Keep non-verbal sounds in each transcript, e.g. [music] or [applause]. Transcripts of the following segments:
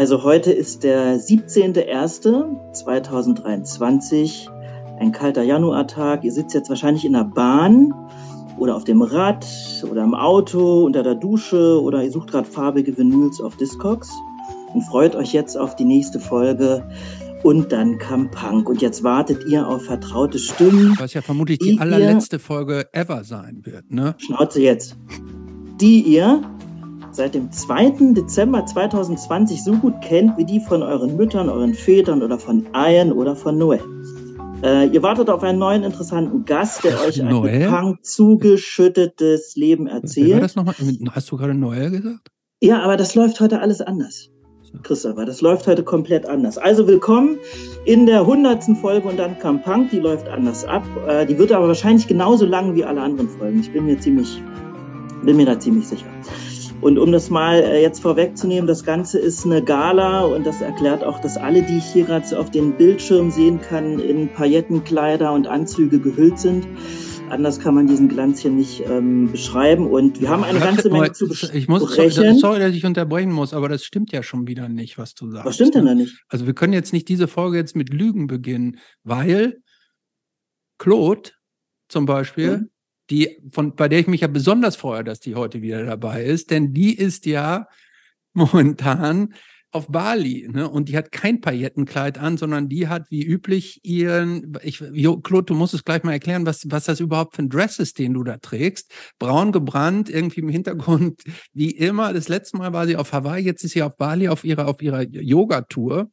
Also heute ist der 17.01.2023, ein kalter Januartag. Ihr sitzt jetzt wahrscheinlich in der Bahn oder auf dem Rad oder im Auto, unter der Dusche oder ihr sucht gerade farbige Vinyls auf Discogs und freut euch jetzt auf die nächste Folge. Und dann kam Punk. Und jetzt wartet ihr auf vertraute Stimmen. Was ja vermutlich die, die allerletzte Folge ever sein wird, ne? Schnauze jetzt. Die ihr seit dem 2. Dezember 2020 so gut kennt wie die von euren Müttern, euren Vätern oder von Ian oder von Noel. Äh, ihr wartet auf einen neuen interessanten Gast, der euch ein Punk zugeschüttetes Leben erzählt. War das nochmal? Hast du gerade Noel gesagt? Ja, aber das läuft heute alles anders. Christopher, das läuft heute komplett anders. Also willkommen in der hundertsten Folge und dann kam Punk, die läuft anders ab. Äh, die wird aber wahrscheinlich genauso lang wie alle anderen Folgen. Ich bin mir ziemlich, bin mir da ziemlich sicher. Und um das mal äh, jetzt vorwegzunehmen, das Ganze ist eine Gala und das erklärt auch, dass alle, die ich hier gerade so auf den Bildschirm sehen kann, in Paillettenkleider und Anzüge gehüllt sind. Anders kann man diesen Glanz hier nicht ähm, beschreiben. Und wir haben eine ganze Menge zu besprechen. Ich muss, sorry, sorry, dass ich unterbrechen muss, aber das stimmt ja schon wieder nicht, was du sagst. Was stimmt denn ne? da nicht? Also wir können jetzt nicht diese Folge jetzt mit Lügen beginnen, weil Claude zum Beispiel mhm die, von, bei der ich mich ja besonders freue, dass die heute wieder dabei ist, denn die ist ja momentan auf Bali, ne? Und die hat kein Paillettenkleid an, sondern die hat wie üblich ihren, ich, jo, Claude, du musst es gleich mal erklären, was, was das überhaupt für ein Dress ist, den du da trägst. Braun gebrannt, irgendwie im Hintergrund, [laughs] wie immer. Das letzte Mal war sie auf Hawaii, jetzt ist sie auf Bali auf ihrer, auf ihrer Yoga-Tour.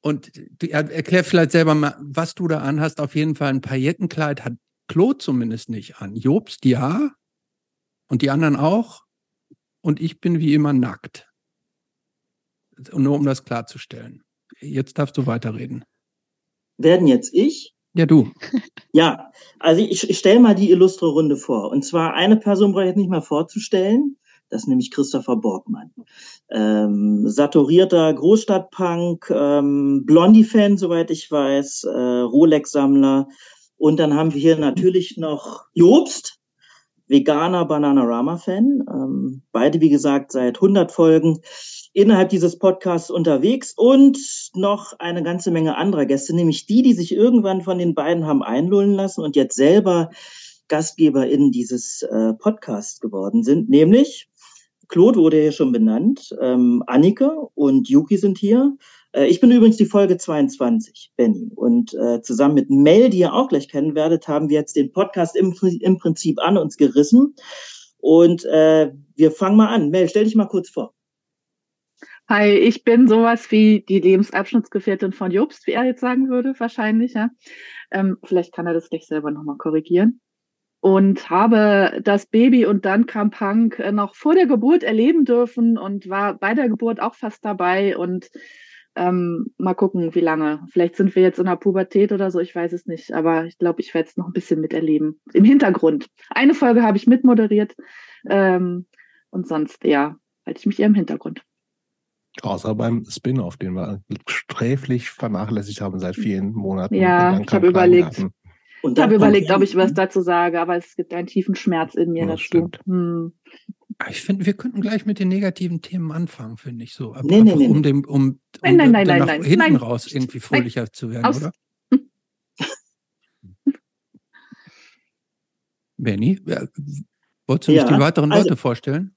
Und erklär vielleicht selber mal, was du da anhast. Auf jeden Fall ein Paillettenkleid, hat Claude zumindest nicht an. Jobst ja. Und die anderen auch. Und ich bin wie immer nackt. Nur um das klarzustellen. Jetzt darfst du weiterreden. Werden jetzt ich? Ja, du. [laughs] Ja, also ich, ich stelle mal die illustre Runde vor. Und zwar eine Person brauche ich jetzt nicht mal vorzustellen. Das ist nämlich Christopher Borgmann. Ähm, saturierter Großstadtpunk, ähm, Blondie-Fan, soweit ich weiß, äh, Rolex-Sammler, und dann haben wir hier natürlich noch Jobst, veganer Bananarama-Fan. Ähm, beide, wie gesagt, seit 100 Folgen innerhalb dieses Podcasts unterwegs und noch eine ganze Menge anderer Gäste, nämlich die, die sich irgendwann von den beiden haben einlullen lassen und jetzt selber GastgeberInnen dieses äh, Podcasts geworden sind, nämlich Claude wurde hier schon benannt, ähm, Annike und Yuki sind hier. Äh, ich bin übrigens die Folge 22, Benny. Und äh, zusammen mit Mel, die ihr auch gleich kennen werdet, haben wir jetzt den Podcast im, im Prinzip an uns gerissen. Und äh, wir fangen mal an. Mel, stell dich mal kurz vor. Hi, ich bin sowas wie die Lebensabschnittsgefährtin von Jobst, wie er jetzt sagen würde, wahrscheinlich. Ja. Ähm, vielleicht kann er das gleich selber nochmal korrigieren. Und habe das Baby und dann kam Punk äh, noch vor der Geburt erleben dürfen und war bei der Geburt auch fast dabei und ähm, mal gucken, wie lange. Vielleicht sind wir jetzt in der Pubertät oder so, ich weiß es nicht. Aber ich glaube, ich werde es noch ein bisschen miterleben. Im Hintergrund. Eine Folge habe ich mitmoderiert. Ähm, und sonst, ja, halte ich mich eher im Hintergrund. Außer beim Spin-off, den wir sträflich vernachlässigt haben seit vielen Monaten. Ja, ich habe überlegt. Und ich habe überlegt, ob ich was dazu sage, aber es gibt einen tiefen Schmerz in mir das dazu. Hm. Ich finde, wir könnten gleich mit den negativen Themen anfangen, finde ich so. Nee, nee, nee. Um, dem, um, um nein, nein, nein, nein, hinten nein. raus irgendwie fröhlicher nein. zu werden, Aus. oder? [laughs] Benny, wolltest du ja, nicht die weiteren also, Leute vorstellen?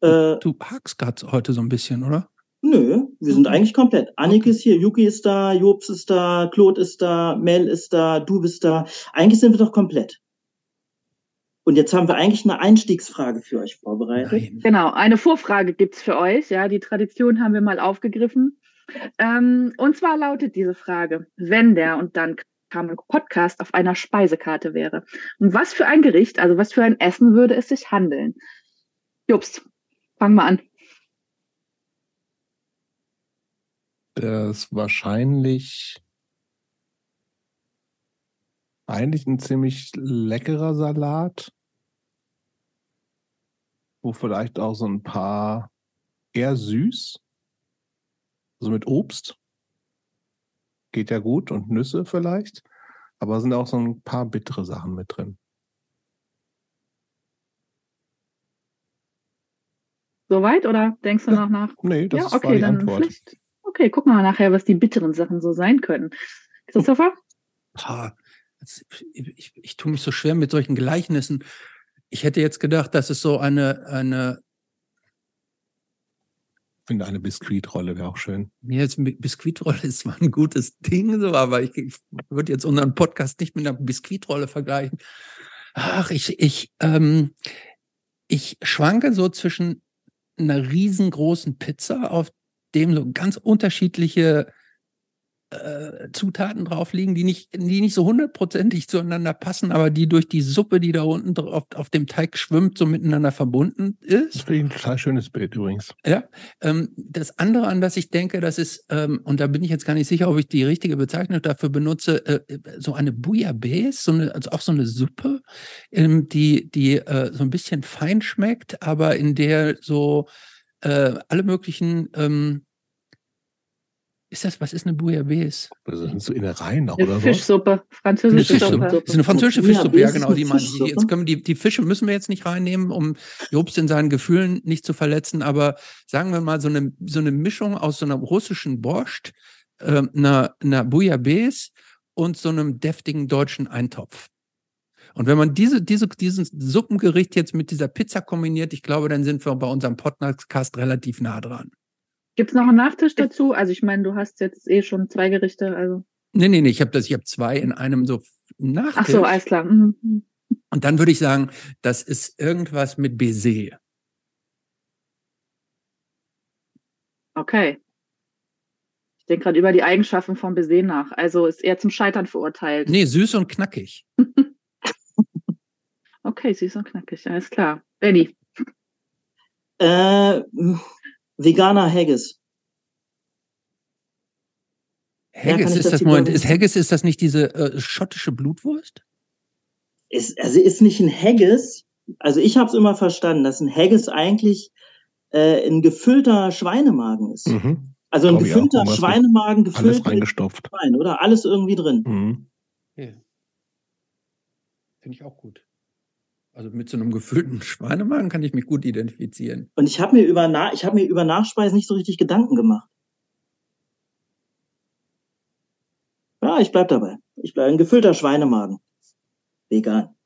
Äh, du hakst gerade heute so ein bisschen, oder? Nö, wir sind eigentlich komplett. Annik okay. ist hier, Yuki ist da, Jobs ist da, Claude ist da, Mel ist da, du bist da. Eigentlich sind wir doch komplett. Und jetzt haben wir eigentlich eine Einstiegsfrage für euch vorbereitet. Nein. Genau, eine Vorfrage gibt's für euch. Ja, die Tradition haben wir mal aufgegriffen. Ähm, und zwar lautet diese Frage, wenn der und dann kam ein Podcast auf einer Speisekarte wäre. Um was für ein Gericht, also was für ein Essen würde es sich handeln? Jobst, fang mal an. Das wahrscheinlich eigentlich ein ziemlich leckerer Salat wo vielleicht auch so ein paar eher süß, also mit Obst. Geht ja gut und Nüsse vielleicht, aber sind auch so ein paar bittere Sachen mit drin. Soweit oder denkst du noch nach? Nee, das ja, war okay, die dann Antwort. vielleicht. Okay, gucken wir mal nachher, was die bitteren Sachen so sein können. Christopher? Pah, das- ich, ich, ich tue mich so schwer mit solchen Gleichnissen. Ich hätte jetzt gedacht, dass es so eine, eine Ich finde eine Biskuitrolle wäre auch schön. mir jetzt Bi- Biskuitrolle [laughs] ist zwar ein gutes Ding, so, aber ich, ich würde jetzt unseren Podcast nicht mit einer Biskuitrolle vergleichen. Ach, ich, ich, ähm, ich schwanke so zwischen einer riesengroßen Pizza, auf dem so ganz unterschiedliche äh, Zutaten drauf liegen, die nicht, die nicht so hundertprozentig zueinander passen, aber die durch die Suppe, die da unten drauf auf dem Teig schwimmt, so miteinander verbunden ist. Das finde ich ein total schönes Bild übrigens. Ja, ähm, das andere, an das ich denke, das ist, ähm, und da bin ich jetzt gar nicht sicher, ob ich die richtige Bezeichnung dafür benutze, äh, so eine Bouillabaisse, so eine, also auch so eine Suppe, ähm, die, die äh, so ein bisschen fein schmeckt, aber in der so äh, alle möglichen, ähm, ist das, was ist eine Bouillabaisse? Das sind so Innereien oder was? Fischsuppe, französische Fischsuppe. Suppe. Ist eine französische Fischsuppe, ja genau, die meine ich. Jetzt können die, die Fische müssen wir jetzt nicht reinnehmen, um Jobst in seinen Gefühlen nicht zu verletzen, aber sagen wir mal so eine, so eine Mischung aus so einer russischen Borscht, äh, einer, einer Bouillabaisse und so einem deftigen deutschen Eintopf. Und wenn man diese, diese, diesen Suppengericht jetzt mit dieser Pizza kombiniert, ich glaube, dann sind wir bei unserem Podcast relativ nah dran. Gibt es noch einen Nachtisch dazu? Also ich meine, du hast jetzt eh schon zwei Gerichte, also. Nee, nee, nee, ich habe das, ich habe zwei in einem so Nachtisch. Ach so, alles klar. Mhm. Und dann würde ich sagen, das ist irgendwas mit Baiser. Okay. Ich denke gerade über die Eigenschaften von Baiser nach. Also ist er zum Scheitern verurteilt. Nee, süß und knackig. [laughs] Okay, süß und knackig, alles klar. Benny. Äh, veganer Haggis. Haggis ist das das Moment, ist Haggis ist das nicht diese äh, schottische Blutwurst? Ist, also ist nicht ein Haggis. Also ich habe es immer verstanden, dass ein Haggis eigentlich äh, ein gefüllter Schweinemagen ist. Mhm. Also ein auch. gefüllter mit Schweinemagen Alles gefüllt mit reingestopft. Schwein, oder? Alles irgendwie drin. Mhm. Finde ich auch gut. Also mit so einem gefüllten [laughs] Schweinemagen kann ich mich gut identifizieren. Und ich habe mir über Na ich habe mir über Nachspeisen nicht so richtig Gedanken gemacht. Ja, ich bleib dabei. Ich bleib ein gefüllter Schweinemagen. Vegan.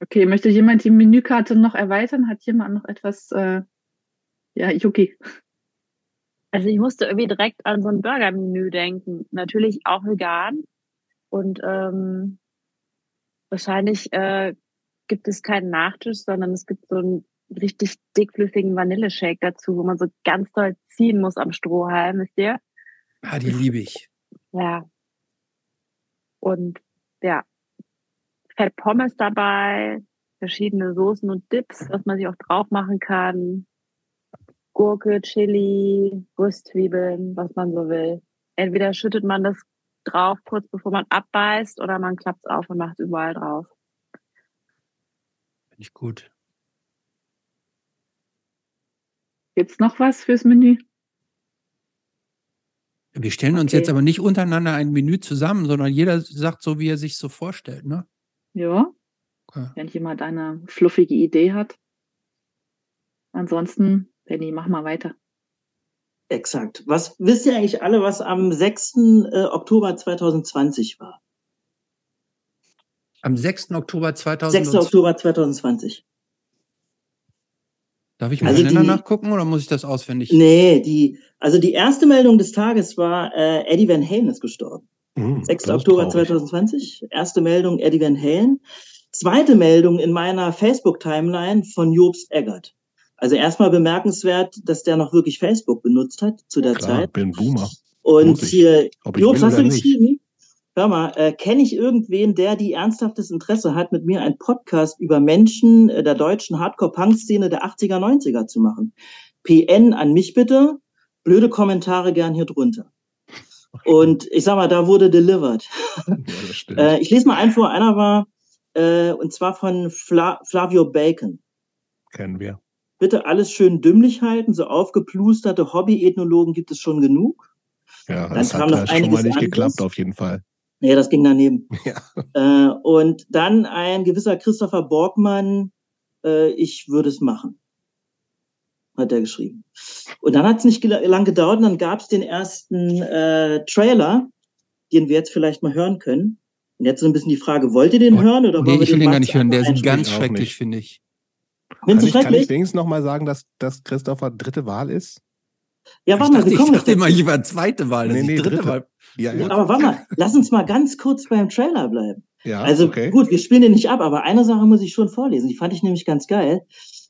Okay, möchte jemand die Menükarte noch erweitern? Hat jemand noch etwas? Äh, ja, Yuki. Also ich musste irgendwie direkt an so ein Burger-Menü denken. Natürlich auch vegan. Und ähm, wahrscheinlich äh, gibt es keinen Nachtisch, sondern es gibt so einen richtig dickflüssigen Vanilleshake dazu, wo man so ganz doll ziehen muss am Strohhalm, wisst ihr? Ah, die liebe ich. Ja. Und ja, Fett Pommes dabei, verschiedene Soßen und Dips, was man sich auch drauf machen kann. Gurke, Chili, Röstzwiebeln, was man so will. Entweder schüttet man das drauf, kurz bevor man abbeißt, oder man klappt es auf und macht überall drauf. Finde ich gut. Gibt's noch was fürs Menü? Wir stellen uns Okay. jetzt aber nicht untereinander ein Menü zusammen, sondern jeder sagt so, wie er sich so vorstellt, ne? Ja, Okay. wenn jemand eine fluffige Idee hat. Ansonsten, Benny, mach mal weiter. Exakt. Was wisst ihr eigentlich alle, was am 6. äh, Oktober 2020 war? Am 6. Oktober 6. 2020. Oktober 2020. Darf ich mal Also schneller die- nachgucken oder muss ich das auswendig? Nee, die, also die erste Meldung des Tages war, äh, Eddie Van Halen ist gestorben. Mhm. 6. Das ist Oktober traurig. 2020. Erste Meldung Eddie Van Halen. Zweite Meldung in meiner Facebook-Timeline von Jobst Eggert. Also erstmal bemerkenswert, dass der noch wirklich Facebook benutzt hat zu der Klar, Zeit. bin Boomer. Und ich. hier, will hast du geschrieben? Hör mal, äh, kenne ich irgendwen, der die ernsthaftes Interesse hat, mit mir einen Podcast über Menschen äh, der deutschen Hardcore-Punk-Szene der 80er, 90er zu machen? PN an mich bitte. Blöde Kommentare gern hier drunter. Und ich sag mal, da wurde delivered. Ja. [laughs] Äh, ich lese mal einen vor. Einer war, äh, und zwar von Fla Flavio Bacon. Kennen wir. Bitte alles schön dümmlich halten. So aufgeplusterte Hobby-Ethnologen gibt es schon genug. Ja, Dann das kam hat noch ja schon mal nicht anderes. geklappt, auf jeden Fall. Nee, das ging daneben. [laughs] Ja. Äh, und dann ein gewisser Christopher Borgmann, äh, ich würde es machen. hat er geschrieben. Und dann hat es nicht lang gedauert und dann gab es den ersten äh, Trailer, den wir jetzt vielleicht mal hören können. Und jetzt so ein bisschen die Frage, wollt ihr den Oh, hören oder Nee, wollen wir ich will den den gar nicht hören. Der ist ganz schrecklich, finde ich. Findest Kann ich, kann ich wenigstens nochmal sagen, dass, dass Christopher dritte Wahl ist? Ja, Ich warte mal, dachte, wir ich kommen dachte jetzt immer, ich war zweite Wahl. Nee, nee, dritte, dritte. Wahl. Ja, ja. Aber warte mal, lass uns mal ganz kurz beim Trailer bleiben. ja Also okay. gut, wir spielen den nicht ab, aber eine Sache muss ich schon vorlesen. Die fand ich nämlich ganz geil.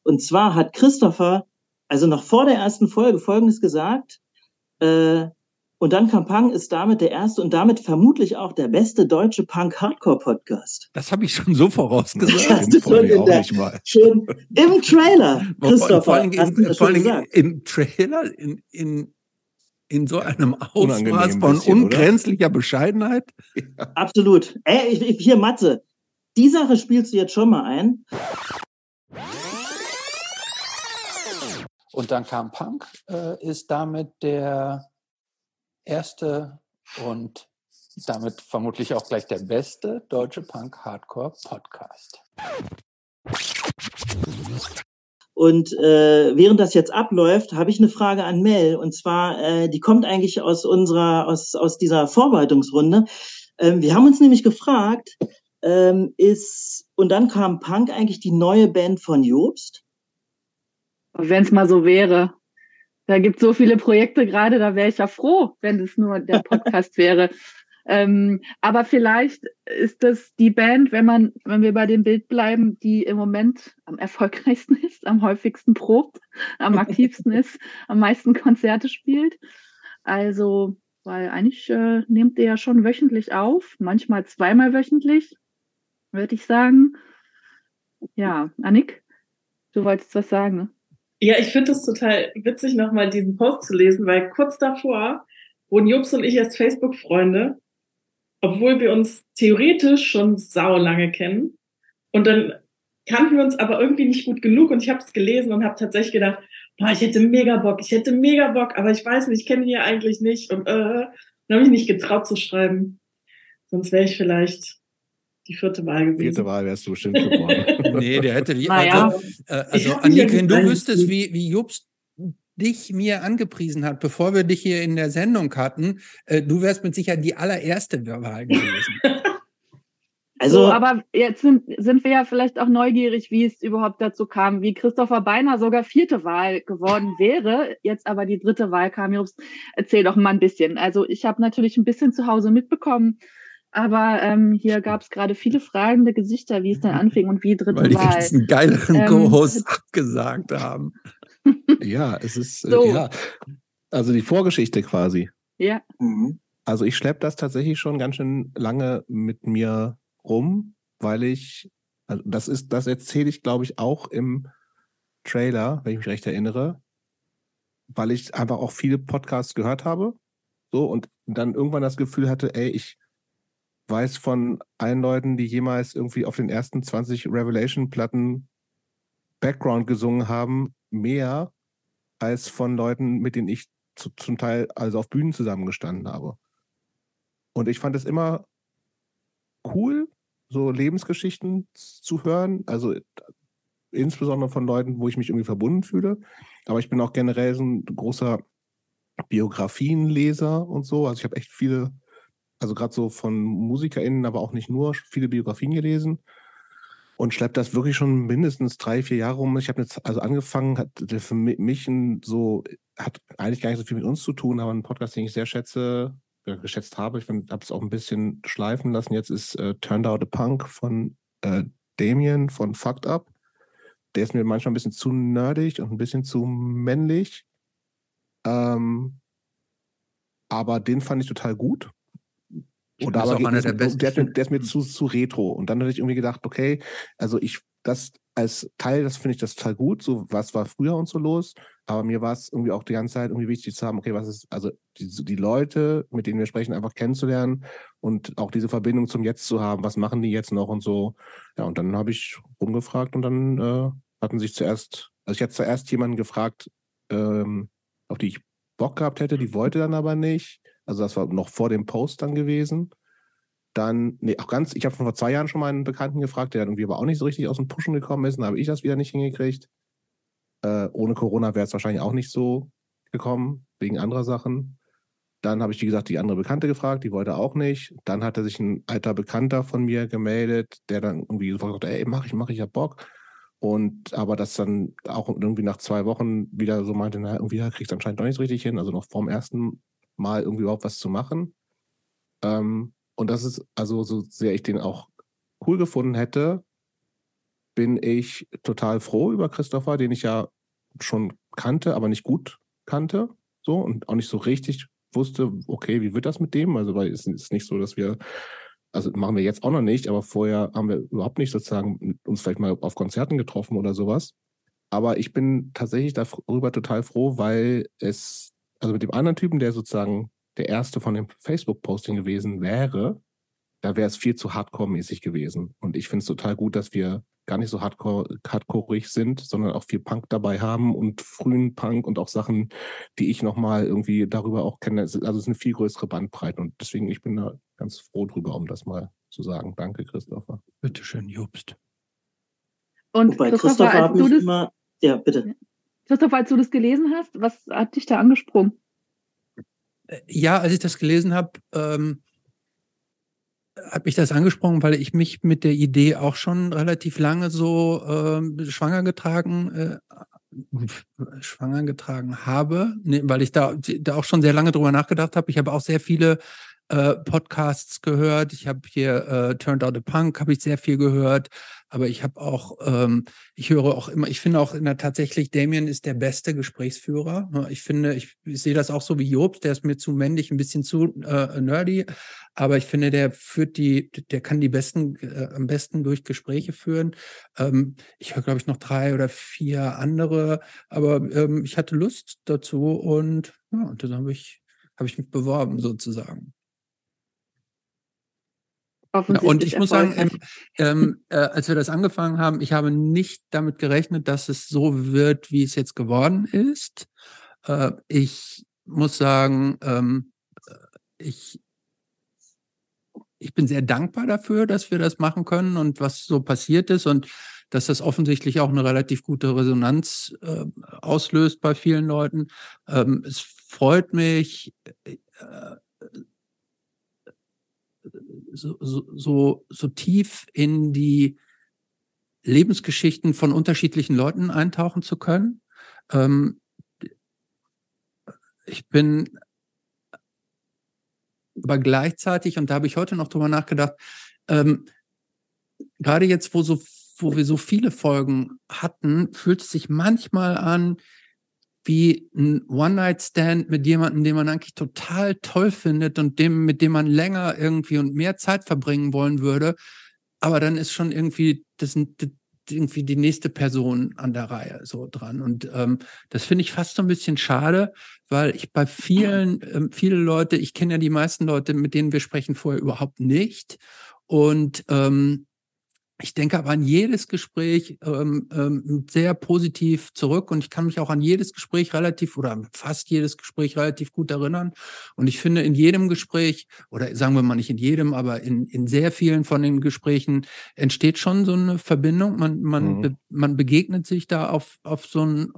Und zwar hat Christopher, also noch vor der ersten Folge, Folgendes gesagt. Äh, und dann kam Punk ist damit der erste und damit vermutlich auch der beste deutsche Punk-Hardcore-Podcast. Das habe ich schon so Ja, vorausgesagt. das ist von schon in auch der- nicht mal. Schon im Trailer, [laughs] Vor- Christopher. vor allen hast du Dingen, das vor gesagt. im Trailer, in, in, in so einem Ausmaß von bisschen, oder? ungrenzlicher Bescheidenheit. Absolut. Ey, ich, ich, hier, Matze, die Sache spielst du jetzt schon mal ein. Und dann kam Punk, äh, ist damit der erste und damit vermutlich auch gleich der beste deutsche Punk-Hardcore-Podcast. Und äh, während das jetzt abläuft, habe ich eine Frage an Mel. Und zwar, äh, die kommt eigentlich aus unserer, aus, aus dieser Vorbereitungsrunde. Ähm, wir haben uns nämlich gefragt, ähm, ist, und dann kam Punk eigentlich die neue Band von Jobst? Wenn es mal so wäre. Da gibt so viele Projekte gerade, da wäre ich ja froh, wenn es nur der Podcast [laughs] wäre. Ähm, aber vielleicht ist das die Band, wenn man, wenn wir bei dem Bild bleiben, die im Moment am erfolgreichsten [laughs] ist, am häufigsten probt, am aktivsten ist, [laughs] am meisten Konzerte spielt. Also, weil eigentlich äh, nehmt ihr ja schon wöchentlich auf, manchmal zweimal wöchentlich, würde ich sagen. Ja, Annik, du wolltest was sagen, ne? Ja, ich finde es total witzig, nochmal diesen Post zu lesen, weil kurz davor wurden Jobs und ich erst Facebook-Freunde, obwohl wir uns theoretisch schon sau lange kennen. Und dann kannten wir uns aber irgendwie nicht gut genug und ich habe es gelesen und habe tatsächlich gedacht, boah, ich hätte mega Bock, ich hätte mega Bock, aber ich weiß nicht, ich kenne ihn ja eigentlich nicht und äh, dann habe ich nicht getraut zu schreiben. Sonst wäre ich vielleicht die vierte Wahl gewesen. Vierte Wahl wärst du bestimmt geworden. [laughs] Nee, der hätte die. Naja. Also, äh, also Annik, wenn du wüsstest, wie, wie Jobst dich mir angepriesen hat, bevor wir dich hier in der Sendung hatten, äh, du wärst mit Sicherheit die allererste Wahl gewesen. [laughs] Also, so, aber jetzt sind, sind wir ja vielleicht auch neugierig, wie es überhaupt dazu kam, wie Christopher Beiner sogar vierte Wahl geworden wäre, jetzt aber die dritte Wahl kam. Jobs, erzähl doch mal ein bisschen. Also ich habe natürlich ein bisschen zu Hause mitbekommen, aber ähm, hier gab es gerade viele fragende Gesichter, wie es dann [laughs] anfing und wie dritte Weil die Wahl. ganzen geileren Ähm, Co-Hosts [laughs] abgesagt haben. [laughs] ja, es ist, äh, So. ja. Also die Vorgeschichte quasi. Ja, mhm. Also ich schleppe das tatsächlich schon ganz schön lange mit mir rum, weil ich, also das ist, das erzähle ich, glaube ich, auch im Trailer, wenn ich mich recht erinnere, weil ich einfach auch viele Podcasts gehört habe. So, und dann irgendwann das Gefühl hatte, ey, ich weiß von allen Leuten, die jemals irgendwie auf den ersten 20 Revelation-Platten Background gesungen haben, mehr als von Leuten, mit denen ich zu, zum Teil also auf Bühnen zusammengestanden habe. Und ich fand es immer cool, so Lebensgeschichten zu hören. Also insbesondere von Leuten, wo ich mich irgendwie verbunden fühle. Aber ich bin auch generell so ein großer Biografienleser und so. Also ich habe echt viele, also gerade so von MusikerInnen, aber auch nicht nur, viele Biografien gelesen und schleppt das wirklich schon mindestens drei, vier Jahre rum. Ich habe jetzt also angefangen, hat für mi- mich ein so, hat eigentlich gar nicht so viel mit uns zu tun, aber ein Podcast, den ich sehr schätze, äh, geschätzt habe. Ich habe es auch ein bisschen schleifen lassen. Jetzt ist äh, Turned Out a Punk von äh, Damien von Fucked Up. Der ist mir manchmal ein bisschen zu nerdig und ein bisschen zu männlich. Ähm, aber den fand ich total gut. Und da geht- einer der, besten. der, der ist mir zu, zu retro. Und dann hatte ich irgendwie gedacht, okay, also ich, das als Teil, das finde ich das total gut, so was war früher und so los. Aber mir war es irgendwie auch die ganze Zeit irgendwie wichtig zu haben, okay, was ist, also die, die Leute, mit denen wir sprechen, einfach kennenzulernen und auch diese Verbindung zum Jetzt zu haben, was machen die jetzt noch und so. Ja, und dann habe ich rumgefragt und dann äh, hatten sich zuerst, also ich hatte zuerst jemanden gefragt, ähm, auf die ich Bock gehabt hätte, die wollte dann aber nicht. Also das war noch vor dem Post dann gewesen. Dann, nee, auch ganz, ich habe vor zwei Jahren schon mal einen Bekannten gefragt, der irgendwie aber auch nicht so richtig aus dem Pushen gekommen ist. Dann habe ich das wieder nicht hingekriegt. Äh, ohne Corona wäre es wahrscheinlich auch nicht so gekommen, wegen anderer Sachen. Dann habe ich, wie gesagt, die andere Bekannte gefragt, die wollte auch nicht. Dann hatte sich ein alter Bekannter von mir gemeldet, der dann irgendwie gesagt hat, ey, mach ich, mach ich, hab Bock. Und aber das dann auch irgendwie nach zwei Wochen wieder so meinte, na, irgendwie ja, kriegst anscheinend doch nicht so richtig hin, also noch vorm ersten Mal irgendwie überhaupt was zu machen. Ähm, und das ist, also so sehr ich den auch cool gefunden hätte, bin ich total froh über Christopher, den ich ja schon kannte, aber nicht gut kannte. So und auch nicht so richtig wusste, okay, wie wird das mit dem? Also, weil es ist nicht so, dass wir, also machen wir jetzt auch noch nicht, aber vorher haben wir überhaupt nicht sozusagen uns vielleicht mal auf Konzerten getroffen oder sowas. Aber ich bin tatsächlich darüber total froh, weil es, also mit dem anderen Typen, der sozusagen der erste von dem Facebook-Posting gewesen wäre, da wäre es viel zu hardcore-mäßig gewesen. Und ich finde es total gut, dass wir gar nicht so hardcore, hardcoreig sind, sondern auch viel Punk dabei haben und frühen Punk und auch Sachen, die ich nochmal irgendwie darüber auch kenne. Also es ist eine viel größere Bandbreite und deswegen, ich bin da ganz froh drüber, um das mal zu sagen. Danke, Christopher. Bitteschön, Jobst. Und Wobei, Christopher, Christopher hat mich immer, ja, bitte. Christopher, als du das gelesen hast, was hat dich da angesprungen? Äh, ja, als ich das gelesen habe, ähm, hat mich das angesprochen, weil ich mich mit der Idee auch schon relativ lange so äh, schwanger getragen, äh, schwanger getragen habe, nee, weil ich da, da auch schon sehr lange drüber nachgedacht habe. Ich habe auch sehr viele äh, Podcasts gehört. Ich habe hier äh, Turned Out a Punk, habe ich sehr viel gehört. Aber ich habe auch, ähm, ich höre auch immer, ich finde auch in der tatsächlich, Damien ist der beste Gesprächsführer. Ich finde, ich, ich sehe das auch so wie Jobs, der ist mir zu männlich, ein bisschen zu äh, nerdy. Aber ich finde, der führt die, der kann die besten, äh, am besten durch Gespräche führen. Ähm, ich höre, glaube ich, noch drei oder vier andere, aber ähm, ich hatte Lust dazu und ja, und dann habe ich, habe ich mich beworben sozusagen. Und ich muss sagen, ähm, ähm, äh, als wir das angefangen haben, ich habe nicht damit gerechnet, dass es so wird, wie es jetzt geworden ist. Äh, ich muss sagen, ähm, äh, ich, ich bin sehr dankbar dafür, dass wir das machen können und was so passiert ist und dass das offensichtlich auch eine relativ gute Resonanz äh, auslöst bei vielen Leuten. Ähm, es freut mich. So, so, so tief in die Lebensgeschichten von unterschiedlichen Leuten eintauchen zu können. Ähm, ich bin aber gleichzeitig, und da habe ich heute noch drüber nachgedacht, ähm, gerade jetzt, wo so, wo wir so viele Folgen hatten, fühlt es sich manchmal an, wie ein One-Night-Stand mit jemandem, den man eigentlich total toll findet und dem, mit dem man länger irgendwie und mehr Zeit verbringen wollen würde. Aber dann ist schon irgendwie das, das irgendwie die nächste Person an der Reihe so dran. Und ähm, das finde ich fast so ein bisschen schade, weil ich bei vielen, ähm, viele Leute, ich kenne ja die meisten Leute, mit denen wir sprechen vorher überhaupt nicht. Und ähm, ich denke aber an jedes Gespräch ähm, ähm, sehr positiv zurück und ich kann mich auch an jedes Gespräch relativ oder fast jedes Gespräch relativ gut erinnern. Und ich finde, in jedem Gespräch, oder sagen wir mal nicht in jedem, aber in, in sehr vielen von den Gesprächen entsteht schon so eine Verbindung. Man, man, mhm. be, man begegnet sich da auf, auf, so ein,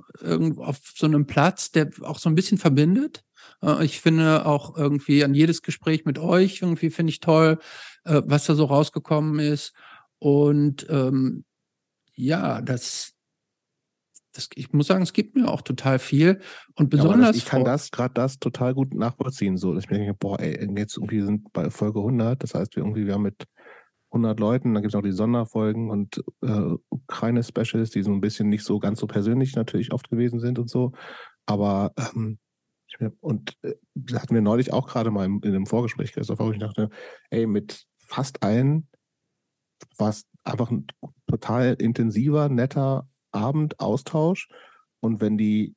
auf so einem Platz, der auch so ein bisschen verbindet. Äh, ich finde auch irgendwie an jedes Gespräch mit euch irgendwie finde ich toll, äh, was da so rausgekommen ist. Und ähm, ja, das, das, ich muss sagen, es gibt mir auch total viel. Und besonders. Ja, das, ich kann das, gerade das total gut nachvollziehen. So, dass ich mir denke, boah, ey, jetzt irgendwie sind bei Folge 100, das heißt, wir irgendwie, wir haben mit 100 Leuten, dann gibt es auch die Sonderfolgen und äh, Ukraine-Specials, die so ein bisschen nicht so ganz so persönlich natürlich oft gewesen sind und so. Aber, ähm, und äh, hatten wir neulich auch gerade mal in, in einem Vorgespräch, Christoph, wo ich dachte, ey, mit fast allen war es einfach ein total intensiver, netter Abend, Austausch. Und wenn die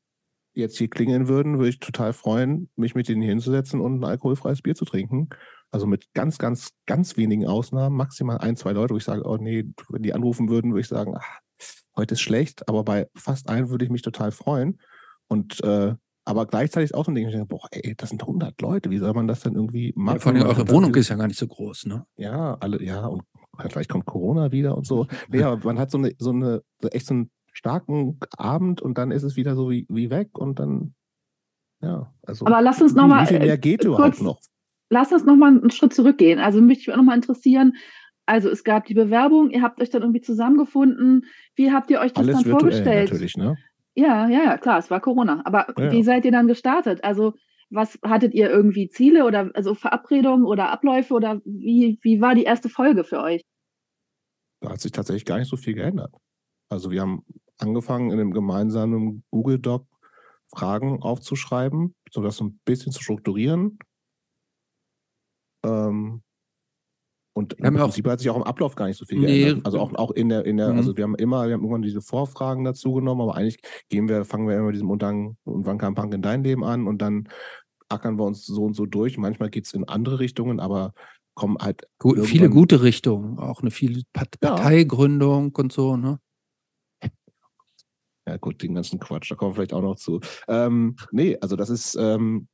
jetzt hier klingeln würden, würde ich total freuen, mich mit denen hier hinzusetzen und ein alkoholfreies Bier zu trinken. Also mit ganz, ganz, ganz wenigen Ausnahmen, maximal ein, zwei Leute, wo ich sage, oh nee, wenn die anrufen würden, würde ich sagen, ach, heute ist schlecht, aber bei fast allen würde ich mich total freuen. Und äh, aber gleichzeitig auch so ein Ding, ich denke, boah, ey, das sind 100 Leute, wie soll man das denn irgendwie machen? Ja, vor allem eure Wohnung ist ja gar nicht so groß, ne? Ja, alle, ja, und vielleicht kommt Corona wieder und so. [laughs] Nee, aber man hat so eine, so eine, echt so ein starken Abend und dann ist es wieder so wie, wie weg und dann, ja, also. Aber lass uns nochmal. Wie viel mehr geht überhaupt noch? Lass uns nochmal einen Schritt zurückgehen. Also mich würde nochmal interessieren, also es gab die Bewerbung, ihr habt euch dann irgendwie zusammengefunden. Wie habt ihr euch das Alles dann vorgestellt? natürlich, ne? Ja, ja, ja, klar, es war Corona. Aber Ja. wie seid ihr dann gestartet? Also was hattet ihr irgendwie Ziele oder also Verabredungen oder Abläufe oder wie, wie war die erste Folge für euch? Da hat sich tatsächlich gar nicht so viel geändert. Also wir haben angefangen, in einem gemeinsamen Google Doc Fragen aufzuschreiben, so das so ein bisschen zu strukturieren. Ähm, und im Prinzip hat sich auch im Ablauf gar nicht so viel Nee. geändert. Also auch, auch in der, in der, Mhm. also wir haben immer, wir haben irgendwann diese Vorfragen dazu genommen, aber eigentlich gehen wir, fangen wir immer mit diesem Untergang und wann kam Punk in dein Leben an und dann ackern wir uns so und so durch. Manchmal geht es in andere Richtungen, aber kommen halt Gut, viele gute Richtungen, auch eine viel Part Ja. Parteigründung und so, ne? Ja, gut, den ganzen Quatsch, da kommen wir vielleicht auch noch zu. Ähm, nee, also das ist, ähm,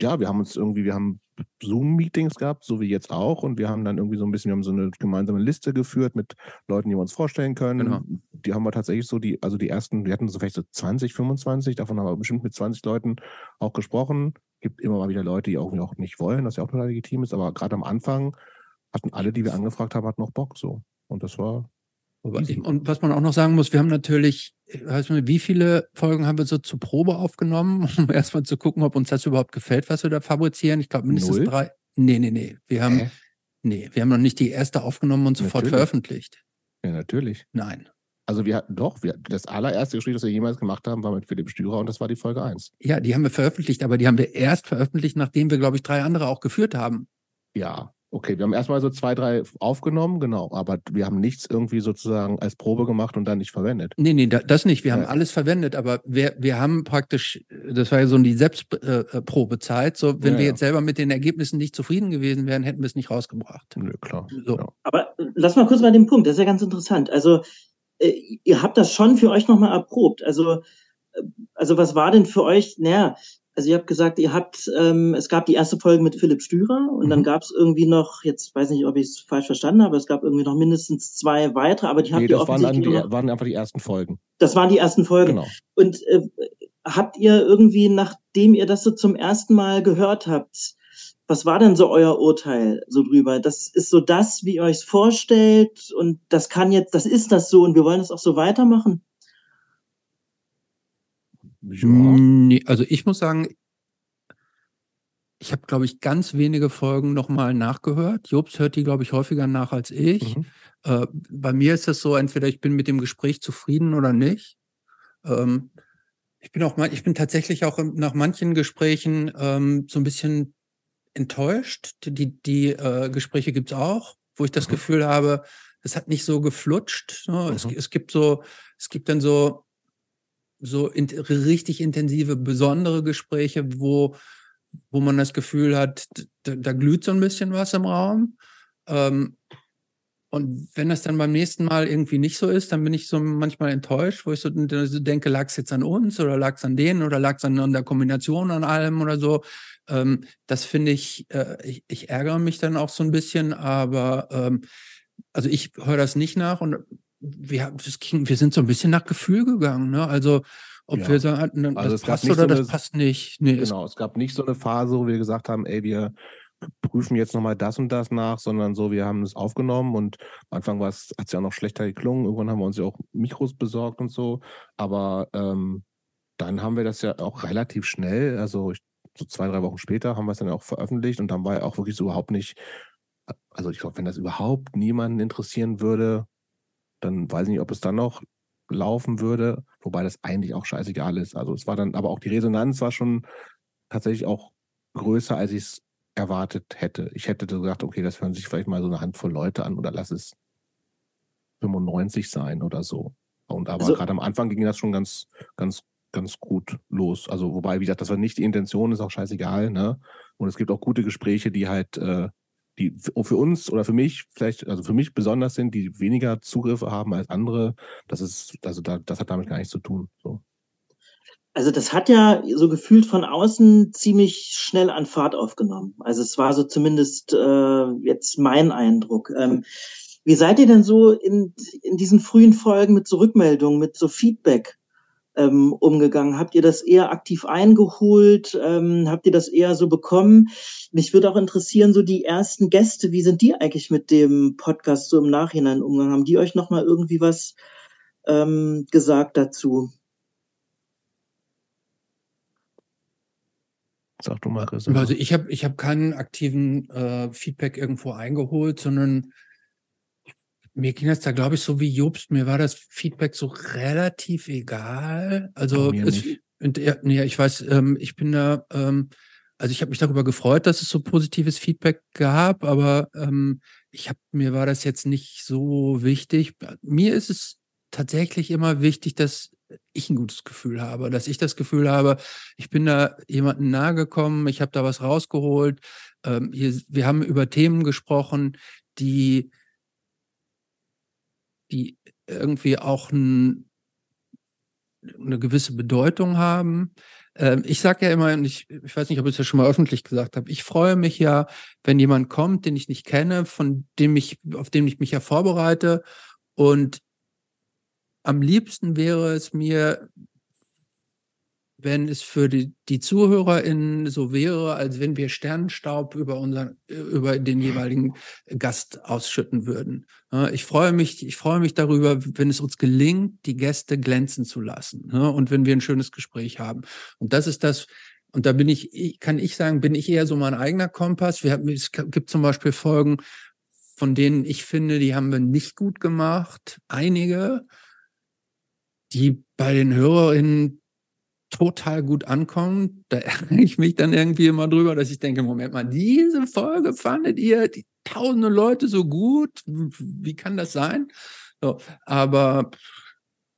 ja, wir haben uns irgendwie, wir haben Zoom-Meetings gehabt, so wie jetzt auch, und wir haben dann irgendwie so ein bisschen, wir haben so eine gemeinsame Liste geführt mit Leuten, die wir uns vorstellen können. Genau. Die haben wir tatsächlich so, die, also die ersten, wir hatten so vielleicht so 20, 25, davon haben wir bestimmt mit 20 Leuten auch gesprochen. Gibt immer mal wieder Leute, die auch, auch nicht wollen, was ja auch total legitim ist, aber gerade am Anfang hatten alle, die wir angefragt haben, hatten noch Bock so. Und das war Und was man auch noch sagen muss, wir haben natürlich, äh, weißt du, wie viele Folgen haben wir so zur Probe aufgenommen, [laughs] um erstmal zu gucken, ob uns das überhaupt gefällt, was wir da fabrizieren. Ich glaube mindestens Null? drei. Nee, nee, nee. Wir haben, Hä? nee, wir haben noch nicht die erste aufgenommen und sofort Natürlich. veröffentlicht. Ja, natürlich. Nein. Also wir hatten doch, wir, das allererste Gespräch, das wir jemals gemacht haben, war mit Philipp Stürer und das war die Folge 1. Ja, die haben wir veröffentlicht, aber die haben wir erst veröffentlicht, nachdem wir, glaube ich, drei andere auch geführt haben. Ja, okay. Wir haben erstmal so zwei, drei aufgenommen, genau, aber wir haben nichts irgendwie sozusagen als Probe gemacht und dann nicht verwendet. Nee, nee, da, das nicht. Wir haben Ja. alles verwendet, aber wir, wir haben praktisch, das war ja so die Selbstprobezeit, so wenn Ja, wir ja. jetzt selber mit den Ergebnissen nicht zufrieden gewesen wären, hätten wir es nicht rausgebracht. Nö, klar. So. Ja. Aber äh, lass mal kurz mal den Punkt, das ist ja ganz interessant. Also, äh, ihr habt das schon für euch nochmal erprobt. Also, äh, also was war denn für euch, naja, also ihr habt gesagt, ihr habt, ähm, es gab die erste Folge mit Philipp Stürer und dann Mhm. gab es irgendwie noch, jetzt weiß nicht, ob ich es falsch verstanden habe, es gab irgendwie noch mindestens zwei weitere, aber die habt Nee, ihr das waren, dann offensichtlich, die, noch, waren einfach die ersten Folgen. das waren die ersten Folgen. Genau. Und äh, habt ihr irgendwie, nachdem ihr das so zum ersten Mal gehört habt, was war denn so euer Urteil so drüber? Das ist so das, wie ihr euch vorstellt und das kann jetzt, das ist das so und wir wollen das auch so weitermachen. Ja. Nee, also ich muss sagen, ich habe, glaube ich, ganz wenige Folgen nochmal nachgehört. Jobs hört die, glaube ich, häufiger nach als ich. Mhm. Äh, bei mir ist es so, entweder ich bin mit dem Gespräch zufrieden oder nicht. Ähm, ich bin auch, mal- ich bin tatsächlich auch nach manchen Gesprächen ähm, so ein bisschen enttäuscht. Die, die äh, Gespräche gibt's auch, wo ich das Mhm. Gefühl habe, es hat nicht so geflutscht. Ne? Es, Mhm. es gibt so, es gibt dann so so in, richtig intensive, besondere Gespräche, wo, wo man das Gefühl hat, da, da glüht so ein bisschen was im Raum. Ähm, und wenn das dann beim nächsten Mal irgendwie nicht so ist, dann bin ich so manchmal enttäuscht, wo ich so, denke, lag es jetzt an uns oder lag es an denen oder lag es an, an der Kombination an allem oder so. Ähm, das finde ich, äh, ich, ich ärgere mich dann auch so ein bisschen, aber ähm, also ich höre das nicht nach und wir, das ging, wir sind so ein bisschen nach Gefühl gegangen. Ne? Also ob Ja. wir sagen, das Also es gab passt oder so das eine- passt nicht. Nee, es- Genau, es gab nicht so eine Phase, wo wir gesagt haben, ey, wir prüfen jetzt nochmal das und das nach, sondern so, wir haben es aufgenommen und am Anfang war es, hat es ja auch noch schlechter geklungen. Irgendwann haben wir uns ja auch Mikros besorgt und so. Aber ähm, dann haben wir das ja auch relativ schnell, also ich, so zwei, drei Wochen später haben wir es dann auch veröffentlicht und dann war ja auch wirklich so überhaupt nicht, also ich glaube, wenn das überhaupt niemanden interessieren würde, dann weiß ich nicht, ob es dann noch laufen würde, wobei das eigentlich auch scheißegal ist. Also es war dann, aber auch die Resonanz war schon tatsächlich auch größer, als ich es erwartet hätte. Ich hätte gesagt, okay, das hören sich vielleicht mal so eine Handvoll Leute an oder lass es 95 sein oder so. Und aber Also- gerade am Anfang ging das schon ganz, ganz, ganz gut los. Also wobei, wie gesagt, das war nicht die Intention, ist auch scheißegal, ne? Und es gibt auch gute Gespräche, die halt, äh, die für uns oder für mich vielleicht, also für mich besonders sind, die weniger Zugriffe haben als andere. Das ist, also da, das hat damit gar nichts zu tun. So. Also das hat ja so gefühlt von außen ziemlich schnell an Fahrt aufgenommen. Also es war so zumindest äh, jetzt mein Eindruck. Ähm, Wie seid ihr denn so in, in diesen frühen Folgen mit so Rückmeldungen, mit so Feedback ähm, umgegangen? Habt ihr das eher aktiv eingeholt? Ähm, habt ihr das eher so bekommen? Mich würde auch interessieren, so die ersten Gäste, wie sind die eigentlich mit dem Podcast so im Nachhinein umgegangen? Haben die euch nochmal irgendwie was ähm, gesagt dazu? Sag du mal. Also ich habe ich hab keinen aktiven äh, Feedback irgendwo eingeholt, sondern mir ging das da, glaube ich, so wie Jobst. Mir war das Feedback so relativ egal. Also, es, und, ja, ich weiß, ähm, ich bin da, ähm, also ich habe mich darüber gefreut, dass es so positives Feedback gab, aber ähm, ich habe mir war das jetzt nicht so wichtig. Mir ist es tatsächlich immer wichtig, dass ich ein gutes Gefühl habe, dass ich das Gefühl habe, ich bin da jemandem nahe gekommen, ich habe da was rausgeholt. Ähm, hier, wir haben über Themen gesprochen, die die irgendwie auch ein, eine gewisse Bedeutung haben. Ähm, ich sage ja immer, und ich, ich weiß nicht, ob ich es ja schon mal öffentlich gesagt habe, ich freue mich ja, wenn jemand kommt, den ich nicht kenne, von dem ich, auf den ich mich ja vorbereite. Und am liebsten wäre es mir, wenn es für die, die ZuhörerInnen so wäre, als wenn wir Sternenstaub über unseren, über den jeweiligen Gast ausschütten würden. Ich freue mich, ich freue mich darüber, wenn es uns gelingt, die Gäste glänzen zu lassen. Und wenn wir ein schönes Gespräch haben. Und das ist das, und da bin ich, kann ich sagen, bin ich eher so mein eigener Kompass. Wir haben, es gibt zum Beispiel Folgen, von denen ich finde, die haben wir nicht gut gemacht. Einige, die bei den HörerInnen total gut ankommen. Da ärgere ich mich dann irgendwie immer drüber, dass ich denke, Moment mal, diese Folge fandet ihr die tausende Leute so gut? Wie kann das sein? So, aber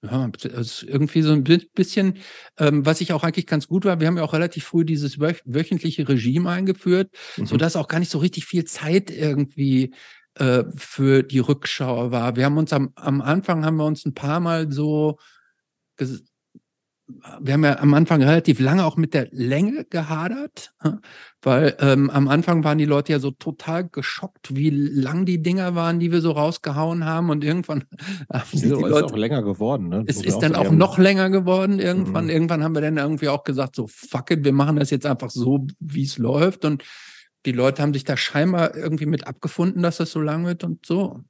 ja, ist irgendwie so ein bisschen, ähm, was ich auch eigentlich ganz gut war. Wir haben ja auch relativ früh dieses wöch wöchentliche Regime eingeführt, mhm. sodass auch gar nicht so richtig viel Zeit irgendwie äh, für die Rückschau war. Wir haben uns am, am Anfang haben wir uns ein paar Mal so wir haben ja am Anfang relativ lange auch mit der Länge gehadert, weil ähm, am Anfang waren die Leute ja so total geschockt, wie lang die Dinger waren, die wir so rausgehauen haben und irgendwann [laughs] haben die ist Leute, auch länger geworden. Ne? Es ist dann auch noch länger geworden irgendwann. Mhm. Irgendwann haben wir dann irgendwie auch gesagt, so fuck it, wir machen das jetzt einfach so, wie es läuft und die Leute haben sich da scheinbar irgendwie mit abgefunden, dass das so lang wird und so.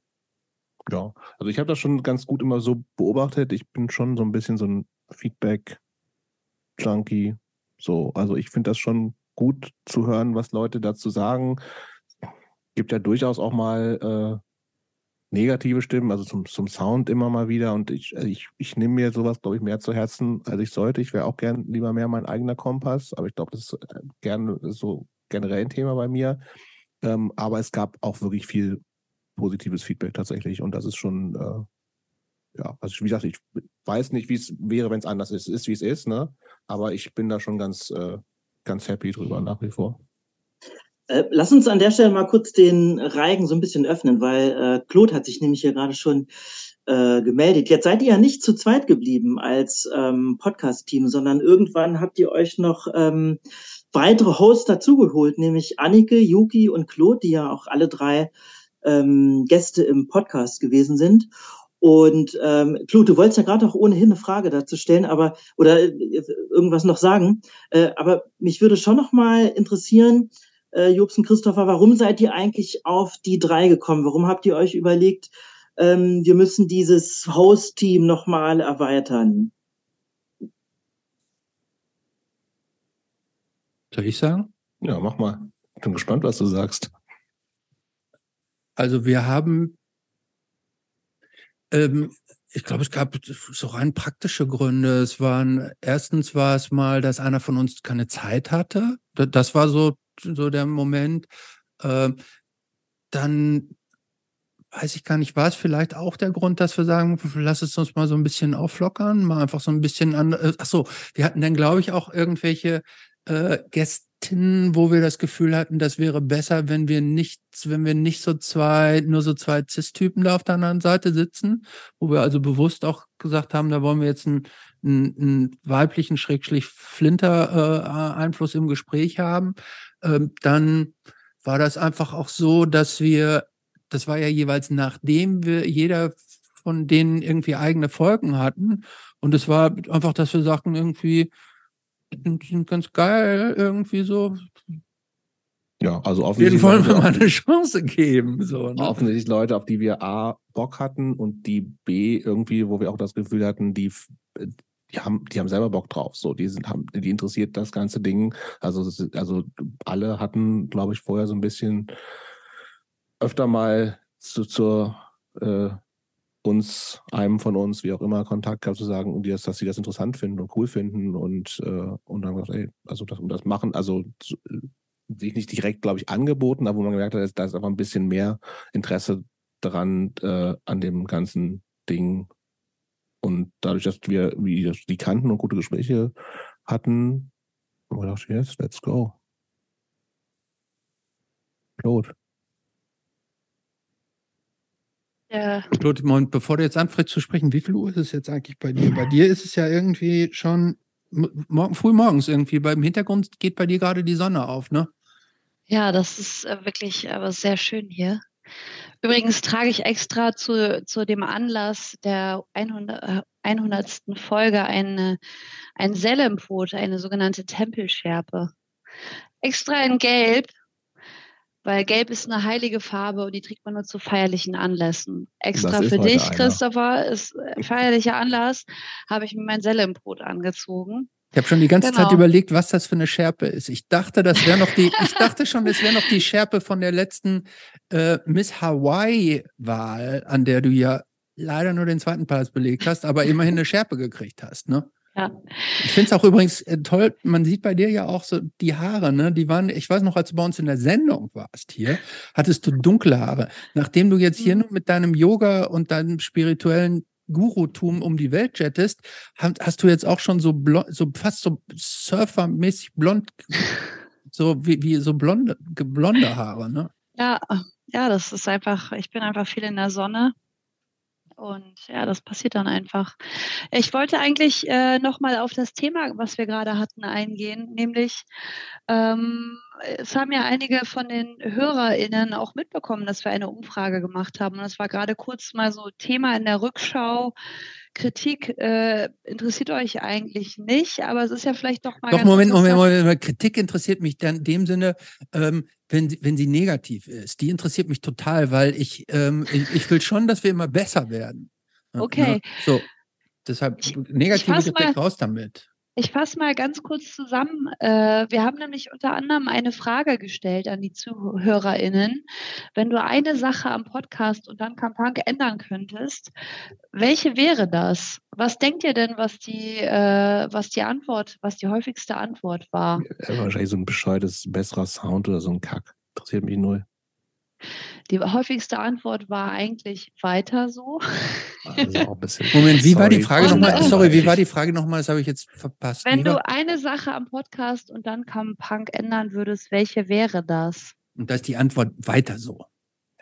Ja, also ich habe das schon ganz gut immer so beobachtet. Ich bin schon so ein bisschen so ein Feedback-Junkie. So, also ich finde das schon gut zu hören, was Leute dazu sagen. Gibt ja durchaus auch mal äh, negative Stimmen, also zum, zum Sound immer mal wieder. Und ich, also ich, ich nehme mir sowas, glaube ich, mehr zu Herzen, als ich sollte. Ich wäre auch gern lieber mehr mein eigener Kompass, aber ich glaube, das ist äh, gern so generell ein Thema bei mir. Ähm, aber es gab auch wirklich viel positives Feedback tatsächlich. Und das ist schon, äh, ja, also wie gesagt, ich weiß nicht, wie es wäre, wenn es anders ist. Es ist, wie es ist, ne? Aber ich bin da schon ganz, äh, ganz happy drüber nach wie vor. Äh, lass uns an der Stelle mal kurz den Reigen so ein bisschen öffnen, weil äh, Claude hat sich nämlich hier gerade schon äh, gemeldet. Jetzt seid ihr ja nicht zu zweit geblieben als ähm, Podcast-Team, sondern irgendwann habt ihr euch noch ähm, weitere Hosts dazugeholt, nämlich Annike, Yuki und Claude, die ja auch alle drei ähm, Gäste im Podcast gewesen sind. Und ähm, Claude, du wolltest ja gerade auch ohnehin eine Frage dazu stellen, aber oder äh, irgendwas noch sagen. Äh, aber mich würde schon noch mal interessieren, äh, Jobs und Christopher, warum seid ihr eigentlich auf die drei gekommen? Warum habt ihr euch überlegt, ähm, wir müssen dieses Host-Team noch mal erweitern? Soll ich sagen? Ja, mach mal. Ich bin gespannt, was du sagst. Also wir haben, ähm, ich glaube, es gab so rein praktische Gründe. Es waren, erstens war es mal, dass einer von uns keine Zeit hatte. Das war so, so der Moment. Ähm, dann weiß ich gar nicht, war es vielleicht auch der Grund, dass wir sagen, lass es uns mal so ein bisschen auflockern, mal einfach so ein bisschen an. Äh, ach so, wir hatten dann, glaube ich, auch irgendwelche äh, Gäste wo wir das Gefühl hatten, das wäre besser, wenn wir nicht, wenn wir nicht so zwei, nur so zwei Cis-Typen da auf der anderen Seite sitzen, wo wir also bewusst auch gesagt haben, da wollen wir jetzt einen, einen, einen weiblichen Schrägstrich Flinter-Einfluss äh, im Gespräch haben. Ähm, dann war das einfach auch so, dass wir das war ja jeweils nachdem wir jeder von denen irgendwie eigene Folgen hatten. Und es war einfach, dass wir sagten, irgendwie, die sind ganz geil, irgendwie so. Ja, also Denen offensichtlich wollen wir mal eine Chance geben. So, ne? offensichtlich Leute, auf die wir A, Bock hatten und die B, irgendwie, wo wir auch das Gefühl hatten, die, die haben, die haben selber Bock drauf. So, die sind, haben, die interessiert das ganze Ding. Also, also alle hatten, glaube ich, vorher so ein bisschen öfter mal zu, zur äh, uns, einem von uns, wie auch immer, Kontakt gehabt zu sagen, und dass sie das interessant finden und cool finden und, äh, und dann gesagt, ey, also das das machen, also zu- sich nicht direkt, glaube ich, angeboten, aber wo man gemerkt hat, da ist einfach ein bisschen mehr Interesse dran äh, an dem ganzen Ding. Und dadurch, dass wir wie die kannten und gute Gespräche hatten, wir gedacht, yes, let's go. Claude. Ja, Moment, bevor du jetzt anfängst zu sprechen, wie viel Uhr ist es jetzt eigentlich bei dir? Bei dir ist es ja irgendwie schon morgen, früh morgens irgendwie. Beim Hintergrund geht bei dir gerade die Sonne auf, ne? Ja, das ist äh, wirklich aber sehr schön hier. Übrigens trage ich extra zu, zu dem Anlass der 100, äh, 100. Folge eine, ein Selempot, eine sogenannte Tempelschärpe. Extra in Gelb, weil Gelb ist eine heilige Farbe und die trägt man nur zu feierlichen Anlässen. Extra für dich, einer. Christopher, ist äh, feierlicher Anlass, habe ich mir mein Selempot angezogen. Ich habe schon die ganze Zeit Genau. überlegt, was das für eine Schärpe ist. Ich dachte, das wäre noch die, ich dachte schon, das wäre noch die Schärpe von der letzten äh, Miss Hawaii-Wahl, an der du ja leider nur den zweiten Platz belegt hast, aber immerhin eine Schärpe gekriegt hast, ne? Ja. Ich finde es auch übrigens äh, toll, man sieht bei dir ja auch so die Haare, ne? Die waren, ich weiß noch, als du bei uns in der Sendung warst hier, hattest du dunkle Haare. Nachdem du jetzt hier Mhm. nur mit deinem Yoga und deinem spirituellen Gurutum um die Welt jettest, hast, hast du jetzt auch schon so, blond, so fast so surfermäßig blond, so wie, wie so blonde, blonde Haare, ne? Ja, ja, das ist einfach, ich bin einfach viel in der Sonne. Und ja, das passiert dann einfach. Ich wollte eigentlich äh, nochmal auf das Thema, was wir gerade hatten, eingehen, nämlich ähm, es haben ja einige von den HörerInnen auch mitbekommen, dass wir eine Umfrage gemacht haben. Und das war gerade kurz mal so Thema in der Rückschau. Kritik äh, interessiert euch eigentlich nicht, aber es ist ja vielleicht doch mal Doch, Moment, Moment. Moment, Moment. Kritik interessiert mich dann in dem Sinne, ähm, wenn, sie- wenn sie negativ ist. Die interessiert mich total, weil ich, ähm, ich, ich will schon, dass wir immer besser werden. Ja, Okay. Ne? So, deshalb Ich- negative fass Kritik mal- raus damit. Ich fasse mal ganz kurz zusammen. Äh, wir haben nämlich unter anderem eine Frage gestellt an die ZuhörerInnen. Wenn du eine Sache am Podcast und dann Kampag ändern könntest, welche wäre das? Was denkt ihr denn, was die, äh, was die Antwort, was die häufigste Antwort war? Äh, wahrscheinlich so ein bescheuertes, besserer Sound oder so ein Kack. Interessiert mich null. Die häufigste Antwort war eigentlich weiter so. Also auch ein bisschen. [laughs] Moment, wie war die Sorry, Frage nochmal? Sorry, wie war die Frage nochmal? Das habe ich jetzt verpasst. Wenn du eine Sache am Podcast und dann Kampag ändern würdest, welche wäre das? Und da ist die Antwort weiter so.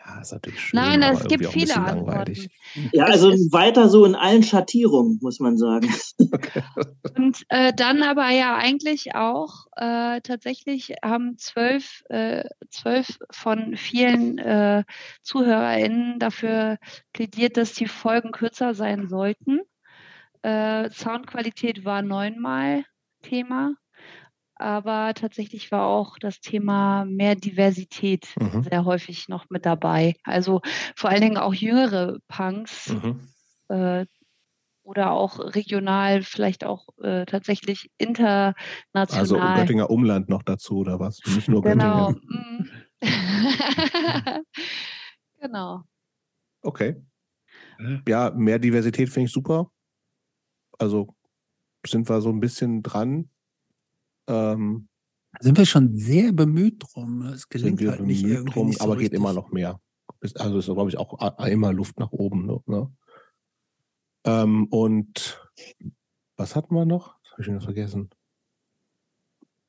Ja, ist natürlich schön. Nein, es gibt viele Antworten. langweilig. Ja, also weiter so in allen Schattierungen, muss man sagen. [laughs] Und äh, dann aber ja eigentlich auch äh, tatsächlich haben zwölf, äh, zwölf von vielen äh, ZuhörerInnen dafür plädiert, dass die Folgen kürzer sein sollten. Äh, Soundqualität war neunmal Thema, aber tatsächlich war auch das Thema mehr Diversität Mhm. sehr häufig noch mit dabei. Also vor allen Dingen auch jüngere Punks Mhm. äh, oder auch regional, vielleicht auch äh, tatsächlich international. Also Göttinger Umland noch dazu oder was? Nicht nur Genau. Göttingen. mm. [laughs] genau. Okay. Ja, mehr Diversität finde ich super. Also sind wir so ein bisschen dran. Ähm, Sind wir schon sehr bemüht drum. Es sind gelingt wir halt nicht bemüht irgendwie drum, nicht so aber geht richtig. immer noch mehr. Also ist, glaube ich, auch immer Luft nach oben. Ne? Ne? Ähm, und was hatten wir noch? Das habe ich schon vergessen.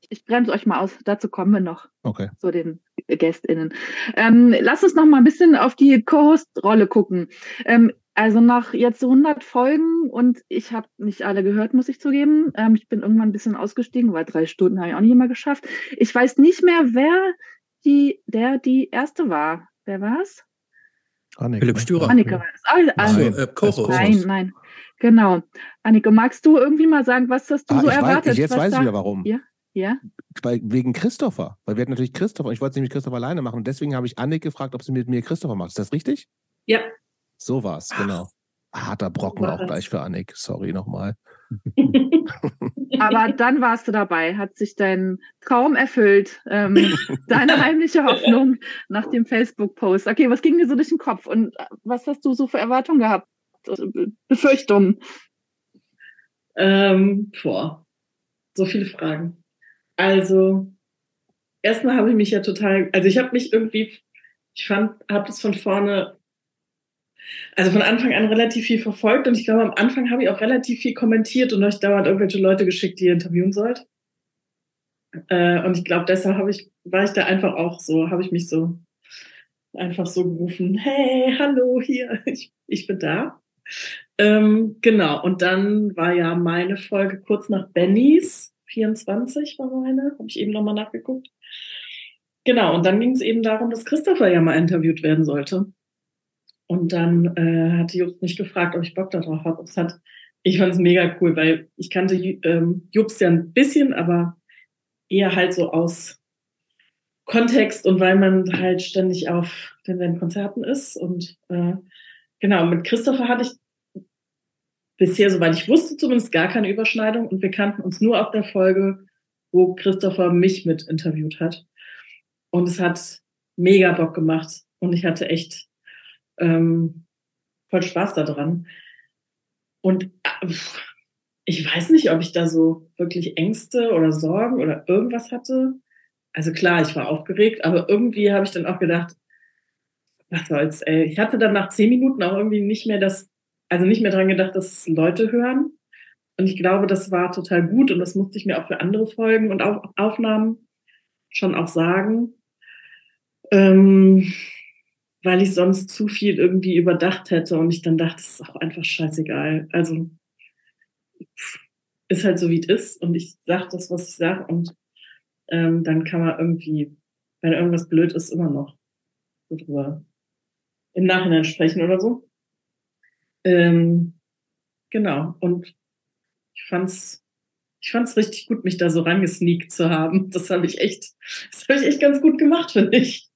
Ich bremse euch mal aus, dazu kommen wir noch Okay. zu den GästInnen. Ähm, lass uns noch mal ein bisschen auf die Co-Host-Rolle gucken. Ähm, also nach jetzt so 100 Folgen und ich habe nicht alle gehört, muss ich zugeben. Ähm, ich bin irgendwann ein bisschen ausgestiegen, weil drei Stunden habe ich auch nicht immer geschafft. Ich weiß nicht mehr, wer die, der die erste war. Wer war's? Annik, Philipp ne? Stürer. Annike war das. Ah, Also, also, äh, Co-Host. nein, nein. Genau. Annike, magst du irgendwie mal sagen, was hast du Ah, so erwartet? weiß, jetzt was weiß ich wieder warum. Ja? Ja? Weil, wegen Christopher. Weil wir hatten natürlich Christopher. Ich wollte es nämlich Christopher alleine machen. Und deswegen habe ich Annik gefragt, ob sie mit mir Christopher macht. Ist das richtig? Ja. So war es, genau. Harter Brocken war auch das. gleich für Annik. Sorry nochmal. [laughs] Aber dann warst du dabei, hat sich dein Traum erfüllt, ähm, [laughs] deine heimliche Hoffnung nach dem Facebook-Post. Okay, was ging dir so durch den Kopf und äh, was hast du so für Erwartungen gehabt? Also, Be- Befürchtungen? Ähm, boah, so viele Fragen. Also, erstmal habe ich mich ja total, also ich habe mich irgendwie, ich fand, habe das von vorne, also von Anfang an relativ viel verfolgt und ich glaube, am Anfang habe ich auch relativ viel kommentiert und euch dauernd irgendwelche Leute geschickt, die ihr interviewen sollt. Äh, und ich glaube, deshalb habe ich, war ich da einfach auch so, habe ich mich so einfach so gerufen, hey, hallo, hier, [laughs] ich, ich bin da. Ähm, genau, und dann war ja meine Folge kurz nach Bennys, 24 war meine, habe ich eben nochmal nachgeguckt. Genau, und dann ging es eben darum, dass Christopher ja mal interviewt werden sollte. Und dann äh, hatte Jobst mich gefragt, ob ich Bock darauf habe. Und es hat, ich fand es mega cool, weil ich kannte ähm, Jobst ja ein bisschen, aber eher halt so aus Kontext und weil man halt ständig auf den seinen Konzerten ist. Und äh, genau, mit Christopher hatte ich bisher, soweit ich wusste, zumindest gar keine Überschneidung. Und wir kannten uns nur auf der Folge, wo Christopher mich mit interviewt hat. Und es hat mega Bock gemacht. Und ich hatte echt ähm, voll Spaß daran. Und äh, ich weiß nicht, ob ich da so wirklich Ängste oder Sorgen oder irgendwas hatte. Also klar, ich war aufgeregt, aber irgendwie habe ich dann auch gedacht, was soll's, ey. Ich hatte dann nach zehn Minuten auch irgendwie nicht mehr das, also nicht mehr dran gedacht, dass Leute hören. Und ich glaube, das war total gut und das musste ich mir auch für andere Folgen und Auf Aufnahmen schon auch sagen. Ähm, weil ich sonst zu viel irgendwie überdacht hätte und ich dann dachte, es ist auch einfach scheißegal. Also ist halt so, wie es ist und ich sage das, was ich sage und ähm, dann kann man irgendwie, wenn irgendwas blöd ist, immer noch drüber im Nachhinein sprechen oder so. Ähm, genau. Und ich fand's, ich fand's richtig gut, mich da so rangesneakt zu haben. Das habe ich echt, das habe ich echt ganz gut gemacht, finde ich.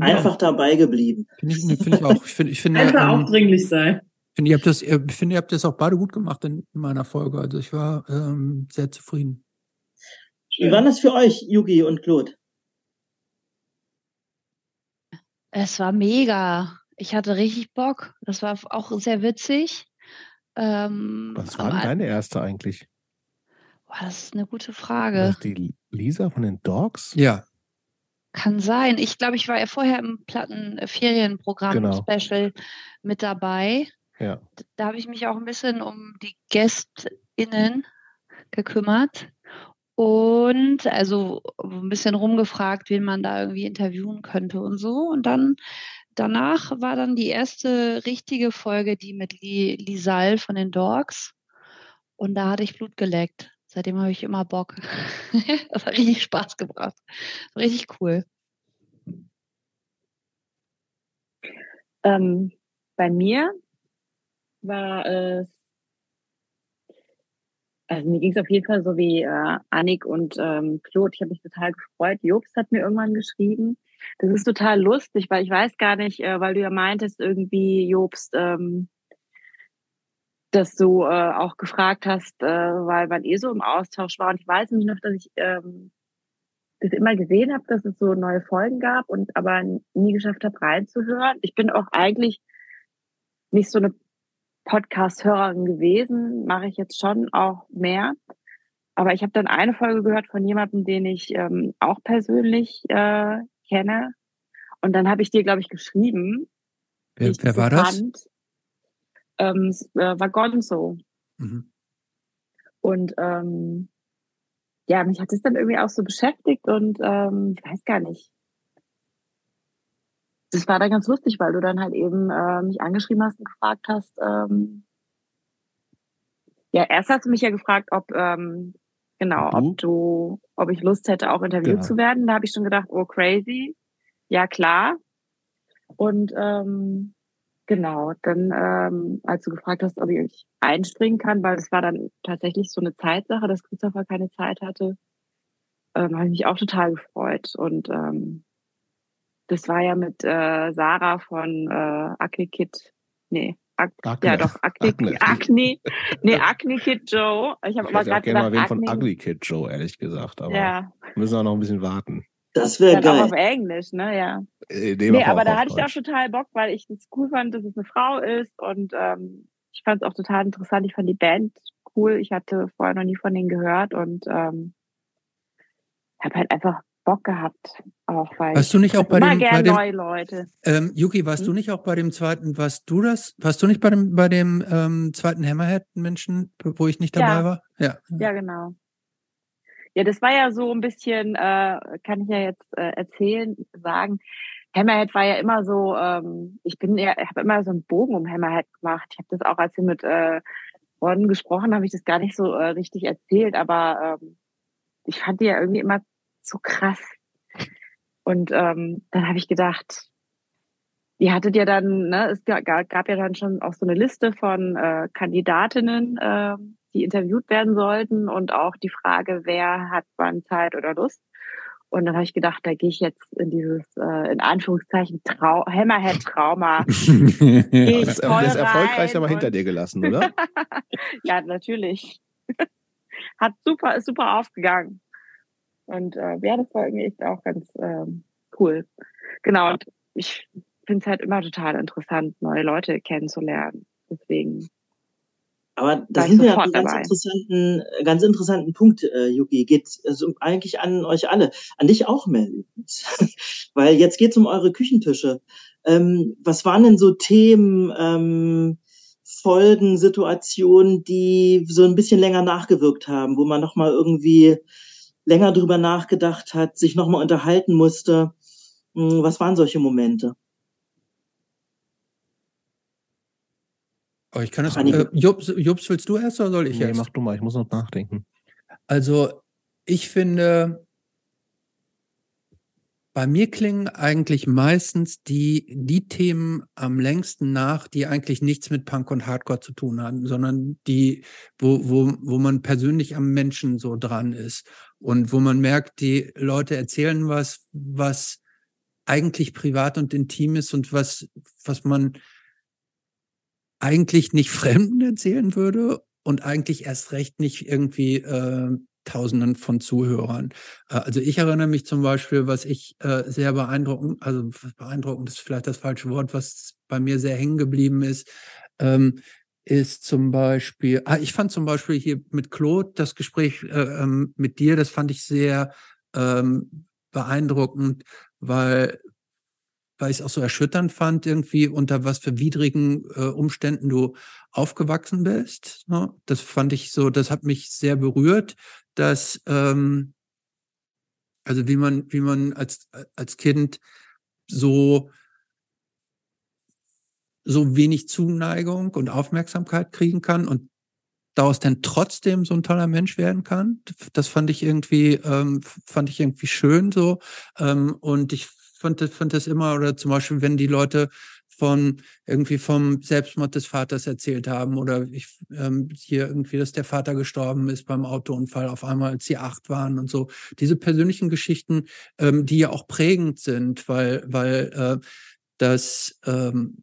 Einfach dabei geblieben. Finde ich, finde ich auch. Ich finde, ich finde, Einfach ähm, aufdringlich sein. finde, ihr habt das, ihr- ich finde, ihr habt das auch beide gut gemacht in, in meiner Folge. Also ich war ähm, sehr zufrieden. Wie war das für euch, Yugi und Claude? Es war mega. Ich hatte richtig Bock. Das war auch sehr witzig. Ähm, Was war denn deine erste eigentlich? Boah, das ist eine gute War Frage. das die Lisa von den Dogs? Ja, Kann sein. Ich glaube, ich war ja vorher im Plattenferienprogramm Genau. Special mit dabei. Ja. Da habe ich mich auch ein bisschen um die GästInnen gekümmert und also ein bisschen rumgefragt, wen man da irgendwie interviewen könnte und so. Und dann danach war dann die erste richtige Folge, die mit Li Lisal von den Dogs. Und da hatte ich Blut geleckt. Seitdem habe ich immer Bock. [laughs] das hat richtig Spaß gebracht. Richtig cool. Ähm, bei mir war es, also mir ging es auf jeden Fall so wie äh, Annik und ähm, Claude. Ich habe mich total gefreut. Jobst hat mir irgendwann geschrieben. Das ist total lustig, weil ich weiß gar nicht, äh, weil du ja meintest irgendwie, Jobst, ähm, dass du äh, auch gefragt hast, äh, weil man eh so im Austausch war. Und ich weiß nämlich noch, dass ich ähm, das immer gesehen habe, dass es so neue Folgen gab und aber nie geschafft habe reinzuhören. Ich bin auch eigentlich nicht so eine Podcast-Hörerin gewesen, mache ich jetzt schon auch mehr. Aber ich habe dann eine Folge gehört von jemandem, den ich ähm, auch persönlich äh, kenne. Und dann habe ich dir, glaube ich, geschrieben. wer, ich wer war das? Ähm, es äh, war Gonzo. Mhm. Und ähm, ja, mich hat es dann irgendwie auch so beschäftigt und ähm, ich weiß gar nicht. Das war dann ganz lustig, weil du dann halt eben äh, mich angeschrieben hast und gefragt hast. Ähm, ja, erst hast du mich ja gefragt, ob ähm, genau, Du? ob du, ob ich Lust hätte, auch interviewt Genau. zu werden. Da habe ich schon gedacht, oh crazy. ja klar. Und ähm, genau, dann, ähm, als du gefragt hast, ob ich einspringen kann, weil es war dann tatsächlich so eine Zeitsache, dass Christopher keine Zeit hatte, ähm, habe ich mich auch total gefreut. Und ähm, das war ja mit äh, Sarah von äh, Acne Kid. Nee, Ak Acne. ja doch, Acne, Acne. [laughs] Acne, nee, Acne Kid Joe. Ich habe aber gerade gerne mal wen von Acne, Ugly Kid Joe, ehrlich gesagt. Aber ja, müssen wir noch ein bisschen warten. Das wäre dann auch geil. auf Englisch, ne, ja. Äh, Nee, wir aber da hatte ich auch total Bock, weil ich es cool fand, dass es eine Frau ist und ähm, ich fand es auch total interessant. Ich fand die Band cool. Ich hatte vorher noch nie von denen gehört und ähm, habe halt einfach Bock gehabt, auch weil Warst du nicht ich auch bei dem, bei dem neue Leute. ähm, Yuki, warst Hm? du nicht auch bei dem zweiten, warst du das, warst du nicht bei dem, bei dem ähm, zweiten Hammerhead-Menschen, wo ich nicht dabei Ja. war? Ja. Ja, genau. Ja, das war ja so ein bisschen, äh, kann ich ja jetzt äh, erzählen, sagen. Hammerhead war ja immer so, ähm, ich bin ja, habe immer so einen Bogen um Hammerhead gemacht. Ich habe das auch, als wir mit äh, Ron gesprochen, habe ich das gar nicht so äh, richtig erzählt, aber ähm, ich fand die ja irgendwie immer so krass. Und ähm, dann habe ich gedacht, ihr hattet ja dann, ne, es gab, gab ja dann schon auch so eine Liste von äh, Kandidatinnen, äh, die interviewt werden sollten und auch die Frage, wer hat wann Zeit oder Lust. Und dann habe ich gedacht, da gehe ich jetzt in dieses, äh, in Anführungszeichen, Trau Hammerhead-Trauma. [laughs] Das, das erfolgreich aber hinter dir gelassen, oder? [laughs] ja, natürlich. [laughs] Hat super, ist super aufgegangen. Und äh, ja, das war irgendwie echt auch ganz ähm, cool. Genau, und ich finde es halt immer total interessant, neue Leute kennenzulernen. Deswegen, Aber da sind wir sofort einem ganz dabei. interessanten, ganz interessanten Punkt, äh, Yuki. Geht also eigentlich an euch alle, an dich auch, Mel übrigens. [laughs] Weil jetzt geht's um eure Küchentische. Ähm, was waren denn so Themen, ähm, Folgen, Situationen, die so ein bisschen länger nachgewirkt haben, wo man nochmal irgendwie länger drüber nachgedacht hat, sich nochmal unterhalten musste? Hm, Was waren solche Momente? Oh, ich kann das, äh, Jobs, Jobs, willst du erst oder soll ich nee, erst? mach du mal, ich muss noch nachdenken. Also, ich finde, bei mir klingen eigentlich meistens die, die Themen am längsten nach, die eigentlich nichts mit Punk und Hardcore zu tun haben, sondern die, wo, wo, wo man persönlich am Menschen so dran ist und wo man merkt, die Leute erzählen was, was eigentlich privat und intim ist und was, was man eigentlich nicht [laughs] Fremden erzählen würde und eigentlich erst recht nicht irgendwie äh, Tausenden von Zuhörern. Äh, also ich erinnere mich zum Beispiel, was ich äh, sehr beeindruckend, also beeindruckend ist vielleicht das falsche Wort, was bei mir sehr hängen geblieben ist, ähm, ist zum Beispiel, ah, ich fand zum Beispiel hier mit Claude das Gespräch äh, ähm, mit dir, das fand ich sehr ähm, beeindruckend, weil weil ich es auch so erschütternd fand, irgendwie unter was für widrigen äh, Umständen du aufgewachsen bist. Ne? Das fand ich so, das hat mich sehr berührt, dass ähm, also wie man, wie man als, als Kind so so wenig Zuneigung und Aufmerksamkeit kriegen kann und daraus dann trotzdem so ein toller Mensch werden kann. Das fand ich irgendwie, ähm, fand ich irgendwie schön so. Ähm, und ich fand das, fand das immer, oder zum Beispiel, wenn die Leute von irgendwie vom Selbstmord des Vaters erzählt haben oder ich, ähm, hier irgendwie, dass der Vater gestorben ist beim Autounfall auf einmal, als sie acht waren und so. Diese persönlichen Geschichten, ähm, die ja auch prägend sind, weil, weil äh, das ähm,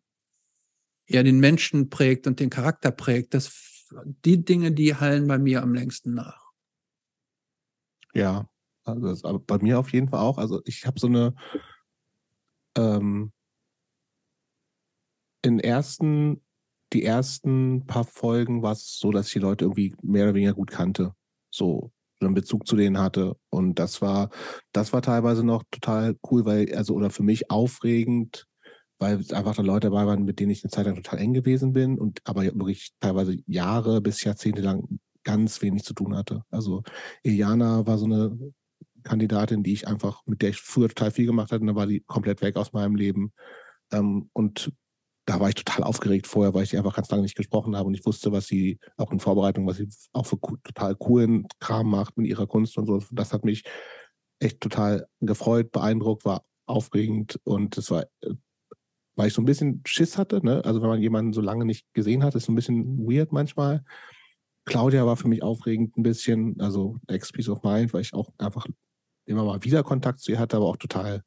ja den Menschen prägt und den Charakter prägt. Das die Dinge, die hallen bei mir am längsten nach. Ja, also bei mir auf jeden Fall auch. Also ich habe so eine ähm, in ersten, die ersten paar Folgen war es so, dass ich die Leute irgendwie mehr oder weniger gut kannte. So einen Bezug zu denen hatte. Und das war, das war teilweise noch total cool, weil, also, oder für mich aufregend, weil es einfach da Leute dabei waren, mit denen ich eine Zeit lang total eng gewesen bin und aber wirklich teilweise Jahre bis Jahrzehnte lang ganz wenig zu tun hatte. Also Iliana war so eine Kandidatin, die ich einfach, mit der ich früher total viel gemacht hatte, und dann war die komplett weg aus meinem Leben. Ähm, und da war ich total aufgeregt vorher, weil ich die einfach ganz lange nicht gesprochen habe und ich wusste, was sie auch in Vorbereitung, was sie auch für total coolen Kram macht mit ihrer Kunst und so. Das hat mich echt total gefreut, beeindruckt, war aufregend und es war, äh, weil ich so ein bisschen Schiss hatte, ne? Also wenn man jemanden so lange nicht gesehen hat, ist so ein bisschen weird manchmal. Claudia war für mich aufregend ein bisschen, also Ex-Peace of Mind, weil ich auch einfach immer mal wieder Kontakt zu ihr hatte, aber auch total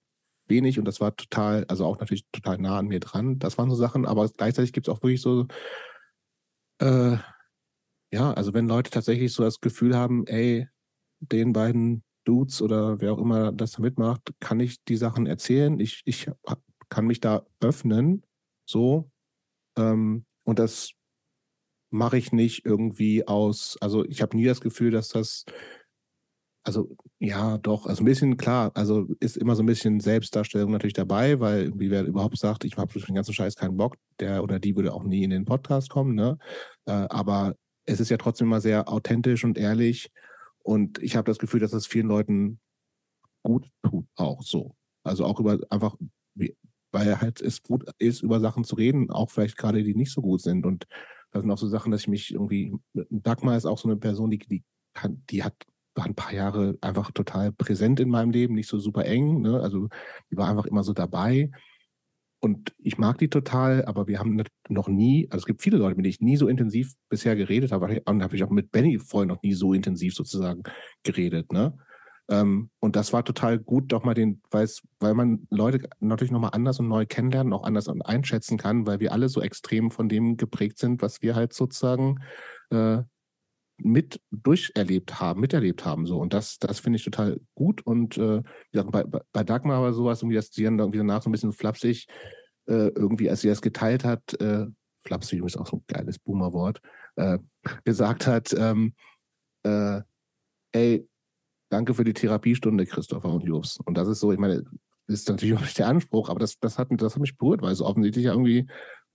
wenig und das war total, also auch natürlich total nah an mir dran. Das waren so Sachen, aber gleichzeitig gibt es auch wirklich so, äh, ja, also wenn Leute tatsächlich so das Gefühl haben, ey, den beiden Dudes oder wer auch immer das da mitmacht, kann ich die Sachen erzählen. Ich, ich kann mich da öffnen, so. Ähm, und das mache ich nicht irgendwie aus, also ich habe nie das Gefühl, dass das, also ja, doch, also ein bisschen klar, also ist immer so ein bisschen Selbstdarstellung natürlich dabei, weil wie wer überhaupt sagt, ich habe für den ganzen Scheiß keinen Bock, der oder die würde auch nie in den Podcast kommen, ne? Äh, aber es ist ja trotzdem immer sehr authentisch und ehrlich und ich habe das Gefühl, dass das vielen Leuten gut tut, auch so. Also auch über einfach, weil halt es gut ist, über Sachen zu reden, auch vielleicht gerade die nicht so gut sind. Und das sind auch so Sachen, dass ich mich irgendwie, Dagmar ist auch so eine Person, die, die, kann, die hat war ein paar Jahre einfach total präsent in meinem Leben, nicht so super eng. Ne? Also die war einfach immer so dabei. Und ich mag die total, aber wir haben noch nie, also es gibt viele Leute, mit denen ich nie so intensiv bisher geredet habe. Und habe ich auch mit Benny vorher noch nie so intensiv sozusagen geredet. Ne? Ähm, und das war total gut, doch mal den, weil man Leute natürlich nochmal anders und neu kennenlernen, auch anders einschätzen kann, weil wir alle so extrem von dem geprägt sind, was wir halt sozusagen äh, mit durcherlebt haben, miterlebt haben. So. Und das, das finde ich total gut. Und äh, bei, bei Dagmar war sowas, irgendwie, dass die dann irgendwie danach so ein bisschen flapsig, äh, irgendwie, als sie das geteilt hat, äh, flapsig ist auch so ein geiles Boomer-Wort, äh, [laughs] gesagt hat, ähm, äh, ey, danke für die Therapiestunde, Christopher und Jobs. Und das ist so, ich meine, ist natürlich auch nicht der Anspruch, aber das, das, hat, das hat mich berührt, weil es offensichtlich ja irgendwie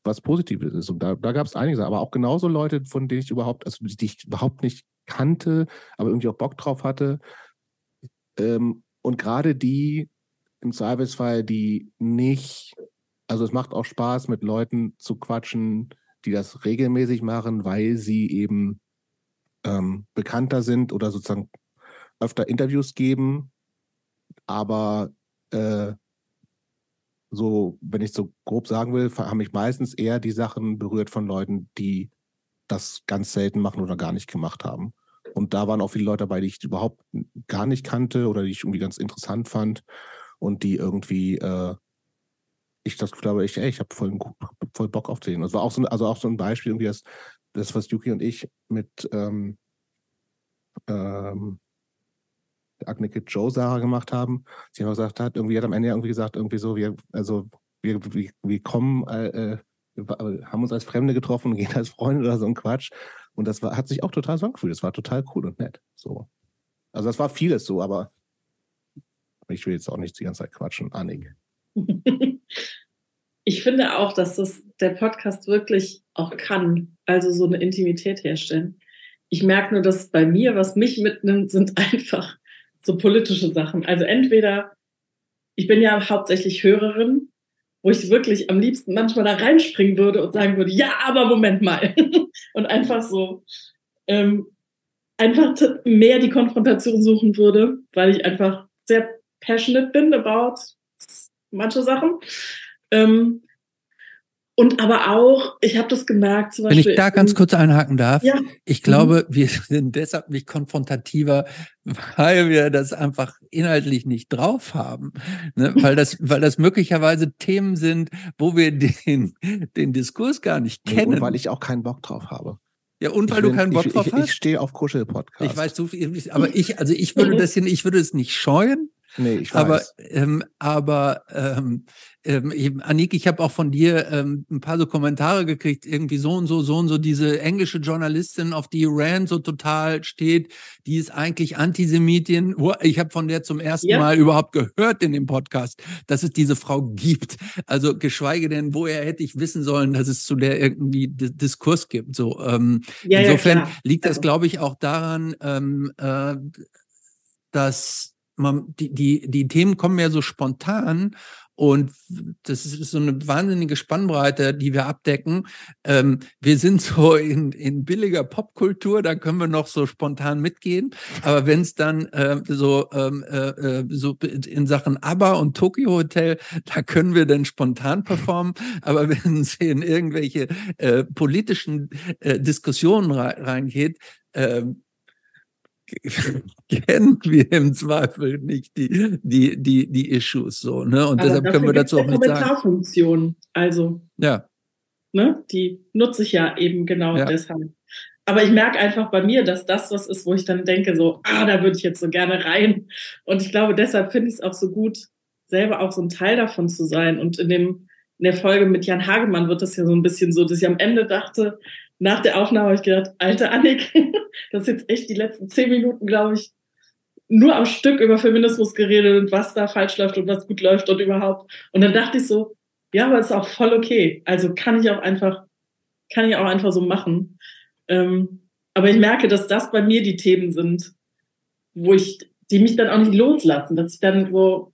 was Positives ist. Und da, da gab es einiges, aber auch genauso Leute, von denen ich überhaupt, also die ich überhaupt nicht kannte, aber irgendwie auch Bock drauf hatte. Ähm, und gerade die im Zweifelsfall, die nicht, also es macht auch Spaß, mit Leuten zu quatschen, die das regelmäßig machen, weil sie eben ähm, bekannter sind oder sozusagen öfter Interviews geben, aber äh, so, wenn ich so grob sagen will, haben mich meistens eher die Sachen berührt von Leuten, die das ganz selten machen oder gar nicht gemacht haben. Und da waren auch viele Leute dabei, die ich überhaupt gar nicht kannte oder die ich irgendwie ganz interessant fand und die irgendwie, äh, ich das glaube ich, ey, ich habe voll, voll Bock auf den. Das war auch so, also auch so ein Beispiel, irgendwie das, das was Yuki und ich mit ähm, ähm, Agnike Joe Sarah gemacht haben. Sie haben gesagt hat, irgendwie hat am Ende irgendwie gesagt, irgendwie so, wir, also wir, wir, wir kommen, äh, äh wir haben uns als Fremde getroffen [laughs] gehen als Freunde oder so ein Quatsch. Und das war, hat sich auch total so angefühlt. Das war total cool und nett. So. Also das war vieles so, aber ich will jetzt auch nicht die ganze Zeit quatschen. Annik. [laughs] Ich finde auch, dass das der Podcast wirklich auch kann, also so eine Intimität herstellen. Ich merke nur, dass bei mir, was mich mitnimmt, sind [laughs] einfach so politische Sachen. Also entweder, ich bin ja hauptsächlich Hörerin, wo ich wirklich am liebsten manchmal da reinspringen würde und sagen würde, ja, aber Moment mal. [laughs] und einfach so, ähm, einfach mehr die Konfrontation suchen würde, weil ich einfach sehr passionate bin about manche Sachen. Ähm, und aber auch, ich habe das gemerkt, zum Beispiel. Wenn ich da ganz kurz einhaken darf, ja. ich glaube, mhm. wir sind deshalb nicht konfrontativer, weil wir das einfach inhaltlich nicht drauf haben. Ne? Weil, das, weil das möglicherweise Themen sind, wo wir den, den Diskurs gar nicht kennen. Und weil ich auch keinen Bock drauf habe. Ja, und weil bin, du keinen Bock ich, drauf ich, hast. Ich stehe auf Kuschel-Podcast. Ich weiß, du, aber ich, also ich würde das hier, ich würde es nicht scheuen. Nee, ich weiß. Aber, ähm, aber ähm, ähm, Annik, ich habe auch von dir ähm, ein paar so Kommentare gekriegt, irgendwie so und so, so und so, diese englische Journalistin, auf die Rand so total steht, die ist eigentlich Antisemitin. Ich habe von der zum ersten ja. Mal überhaupt gehört in dem Podcast, dass es diese Frau gibt. Also geschweige denn, woher hätte ich wissen sollen, dass es zu der irgendwie Diskurs gibt. So, ähm, ja, insofern ja, liegt das, also glaube ich, auch daran, ähm, äh, dass man, die, die, die Themen kommen ja so spontan Und das ist so eine wahnsinnige Spannbreite, die wir abdecken. Ähm, wir sind [laughs] so in, in billiger Popkultur, da können wir noch so spontan mitgehen. Aber wenn es dann äh, so, ähm, äh, äh, so in Sachen ABBA und Tokyo Hotel, da können wir dann spontan performen. Aber [laughs] wenn es in irgendwelche äh, politischen äh, Diskussionen reingeht, [laughs] kennen wir im Zweifel nicht die, die, die, die Issues so. Ne? Und Aber deshalb können wir dazu auch nicht sagen. Kommentarfunktion, also. Ja. Ne? Die nutze ich ja eben genau ja. deshalb. Aber ich merke einfach bei mir, dass das was ist, wo ich dann denke, so, ah, da würde ich jetzt so gerne rein. Und ich glaube, deshalb finde ich es auch so gut, selber auch so ein Teil davon zu sein. Und in dem, in der Folge mit Jan Hagemann wird das ja so ein bisschen so, dass ich am Ende dachte, nach der Aufnahme habe ich gedacht, alte Annik, [laughs] das ist jetzt echt die letzten zehn Minuten, glaube ich, nur am Stück über Feminismus geredet und was da falsch läuft und was gut läuft und überhaupt. Und dann dachte ich so, ja, aber ist auch voll okay. Also kann ich auch einfach, kann ich auch einfach so machen. Ähm, aber ich merke, dass das bei mir die Themen sind, wo ich, die mich dann auch nicht loslassen, dass ich dann so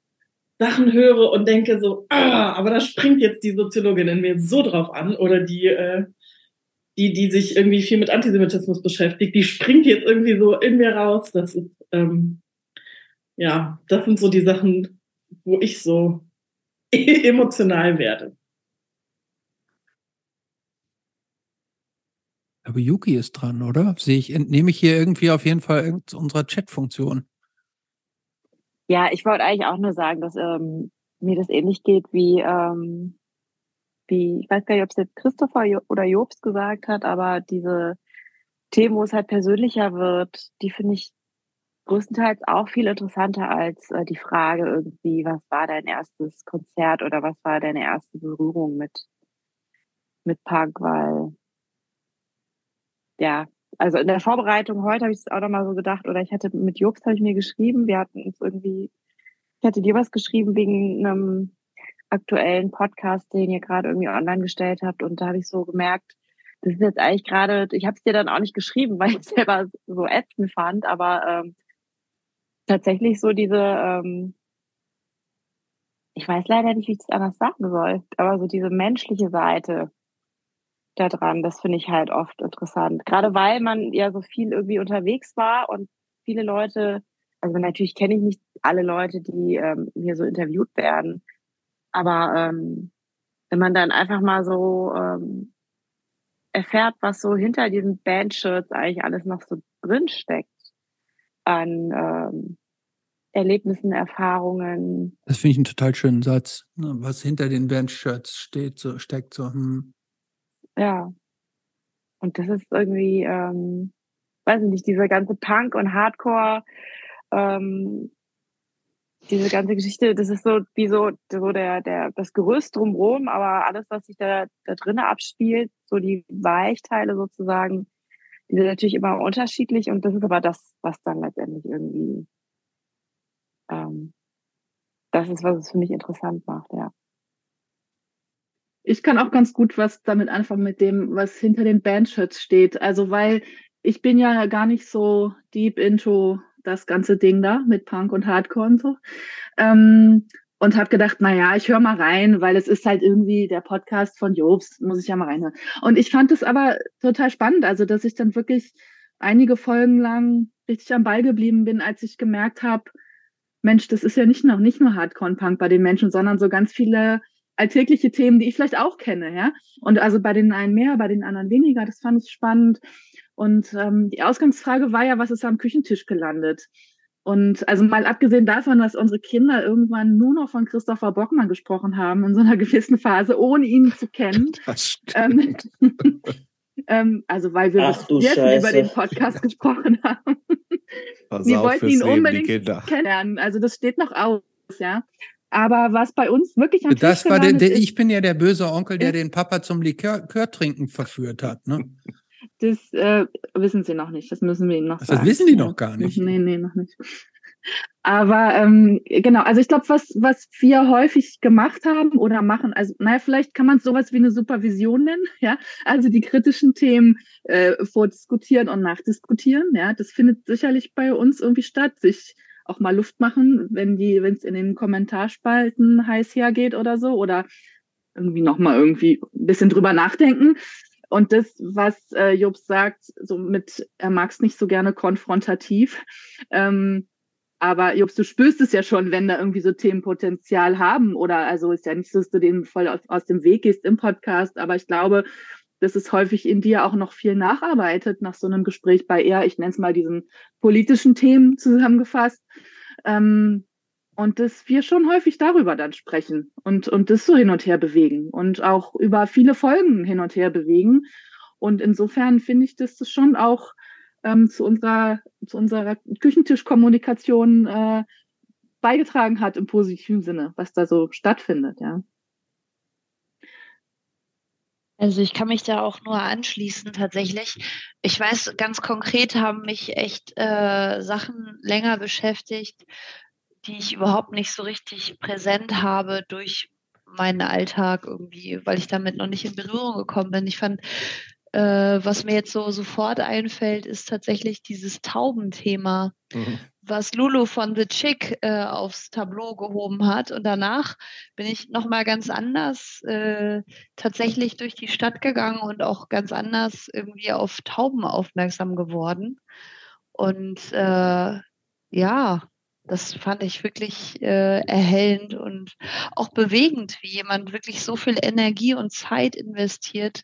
Sachen höre und denke so, ah, aber da springt jetzt die Soziologin in mir so drauf an oder die, äh, die, die sich irgendwie viel mit Antisemitismus beschäftigt, die springt jetzt irgendwie so in mir raus. Das ist, ähm, ja, das sind so die Sachen, wo ich so [laughs] emotional werde. Aber Yuki ist dran, oder? Sehe ich, entnehme ich hier irgendwie auf jeden Fall unserer Chat-Funktion. Ja, ich wollte eigentlich auch nur sagen, dass ähm, mir das ähnlich geht wie ähm, wie, ich weiß gar nicht, ob es jetzt Christopher oder Jobs gesagt hat, aber diese Themen, wo es halt persönlicher wird, die finde ich größtenteils auch viel interessanter als äh, die Frage irgendwie, was war dein erstes Konzert oder was war deine erste Berührung mit, mit Punk, weil ja, also in der Vorbereitung heute habe ich es auch nochmal so gedacht, oder ich hatte mit Jobs habe ich mir geschrieben, wir hatten uns irgendwie, ich hatte dir was geschrieben wegen einem aktuellen Podcast, den ihr gerade irgendwie online gestellt habt. Und da habe ich so gemerkt, das ist jetzt eigentlich gerade, ich habe es dir dann auch nicht geschrieben, [laughs] weil ich es selber so ätzend fand, aber ähm, tatsächlich so diese, ähm, ich weiß leider nicht, wie ich das anders sagen soll, aber so diese menschliche Seite da dran, das finde ich halt oft interessant. Gerade weil man ja so viel irgendwie unterwegs war und viele Leute, also natürlich kenne ich nicht alle Leute, die ähm, hier so interviewt werden, aber ähm, wenn man dann einfach mal so ähm, erfährt, was so hinter diesen Bandshirts eigentlich alles noch so drin steckt an ähm, Erlebnissen, Erfahrungen. Das finde ich einen total schönen Satz, ne, was hinter den Bandshirts steht, so steckt so. Hm. Ja. Und das ist irgendwie, ähm, weiß ich nicht, dieser ganze Punk und Hardcore ähm, diese ganze Geschichte, das ist so wie so, so der, der, das Gerüst drumherum, aber alles, was sich da, da drinnen abspielt, so die Weichteile sozusagen, die sind natürlich immer unterschiedlich und das ist aber das, was dann letztendlich irgendwie, ähm, das ist, was es für mich interessant macht, ja. Ich kann auch ganz gut was damit anfangen mit dem, was hinter den Bandshirts steht. Also, weil ich bin ja gar nicht so deep into das ganze Ding da mit Punk und Hardcore und so. Ähm, und habe gedacht, na ja, ich höre mal rein, weil es ist halt irgendwie der Podcast von Jobs, muss ich ja mal reinhören. Und ich fand es aber total spannend, also dass ich dann wirklich einige Folgen lang richtig am Ball geblieben bin, als ich gemerkt habe, Mensch, das ist ja nicht noch nicht nur Hardcore Punk bei den Menschen, sondern so ganz viele alltägliche Themen, die ich vielleicht auch kenne, ja. Und also bei den einen mehr, bei den anderen weniger. Das fand ich spannend. Und ähm, die Ausgangsfrage war ja, was ist am Küchentisch gelandet? Und also mal abgesehen davon, dass unsere Kinder irgendwann nur noch von Christopher Bockmann gesprochen haben in so einer [laughs] gewissen Phase, ohne ihn zu kennen. [laughs] Das ähm, [laughs] ähm, also weil wir Ach, jetzt über den Podcast gesprochen haben. Wir wollten ihn unbedingt kennenlernen. Also das steht noch aus, ja. Aber was bei uns wirklich am Das Tisch war der, der, ich bin ja der böse Onkel, der den Papa zum Likörtrinken verführt hat, ne? Das äh, wissen sie noch nicht. Das müssen wir ihnen noch also sagen. Das wissen die noch gar nicht. Nee, nee, noch nicht. Aber ähm, genau, also ich glaube, was, was wir häufig gemacht haben oder machen, also naja, vielleicht kann man es sowas wie eine Supervision nennen, ja. Also die kritischen Themen äh, vordiskutieren und nachdiskutieren, ja. Das findet sicherlich bei uns irgendwie statt, sich auch mal Luft machen, wenn die, wenn es in den Kommentarspalten heiß hergeht oder so, oder irgendwie nochmal irgendwie ein bisschen drüber nachdenken. Und das, was äh, Jobs sagt, so mit, er mag es nicht so gerne konfrontativ. Ähm, aber Jobs, du spürst es ja schon, wenn da irgendwie so Themen Potenzial haben. Oder also ist ja nicht so, dass du denen voll aus, aus dem Weg gehst im Podcast. Aber ich glaube, dass es häufig in dir auch noch viel nacharbeitet nach so einem Gespräch bei eher, ich nenne es mal diesen politischen Themen zusammengefasst. Ähm, und dass wir schon häufig darüber dann sprechen und, und das so hin und her bewegen und auch über viele Folgen hin und her bewegen. Und insofern finde ich, dass das schon auch ähm, zu unserer, zu unserer Küchentischkommunikation äh, beigetragen hat im positiven Sinne, was da so stattfindet, ja. Also ich kann mich da auch nur anschließen tatsächlich. Ich weiß, ganz konkret haben mich echt äh, Sachen länger beschäftigt, die ich überhaupt nicht so richtig präsent habe durch meinen Alltag irgendwie, weil ich damit noch nicht in Berührung gekommen bin. Ich fand, äh, was mir jetzt so sofort einfällt, ist tatsächlich dieses Taubenthema, mhm. was Lulu von The Chick äh, aufs Tableau gehoben hat. Und danach bin ich nochmal ganz anders äh, tatsächlich durch die Stadt gegangen und auch ganz anders irgendwie auf Tauben aufmerksam geworden. Und äh, ja, das fand ich wirklich äh, erhellend und auch bewegend, wie jemand wirklich so viel Energie und Zeit investiert,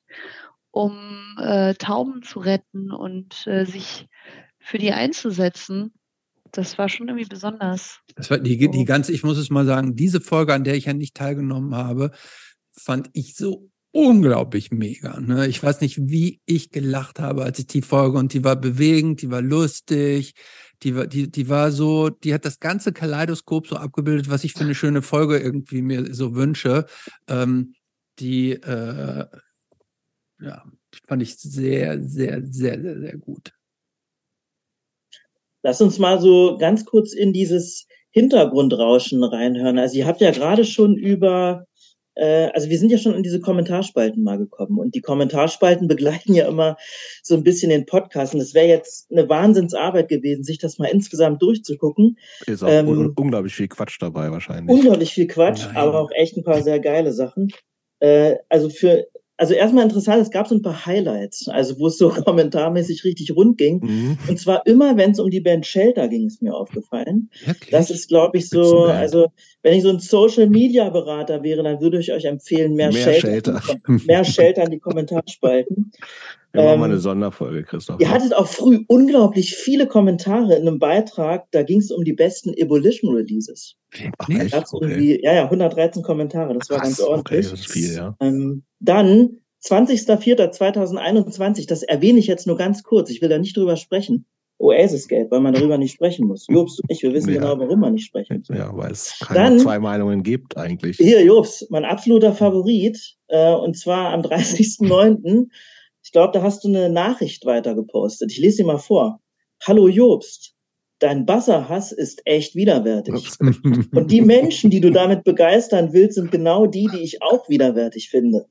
um äh, Tauben zu retten und äh, sich für die einzusetzen. Das war schon irgendwie besonders. Das war die, die ganze, ich muss es mal sagen, diese Folge, an der ich ja nicht teilgenommen habe, fand ich so unglaublich mega. Ne? Ich weiß nicht, wie ich gelacht habe, als ich die Folge und die war bewegend, die war lustig, die war, die, die war so, die hat das ganze Kaleidoskop so abgebildet, was ich für eine schöne Folge irgendwie mir so wünsche. Ähm, die, äh, ja, fand ich sehr, sehr, sehr, sehr, sehr gut. Lass uns mal so ganz kurz in dieses Hintergrundrauschen reinhören. Also ihr habt ja gerade schon über also wir sind ja schon in diese Kommentarspalten mal gekommen und die Kommentarspalten [laughs] begleiten ja immer so ein bisschen den Podcast und es wäre jetzt eine Wahnsinnsarbeit gewesen, sich das mal insgesamt durchzugucken. Ist auch ähm, un unglaublich viel Quatsch dabei wahrscheinlich. Unglaublich viel Quatsch, Nein. aber auch echt ein paar sehr geile Sachen. Äh, also für also erstmal interessant, es gab so ein paar Highlights, also wo es so [laughs] kommentarmäßig richtig rund ging. Mhm. Und zwar immer, wenn es um die Band Shelter ging, ist mir aufgefallen. Wirklich? Das ist, glaube ich, so, also wenn ich so ein Social Media Berater wäre, dann würde ich euch empfehlen, mehr, mehr Shelter, Shelter. mehr Shelter in die Kommentarspalten. Wir machen mal eine ähm, Sonderfolge, Christoph. Ihr hattet auch früh unglaublich viele Kommentare in einem Beitrag, da ging es um die besten Ebolition Releases. Ach, echt? Okay. Ja, ja, 113 Kommentare, das Krass, war ganz ordentlich. Okay, das ist viel, ja. Ähm, dann 20.04.2021, das erwähne ich jetzt nur ganz kurz, ich will da nicht drüber sprechen. Oasis Gate, weil man darüber nicht sprechen muss. Jobs und ich, wir wissen ja. genau, warum man nicht sprechen muss. Ja, weil es keine Dann, zwei Meinungen gibt eigentlich. Hier, Jobs, mein absoluter Favorit, äh, und zwar am 30.09. Ich glaube, da hast du eine Nachricht weitergepostet. Ich lese sie mal vor. Hallo Jobst, dein Basserhass ist echt widerwärtig. [laughs] Und die Menschen, die du damit begeistern willst, sind genau die, die ich auch widerwärtig finde.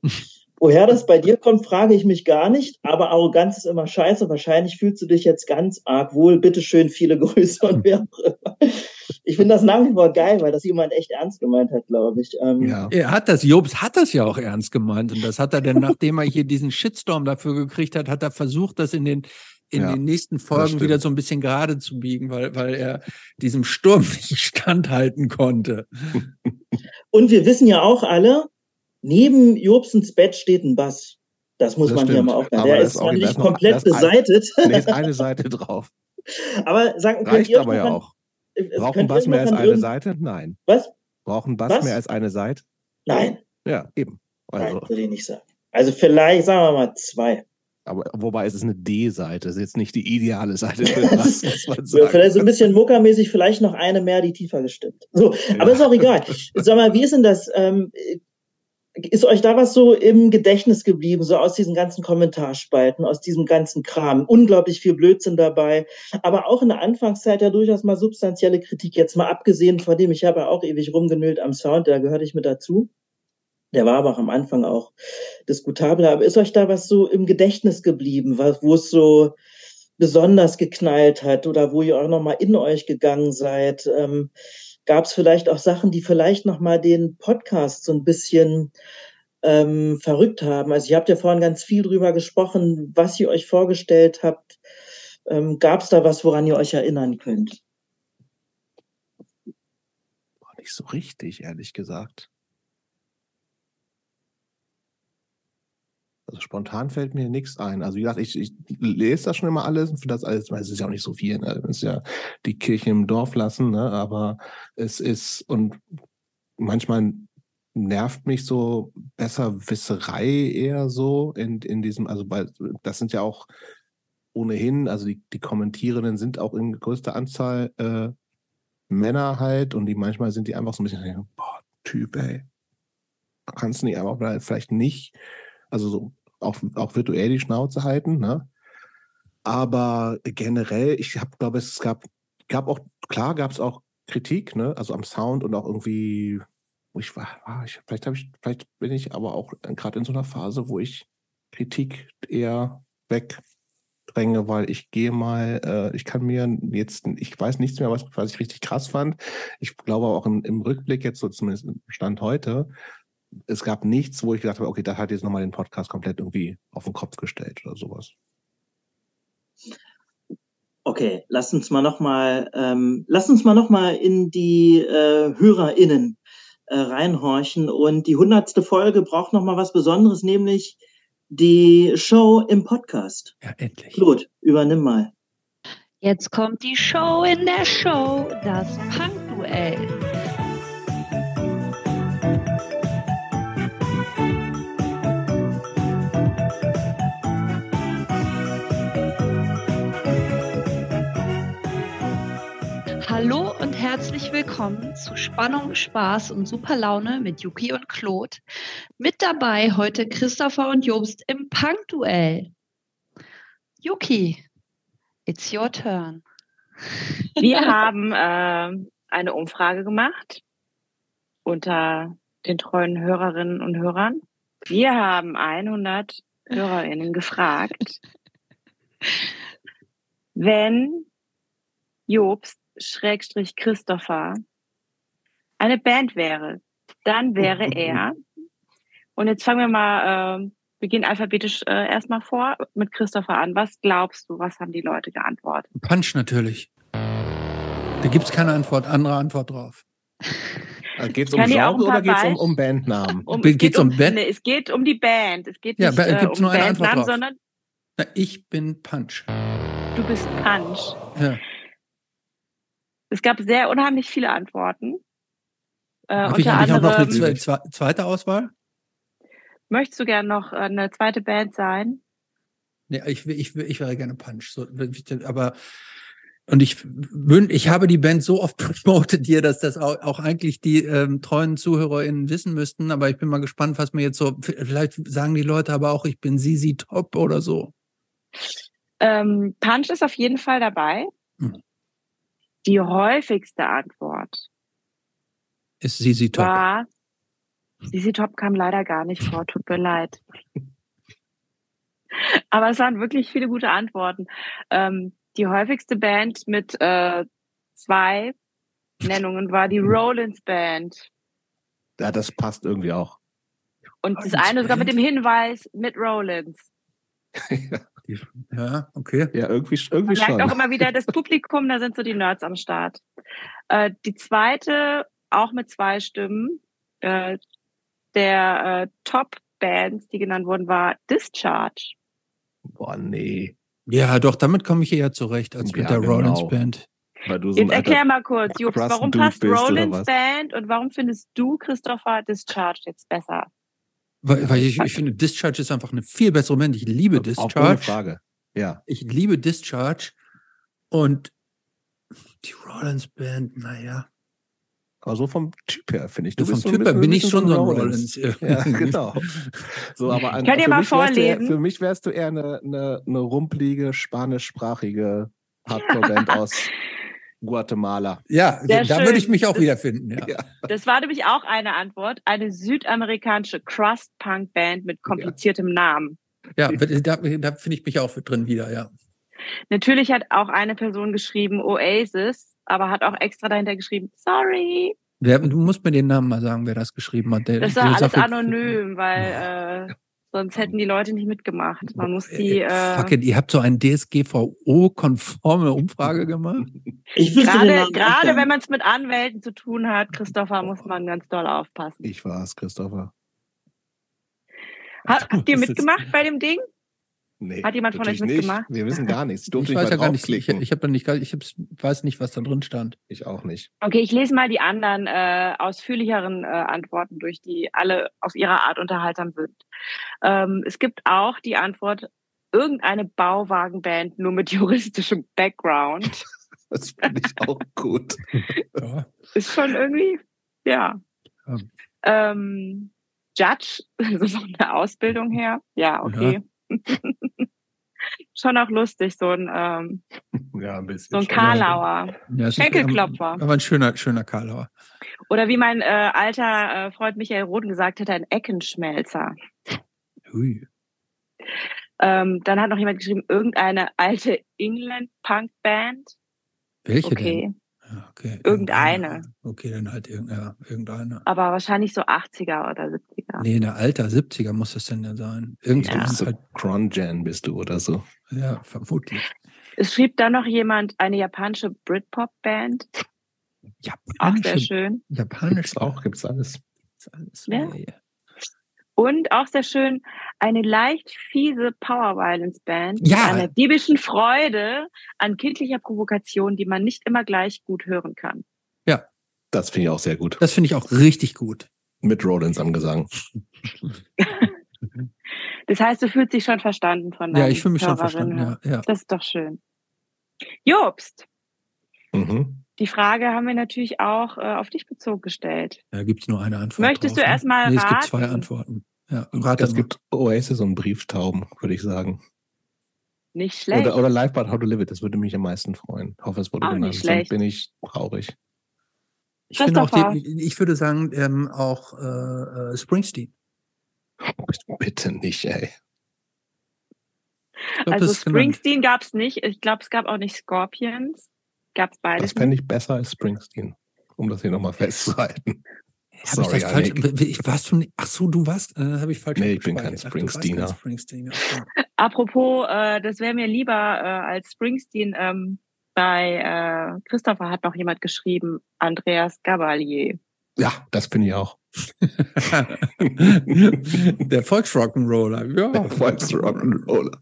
Woher das bei dir kommt, frage ich mich gar nicht, aber Arroganz ist immer scheiße. Wahrscheinlich fühlst du dich jetzt ganz arg wohl. Bitteschön, viele [laughs] Grüße und wer auch immer. Ich finde das nach wie vor geil, weil das jemand echt ernst gemeint hat, glaube ich. Ähm ja. Er hat das, Jobs hat das ja auch ernst gemeint. Und das hat er dann, [laughs] nachdem er hier diesen Shitstorm dafür gekriegt hat, hat er versucht, das in den in ja, den nächsten Folgen wieder so ein bisschen gerade zu biegen, weil, weil er diesem Sturm [laughs] nicht standhalten konnte. Und wir wissen ja auch alle, neben Jobsens Bett steht ein Bass. Das muss das man stimmt. hier mal aufnehmen. Der ist zwar nicht komplett noch, beseitet. [laughs] Ein, ist eine Seite [laughs] drauf. Aber sagen Reicht aber ja auch. Äh, Braucht ein Bass mehr als eine Seite? Nein. Was? Braucht ein Bass Was? mehr als eine Seite? Nein. Ja, eben. Also. Nein, würde ich nicht sagen. Also vielleicht, sagen wir mal, zwei. Aber wobei es ist eine D-Seite, ist jetzt nicht die ideale Seite [laughs] für Bass, muss man sagen. vielleicht so ein bisschen muckermäßig, vielleicht noch eine mehr, die tiefer gestimmt. So, ja. aber ist auch egal. Sag mal, wie ist denn das? Ähm, ist euch da was so im Gedächtnis geblieben, so aus diesen ganzen Kommentarspalten, aus diesem ganzen Kram? Unglaublich viel Blödsinn dabei, aber auch in der Anfangszeit ja durchaus mal substanzielle Kritik, jetzt mal abgesehen von dem, ich habe ja auch ewig rumgenüllt am Sound, da gehörte ich mit dazu. Der war aber auch am Anfang auch diskutabel. Aber ist euch da was so im Gedächtnis geblieben, wo es so, besonders geknallt hat oder wo ihr auch nochmal in euch gegangen seid? Ähm, Gab es vielleicht auch Sachen, die vielleicht nochmal den Podcast so ein bisschen ähm, verrückt haben? Also ihr habt ja vorhin ganz viel drüber gesprochen, was ihr euch vorgestellt habt. Ähm, Gab es da was, woran ihr euch erinnern könnt? Nicht so richtig, ehrlich gesagt. Also spontan fällt mir nichts ein. Also wie gesagt, ich, ich lese das schon immer alles und finde das alles, weil es ist ja auch nicht so viel. Ne? Es ist ja die Kirche im Dorf lassen, ne? aber es ist und manchmal nervt mich so Besserwisserei eher so in, in diesem, also bei, das sind ja auch ohnehin, also die, die Kommentierenden sind auch in größter Anzahl äh, Männer halt und die manchmal sind die einfach so ein bisschen, boah, Typ, ey. Kannst du nicht einfach vielleicht nicht, also so auch, auch virtuell die Schnauze halten, ne? Aber generell, ich habe, glaube es gab, gab auch, klar gab es auch Kritik, ne? Also am Sound und auch irgendwie, ich war ich, vielleicht habe ich, vielleicht bin ich aber auch gerade in so einer Phase, wo ich Kritik eher wegdränge, weil ich gehe mal, äh, ich kann mir jetzt, ich weiß nichts mehr, was, was ich richtig krass fand. Ich glaube auch im, im Rückblick jetzt so zumindest Stand heute, es gab nichts, wo ich gedacht habe, okay, das hat jetzt nochmal den Podcast komplett irgendwie auf den Kopf gestellt oder sowas. Okay, lass uns mal nochmal, ähm, lass uns mal noch mal in die äh, HörerInnen äh, reinhorchen. Und die hundertste Folge braucht nochmal was Besonderes, nämlich die Show im Podcast. Ja, endlich. Claude, übernimm mal. Jetzt kommt die Show in der Show, das Punk-Duell. Herzlich willkommen zu Spannung, Spaß und super Laune mit Yuki und Claude. Mit dabei heute Christopher und Jobst im Punk-Duell. Yuki, it's your turn. Wir [laughs] haben äh, eine Umfrage gemacht unter den treuen Hörerinnen und Hörern. Wir haben 100 Hörerinnen gefragt, [laughs] wenn Jobst Schrägstrich Christopher eine Band wäre, dann wäre [laughs] er, und jetzt fangen wir mal, äh, wir gehen alphabetisch äh, erstmal vor mit Christopher an. Was glaubst du, was haben die Leute geantwortet? Punch natürlich. Da gibt es keine Antwort, andere Antwort drauf. Geht es um Genre oder geht es um, um Bandnamen? Um, es, geht um, Band? Nee, es geht um die Band. Es geht ja, nicht äh, um Bandnamen, sondern Na, ich bin Punch. Du bist Punch. Ja. Es gab sehr unheimlich viele Antworten. Äh, Habe ich eigentlich auch noch eine zweite Auswahl? Möchtest du gerne noch eine zweite Band sein? Nee, ich, ich, ich wäre gerne Punch. So, aber und ich ich habe die Band so oft [laughs] promotet hier, dass das auch, auch eigentlich die ähm, treuen ZuhörerInnen wissen müssten. Aber ich bin mal gespannt, was mir jetzt so, vielleicht sagen die Leute aber auch, ich bin Sisi Top oder so. Ähm, Punch ist auf jeden Fall dabei. Hm. Die häufigste Antwort ist Sisi Top. War, Sisi Top kam leider gar nicht vor, tut mir leid. [laughs] Aber es waren wirklich viele gute Antworten. Ähm, die häufigste Band mit äh, zwei Nennungen war die Rollins Band. Ja, das passt irgendwie auch. Und Rollins das eine sogar mit dem Hinweis mit Rollins. ja. [laughs] Ja, okay. Ja, irgendwie, irgendwie Man schon. merkt auch immer wieder das Publikum, da sind so die Nerds am Start. Äh, die zweite, auch mit zwei Stimmen, äh, der äh, Top-Bands, die genannt wurden, war Discharge. Boah, nee. Ja, doch, damit komme ich eher zurecht als ja, mit der genau. Rollins Band. So Jetzt erklär mal kurz, Jobs, warum passt Rollins Band und warum findest du Christopher Discharge jetzt besser? Weil, weil ich, ich finde, Discharge ist einfach eine viel bessere Band. Ich liebe Discharge. Auch ohne Frage. Ja. Ich liebe Discharge. Und die Rollins Band, naja. Aber so vom Typ her, finde ich. Du so vom Typ her bin ich schon so ein Rollins. Rollins. Ja, genau. So, aber an, Könnt ihr mal vorlesen? für mich wärst du eher eine, eine, eine rumpelige, spanischsprachige Hardcore-Band [laughs] aus Guatemala. Ja, Sehr da schön. würde ich mich auch das, wiederfinden. Ja. Das war nämlich auch eine Antwort. Eine südamerikanische Crust-Punk-Band mit kompliziertem ja. Namen. Ja, da, da finde ich mich auch drin wieder, ja. Natürlich hat auch eine Person geschrieben Oasis, aber hat auch extra dahinter geschrieben, sorry. Wer, du musst mir den Namen mal sagen, wer das geschrieben hat. Der, Das war alles anonym, weil äh, sonst hätten die Leute nicht mitgemacht. Man muss die äh, Fuck it, ihr habt so eine DSGVO-konforme Umfrage gemacht? [laughs] Ich wüsste den gerade Namen auch gerade wenn man es mit Anwälten zu tun hat, Christopher, muss man ganz doll aufpassen. Ich war's, Christopher. Hat, habt ihr mitgemacht bei dem Ding? Nee, Hat jemand von euch mitgemacht? Nicht. Wir wissen gar nichts. Ich Ich weiß nicht ja gar nicht, ich, ich habe da nicht, ich hab's, weiß nicht, was da drin stand. Ich auch nicht. Okay, ich lese mal die anderen äh, ausführlicheren äh, Antworten durch, die alle auf ihre Art unterhaltsam sind. Ähm, es gibt auch die Antwort, irgendeine Bauwagenband nur mit juristischem Background. [laughs] Das finde ich auch gut. Ja. Ist schon irgendwie, ja. Ja. Ähm, Judge, [laughs] also so eine Ausbildung her. Ja, okay. [laughs] schon auch lustig, so ein, ähm, [laughs] Ja, ein bisschen. so ein. Karlauer. Ja, Schenkelklopfer. Aber ein schöner, schöner Karlauer. Oder wie mein äh, alter äh, Freund Michael Roden gesagt hat, ein Eckenschmelzer. Hui. Ähm, dann hat noch jemand geschrieben, irgendeine alte England-Punk-Band. Welche Okay. denn? Okay. Irgendeine. Okay, dann halt irgendeine. Irgendeine. Aber wahrscheinlich so 80er oder 70er. Nee, eine alter 70er muss das denn ja sein. Irgendwie Ja. ist So halt, Cron-Jan bist du oder so. ja, vermutlich. Es schrieb dann noch jemand eine japanische Britpop-Band. Auch sehr Japanische, schön. japanisch Gibt's auch, gibt's alles. alles. Ja. Ja, ja. Und auch sehr schön, eine leicht fiese Power-Violence-Band Ja. mit einer diebischen Freude an kindlicher Provokation, die man nicht immer gleich gut hören kann. Das finde ich auch sehr gut. Das finde ich auch richtig gut. Mit Rollins am Gesang. [laughs] Das heißt, du fühlst dich schon verstanden von Ja, deinen ich fühle mich schon verstanden. Ja, ja. Das ist doch schön. Jobst, Mhm. die Frage haben wir natürlich auch äh, auf dich bezogen gestellt. Da gibt es nur eine Antwort. Möchtest drauf, du ne? erstmal Nee, es gibt zwei? Antworten. Ja, rate Es gibt Oasis und Brieftauben, würde ich sagen. Nicht schlecht. Oder, oder Live But How to Live It, das würde mich am meisten freuen. Ich hoffe, es wurde Auch genannt. nicht Sonst bin ich traurig. Ich, finde auch die, ich würde sagen, ähm, auch äh, äh, Springsteen. [laughs] Bitte nicht, ey. Glaub, also das. Springsteen gab es nicht. Ich glaube, es gab auch nicht Scorpions. Gab es Das beides fände nicht. ich besser als Springsteen. Um das hier nochmal festzuhalten. Hab Sorry, ich das falsch, ich, warst du nicht, ach so, du warst, äh, habe ich falsch Nee, ich bin kein. Ach, Springsteener. Springsteener. Okay. [laughs] Apropos, äh, das wäre mir lieber äh, als Springsteen. Ähm, bei äh, Christopher hat noch jemand geschrieben, Andreas Gabalier. Ja, das finde ich auch. [laughs] Der Volksrock'n'Roller. Ja. Volksrock'n'Roller.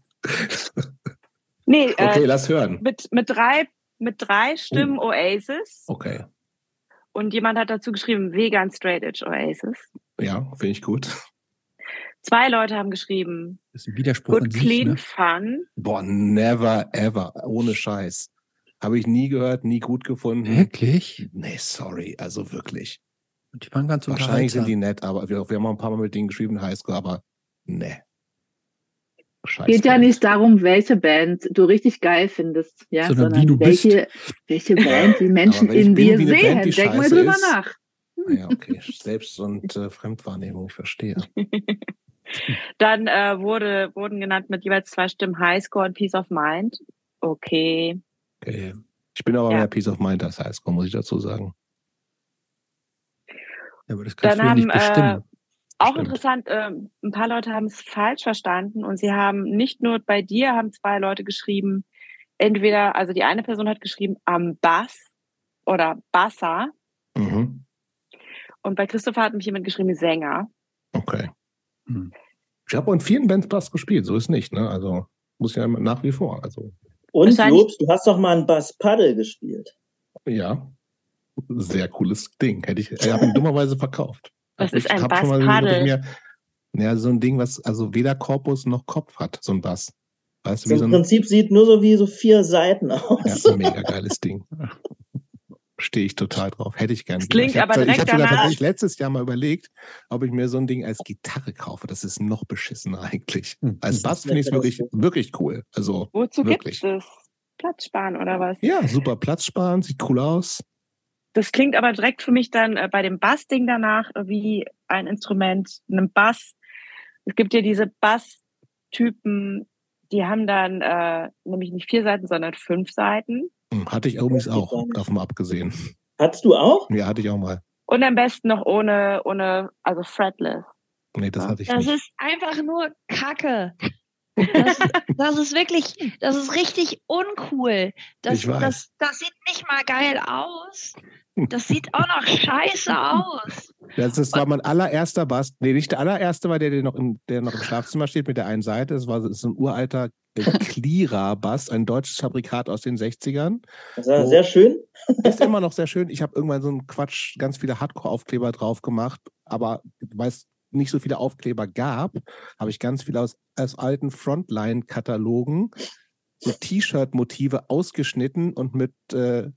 Nee, Okay, äh, lass hören. mit, mit drei mit drei Stimmen Oasis Okay. Und jemand hat dazu geschrieben Vegan Straight Edge Oasis. Ja, finde ich gut. Zwei Leute haben geschrieben Das ist ein Widerspruch in Good sich, Clean ne? Fun. Boah, never ever. Ohne Scheiß. Habe ich nie gehört, nie gut gefunden. Wirklich? Nee, sorry. Also wirklich. Und die waren ganz Wahrscheinlich sind die nett, aber wir, wir haben auch ein paar Mal mit denen geschrieben Highschool, aber nee. Scheiß Geht ja nicht darum, welche Band du richtig geil findest, ja, Sondern sondern wie du bist. welche, [laughs] welche Band die Menschen in dir sehen. Band, Denk mal drüber ist. nach. Ah Ja, okay. Selbst- und äh, Fremdwahrnehmung, ich verstehe. [laughs] Dann äh, wurde, wurden genannt mit jeweils zwei Stimmen Highscore und Peace of Mind. Okay. Okay. Ich bin aber Ja. mehr Peace of Mind als Highscore, muss ich dazu sagen. Ja, aber das kannst Dann du ja nicht haben, äh, bestimmen. Auch Stimmt. interessant, ähm, ein paar Leute haben es falsch verstanden und sie haben nicht nur bei dir haben zwei Leute geschrieben, entweder, also die eine Person hat geschrieben am Bass oder Bassa Mhm. und bei Christopher hat mich jemand geschrieben Sänger. Okay. Hm. Ich habe in vielen Bands Bass gespielt, so ist nicht, ne? Also muss ja nach wie vor. Also Und Jobs, du hast doch mal ein Bass Paddle gespielt. ja, sehr cooles Ding. Hätte ich, ich habe ihn dummerweise verkauft. Was Ich ist ein hab mir- Ja, so ein Ding, was also weder Korpus noch Kopf hat, so ein Bass. Weißt du, So wie so Im Prinzip sieht nur so wie so vier Seiten aus. ja, ein mega geiles Ding. Stehe ich total drauf. Hätte ich gerne. Klingt ich hab, aber ich direkt hab sogar danach- tatsächlich letztes Jahr mal überlegt, ob ich mir so ein Ding als Gitarre kaufe. Das ist noch beschissener eigentlich. Hm. Als Bass finde ich es wirklich, wirklich cool. Also, Wozu Wirklich. gibt es? Platz sparen oder was? ja, super Platz sparen, sieht cool aus. Das klingt aber direkt für mich dann äh, bei dem Bass-Ding danach äh, wie ein Instrument, einem Bass. Es gibt ja diese Bass-Typen, die haben dann äh, nämlich nicht vier Seiten, sondern fünf Seiten. Hm, Hatte ich übrigens auch, davon mal abgesehen. Hattest du auch? Ja, hatte ich auch mal. Und am besten noch ohne, ohne, also fretless. Nee, das hatte ich Das nicht. ist einfach nur Kacke. Das, das ist wirklich, das ist richtig uncool. Das, Ich weiß. das, das sieht nicht mal geil aus. Das sieht auch noch scheiße aus. Das, das war mein allererster Bass. Nee, nicht der allererste war der, der noch im, der noch im Schlafzimmer steht mit der einen Seite. Das war so- das ist ein uralter äh, [laughs] Cleara-Bass, ein deutsches Fabrikat aus den 60ern. Das war sehr schön. [laughs] Ist immer noch [laughs] sehr schön. Ich habe irgendwann so einen Quatsch, ganz viele Hardcore-Aufkleber drauf gemacht, aber weil es nicht so viele Aufkleber gab, habe ich ganz viele aus, aus alten Frontline-Katalogen so T-Shirt-Motive ausgeschnitten und mit äh,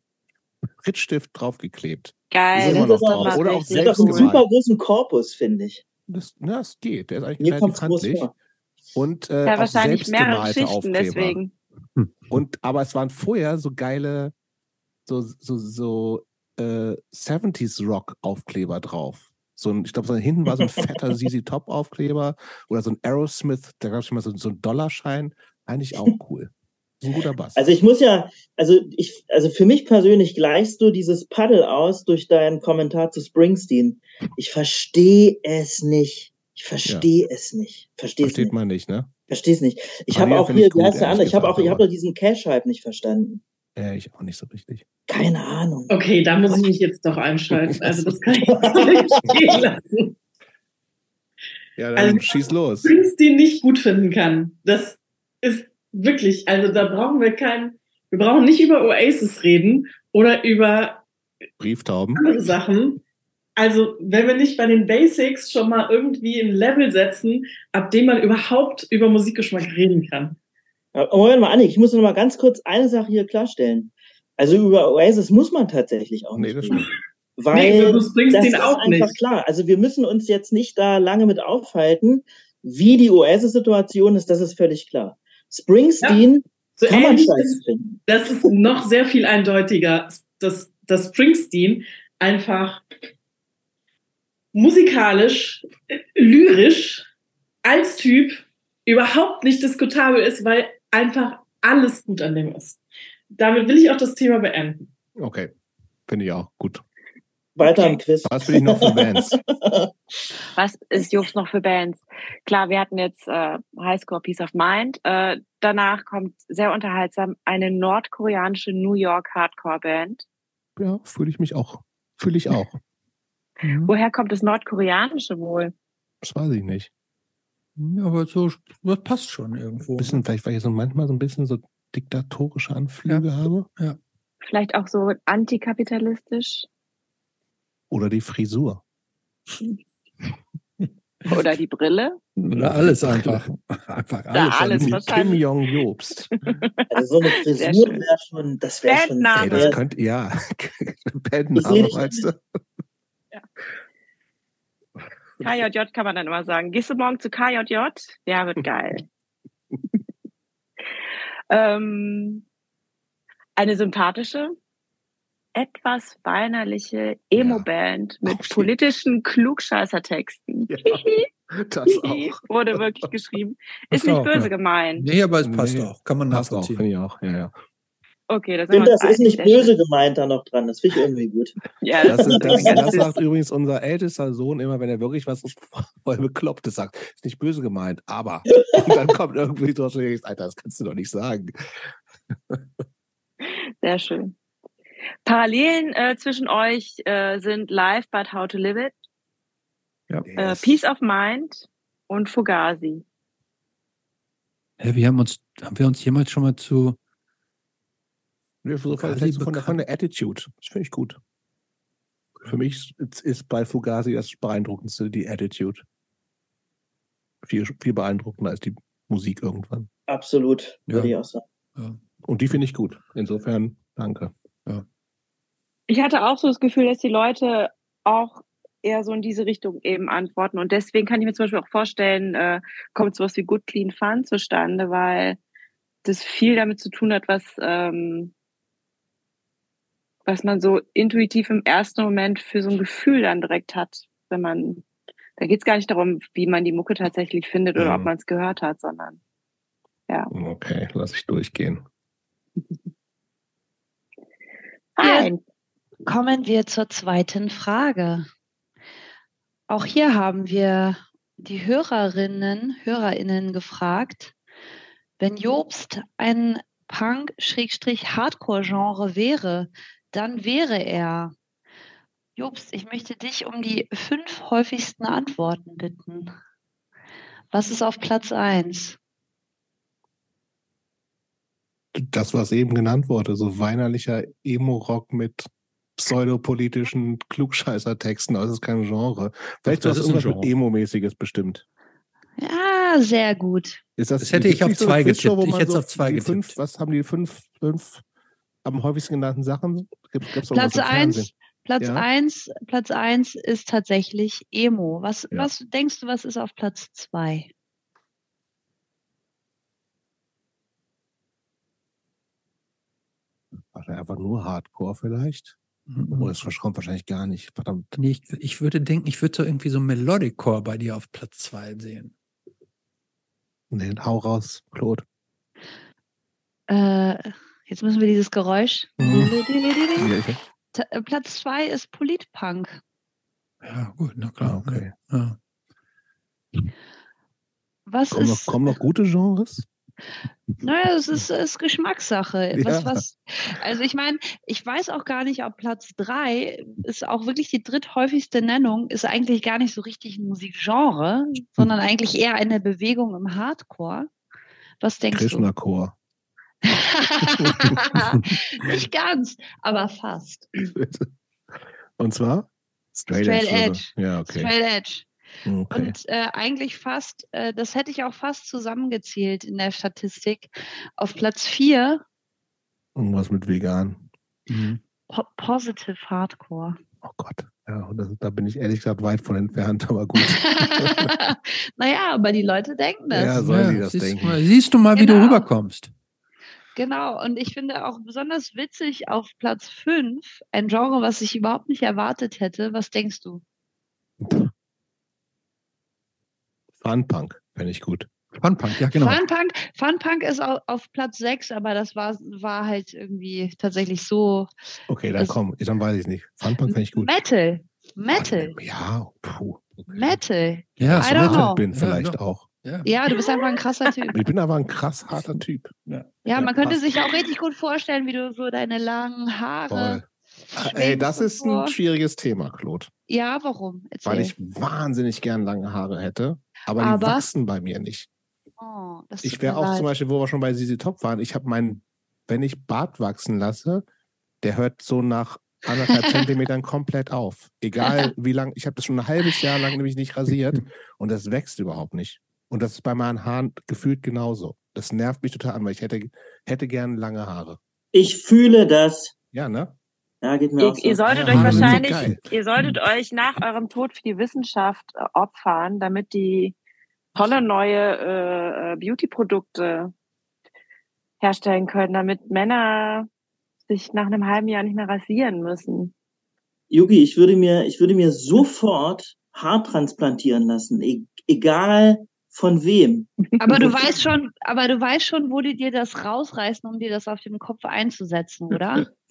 Prittstift draufgeklebt. Geil. Das ist drauf. doch Oder auch einen selbst gemalt. super großen Korpus, finde ich. Das, ja, es geht. Der ist eigentlich Mir relativ handlich. vor. Und äh, Ja, auch wahrscheinlich mehrere Schichten, Aufkleber. deswegen. Und aber es waren vorher so geile, so, so, so äh, 70s Rock Aufkleber drauf. So ein, ich glaube, so hinten war so ein fetter [laughs] ZZ Top Aufkleber oder so ein Aerosmith, da gab es schon mal so, so einen Dollarschein. Eigentlich auch cool. Das ist ein guter Bass. Also ich muss ja, also ich, also für mich persönlich gleichst du dieses Paddel aus durch deinen Kommentar zu Springsteen. Ich verstehe es nicht. Ich verstehe es nicht. Verstehe es Versteht nicht. man nicht, ne? Verstehe es nicht. Ich habe auch hier, gut, andere? Ich habe auch, ich habe diesen Cash-Hype nicht verstanden. Äh, ich auch nicht so richtig. Keine Ahnung. Okay, da muss ich mich jetzt doch einschalten. Also das kann ich so nicht stehen lassen. Ja, dann Also- schieß los. Springsteen nicht gut finden kann. Das ist wirklich, also da brauchen wir keinen, wir brauchen nicht über Oasis reden oder über Brieftauben. andere Sachen. Also, wenn wir nicht bei den Basics schon mal irgendwie ein Level setzen, ab dem man überhaupt über Musikgeschmack reden kann. Aber Moment mal, Annik, ich muss noch mal ganz kurz eine Sache hier klarstellen. Also über Oasis muss man tatsächlich auch Nee, nicht das reden. Weil nee, du das ist auch einfach nicht. klar. Also wir müssen uns jetzt nicht da lange mit aufhalten. Wie die Oasis-Situation ist, das ist völlig klar. Springsteen So kann man scheiße ist, finden. das ist noch sehr viel eindeutiger, dass, dass Springsteen einfach musikalisch, lyrisch als Typ überhaupt nicht diskutabel ist, weil einfach alles gut an dem ist. Damit will ich auch das Thema beenden. Okay. Finde ich auch gut. Weiter im Quiz. Was bin ich noch für Bands? [laughs] Was ist Jobs noch für Bands? Klar, wir hatten jetzt äh, Highscore Peace of Mind. Äh, danach kommt sehr unterhaltsam eine nordkoreanische New York Hardcore Band. Ja, fühle ich mich auch. Fühle ich auch. [laughs] Mhm. Woher kommt das nordkoreanische wohl? Das weiß ich nicht. Ja, aber so, das passt schon irgendwo. Ein bisschen, vielleicht, weil ich so manchmal so ein bisschen so diktatorische Anflüge habe. Vielleicht auch so antikapitalistisch Oder die Frisur. [laughs] oder die Brille? Oder alles einfach. [laughs] Einfach alles. alles, Wie was- Kim wahrscheinlich. Jong-Jobst. Also so eine [laughs] Frisur wäre schon, das wäre schon. Ey, das könnte, ja. Bandname, weißt du? KJJ kann man dann immer sagen. Gehst du morgen zu KJJ? Ja, wird geil. ähm, eine sympathische, etwas weinerliche Emo-Band mit Oh, shit. politischen Klugscheißertexten. Ja, das auch. Wurde wirklich geschrieben. Ist nicht auch, böse ja. gemeint. Nee, aber es passt Nee, auch. Kann man Passt auch, nachvollziehen. finde ich auch. Ja, ja. Okay, das Ich finde, das ist nicht böse schön. gemeint da noch dran. Das finde ich irgendwie gut. Ja, Das, das, ist, das, das sagt übrigens unser ältester Sohn immer, wenn er wirklich was [laughs] voll Beklopptes sagt. Ist nicht böse gemeint, aber. [laughs] Und dann kommt irgendwie so, Alter, das kannst du doch nicht sagen. Sehr schön. Parallelen äh, zwischen euch äh, sind Live but How to Live It, äh, Peace of Mind und Fugazi. Hä, wir haben uns, haben wir uns jemals schon mal zu. Ja, so von, von, der, bekannt. von der Attitude. Das finde ich gut. Für mich ist, ist bei Fugazi das beeindruckendste die Attitude. Viel, viel beeindruckender als die Musik irgendwann. Absolut, Ja. würde ich auch sagen. Ja. Und die finde ich gut. Insofern, danke. Ich hatte auch so das Gefühl, dass die Leute auch eher so in diese Richtung eben antworten. Und deswegen kann ich mir zum Beispiel auch vorstellen, äh, kommt sowas wie Good Clean Fun zustande, weil das viel damit zu tun hat, was, ähm, was man so intuitiv im ersten Moment für so ein Gefühl dann direkt hat, wenn man, da geht es gar nicht darum, wie man die Mucke tatsächlich findet oder Mhm. ob man es gehört hat, sondern Okay, lass ich durchgehen. Fein. Kommen wir zur zweiten Frage. Auch hier haben wir die Hörerinnen, Hörerinnen gefragt, wenn Jobst ein Punk-Hardcore-Genre wäre, dann wäre er. Jobst, ich möchte dich um die fünf häufigsten Antworten bitten. Was ist auf Platz 1? Das, was eben genannt wurde, so weinerlicher Emo-Rock mit pseudopolitischen Klugscheißer-Texten, aber es ist kein Genre. Vielleicht das ist irgendwas mit. Emo-mäßiges bestimmt. Ja, sehr gut. Ist das, Das hätte ich auf so zwei Quizshow, getippt. Ich hätte so auf zwei die fünf, getippt. Was haben die fünf, fünf am häufigsten genannten Sachen? Gibt, Platz? 1 Platz Ja. eins, Platz eins ist tatsächlich Emo. Was, Ja. was denkst du, was ist auf Platz 2? War der einfach nur Hardcore vielleicht? Oh, das kommt wahrscheinlich gar nicht. Verdammt. Nee, ich, ich würde denken, ich würde so irgendwie so Melodic Core bei dir auf Platz 2 sehen. Nee, hau raus, Claude. Äh, jetzt müssen wir dieses Geräusch. Mhm. Platz 2 ist Politpunk. Ja, gut, na ah, klar. okay. Ja. Was Kommen noch, ist. kommen noch gute Genres? Naja, es ist, ist Geschmackssache. [laughs] Ja. Was, was, also ich meine, ich weiß auch gar nicht, ob Platz 3 ist auch wirklich die dritthäufigste Nennung, ist eigentlich gar nicht so richtig ein Musikgenre, sondern eigentlich eher eine Bewegung im Hardcore. Was denkst du? Krishna Chor. [laughs] nicht ganz, aber fast. [laughs] Und zwar? Straight, Straight Edge. Edge. Ja, okay. Straight Edge. Okay. Und äh, eigentlich fast, äh, das hätte ich auch fast zusammengezählt in der Statistik. Auf Platz 4 Irgendwas mit vegan. Mhm. po Positive Hardcore. Oh Gott. Ja, und das, da bin ich ehrlich gesagt weit von entfernt, [laughs] aber gut. [laughs] naja, aber die Leute denken das. Ja, sollen die das siehst, denken? Mal, siehst du mal, wie du Genau. rüberkommst. Genau, und ich finde auch besonders witzig auf Platz 5 ein Genre, was ich überhaupt nicht erwartet hätte. Was denkst du? Funpunk, fände ich gut. Funpunk, ja, genau. Funpunk, Funpunk ist au- auf Platz 6, aber das war, war halt irgendwie tatsächlich so. Okay, dann komm, dann weiß ich nicht. Funpunk fände ich gut. Metal. Metal. Ja, puh. Okay. Metal. Ja, I so don't Metal. know. bin Ja, vielleicht doch. auch. Ja. Ja, du bist einfach ein krasser Typ. Ich bin aber ein krass harter Typ. Ja, Ja, man könnte passt. sich auch richtig gut vorstellen, wie du so deine langen Haare. Ey, das ist ein schwieriges Thema, Claude. Ja, warum? Erzähl. Weil ich wahnsinnig gern lange Haare hätte, aber, Aber? die wachsen bei mir nicht. oh, das Ich wäre auch leid. zum Beispiel, wo wir schon bei Sisi Top waren, ich habe meinen, wenn ich Bart wachsen lasse, der hört so nach anderthalb [laughs] Zentimetern komplett auf. Egal wie lang, ich habe das schon ein halbes Jahr lang nämlich nicht rasiert [laughs] und das wächst überhaupt nicht. Und das ist bei meinen Haaren gefühlt genauso. Das nervt mich total an, weil ich hätte, hätte gern lange Haare. Ich fühle das. Ja, ne? Ja, geht mir Ihr, auch so. ihr solltet Ja, euch so wahrscheinlich, ihr solltet euch nach eurem Tod für die Wissenschaft äh, opfern, damit die tolle neue äh, äh, Beauty-Produkte herstellen können, damit Männer sich nach einem halben Jahr nicht mehr rasieren müssen. Yugi, ich würde mir, ich würde mir sofort Haar transplantieren lassen, e egal von wem. Aber du weißt schon, aber du weißt schon, wo die dir das rausreißen, um dir das auf dem Kopf einzusetzen, oder? [laughs]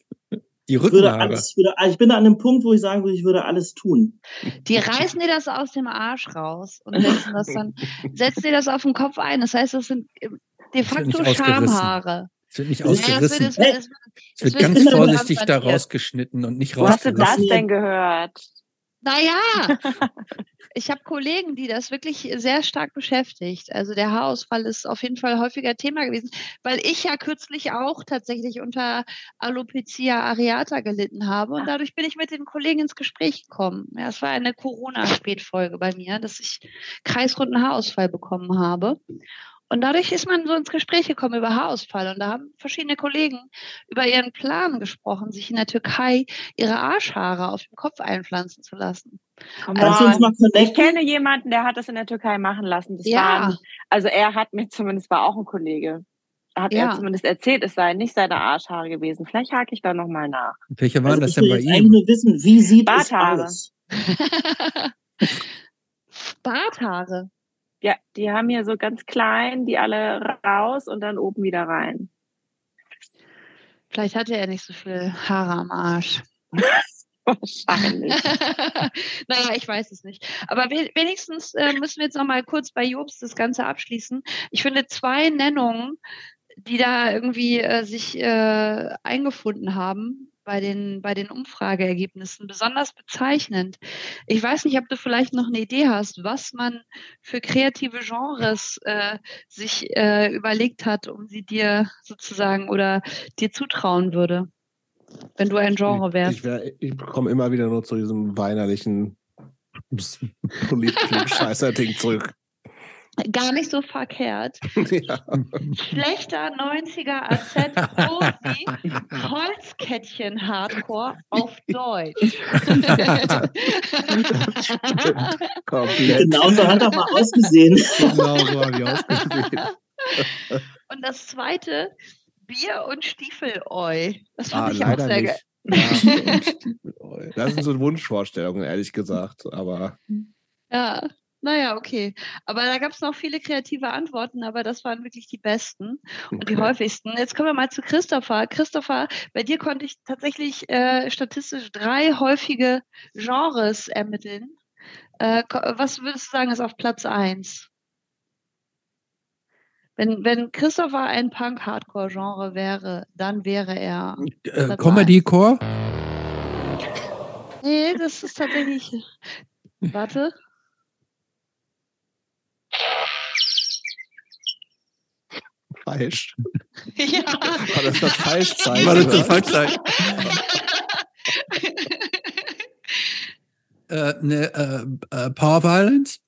Die Ich, würde Rückenhaare. alles, würde, ich bin an einem Punkt, wo ich sagen würde, ich würde alles tun. Die reißen dir das aus dem Arsch raus und setzen das dann, [laughs] setzen dir das auf den Kopf ein. Das heißt, das sind äh, de facto. Schamhaare. Es wird nicht ausgerissen. Es wird ganz vorsichtig da rausgeschnitten und nicht Wo hast du das denn gehört? Naja, [laughs] ich habe Kollegen, die das wirklich sehr stark beschäftigt. Also der Haarausfall ist auf jeden Fall häufiger Thema gewesen, weil ich ja kürzlich auch tatsächlich unter Alopecia areata gelitten habe und dadurch bin ich mit den Kollegen ins Gespräch gekommen. Ja, es war eine Corona-Spätfolge bei mir, dass ich kreisrunden Haarausfall bekommen habe. Und dadurch ist man so ins Gespräch gekommen über Haarausfall. Und da haben verschiedene Kollegen über ihren Plan gesprochen, sich in der Türkei ihre Arschhaare auf dem Kopf einpflanzen zu lassen. Mal Ich kenne jemanden, der hat das in der Türkei machen lassen. Das Ja. war ein, also er hat mir zumindest, war auch ein Kollege, hat Ja. er zumindest erzählt, es seien nicht seine Arschhaare gewesen. Vielleicht hake ich da nochmal nach. Welche waren Also das ich denn bei ihm? eigentlich nur wissen, wie sieht es Barthaare. aus? [laughs] [laughs] Barthaare. Ja, die haben hier so ganz klein, die alle raus und dann oben wieder rein. Vielleicht hatte er nicht so viel Haare am Arsch. [laughs] Wahrscheinlich. [laughs] naja, ich weiß es nicht. Aber we wenigstens äh, müssen wir jetzt noch mal kurz bei Jobs das Ganze abschließen. Ich finde zwei Nennungen, die da irgendwie äh, sich äh, eingefunden haben, bei den, bei den Umfrageergebnissen besonders bezeichnend. Ich weiß nicht, ob du vielleicht noch eine Idee hast, was man für kreative Genres äh, sich äh, überlegt hat, um sie dir sozusagen oder dir zutrauen würde, wenn du ein Genre wärst. Ich, wär, ich komme immer wieder nur zu diesem weinerlichen Polit-Scheißer-Ding zurück. Gar nicht so verkehrt. [laughs] ja. Schlechter 90er AZ Profi [laughs] Holzkettchen Hardcore auf [laughs] Deutsch. Genau so hat er mal ausgesehen. Genau so habe ich ausgesehen. Und das zweite, Bier und Stiefeleu. Das fand Ah, ich auch sehr geil. Ja, das sind so Wunschvorstellungen, ehrlich gesagt. Aber Ja, naja, okay. Aber da gab es noch viele kreative Antworten, aber das waren wirklich die besten und die Okay. häufigsten. Jetzt kommen wir mal zu Christopher. Christopher, bei dir konnte ich tatsächlich äh, statistisch drei häufige Genres ermitteln. Äh, was würdest du sagen, ist auf Platz eins? Wenn, wenn Christopher ein Punk-Hardcore-Genre wäre, dann wäre er. Äh, Platz Comedy Core? Nee, das ist tatsächlich. [laughs] Warte. Falsch. ja. [laughs] War das das Falschzeichen? War das das? Falschzeichen? [laughs] äh, ne, äh, äh, Power Violence?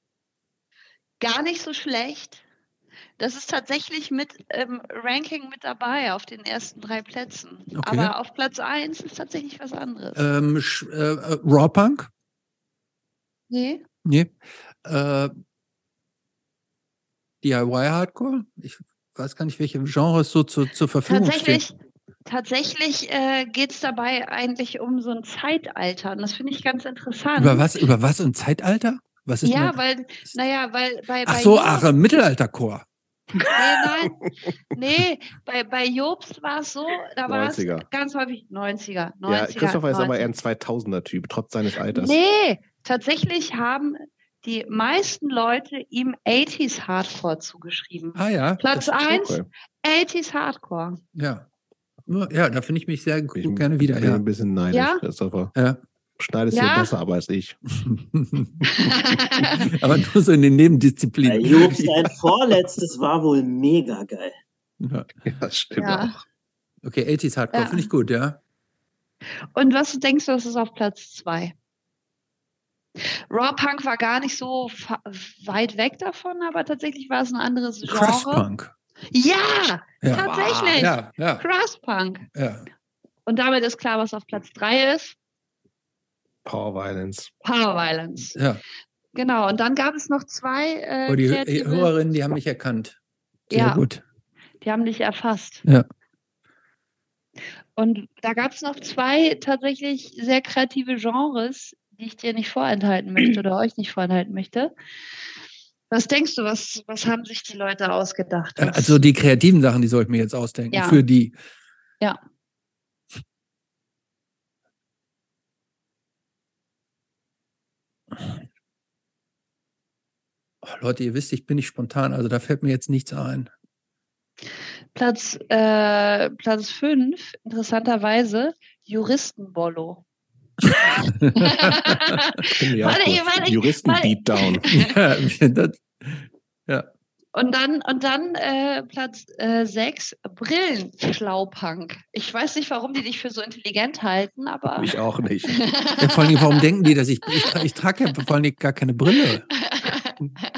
gar nicht so schlecht. Das ist tatsächlich mit im Ranking mit dabei auf den ersten drei Plätzen. Okay. Aber auf Platz eins ist tatsächlich was anderes. Ähm, äh, äh, Raw Punk? nee? Nee. Äh, DIY Hardcore? Ich weiß gar nicht, welche Genres so zu, zur Verfügung stehen. Tatsächlich, tatsächlich äh, geht es dabei eigentlich um so ein Zeitalter. Und das finde ich ganz interessant. Über was, über was im Zeitalter? Was ist Ja, weil, naja, weil bei, Ach bei so, Jobst- ach, im Mittelalterchor. Nee, nein. Nee, bei, bei Jobst war es so, da war es 90er. ganz häufig 90er. 90er Ja, Christopher ist aber 90er. eher ein 2000er-Typ, trotz seines Alters. Nee, tatsächlich haben die meisten Leute ihm 80s Hardcore zugeschrieben. Ah ja. Platz das- 1, Okay. 80s Hardcore. Ja. Ja, da finde ich mich sehr gut, Ich gerne wieder, bin ja. ein bisschen neidisch, Ja? Christopher. ja. Schneidest Ja? hier besser ab als ich. [laughs] Aber nur so in den Nebendisziplinen. Jobs, dein vorletztes war wohl mega geil. Ja. Ja, das stimmt Ja. auch. Okay, 80s Hardcore Ja. finde ich gut, ja. Und was denkst du, das ist auf Platz 2? Raw Punk war gar nicht so weit weg davon, aber tatsächlich war es ein anderes Genre. Crush Punk. Ja, Ja. tatsächlich. Ja, ja, Crush Punk. ja. Und damit ist klar, was auf Platz 3 ist. Power Violence. Power Violence. ja. Genau. Und dann gab es noch zwei äh, Aber die Hörerinnen, die haben mich erkannt. Sehr Ja. gut. die haben dich erfasst. Ja. Und da gab es noch zwei tatsächlich sehr kreative Genres, die ich dir nicht vorenthalten möchte oder euch nicht vorenthalten möchte. Was denkst du, was, was haben sich die Leute ausgedacht? Was- Also die kreativen Sachen, die soll ich mir jetzt ausdenken. Ja. Für die. Ja. Oh, Leute, ihr wisst, ich bin nicht spontan, also da fällt mir jetzt nichts ein. Platz, äh, Platz fünf, interessanterweise, Juristenbollo. Ich- Juristen-Beatdown. ja, [laughs] ja. Und dann, und dann äh, Platz äh, sechs, Brillenschlaupunk. Ich weiß nicht, warum die dich für so intelligent halten, aber. Ich auch nicht. [laughs] Ja, vor allem, warum denken die, dass ich, ich, tra- ich trage ja vor allem gar keine Brille. [laughs]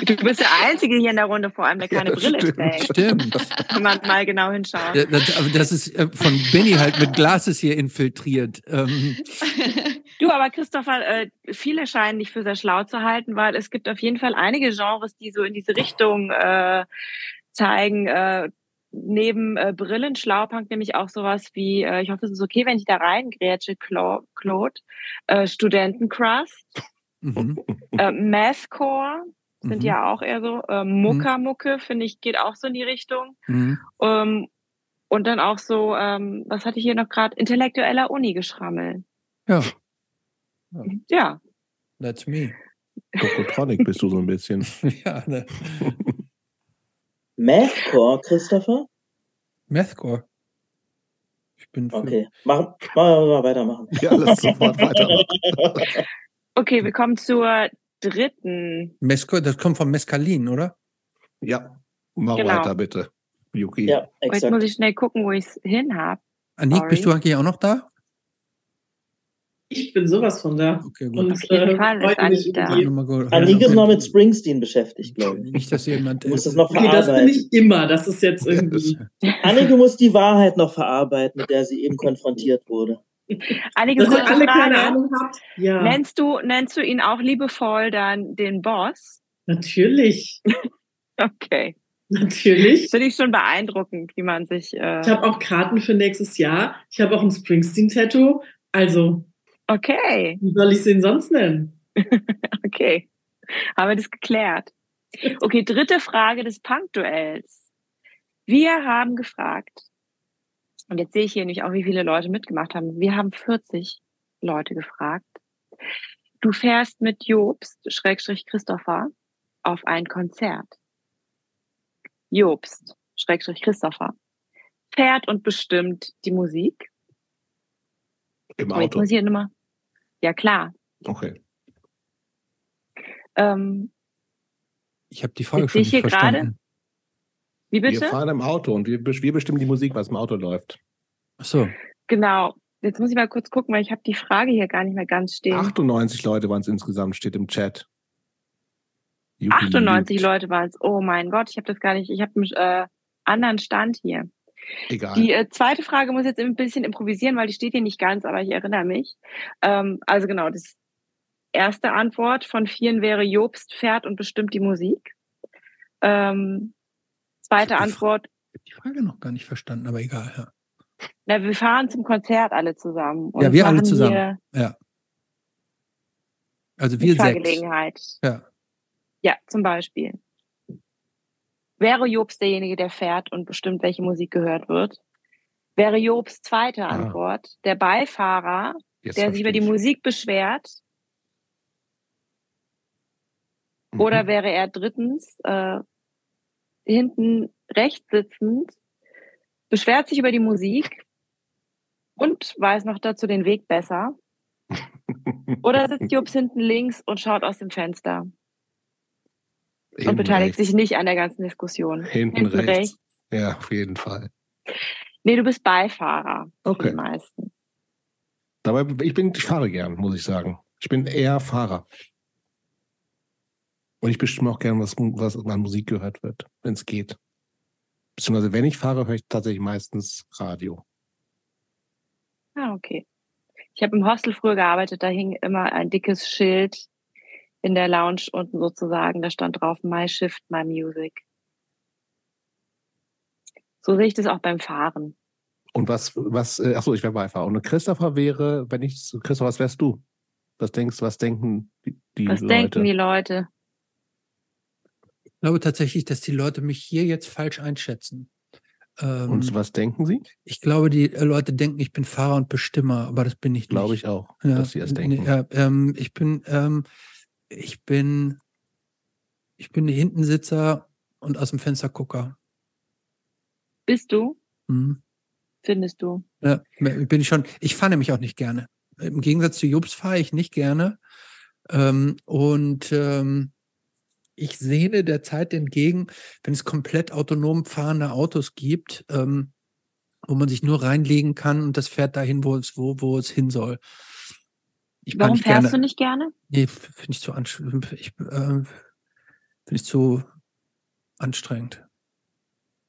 Du bist der Einzige hier in der Runde, vor allem, der keine Ja, Brille stimmt. trägt. Stimmt. [laughs] Wenn man mal genau hinschaut. Ja, Das, das ist äh, von Benny halt mit Glases hier infiltriert. Ähm, Du, aber Christopher, äh, viele scheinen dich für sehr schlau zu halten, weil es gibt auf jeden Fall einige Genres, die so in diese Richtung äh, zeigen. Äh, neben äh, Brillen, Schlaupunk nämlich auch sowas wie, äh, ich hoffe, es ist okay, wenn ich da reingrätsche, Cla- Claude, äh, Studentencrust, mhm. äh, Mathcore, sind Mhm. ja auch eher so. Ähm, Muckermucke, finde ich, geht auch so in die Richtung. Mhm. Ähm, und dann auch so, ähm, was hatte ich hier noch gerade? Intellektueller Uni-Geschrammel. Ja, Ja, that's me. Tokotronic bist du so ein bisschen. [laughs] ja, ne. Mathcore, Christopher? Mathcore. Ich bin Okay, machen machen wir mal weitermachen. Ja, lass sofort weitermachen. [laughs] okay, wir kommen zur dritten. Mesco, das kommt von Mescalin, oder? Ja, mach Genau. weiter bitte, Yuki. Ja, Jetzt muss exakt. ich schnell gucken, wo ich es hin habe. Anik, Sorry. bist du eigentlich auch noch da? Ich bin sowas von da. Okay, gut. Und Auf jeden äh, ist Anni da. gut. Annik ist noch mit Springsteen beschäftigt, glaube ich. Nicht, dass jemand. Du musst das noch Okay, das bin verarbeiten. ich immer. Das ist jetzt irgendwie. Annike muss die Wahrheit noch verarbeiten, mit der sie eben konfrontiert wurde. Einige Dass ihr kurze alle keine. Ahnung habt. Ja, Nennst du, nennst du ihn auch liebevoll dann den Boss? natürlich. [laughs] Okay. Natürlich. Das finde ich schon beeindruckend, wie man sich. Äh, Ich habe auch Karten für nächstes Jahr. Ich habe auch ein Springsteen-Tattoo. Also, okay, wie soll ich den sonst nennen? [laughs] okay. Haben wir das geklärt. Okay, dritte Frage des Punk-Duells. Wir haben gefragt, und jetzt sehe ich hier nämlich auch, wie viele Leute mitgemacht haben. Wir haben 40 Leute gefragt. Du fährst mit Jobst, Schrägstrich Christopher, auf ein Konzert. Jobst, Schrägstrich Christopher, fährt und bestimmt die Musik. Im Aber jetzt Auto. muss ich hier nochmal. Ja, klar. Okay. Ähm, Ich habe die Frage schon nicht hier gerade- wie Wir bitte? fahren im Auto und wir, wir bestimmen die Musik, was im Auto läuft. Ach so. Genau. Jetzt muss ich mal kurz gucken, weil ich habe die Frage hier gar nicht mehr ganz stehen. 98 Leute waren es insgesamt, steht im Chat. Yuki 98 lügt. Leute waren es. Oh mein Gott, ich habe das gar nicht. Ich habe einen äh, anderen Stand hier. Egal. Die äh, zweite Frage muss jetzt ein bisschen improvisieren, weil die steht hier nicht ganz, aber ich erinnere mich. Ähm, also genau, das erste Antwort von vielen wäre Jobst fährt und bestimmt die Musik. Ähm, zweite Antwort, Ich habe die Frage noch gar nicht verstanden, aber egal. Ja. na, wir fahren zum Konzert alle zusammen. Ja, wir alle zusammen. hier Also wir sechs. Mitfahrgelegenheit. Ja. Ja, zum Beispiel. Wäre Jobs derjenige, der fährt und bestimmt, welche Musik gehört wird? Wäre Jobs zweite Ah. Antwort der Beifahrer, Jetzt der sich über die. Musik beschwert? Mhm. Oder wäre er drittens äh, hinten rechts sitzend, beschwert sich über die Musik und weiß noch dazu den Weg besser? [laughs] Oder sitzt Jobs hinten links und schaut aus dem Fenster und Hinten beteiligt rechts. sich nicht an der ganzen Diskussion? Hinten, hinten rechts. rechts. Ja, auf jeden Fall. Nee, du bist Beifahrer. Okay. die meisten. Dabei, ich bin, ich fahre gern, muss ich sagen. Ich bin eher Fahrer. Und ich bestimme auch gern, was, was an Musik gehört wird, wenn es geht. Beziehungsweise, wenn ich fahre, höre ich tatsächlich meistens Radio. Ah, okay. Ich habe im Hostel früher gearbeitet, da hing immer ein dickes Schild in der Lounge unten sozusagen, da stand drauf My Shift, My Music. So sehe ich das auch beim Fahren. Und was, was, äh, achso, ich wäre Beifahrer. Und Christopher wäre, wenn ich, Christopher, was wärst du? Was denkst, was denken die, die Was Leute? denken die Leute? Ich glaube tatsächlich, dass die Leute mich hier jetzt falsch einschätzen. Ähm, Und was denken sie? ich glaube, die äh, Leute denken, ich bin Fahrer und Bestimmer, aber das bin ich Glaube nicht. ich auch, Ja, dass sie das denken. Ja, ähm, ich bin, ähm, ich bin, ich bin Hintensitzer und aus dem Fenster Gucker. Bist du? Hm. Findest du? Ja, bin ich schon. Ich fahre nämlich auch nicht gerne. Im Gegensatz zu Jobs fahre ich nicht gerne. Ähm, und ähm, ich sehne der Zeit entgegen, wenn es komplett autonom fahrende Autos gibt, ähm, wo man sich nur reinlegen kann und das fährt dahin, wo es, wo, wo es hin soll. Ich Warum fährst gerne. du nicht gerne? Nee, finde ich zu anstrengend. Ich, äh, finde ich zu anstrengend.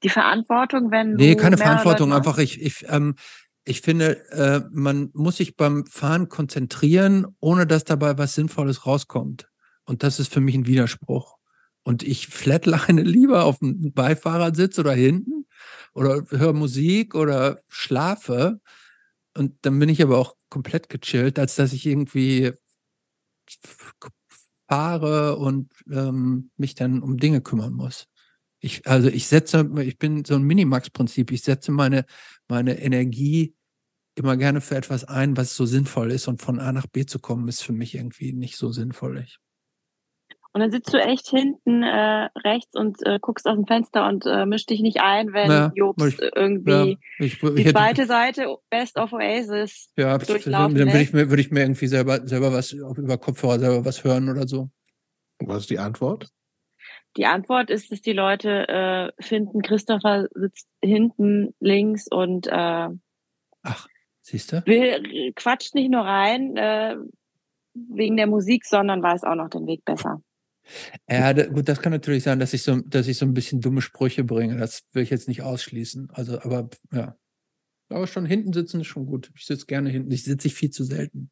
Die Verantwortung, wenn Nee, keine Verantwortung. Einfach, ich, ich, ähm, ich finde, äh, man muss sich beim Fahren konzentrieren, ohne dass dabei was Sinnvolles rauskommt. Und das ist für mich ein Widerspruch. Und ich flatline [laughs] lieber auf dem Beifahrersitz oder hinten oder höre Musik oder schlafe. Und dann bin ich aber auch komplett gechillt, als dass ich irgendwie fahre und ähm, mich dann um Dinge kümmern muss. Ich, also ich setze, ich bin so ein Minimax-Prinzip. Ich setze meine, meine Energie immer gerne für etwas ein, was so sinnvoll ist. Und von A nach B zu kommen, ist für mich irgendwie nicht so sinnvoll. Und dann sitzt du echt hinten äh, rechts und äh, guckst aus dem Fenster und äh, mischst dich nicht ein, wenn ja, Jobs ich, irgendwie ja, ich, ich, die zweite hätte, Seite Best of Oasis ja, durchlaufen Dann würde ich, mir, würde ich mir irgendwie selber, selber was über Kopfhörer selber was hören oder so. Was ist die Antwort? Die Antwort ist, dass die Leute äh, finden, Christopher sitzt hinten links und äh, Ach, siehst du? Will, quatscht nicht nur rein äh, wegen der Musik, sondern weiß auch noch den Weg besser. Ja, gut, das kann natürlich sein, dass ich so, dass ich so ein bisschen dumme Sprüche bringe. Das will ich jetzt nicht ausschließen. Also, aber ja. Aber schon hinten sitzen ist schon gut. Ich sitze gerne hinten. Ich sitze viel zu selten.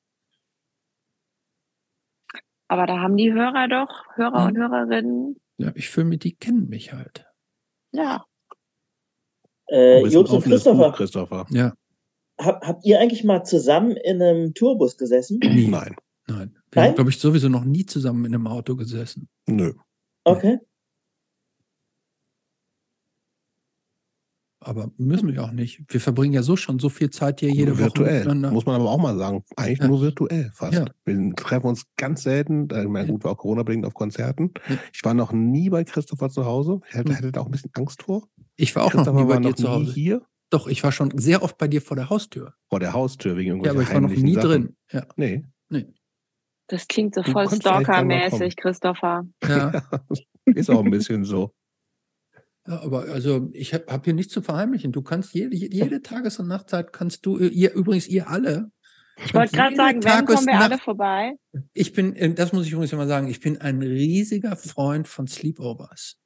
Aber da haben die Hörer doch, Hörer ja. und Hörerinnen. Ja, ich fühle mich, die kennen mich halt. Ja. Äh, Jobs und Christopher. Buch, Christopher. Ja. Hab, habt ihr eigentlich mal zusammen in einem Tourbus gesessen? Nein. Nein. Wir Nein? haben, glaube ich, sowieso noch nie zusammen in einem Auto gesessen. Nö. Okay. Aber müssen wir auch nicht. Wir verbringen ja so schon so viel Zeit hier jede virtuell. Woche. Muss man aber auch mal sagen. Eigentlich ja. nur virtuell fast. Ja. Wir treffen uns ganz selten. Ich meine, gut, war auch Corona-bedingt auf Konzerten. Ja. Ich war noch nie bei Christopher zu Hause. Ich hätte, hm. hätte da auch ein bisschen Angst vor. Ich war auch noch nie bei dir zu Hause. Hier. Doch, ich war schon sehr oft bei dir vor der Haustür. Vor der Haustür, wegen irgendwelchen Ja, aber ich war noch nie Sachen. drin. Ja. Nee. Nee. Das klingt so voll Stalker-mäßig, Christopher. Ja. [laughs] Ist auch ein bisschen so. Ja, aber also ich habe hab hier nichts zu verheimlichen. Du kannst jede, jede Tages- und Nachtzeit kannst du, ihr übrigens ihr alle. Ich wollte gerade sagen, wann kommen wir alle vorbei? Ich bin, äh, das muss ich übrigens immer sagen, ich bin ein riesiger Freund von Sleepovers.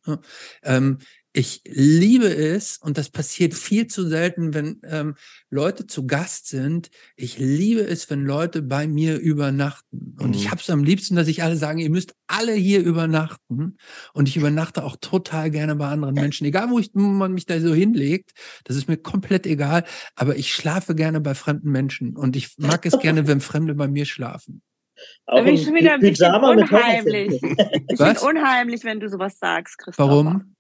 Ähm, ich liebe es, und das passiert viel zu selten, wenn ähm, Leute zu Gast sind. Ich liebe es, wenn Leute bei mir übernachten. Und mhm. ich habe es am liebsten, dass ich alle sagen, ihr müsst alle hier übernachten. Und ich übernachte auch total gerne bei anderen Menschen, egal wo, ich, wo man mich da so hinlegt. Das ist mir komplett egal. Aber ich schlafe gerne bei fremden Menschen. Und ich mag es gerne, wenn Fremde bei mir schlafen. Auch bin ich schon wieder ein bisschen unheimlich. Ich finde unheimlich, wenn du sowas sagst, Christoph. Warum?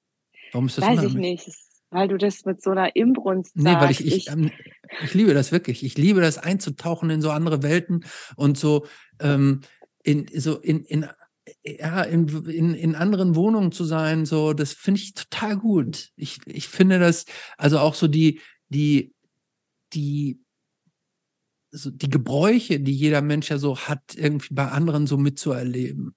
Warum ist das Weiß ich nicht. Weil du das mit so einer Inbrunst sagst. Nee, weil ich, ich, ich, ähm, ich liebe das wirklich. Ich liebe das einzutauchen in so andere Welten und so ähm, in so in, in ja, in, in, in anderen Wohnungen zu sein, so, das finde ich total gut. Ich, ich finde das, also auch so die, die, die, so die Gebräuche, die jeder Mensch ja so hat, irgendwie bei anderen so mitzuerleben.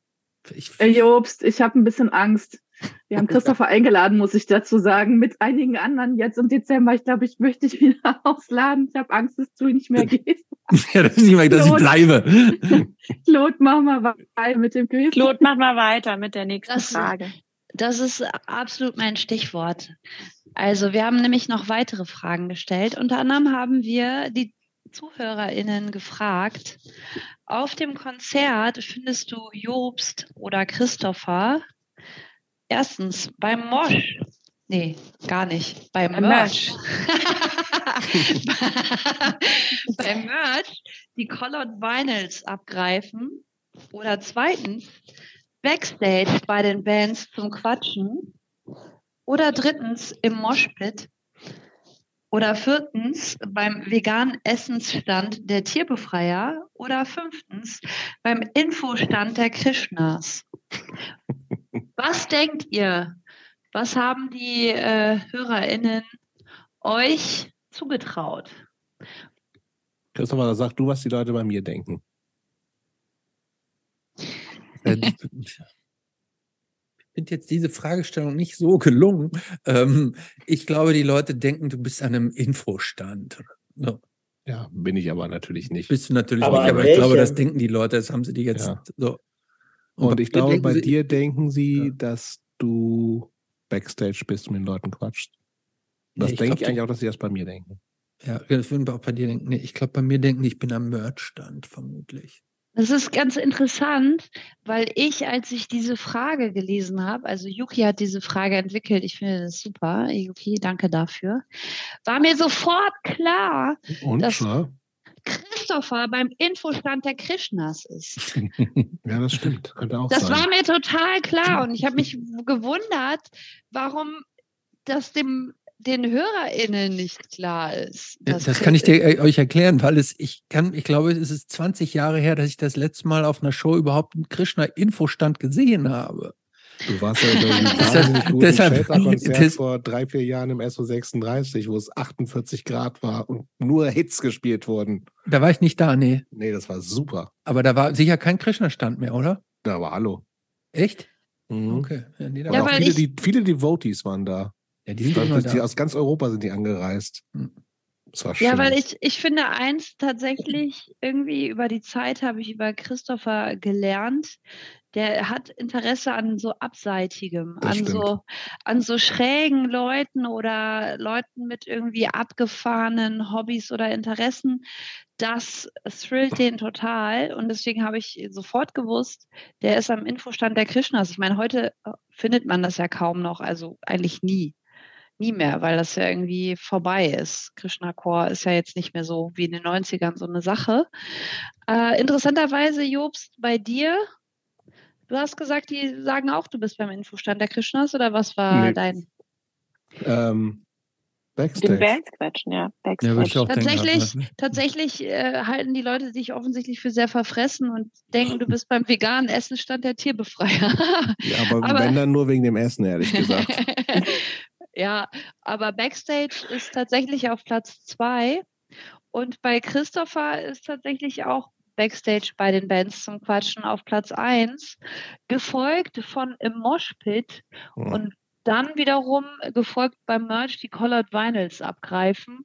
Ich, Jobst, ich habe ein bisschen Angst. Wir haben Christopher eingeladen, muss ich dazu sagen, mit einigen anderen jetzt im Dezember. Ich glaube, ich möchte dich wieder [laughs] ausladen. Ich habe Angst, dass du nicht mehr gehst. [laughs] ja, das ist nicht mehr, dass Claude, ich bleibe. [laughs] Claude, mach mal weiter mit dem Quiz. Claude, mach mal weiter mit der nächsten das, Frage. Das ist absolut mein Stichwort. Also wir haben nämlich noch weitere Fragen gestellt. Unter anderem haben wir die ZuhörerInnen gefragt, auf dem Konzert findest du Jobst oder Christopher Erstens beim Mosch. Nee, gar nicht. Beim Merch. [laughs] beim Merch die Colored Vinyls abgreifen. Oder zweitens Backstage bei den Bands zum Quatschen. Oder drittens im Moshpit. Oder viertens beim veganen Essensstand der Tierbefreier. Oder fünftens beim Infostand der Krishnas. Was denkt ihr? Was haben die äh, HörerInnen euch zugetraut? Christopher, sag du, was die Leute bei mir denken. Äh, [laughs] ich finde jetzt diese Fragestellung nicht so gelungen. Ähm, ich glaube, die Leute denken, du bist an einem Infostand. So. Ja, bin ich aber natürlich nicht. Bist du natürlich aber nicht, aber ich glaube, das denken die Leute, das haben sie die jetzt ja. so. Und, und ich glaube, bei sie, dir denken sie, ja. dass du Backstage bist und mit den Leuten quatschst. Das nee, denke ich eigentlich auch, dass sie das bei mir denken. Ja, das würden wir auch bei dir denken. Nee, ich glaube, bei mir denken, ich bin am Merch-Stand, vermutlich. Das ist ganz interessant, weil ich, als ich diese Frage gelesen habe, also Yuki hat diese Frage entwickelt, ich finde das super, Yuki, danke dafür, war mir sofort klar, Und, dass, Christopher beim Infostand der Krishnas ist. [laughs] Ja, das stimmt. Könnte auch Das sein. war mir total klar und ich habe mich gewundert, warum das dem den HörerInnen nicht klar ist. Ja, dass das kann ich dir, äh, euch erklären, weil es, ich kann, ich glaube, es ist 20 Jahre her, dass ich das letzte Mal auf einer Show überhaupt einen Krishna-Infostand gesehen habe. Du warst ja bei einem [laughs] Deshalb- wahnsinnig guten deshalb- vor drei, vier Jahren im SO36, wo es 48 Grad war und nur Hits gespielt wurden. Da war ich nicht da, nee. Nee, das war super. Aber da war sicher kein Krishna-Stand mehr, oder? Da war Hallo. Echt? Mhm. Okay. Ja, nee, Ja, viele, ich- die, viele Devotees waren da. ja, die sind immer die, da. aus ganz Europa sind die angereist. Hm. Das war schön. Ja, weil ich, ich finde eins tatsächlich, irgendwie über die Zeit habe ich über Christopher gelernt. Der hat Interesse an so Abseitigem, Das an stimmt. so, an so schrägen Leuten oder Leuten mit irgendwie abgefahrenen Hobbys oder Interessen. Das thrillt den total. Und deswegen habe ich sofort gewusst, der ist am Infostand der Krishnas. Ich meine, heute äh, findet man das ja kaum noch, also eigentlich nie nie mehr, weil das ja irgendwie vorbei ist. Krishna Core ist ja jetzt nicht mehr so wie in den 90ern so eine Sache. Äh, interessanterweise, Jobst, bei dir, du hast gesagt, die sagen auch, du bist beim Infostand der Krishnas oder was war Nee. dein? ähm, Den Backstage. Bands quetschen, ja. Ja, würde ich Backstage. auch denken. Tatsächlich, ne? tatsächlich äh, halten die Leute dich offensichtlich für sehr verfressen und denken, du bist beim veganen Essenstand der Tierbefreier. [laughs] Ja, aber, Aber- wenn dann nur wegen dem Essen, ehrlich gesagt. [laughs] ja, aber Backstage ist tatsächlich auf Platz zwei. Und bei Christopher ist tatsächlich auch Backstage bei den Bands zum Quatschen auf Platz eins, gefolgt von Im Moshpit Hm. und dann wiederum gefolgt beim Merch die Colored Vinyls abgreifen.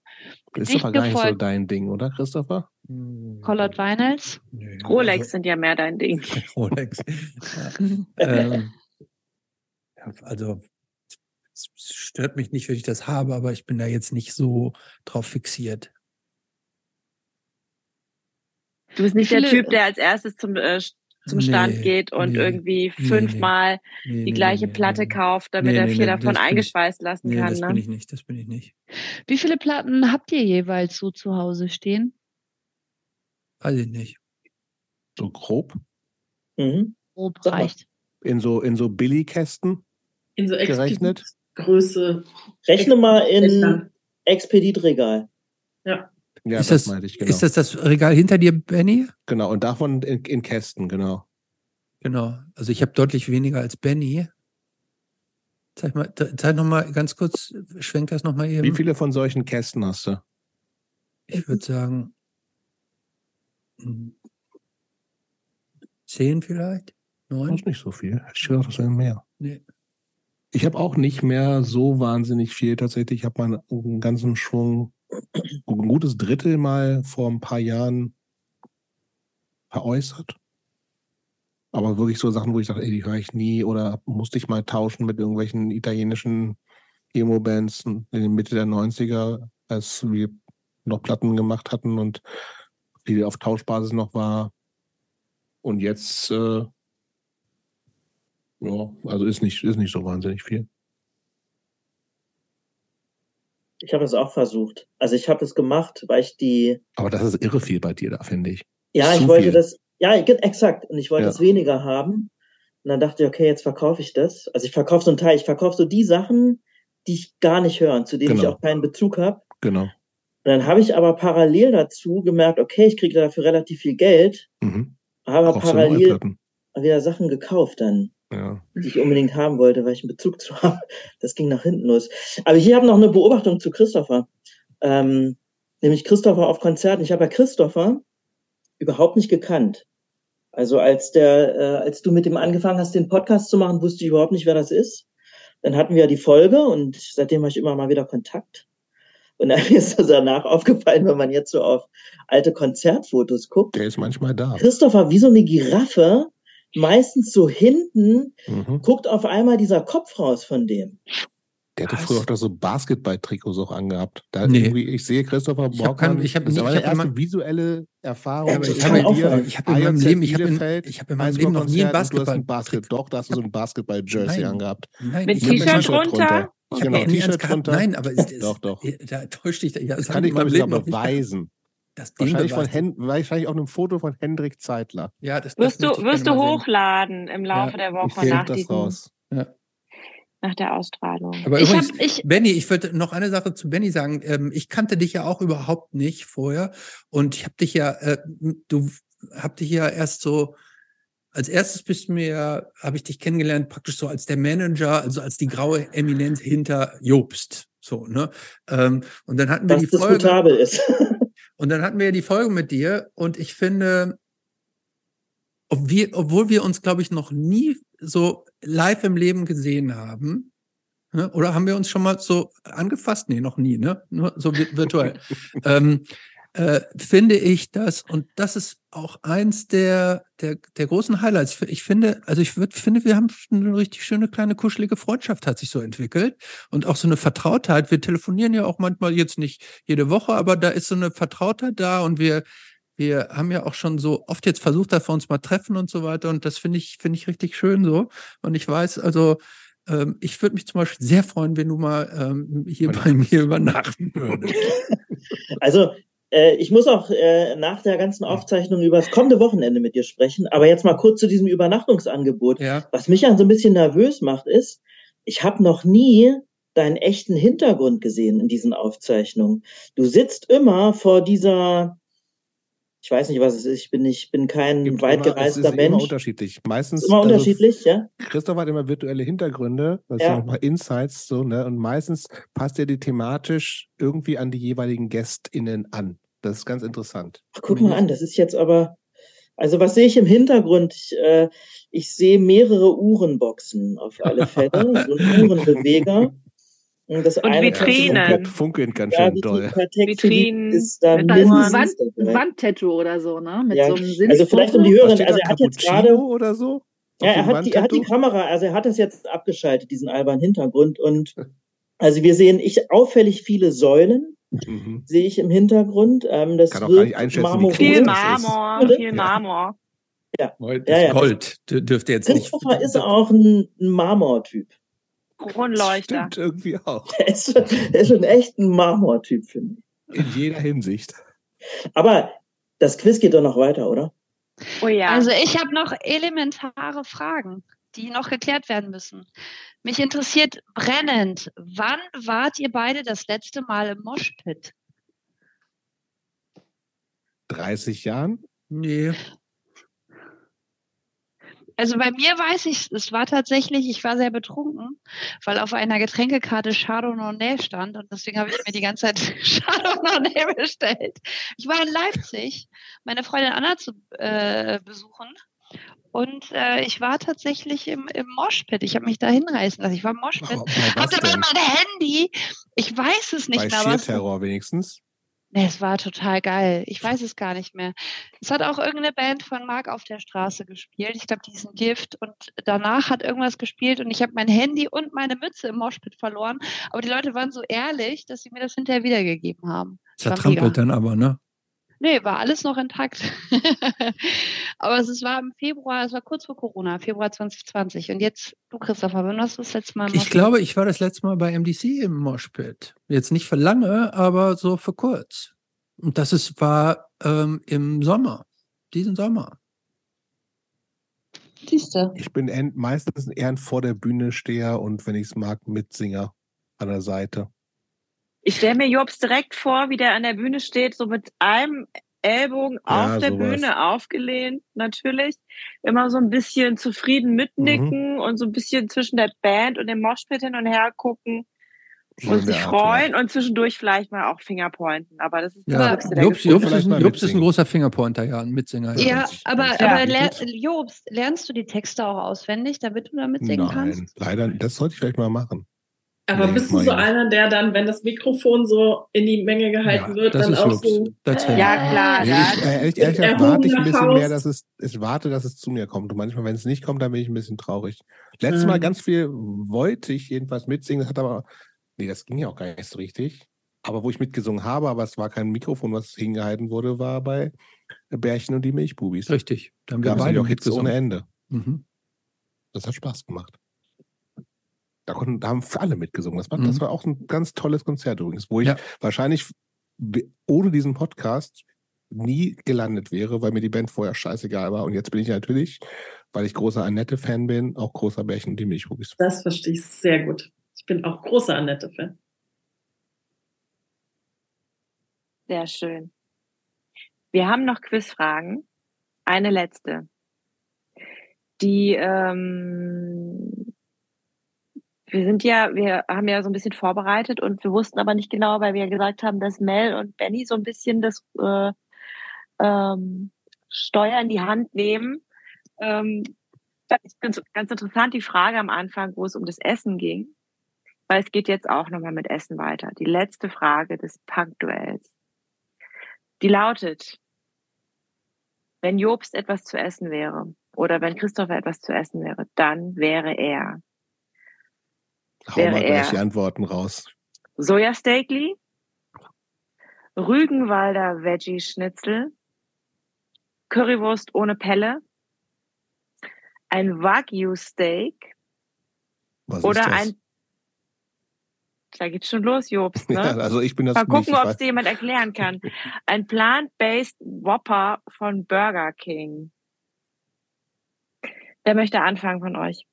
Ist Nicht aber gar nicht so gefolgt- dein Ding, oder, Christopher? Colored Vinyls. Nee, Rolex also- sind ja mehr dein Ding. [laughs] Rolex. [laughs] Ähm, ja, also es stört mich nicht, wenn ich das habe, aber ich bin da jetzt nicht so drauf fixiert. Du bist nicht der Typ, der als erstes zum, äh, zum Stand Nee, geht und nee, irgendwie fünfmal Nee, die gleiche nee, nee, Platte nee. kauft, damit Nee, er vier nee, davon eingeschweißt lassen Nee, kann. das ne? bin ich nicht, das bin ich nicht. Wie viele Platten habt ihr jeweils so zu Hause stehen? Weiß ich nicht. So grob? Mhm. Grob Sag mal. reicht. In so, in so Billigkästen In so gerechnet? Größe. Rechne mal in Expedit. Expeditregal. Ja. Ja, ist, das, das, ich, genau. ist das das Regal hinter dir, Benny? genau, und davon in, in Kästen, genau. Genau. Also ich habe deutlich weniger als Benny. Zeig mal, zeig noch mal ganz kurz, schwenk das noch mal eben. Wie viele von solchen Kästen hast du? Ich würde sagen hm, zehn vielleicht, Das neun. ist nicht so viel. Ich gedacht, das mehr. Nee. Ich habe auch nicht mehr so wahnsinnig viel tatsächlich. Ich habe mal einen ganzen Schwung, ein gutes Drittel mal vor ein paar Jahren veräußert. Aber wirklich so Sachen, wo ich dachte, ey, die höre ich nie oder musste ich mal tauschen mit irgendwelchen italienischen Emo-Bands in der Mitte der 90er, als wir noch Platten gemacht hatten und die auf Tauschbasis noch war. Und jetzt, äh, ja, also ist nicht, ist nicht so wahnsinnig viel. Ich habe es auch versucht. Also ich habe es gemacht, weil ich die, Aber das ist irre viel bei dir da, finde ich. ja, Zu ich wollte viel. das, ja, exakt. Und ich wollte Ja. es weniger haben. Und dann dachte ich, okay, jetzt verkaufe ich das. Also ich verkaufe so einen Teil, ich verkaufe so die Sachen, die ich gar nicht höre und zu denen ich Genau. auch keinen Bezug habe. Genau. Und dann habe ich aber parallel dazu gemerkt, okay, ich kriege dafür relativ viel Geld, Mhm. habe Brauchst parallel wieder Sachen gekauft dann. Ja. die ich unbedingt haben wollte, weil ich einen Bezug zu [laughs] habe. Das ging nach hinten los. Aber hier habe noch eine Beobachtung zu Christopher. Ähm, nämlich Christopher auf Konzerten. Ich habe ja Christopher überhaupt nicht gekannt. Also als der, äh, als du mit dem angefangen hast, den Podcast zu machen, wusste ich überhaupt nicht, wer das ist. Dann hatten wir ja die Folge und seitdem habe ich immer mal wieder Kontakt. Und [laughs] dann ist das danach aufgefallen, wenn man jetzt so auf alte Konzertfotos guckt. Der ist manchmal da. Christopher wie so eine Giraffe, meistens so hinten, Mhm. guckt auf einmal dieser Kopf raus von dem. Der hatte Was? früher auch da so Basketball-Trikots auch angehabt. Da Nee. irgendwie, ich sehe Christopher Ich hab Borgmann, ich hab ich meine hab erste visuelle Erfahrung. Ja, ich habe in meinem Leben, ich habe in, habe in meinem Leben noch nie ein Eishockey-Konzert und Du hast ein Basketball. Basket, doch, da hast du so ein Basketball-Jersey angehabt. Nein, Mit ich hab T-Shirt T-Shirt drunter? Ich Genau, habe nie T-Shirt drunter. Nein, aber ist, ist, Doch, doch. Da täuscht dich. Ja, Das kann ich, glaube ich, sogar beweisen. Das Ding Wahrscheinlich, von Hen wahrscheinlich auf einem Foto von Hendrik Zeitler. Ja, das, das Wirst du, ich wirst du mal sehen. hochladen im Laufe Ja, der Ich Woche finde nach, das diesem, raus. nach der Ausstrahlung. Aber Ich übrigens, hab, ich, Benny, ich wollte noch eine Sache zu Benny sagen. Ähm, ich kannte dich ja auch überhaupt nicht vorher und ich habe dich ja, äh, du hab dich ja erst so als erstes bist du mir, habe ich dich kennengelernt, praktisch so als der Manager, also als die graue Eminenz hinter Jobst. So, ne? Ähm, und dann hatten wir Was die Folge. diskutabel ist. Und dann hatten wir ja die Folge mit dir und ich finde, ob wir, obwohl wir uns, glaube ich, noch nie so live im Leben gesehen haben, ne? oder haben wir uns schon mal so angefasst? Nee, noch nie, ne? Nur so vi- virtuell. [laughs] ähm, äh, finde ich das, und das ist auch eins der, der, der großen Highlights. Ich finde, also ich würd, finde, wir haben eine richtig schöne kleine kuschelige Freundschaft hat sich so entwickelt und auch so eine Vertrautheit. Wir telefonieren ja auch manchmal jetzt nicht jede Woche, aber da ist so eine Vertrautheit da und wir, wir haben ja auch schon so oft jetzt versucht, dass wir uns mal treffen und so weiter und das finde ich, finde ich richtig schön so. Und ich weiß, also, ähm, ich würde mich zum Beispiel sehr freuen, wenn du mal ähm, hier bei mir übernachten würdest. [laughs] Also, äh, ich muss auch äh, nach der ganzen Aufzeichnung über das kommende Wochenende mit dir sprechen. Aber jetzt mal kurz zu diesem Übernachtungsangebot. Ja. Was mich ja so ein bisschen nervös macht, ist, ich habe noch nie deinen echten Hintergrund gesehen in diesen Aufzeichnungen. Du sitzt immer vor dieser, ich weiß nicht, was es ist, ich bin nicht, bin kein Gibt weit gereister ist immer Mensch. unterschiedlich. Meistens Ist immer also unterschiedlich, ja? Christoph hat immer virtuelle Hintergründe, das Ja. nochmal Insights, so, ne? Und meistens passt er die thematisch irgendwie an die jeweiligen GästInnen an. Das ist ganz interessant. Ach, guck mal an, das ist jetzt aber, also was sehe ich im Hintergrund? Ich, äh, ich sehe mehrere Uhrenboxen auf alle [laughs] Fälle, so ein Uhrenbeweger. Und, das Und eine Vitrinen. Funkelt ganz Ja, schön die doll. Vitrinen ist da Da ist ein mindestens Wand, Wandtattoo oder so, ne? Mit Ja, so einem Also vielleicht um die Sinnfoto. Hörer, Was steht also er hat jetzt gerade, oder so? ja, er hat, die, er hat die? Kamera, also er hat das jetzt abgeschaltet, diesen albernen Hintergrund und [laughs] also wir sehen ich auffällig viele Säulen, Mhm. sehe ich im Hintergrund. Ähm, das Kann auch gar nicht einschätzen, wie marmorrot. Viel. Marmor, viel Marmor. Heute Ja, ist ja. Gold, dür- dürfte jetzt nicht. Christopher ist auch ein Marmortyp. Kronleuchter. Stimmt irgendwie auch. Er [laughs] ist, schon- er ist schon echt ein Marmortyp, finde ich. In jeder Hinsicht. Aber das Quiz geht doch noch weiter, oder? Oh ja. Also ich habe noch elementare Fragen, die noch geklärt werden müssen. Mich interessiert brennend, wann wart ihr beide das letzte Mal im Moshpit? 30 Jahren? Nee. Also bei mir weiß ich, es war tatsächlich, ich war sehr betrunken, weil auf einer Getränkekarte Chardonnay stand und deswegen habe ich mir die ganze Zeit [laughs] Chardonnay bestellt. Ich war in Leipzig, meine Freundin Anna zu äh, besuchen und äh, ich war tatsächlich im, im Moshpit. Ich habe mich da hinreißen lassen. Ich war im Moshpit. Oh, Hatte dabei mein Handy. Ich weiß es nicht Bei mehr. Was- Terror wenigstens. Nee, es war total geil. Ich weiß es gar nicht mehr. Es hat auch irgendeine Band von Mark auf der Straße gespielt. Ich glaube, die ist ein Gift. Und danach hat irgendwas gespielt und ich habe mein Handy und meine Mütze im Moshpit verloren. Aber die Leute waren so ehrlich, dass sie mir das hinterher wiedergegeben haben. Zertrampelt dann aber, ne? Nee, war alles noch intakt. [laughs] Aber es, war im Februar, es war kurz vor Corona, Februar 2020. Und jetzt, du Christopher, wann warst du das letzte Mal im Ich glaube, ich war das letzte Mal bei MDC im Moshpit. Jetzt nicht für lange, aber so für kurz. Und das ist, war ähm, im Sommer, diesen Sommer. Siehste. Ich bin en- meistens eher ein vor der Bühne steher und wenn ich es mag, Mitsinger an der Seite. Ich stelle mir Jobs direkt vor, wie der an der Bühne steht, so mit einem Ellbogen Ja, auf der sowas. Bühne aufgelehnt, natürlich. Immer so ein bisschen zufrieden mitnicken Mhm. und so ein bisschen zwischen der Band und dem Moshpit hin und her gucken So und sich Art, freuen und zwischendurch vielleicht mal auch Fingerpointen. Aber das ist das Ja, der Jobs. Jobs, ist, ein, Jobs ist ein mitsingen. großer Fingerpointer, ja, ein Mitsinger. Ja, ich- aber, aber ler. Jobs, lernst du die Texte auch auswendig, damit du damit singen Nein, kannst? leider, das sollte ich vielleicht mal machen. Aber Nee, bist du so einer, der dann, wenn das Mikrofon so in die Menge gehalten wird, das dann ist auch Jobs. so. Das wär- Ja, klar. Nee, Ja, ich, äh, ehrlich, ehrlich gesagt, warte ich ein bisschen mehr, dass es, ich warte, dass es zu mir kommt. Und manchmal, wenn es nicht kommt, dann bin ich ein bisschen traurig. Letztes Mal Mhm. ganz viel wollte ich jedenfalls mitsingen, das hat aber, nee, das ging ja auch gar nicht so richtig. Aber wo ich mitgesungen habe, aber es war kein Mikrofon, was hingehalten wurde, war bei Bärchen und die Milchbubis. Richtig. Da haben wir Gab es beide auch Hits mitgesungen. ohne Ende. Mhm. Das hat Spaß gemacht. Da, konnten, da haben alle mitgesungen. Das war, Mhm. das war auch ein ganz tolles Konzert übrigens, wo ich Ja. wahrscheinlich ohne diesen Podcast nie gelandet wäre, weil mir die Band vorher scheißegal war. Und jetzt bin ich natürlich, weil ich großer Annette-Fan bin, auch großer Bärchen und die Milchbubis. Das verstehe ich sehr gut. Ich bin auch großer Annette-Fan. Sehr schön. Wir haben noch Quizfragen. Eine letzte. Die, ähm, wir sind ja, wir haben ja so ein bisschen vorbereitet und wir wussten aber nicht genau, weil wir ja gesagt haben, dass Mel und Benny so ein bisschen das äh, ähm, Steuer in die Hand nehmen. Ähm, ich finde ganz interessant die Frage am Anfang, wo es um das Essen ging, weil es geht jetzt auch nochmal mit Essen weiter. Die letzte Frage des Punk-Duells. Die lautet, wenn Jobst etwas zu essen wäre oder wenn Christopher etwas zu essen wäre, dann wäre er. Hau Wäre mal gleich die Antworten raus. Sojasteakli, Rügenwalder Veggie Schnitzel, Currywurst ohne Pelle, ein Wagyu Steak Was oder ein da geht's schon los, Jobst, [laughs] ne? Ja, also ich bin das Mal gucken, ob es dir jemand erklären kann. Ein plant-based Whopper von Burger King. Wer möchte anfangen von euch?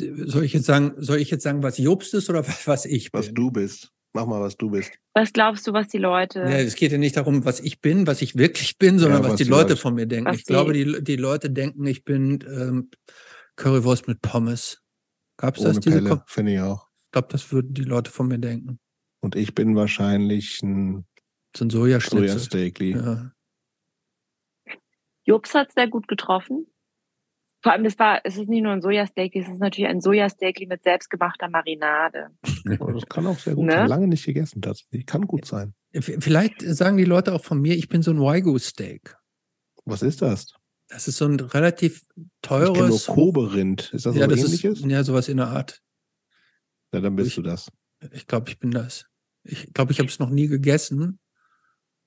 Soll ich jetzt sagen, soll ich jetzt sagen, was Jobst ist oder [laughs] was ich bin? was du bist. Mach mal, was du bist. Was glaubst du, was die Leute? Ja, es geht ja nicht darum, was ich bin, was ich wirklich bin, sondern Ja, was, was die Leute Leute- von mir denken. Was Ich glaube, die- die, Leute denken, ich bin ähm, Currywurst mit Pommes. Gab's Ohne das? Diese Pelle, finde ich auch. ich glaube, das würden die Leute von mir denken. Und ich bin wahrscheinlich ein So ein. Sojasteakli. Ja. Jobs hat sehr gut getroffen. Vor allem, das war, es ist nicht nur ein Sojasteak, es ist natürlich ein Sojasteak mit selbstgemachter Marinade. Das kann auch sehr gut Ne? sein. Lange nicht gegessen tatsächlich. Kann gut sein. Vielleicht sagen die Leute auch von mir, ich bin so ein Wagyu-Steak. Was ist das? Das ist so ein relativ Ich kenne nur teures. Kobe-Rind. Ist das ja, was das ähnliches? ist ja sowas in der Art. ja, dann bist ich- du das. Ich glaube, ich bin das. Ich glaube, ich habe es noch nie gegessen.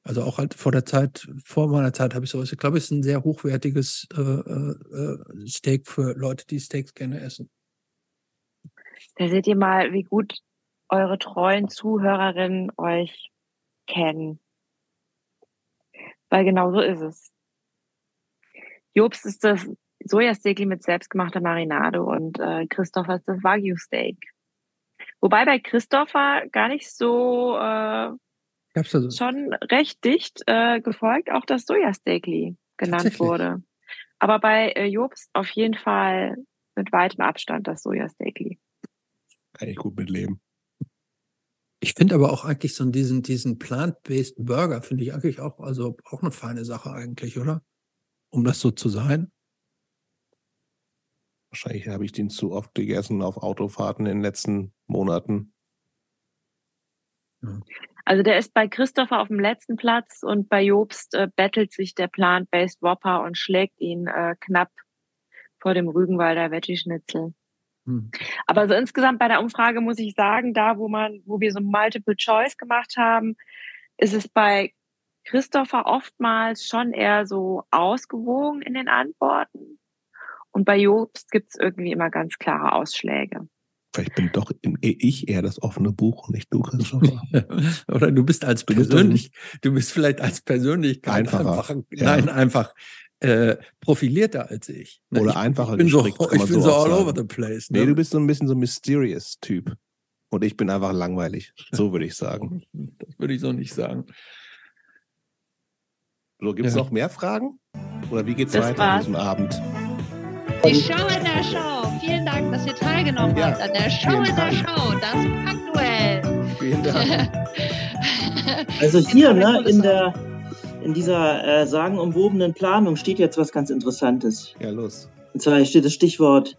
Also auch halt vor der Zeit, vor meiner Zeit habe ich sowas. Ich glaube, es ist ein sehr hochwertiges äh, äh, äh, Steak für Leute, die Steaks gerne essen. Da seht ihr mal, wie gut eure treuen Zuhörerinnen euch kennen. Weil genau so ist es. Jobst ist das Sojasteak mit selbstgemachter Marinade und äh, Christopher ist das Wagyu-Steak. Wobei bei Christopher gar nicht so äh, also, schon recht dicht äh, gefolgt, auch das Sojasteakli genannt wurde. Aber bei äh, Jobst auf jeden Fall mit weitem Abstand das Sojasteakli. Kann ich gut mitleben. ich finde aber auch eigentlich so diesen, diesen plant-based Burger finde ich eigentlich auch, also auch eine feine Sache eigentlich, oder? Um das so zu sein. Wahrscheinlich habe ich den zu oft gegessen auf Autofahrten in den letzten Monaten. Also der ist bei Christopher auf dem letzten Platz und bei Jobst äh, bettelt sich der Plant-Based Whopper und schlägt ihn äh, knapp vor dem Rügenwalder Veggie-Schnitzel. Hm. Aber so insgesamt bei der Umfrage muss ich sagen, da wo man, wo wir so Multiple Choice gemacht haben, ist es bei Christopher oftmals schon eher so ausgewogen in den Antworten. Und bei Jobst gibt es irgendwie immer ganz klare Ausschläge. Vielleicht bin doch ich eher das offene Buch und nicht du, Christopher. [laughs] Oder du bist als persönlich, du bist vielleicht als Persönlichkeit Einfacher, einfach, ja. nein, einfach äh, profilierter als ich. Ne, Oder ich, einfacher ich bin so, gestrickt, ich bin so so all sagen. over the place. Ne? Nee, du bist so ein bisschen so ein mysterious Typ. Und ich bin einfach langweilig. So würde ich sagen. [laughs] Das würde ich so nicht sagen. So, gibt es Ja. noch mehr Fragen? Oder wie geht's Das weiter an diesem Abend? Die Show in der Show. Vielen Dank, dass ihr teilgenommen Ja, habt an der Show in der. Show. Das Packduell. Vielen Dank. [laughs] Also hier, ne, in der in dieser äh, sagenumwobenen Planung steht jetzt was ganz Interessantes. Ja, los. Und zwar steht das Stichwort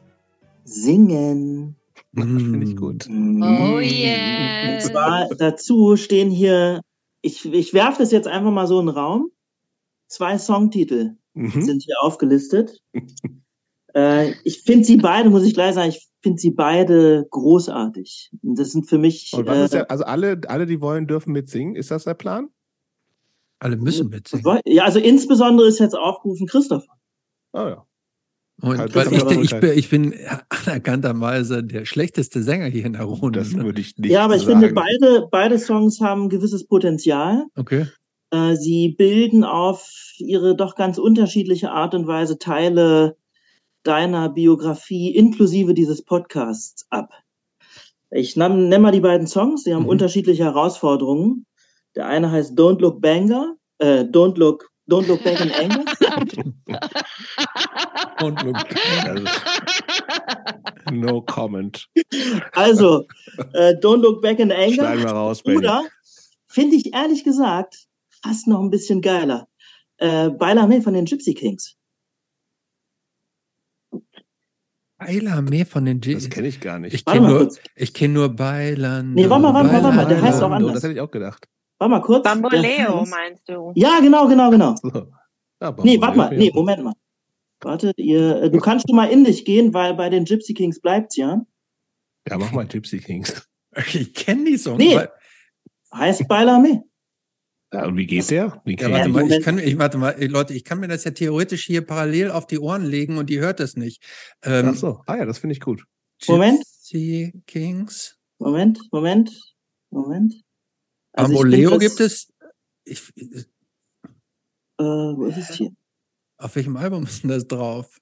Singen. Finde ich gut. Oh Und yeah. zwar dazu stehen hier, ich, ich werfe das jetzt einfach mal so in den Raum. Zwei Songtitel Mhm. sind hier aufgelistet. [laughs] äh, ich finde sie beide, muss ich gleich sagen, ich finde sie beide großartig. Das sind für mich. Und was ist äh, der, also alle, alle, die wollen, dürfen mitsingen. Ist das der Plan? Alle müssen mitsingen. ja, also insbesondere ist jetzt aufgerufen Christopher. Oh ja. Und Halt, weil ich, aber ich, bin, ich bin anerkannterweise der schlechteste Sänger hier in der Runde. Das würde ich nicht ja, aber ich sagen. finde, beide, beide Songs haben ein gewisses Potenzial. Okay. Äh, sie bilden auf ihre doch ganz unterschiedliche Art und Weise Teile deiner Biografie inklusive dieses Podcasts ab. Ich nenne mal die beiden Songs, sie haben Mhm. unterschiedliche Herausforderungen. Der eine heißt Don't Look Banger, äh, Don't Look, Don't Look Back in Anger. [laughs] Und also, no comment. Also, äh, Don't Look Back in Anger. Schneiden wir raus. Oder, finde ich ehrlich gesagt, fast noch ein bisschen geiler. Äh, Bailame von den Gypsy Kings. Beiler von den G. Das kenne ich gar nicht. Ich kenne nur, ich kenn nur Beiland. Nee, warte mal, warte mal, warte mal, der heißt auch anders. Das hätte ich auch gedacht. Warte mal kurz. Bamboleo meinst du? Ja, genau, genau, genau. Ja, Nee, warte mal. Nee, Moment mal. Warte, ihr, äh, du kannst schon mal in dich gehen, weil bei den Gypsy Kings bleibt's ja. Ja, mach mal Gypsy Kings. [laughs] Ich kenne die Songs. Nee. Heißt Bailame. Ja, und wie geht der? Wie Ja, warte mal, ich kann, ich, warte mal, Leute, ich kann mir das ja theoretisch hier parallel auf die Ohren legen und die hört das nicht. Ähm, Ach so. Ah ja, das finde ich gut. Moment. Gypsy Kings. Moment, Moment, Moment. Also das- gibt es. Ich, Äh, wo ist es hier? auf welchem Album ist denn das drauf?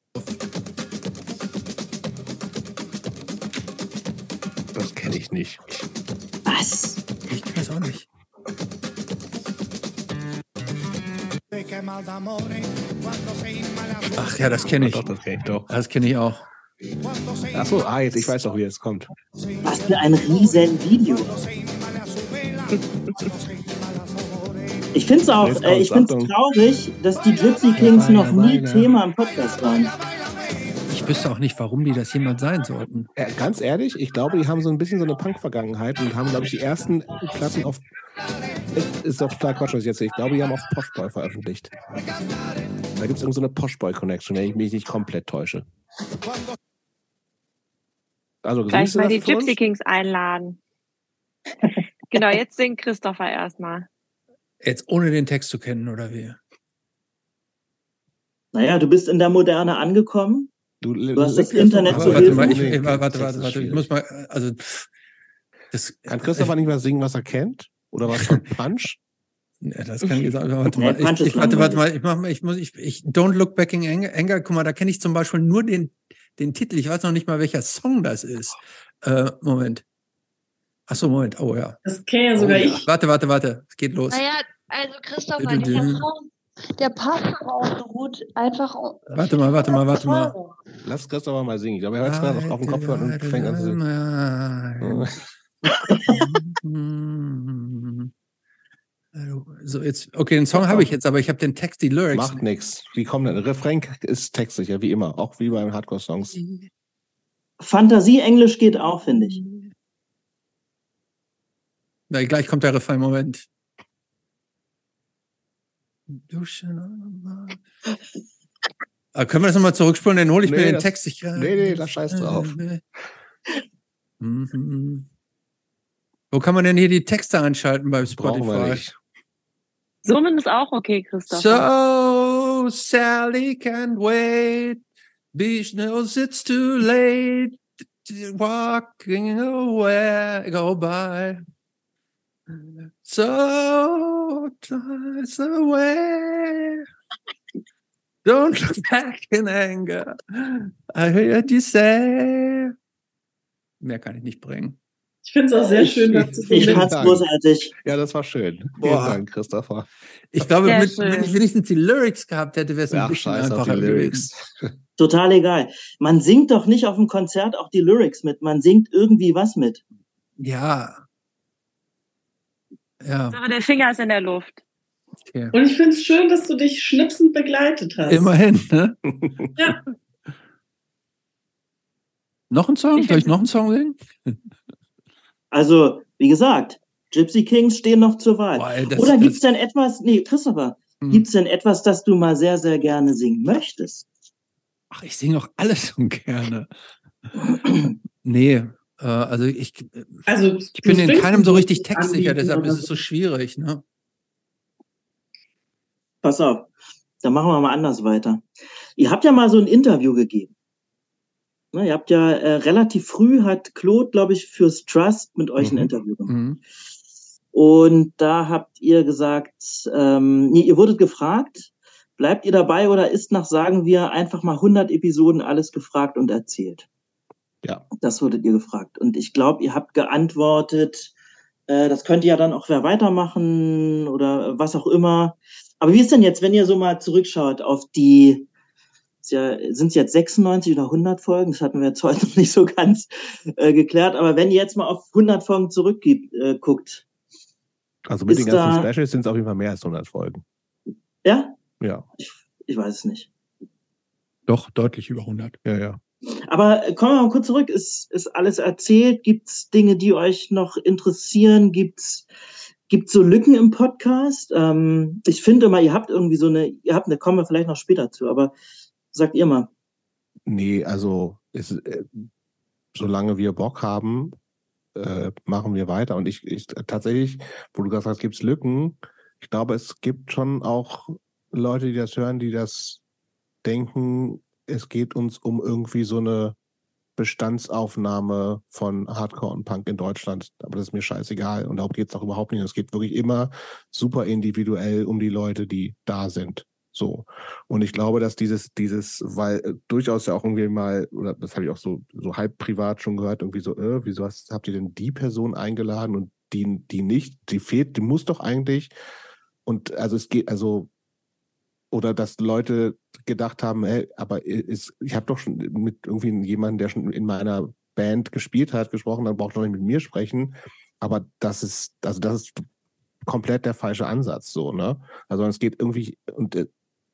Das kenne ich nicht. Was? Ich weiß auch nicht. Ach ja, das kenne ich. Doch, das kenne ich doch. Das kenne ich auch. Ach so, ah, jetzt, ich weiß doch, wie es kommt. Was für ein riesen Video. Ich finde es auch, äh, ich finde traurig, dass die Gypsy Kings noch nie. Thema im Podcast waren. Ich wüsste auch nicht, warum die das jemals sein sollten. Äh, ganz ehrlich, ich glaube, die haben so ein bisschen so eine Punk-Vergangenheit und haben, glaube ich, die ersten Platten auf. Ist- Ist doch total Quatsch, was ich jetzt sehe. Ich glaube, die haben auf Poshboy veröffentlicht. Da gibt es irgend so eine Poshboy-Connection, wenn ich mich nicht komplett täusche. Also, Gleich mal die? Gypsy Kings einladen. [laughs] genau, jetzt singt Christopher erstmal. Jetzt ohne den Text zu kennen, oder wie? Naja, du bist in der Moderne angekommen. Du, Du hast das Internet zu warte Hilfe. mal, ich, warte, warte, warte. Ich muss mal, also, das, Kann Christopher nicht mal singen, was er kennt? Oder was von [laughs] Punch? Ja, das kann ich sagen. Warte mal, Punch ich, ich, warte, warte mal, ich mach mal, ich muss, ich, ich, Don't Look Back in Anger, Anger, guck mal, da kenne ich zum Beispiel nur den, den Titel. Ich weiß noch nicht mal, welcher Song das ist. Äh, Moment. Ach so, Moment. Oh ja. Das kenne ja sogar oh, ja. ich. Warte, warte, warte. Es geht los. Naja, also Christopher, dieser. Song, der passt aber auch so gut einfach. Warte mal, warte mal, warte mal. Lass Christopher mal singen. Ich glaube, er hört es gerade auf, dem Kopfhörer und fängt an zu singen. singen. [laughs] So, jetzt, okay, den Song habe ich jetzt, aber ich habe den Text, die Lyrics. Macht nichts. Wie kommt denn? Refrain ist textsicher, wie immer. Auch wie beim Hardcore-Songs. Fantasie-Englisch geht auch, finde ich. Na, gleich kommt der Refrain, Moment. Du schöner Ah, können wir das nochmal zurückspulen? Dann hole ich Nee, mir den das- Text. Ich, nee, nee, da scheiß drauf. Mhm. Wo kann man denn hier die Texte einschalten bei Brauchen wir Spotify? nicht. Summen ist auch okay, Christopher. So Sally can't wait. Beach knows it's too late. Walking away, go by. So times away. Don't look back in anger. I heard you say. Mehr kann ich nicht bringen. Ich finde es auch sehr schön, das zu Ich Vielen fand's Dank. großartig. Ja, das war schön. Vielen Boah. Dank, Christopher. Ich glaube, mit, wenn ich wenigstens die Lyrics gehabt hätte, wäre es ein Ach, bisschen scheiß auf die einfacher gewesen. Lyrics. [laughs] Total egal. Man singt doch nicht auf dem Konzert auch die Lyrics mit. Man singt irgendwie was mit. Ja. Ja, Aber der Finger ist in der Luft. okay. Und ich finde es schön, dass du dich schnipsend begleitet hast. Immerhin, ne? [laughs] Ja. Noch ein Song? Soll ich noch einen Song singen? [laughs] Also, wie gesagt, Gypsy Kings stehen noch zur Wahl. Boah, ey, das- Oder das- gibt's denn etwas, nee, Christopher, Hm. gibt's denn etwas, das du mal sehr, sehr gerne singen möchtest? Ach, ich singe auch alles [laughs] so gerne. Nee, äh, also ich, Also, ich bin in keinem so richtig textsicher, deshalb ist es so schwierig, ne? Pass auf, dann machen wir mal anders weiter. Ihr habt ja mal so ein Interview gegeben. Ne, ihr habt ja äh, relativ früh hat Claude, glaube ich, fürs Trust mit euch Mhm. ein Interview gemacht. Mhm. Und da habt ihr gesagt, ähm, nee, ihr wurdet gefragt, bleibt ihr dabei oder ist nach, sagen wir, einfach mal 100 Episoden alles gefragt und erzählt? Ja. Das wurdet ihr gefragt. Und ich glaube, ihr habt geantwortet, äh, das könnte ja dann auch wer weitermachen oder was auch immer. Aber wie ist denn jetzt, wenn ihr so mal zurückschaut auf die, ja, sind es jetzt 96 oder 100 Folgen? Das hatten wir jetzt heute [laughs] noch nicht so ganz äh, geklärt. Aber wenn ihr jetzt mal auf 100 Folgen zurückguckt, äh, guckt, Also mit den ganzen da- Specials sind es auf jeden Fall mehr als 100 Folgen. ja, Ja, ich, ich weiß es nicht. Doch, deutlich über 100. ja, ja. Aber äh, kommen wir mal kurz zurück. Ist, ist alles erzählt? Gibt's Dinge, die euch noch interessieren? Gibt's gibt's so Lücken im Podcast? Ähm, ich finde mal, ihr habt irgendwie so eine, ihr habt eine, kommen wir vielleicht noch später zu, aber sagt ihr mal. Nee, also es, äh, solange wir Bock haben, äh, machen wir weiter. Und ich, ich tatsächlich, wo du gesagt hast, gibt es Lücken. Ich glaube, es gibt schon auch Leute, die das hören, die das denken, es geht uns um irgendwie so eine Bestandsaufnahme von Hardcore und Punk in Deutschland. Aber das ist mir scheißegal. Und darum geht es auch überhaupt nicht. Es geht wirklich immer super individuell um die Leute, die da sind. So. Und ich glaube, dass dieses, dieses, weil äh, durchaus ja auch irgendwie mal, oder das habe ich auch so, so halb privat schon gehört, irgendwie so, äh, wieso hast, habt ihr denn die Person eingeladen und die, die nicht, die fehlt, die muss doch eigentlich. Und also es geht, also, oder dass Leute gedacht haben, hey, aber ist, ich habe doch schon mit irgendwie jemandem, der schon in meiner Band gespielt hat, gesprochen, dann braucht doch nicht mit mir sprechen. Aber das ist, also das ist komplett der falsche Ansatz, so, ne? Also es geht irgendwie, und äh,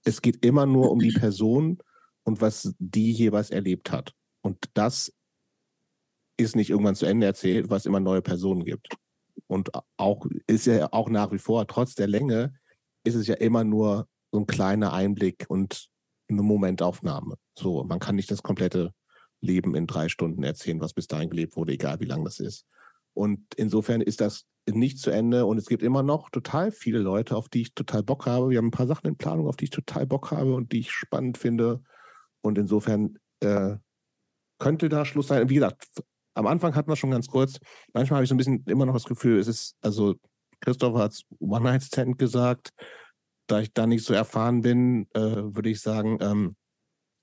es geht immer nur um die [clears throat] Person und was die jeweils erlebt hat. Und das ist nicht irgendwann zu Ende erzählt, weil es immer neue Personen gibt. Und auch ist ja auch nach wie vor, trotz der Länge, ist es ja immer nur so ein kleiner Einblick und eine Momentaufnahme. So, man kann nicht das komplette Leben in drei Stunden erzählen, was bis dahin gelebt wurde, egal wie lang das ist. Und insofern ist das nicht zu Ende und es gibt immer noch total viele Leute, auf die ich total Bock habe. Wir haben ein paar Sachen in Planung, auf die ich total Bock habe und die ich spannend finde. Und insofern äh, könnte da Schluss sein. Wie gesagt, am Anfang hatten wir schon ganz kurz. Manchmal habe ich so ein bisschen immer noch das Gefühl, es ist, also Christopher hat One-Night-Stand gesagt. Da ich da nicht so erfahren bin, äh, würde ich sagen, ähm,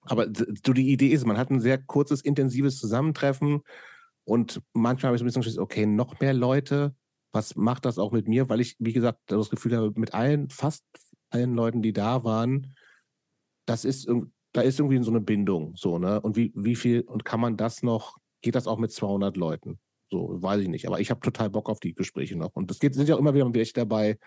aber so die Idee ist, man hat ein sehr kurzes, intensives Zusammentreffen und manchmal habe ich so ein bisschen Schiss, okay, noch mehr Leute, was macht das auch mit mir? Weil ich, wie gesagt, das Gefühl habe, mit allen, fast allen Leuten, die da waren, das ist, da ist irgendwie so eine Bindung, so, ne? Und wie, wie viel, und kann man das noch, geht das auch mit 200 Leuten? So, weiß ich nicht. Aber ich habe total Bock auf die Gespräche noch. Und es sind ja auch immer wieder welche dabei,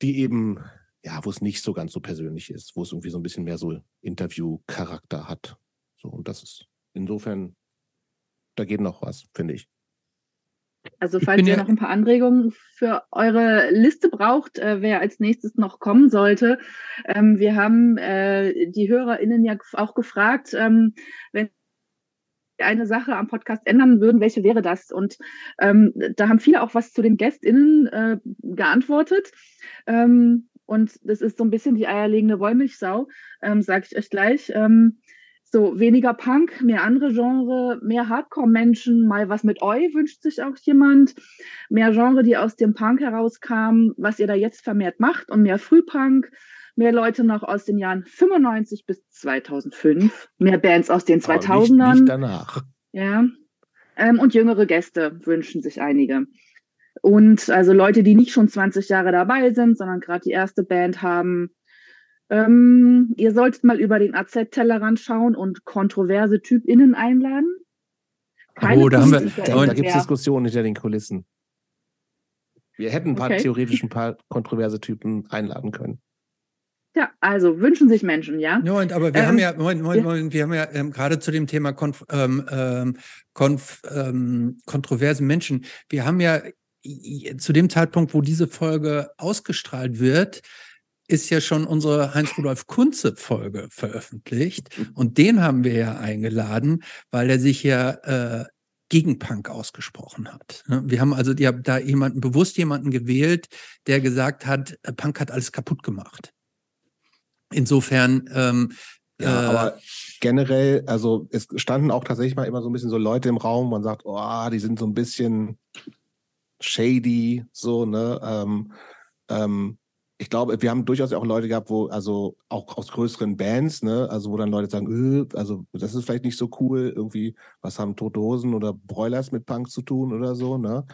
die eben, ja, wo es nicht so ganz so persönlich ist, wo es irgendwie so ein bisschen mehr so Interview-Charakter hat. So, und das ist insofern, da geht noch was, finde ich. Also falls ihr ja- noch ein paar Anregungen für eure Liste braucht, äh, wer als nächstes noch kommen sollte. Ähm, wir haben äh, die HörerInnen ja auch gefragt, ähm, wenn eine Sache am Podcast ändern würden, welche wäre das? Und ähm, da haben viele auch was zu den GästInnen äh, geantwortet. Ähm, und das ist so ein bisschen die eierlegende Wollmilchsau, ähm, sage ich euch gleich. Ähm, so weniger Punk, mehr andere Genre, mehr Hardcore-Menschen, mal was mit Eu wünscht sich auch jemand. Mehr Genre, die aus dem Punk herauskamen, was ihr da jetzt vermehrt macht und mehr Frühpunk. Mehr Leute noch aus den Jahren 95 bis 2005. Mehr Bands aus den Aber 2000ern. Nicht, nicht danach. Ja. Ähm, und jüngere Gäste wünschen sich einige. Und also Leute, die nicht schon 20 Jahre dabei sind, sondern gerade die erste Band haben. Ähm, ihr solltet mal über den AZ-Tellerrand schauen und kontroverse TypInnen einladen. Oh, da haben wir- Politiker Da, da gibt es. Diskussionen hinter den Kulissen. Wir hätten ein paar Okay. theoretisch ein [laughs] paar kontroverse Typen einladen können. Ja, also wünschen sich Menschen, ja. Moment, aber wir Ähm, haben ja, Moment, Moment, ja. Moment, wir haben ja ähm, gerade zu dem Thema konf, ähm, ähm, konf, ähm, kontroversen Menschen, wir haben ja zu dem Zeitpunkt, wo diese Folge ausgestrahlt wird, ist ja schon unsere Heinz-Rudolf Kunze-Folge veröffentlicht. Und den haben wir ja eingeladen, weil er sich ja äh, gegen Punk ausgesprochen hat. ne? Wir haben also die da jemanden, bewusst jemanden gewählt, der gesagt hat, äh, Punk hat alles kaputt gemacht. Insofern, ähm, Ja, äh, aber generell, also es standen auch tatsächlich mal immer so ein bisschen so Leute im Raum, man sagt, oh, die sind so ein bisschen, shady, so, ne? Ähm, ähm, ich glaube, wir haben durchaus auch Leute gehabt, wo, also auch aus größeren Bands, ne, also wo dann Leute sagen, äh, also das ist vielleicht nicht so cool, irgendwie, was haben Tote Hosen oder Broilers mit Punk zu tun oder so, ne?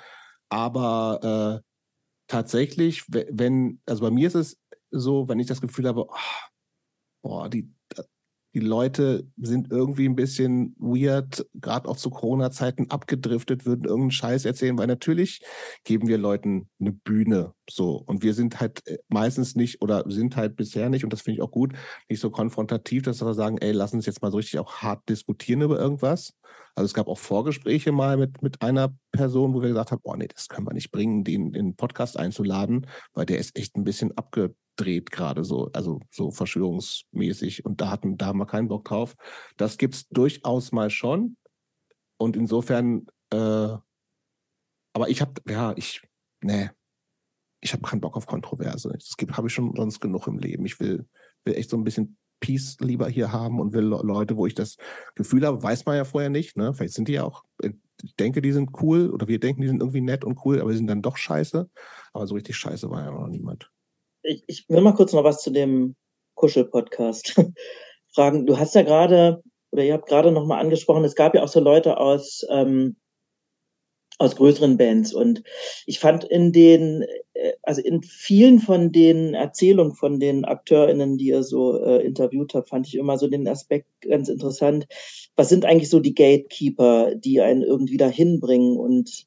Aber äh, tatsächlich, wenn, also bei mir ist es so, wenn ich das Gefühl habe, oh, boah, die, die Leute sind irgendwie ein bisschen weird, gerade auch zu Corona-Zeiten abgedriftet, würden irgendeinen Scheiß erzählen, weil natürlich geben wir Leuten eine Bühne so. Und wir sind halt äh, meistens nicht oder sind halt bisher nicht, und das finde ich auch gut, nicht so konfrontativ, dass wir sagen, ey, lass uns jetzt mal so richtig auch hart diskutieren über irgendwas. Also es gab auch Vorgespräche mal mit, mit einer Person, wo wir gesagt haben, oh nee, das können wir nicht bringen, den in den Podcast einzuladen, weil der ist echt ein bisschen abge dreht gerade so, also so verschwörungsmäßig und da hatten da haben wir keinen Bock drauf. Das gibt's durchaus mal schon und insofern, äh, aber ich habe ja ich nee, ich habe keinen Bock auf Kontroverse. Das gibt habe ich schon sonst genug im Leben. Ich will will echt so ein bisschen Peace lieber hier haben und will Leute, wo ich das Gefühl habe, weiß man ja vorher nicht, ne? Vielleicht sind die ja auch äh, ich denke, die sind cool oder wir denken, die sind irgendwie nett und cool, aber die sind dann doch scheiße. Aber so richtig scheiße war ja noch niemand ich, ich will mal kurz noch was zu dem Kuschel-Podcast [laughs] fragen. Du hast ja gerade, oder ihr habt gerade noch mal angesprochen, es gab ja auch so Leute aus, ähm, aus größeren Bands. Und ich fand in den, äh, also in vielen von den Erzählungen von den AkteurInnen, die ihr so äh, interviewt habt, fand ich immer so den Aspekt ganz interessant. Was sind eigentlich so die Gatekeeper, die einen irgendwie dahin bringen und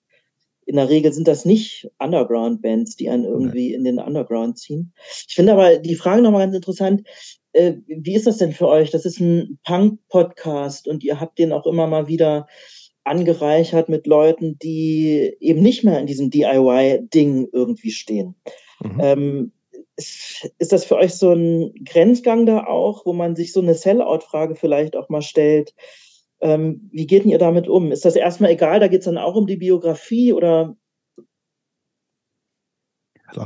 in der Regel sind das nicht Underground-Bands, die einen irgendwie in den Underground ziehen. Ich finde aber die Frage nochmal ganz interessant. Äh, wie ist das denn für euch? Das ist ein Punk-Podcast und ihr habt den auch immer mal wieder angereichert mit Leuten, die eben nicht mehr in diesem DIY-Ding irgendwie stehen. Mhm. Ähm, ist, das für euch so ein Grenzgang da auch, wo man sich so eine Sellout-Frage vielleicht auch mal stellt? Ähm, wie geht denn ihr damit um? Ist das erstmal egal? Da geht es dann auch um die Biografie oder?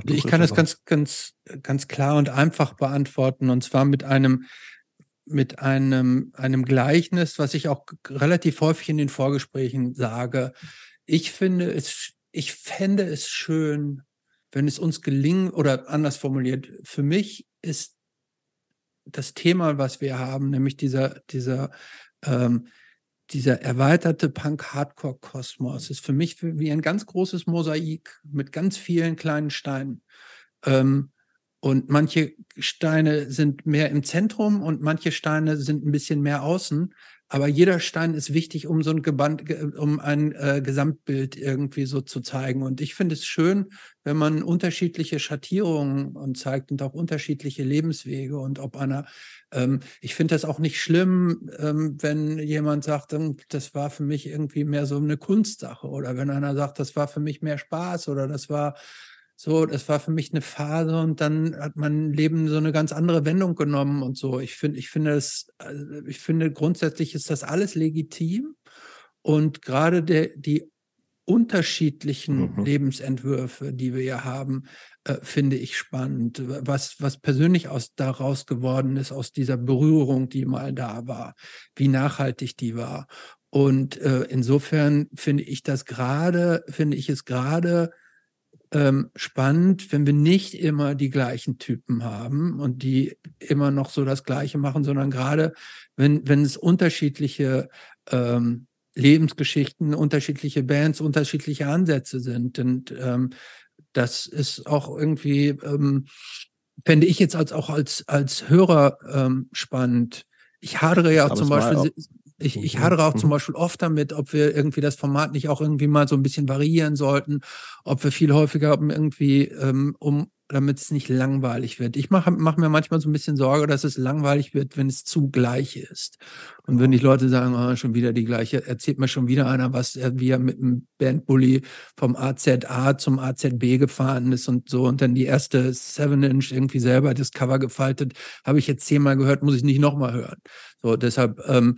Ich kann das ganz, ganz, ganz klar und einfach beantworten und zwar mit einem, mit einem, einem Gleichnis, was ich auch relativ häufig in den Vorgesprächen sage. Ich finde es, ich fände es schön, wenn es uns gelingen oder anders formuliert, für mich ist das Thema, was wir haben, nämlich dieser, dieser ähm, dieser erweiterte Punk-Hardcore-Kosmos ist für mich wie ein ganz großes Mosaik mit ganz vielen kleinen Steinen. Ähm, und manche Steine sind mehr im Zentrum und manche Steine sind ein bisschen mehr außen. Aber jeder Stein ist wichtig, um so ein Geband, um ein äh, Gesamtbild irgendwie so zu zeigen. Und ich finde es schön, wenn man unterschiedliche Schattierungen und zeigt und auch unterschiedliche Lebenswege und ob einer, ähm, ich finde das auch nicht schlimm, ähm, wenn jemand sagt, ähm, das war für mich irgendwie mehr so eine Kunstsache oder wenn einer sagt, das war für mich mehr Spaß oder das war so, das war für mich eine Phase und dann hat mein Leben so eine ganz andere Wendung genommen und so. Ich finde, ich finde es, also ich finde grundsätzlich ist das alles legitim und gerade der, die unterschiedlichen mhm. Lebensentwürfe, die wir ja haben, äh, finde ich spannend. Was, was persönlich aus, daraus geworden ist, aus dieser Berührung, die mal da war, wie nachhaltig die war. Und äh, insofern finde ich das gerade, finde ich es gerade ähm, spannend, wenn wir nicht immer die gleichen Typen haben und die immer noch so das Gleiche machen, sondern gerade wenn, wenn es unterschiedliche ähm, Lebensgeschichten, unterschiedliche Bands, unterschiedliche Ansätze sind. Und ähm, das ist auch irgendwie, ähm, fände ich jetzt als auch als, als Hörer ähm, spannend. Ich hadere ja auch zum Beispiel auch, ich, ich mhm, hadere auch zum mhm. Beispiel oft damit, ob wir irgendwie das Format nicht auch irgendwie mal so ein bisschen variieren sollten, ob wir viel häufiger irgendwie, ähm, um damit es nicht langweilig wird. Ich mache mach mir manchmal so ein bisschen Sorge, dass es langweilig wird, wenn es zu gleich ist. Und wenn die Leute sagen, oh, schon wieder die gleiche, erzählt mir schon wieder einer, was er, wie er mit einem Bandbully vom AZA zum AZB gefahren ist und so und dann die erste Seven Inch irgendwie selber das Cover gefaltet, habe ich jetzt zehnmal gehört, muss ich nicht nochmal hören. So, deshalb ähm,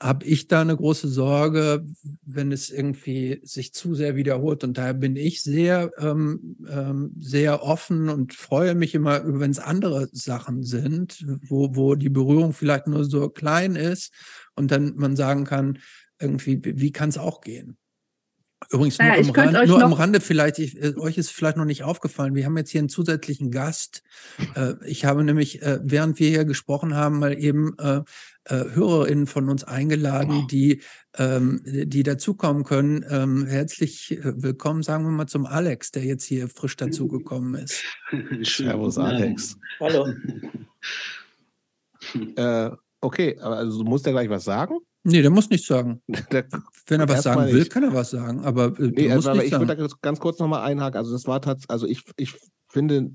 habe ich da eine große Sorge, wenn es irgendwie sich zu sehr wiederholt. Und daher bin ich sehr, ähm, ähm, sehr offen und freue mich immer, wenn es andere Sachen sind, wo, wo die Berührung vielleicht nur so klein ist und dann man sagen kann, irgendwie, wie kann es auch gehen? Übrigens Naja, nur, am, Rand, nur am Rande vielleicht, ich, äh, euch ist vielleicht noch nicht aufgefallen, wir haben jetzt hier einen zusätzlichen Gast. Äh, ich habe nämlich, äh, während wir hier gesprochen haben, mal eben äh, HörerInnen von uns eingeladen, die, ähm, die dazukommen können. Ähm, herzlich äh, willkommen, sagen wir mal, zum Alex, der jetzt hier frisch dazugekommen ist. [laughs] Servus. Alex. Hallo. [laughs] Äh, okay, aber also du musst ja gleich was sagen. Nee, der muss nichts sagen. [laughs] Der- Wenn er was sagen will, nicht. kann er was sagen, aber äh, Nee, also, aber ich würde da ganz- ganz kurz nochmal einhaken. Also das war tatsächlich, also ich, ich finde,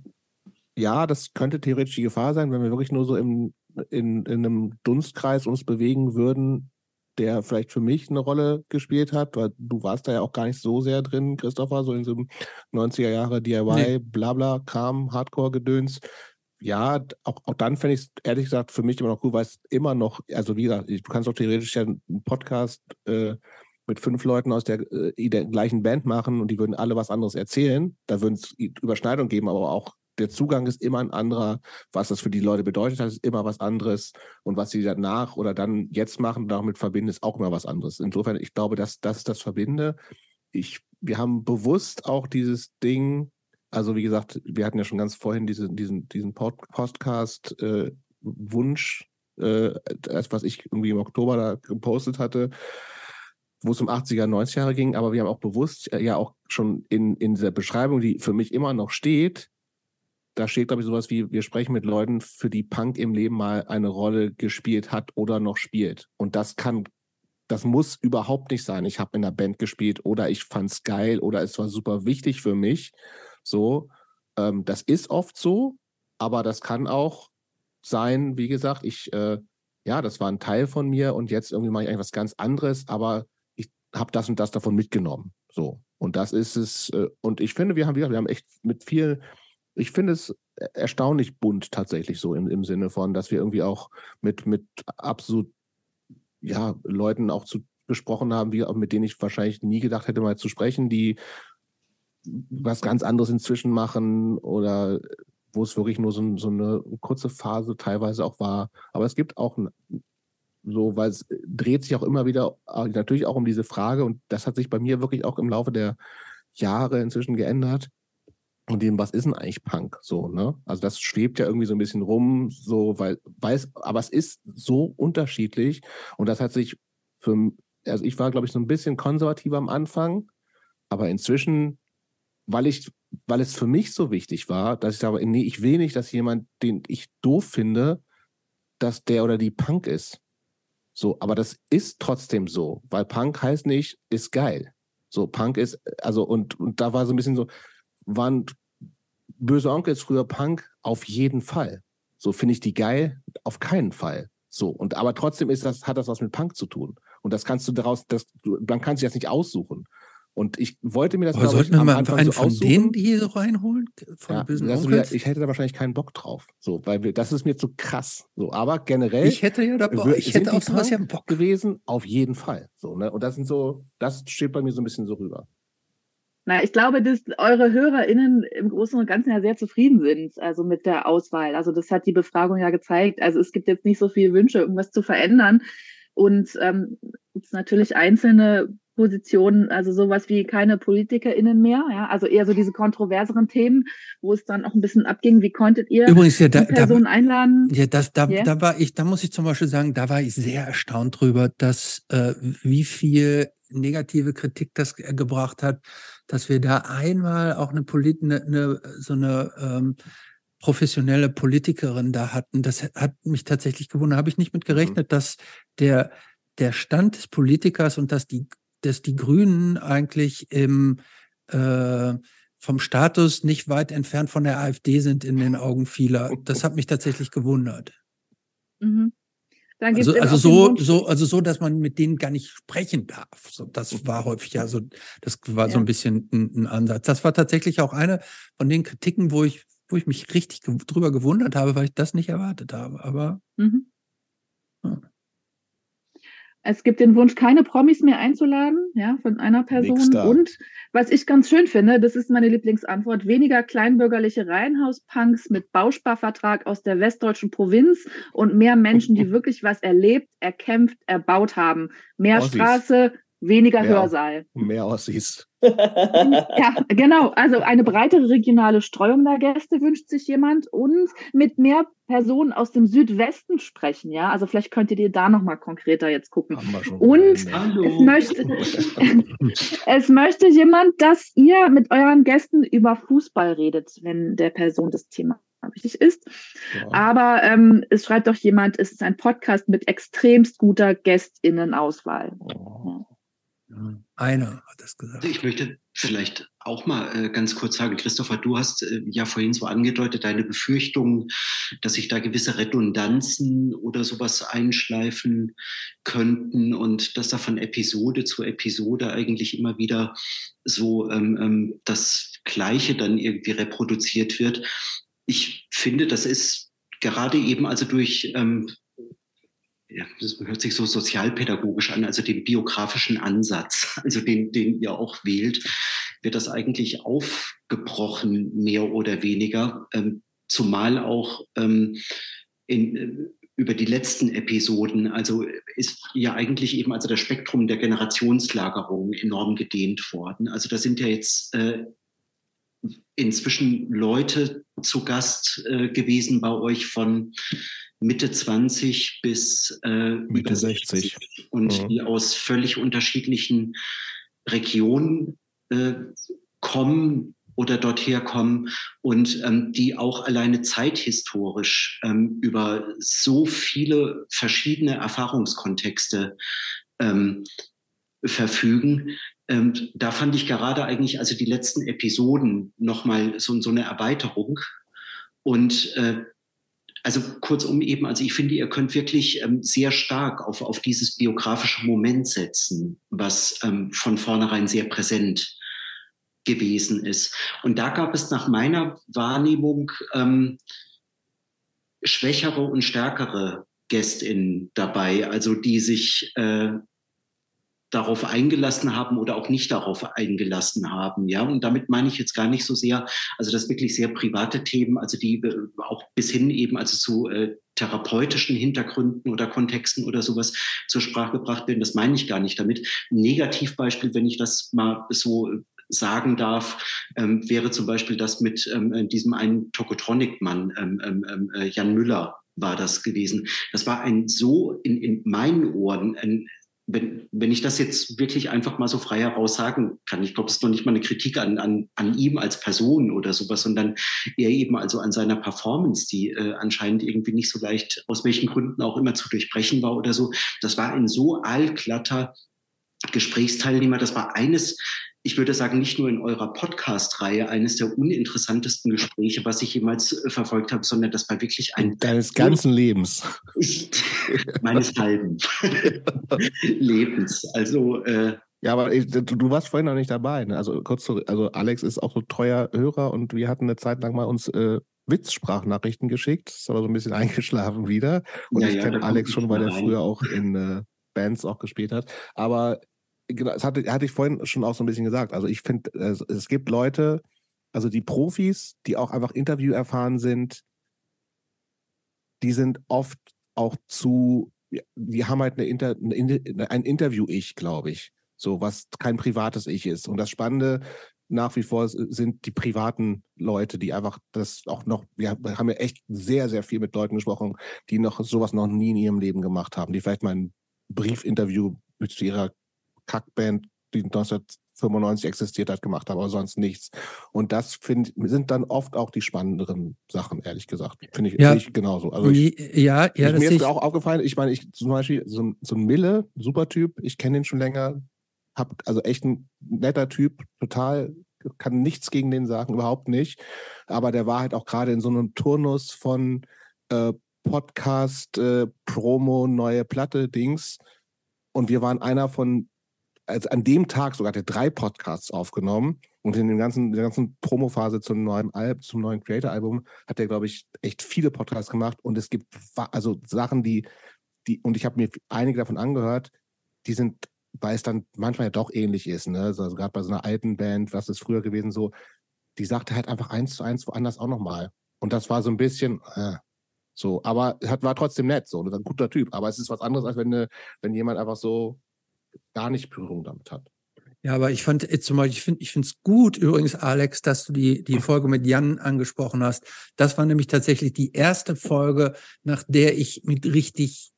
ja, das könnte theoretisch die Gefahr sein, wenn wir wirklich nur so im, in, in einem Dunstkreis uns bewegen würden, der vielleicht für mich eine Rolle gespielt hat, weil du warst da ja auch gar nicht so sehr drin, Christopher, so in so einem 90er Jahre DIY, Nee. Blabla, Kram, Hardcore-Gedöns. Ja, auch, auch dann fände ich es ehrlich gesagt für mich immer noch cool, weil es immer noch, also wie gesagt, du kannst auch theoretisch ja einen Podcast äh, mit fünf Leuten aus der, äh, der gleichen Band machen und die würden alle was anderes erzählen. Da würden es Überschneidung geben, aber auch der Zugang ist immer ein anderer. Was das für die Leute bedeutet hat, ist immer was anderes. Und was sie danach oder dann jetzt machen, damit verbinden, ist auch immer was anderes. Insofern, ich glaube, dass das das Verbinde. Ich, wir haben bewusst auch dieses Ding, also wie gesagt, wir hatten ja schon ganz vorhin diese, diesen, diesen Pod Podcast äh, äh, das, was ich irgendwie im Oktober da gepostet hatte, wo es um 80er, 90er Jahre ging, aber wir haben auch bewusst äh, ja auch schon in, in dieser Beschreibung, die für mich immer noch steht, da steht, glaube ich, sowas wie, wir sprechen mit Leuten, für die Punk im Leben mal eine Rolle gespielt hat oder noch spielt. Und das kann, das muss überhaupt nicht sein. Ich habe in einer Band gespielt oder ich fand's geil oder es war super wichtig für mich. So, ähm, das ist oft so, aber das kann auch sein, wie gesagt, ich, äh, ja, das war ein Teil von mir und jetzt irgendwie mache ich eigentlich was ganz anderes, aber ich habe das und das davon mitgenommen. So. Und das ist es, äh, und ich finde, wir haben, wir haben echt mit viel, ich finde es erstaunlich bunt tatsächlich so im, im Sinne von, dass wir irgendwie auch mit, mit absolut, ja, Leuten auch zu gesprochen haben, wie, mit denen ich wahrscheinlich nie gedacht hätte, mal zu sprechen, die was ganz anderes inzwischen machen oder wo es wirklich nur so, so eine kurze Phase teilweise auch war. Aber es gibt auch so, weil es dreht sich auch immer wieder äh, natürlich auch um diese Frage und das hat sich bei mir wirklich auch im Laufe der Jahre inzwischen geändert. Und dem, was ist denn eigentlich Punk? So, ne? Also das schwebt ja irgendwie so ein bisschen rum, so, weil, es, aber es ist so unterschiedlich und das hat sich für, also ich war, glaube ich, so ein bisschen konservativer am Anfang, aber inzwischen, weil ich, weil es für mich so wichtig war, dass ich sage, nee, ich will nicht, dass jemand, den ich doof finde, dass der oder die Punk ist. So, aber das ist trotzdem so, weil Punk heißt nicht, ist geil. So, Punk ist, also, und, und da war so ein bisschen so, waren böse Onkels früher Punk? Auf jeden Fall. So finde ich die geil? Auf keinen Fall. So, und aber trotzdem ist das, hat das was mit Punk zu tun. Und das kannst du daraus, das, du, man kann sich das nicht aussuchen. Und ich wollte mir das, Aber glaube ich, sollten wir am mal Anfang einen so von aussuchen. denen die hier so reinholen? Von Ja, bösen ist Onkels? ich hätte da wahrscheinlich keinen Bock drauf. So, weil wir, das ist mir zu krass. So, aber generell Ich hätte ja da Bock. Ich hätte auch sowas ja Bock. gewesen, auf jeden Fall. So, ne? Und das sind so, das steht bei mir so ein bisschen so rüber. Na, ich glaube, dass eure HörerInnen im Großen und Ganzen ja sehr zufrieden sind, also mit der Auswahl. Also das hat die Befragung ja gezeigt. Also es gibt jetzt nicht so viele Wünsche, irgendwas zu verändern. Und ähm, gibt es natürlich einzelne Positionen, also sowas wie keine PolitikerInnen mehr, ja, also eher so diese kontroverseren Themen, wo es dann auch ein bisschen abging, wie konntet ihr Übrigens, ja, da, die Person da, einladen? ja, das, da, Ja. da war ich, da muss ich zum Beispiel sagen, da war ich sehr erstaunt drüber, dass äh, wie viel negative Kritik das ge- gebracht hat, dass wir da einmal auch eine, Polit eine, eine so eine ähm, professionelle Politikerin da hatten. Das hat mich tatsächlich gewundert. Habe ich nicht mit gerechnet, dass der der Stand des Politikers und dass die dass die Grünen eigentlich im äh, vom Status nicht weit entfernt von der AfD sind in den Augen vieler. Das hat mich tatsächlich gewundert. Mhm. Dann Also, also so, so, also so, dass man mit denen gar nicht sprechen darf. So, das war häufig ja so, das war so Ja. ein bisschen ein, ein Ansatz. Das war tatsächlich auch eine von den Kritiken, wo ich, wo ich mich richtig drüber gewundert habe, weil ich das nicht erwartet habe. Aber Mhm. Ja. Es gibt den Wunsch, keine Promis mehr einzuladen, ja, von einer Person. Und was ich ganz schön finde, das ist meine Lieblingsantwort, weniger kleinbürgerliche Reihenhauspunks mit Bausparvertrag aus der westdeutschen Provinz und mehr Menschen, die [laughs] wirklich was erlebt, erkämpft, erbaut haben. Mehr Ossis. Straße, weniger Mehr- Hörsaal. Mehr aussiehst. [laughs] Ja, genau. Also eine breitere regionale Streuung der Gäste wünscht sich jemand und mit mehr Personen aus dem Südwesten sprechen. Ja, also vielleicht könntet ihr da noch mal konkreter jetzt gucken. Haben wir schon. Und es möchte, [laughs] es möchte jemand, dass ihr mit euren Gästen über Fußball redet, wenn der Person das Thema wichtig ist. Ja. Aber ähm, es schreibt doch jemand, es ist ein Podcast mit extremst guter GästInnenauswahl. Oh. Einer hat das gesagt. Also ich möchte vielleicht auch mal äh, ganz kurz sagen, Christopher, du hast äh, ja vorhin so angedeutet, deine Befürchtung, dass sich da gewisse Redundanzen oder sowas einschleifen könnten und dass da von Episode zu Episode eigentlich immer wieder so ähm, ähm, das Gleiche dann irgendwie reproduziert wird. Ich finde, das ist gerade eben also durch ähm, das hört sich so sozialpädagogisch an, also den biografischen Ansatz, [laughs] also den, den ihr auch wählt, wird das eigentlich aufgebrochen, mehr oder weniger, ähm, zumal auch ähm, in, äh, über die letzten Episoden, also ist ja eigentlich eben also das Spektrum der Generationslagerung enorm gedehnt worden. Also da sind ja jetzt äh, inzwischen Leute zu Gast äh, gewesen bei euch von Mitte 20 bis äh, Mitte über 60. und Ja. die aus völlig unterschiedlichen Regionen äh, kommen oder dorthin kommen und ähm, die auch alleine zeithistorisch ähm, über so viele verschiedene Erfahrungskontexte ähm, verfügen. Ähm, da fand ich gerade eigentlich also die letzten Episoden nochmal so, so eine Erweiterung. Und äh, also kurzum eben, also ich finde, ihr könnt wirklich ähm, sehr stark auf, auf dieses biografische Moment setzen, was ähm, von vornherein sehr präsent gewesen ist. Und da gab es nach meiner Wahrnehmung ähm, schwächere und stärkere GästInnen dabei, also die sich äh, darauf eingelassen haben oder auch nicht darauf eingelassen haben. Ja, und damit meine ich jetzt gar nicht so sehr, also das wirklich sehr private Themen, also die äh, auch bis hin eben also zu äh, therapeutischen Hintergründen oder Kontexten oder sowas zur Sprache gebracht werden. Das meine ich gar nicht damit. Ein Negativbeispiel, wenn ich das mal so äh, sagen darf, ähm, wäre zum Beispiel das mit ähm, diesem einen Tokotronic-Mann, ähm, ähm, ähm, äh, Jan Müller war das gewesen. Das war ein so in, in meinen Ohren ein wenn, wenn ich das jetzt wirklich einfach mal so frei heraus sagen kann, ich glaube, es ist noch nicht mal eine Kritik an, an, an ihm als Person oder sowas, sondern eher eben also an seiner Performance, die äh, anscheinend irgendwie nicht so leicht, aus welchen Gründen auch immer zu durchbrechen war oder so. Das war ein so allglatter Gesprächsteilnehmer. Das war eines, ich würde sagen, nicht nur in eurer Podcast-Reihe eines der uninteressantesten Gespräche, was ich jemals äh, verfolgt habe, sondern das war wirklich ein Deines ganzen Lebens. ich, [laughs] meines halben [laughs] Lebens. Also äh, Ja, aber du, du warst vorhin noch nicht dabei. Ne? Also kurz zurück, also Alex ist auch so treuer Hörer und wir hatten eine Zeit lang mal uns äh, Witzsprachnachrichten geschickt. Ist aber so ein bisschen [laughs] eingeschlafen wieder. Und Ja, ich ja, kenne Alex schon, weil er früher auch in äh, Bands auch gespielt hat. Aber genau, das hatte, hatte ich vorhin schon auch so ein bisschen gesagt. Also ich finde, es, gibt Leute, also die Profis, die auch einfach Interview erfahren sind, die sind oft auch zu, die haben halt eine, Inter- ein Interview-Ich, glaube ich. So, was kein privates Ich ist. Und das Spannende nach wie vor sind die privaten Leute, die einfach das auch noch, wir haben ja echt sehr, sehr viel mit Leuten gesprochen, die noch sowas noch nie in ihrem Leben gemacht haben, die vielleicht mal ein Briefinterview mit ihrer Kackband, die 1995 existiert hat, gemacht haben, aber sonst nichts. Und das find, sind dann oft auch die spannenderen Sachen, ehrlich gesagt. Finde ich, Ja. sehe ich genauso. Also ich, ja, ja, ich, mir ist auch aufgefallen, ich meine, ich zum Beispiel so, ein- so ein Mille, super Typ, ich kenne den schon länger, hab also echt ein netter Typ, total, kann nichts gegen den sagen, überhaupt nicht. Aber der war halt auch gerade in so einem Turnus von äh, Podcast, äh, Promo, neue Platte, Dings. Und wir waren einer von, also an dem Tag sogar hat er drei Podcasts aufgenommen. Und in dem ganzen, in der ganzen Promophase zum neuen Album, zum neuen Creator-Album hat er, glaube ich, echt viele Podcasts gemacht. Und es gibt also Sachen, die, die, und ich habe mir einige davon angehört, die sind, weil es dann manchmal ja doch ähnlich ist, ne? Also gerade bei so einer alten Band, was ist früher gewesen, so, die sagte halt einfach eins zu eins woanders auch nochmal. Und das war so ein bisschen, äh, so, aber hat, war trotzdem nett, so, ein guter Typ. Aber es ist was anderes, als wenn, ne, wenn jemand einfach so gar nicht Berührung damit hat. Ja, aber ich fand jetzt zum Beispiel, ich finde, ich finde es gut übrigens, Alex, dass du die, die Folge mit Jan angesprochen hast. Das war nämlich tatsächlich die erste Folge, nach der ich mit richtig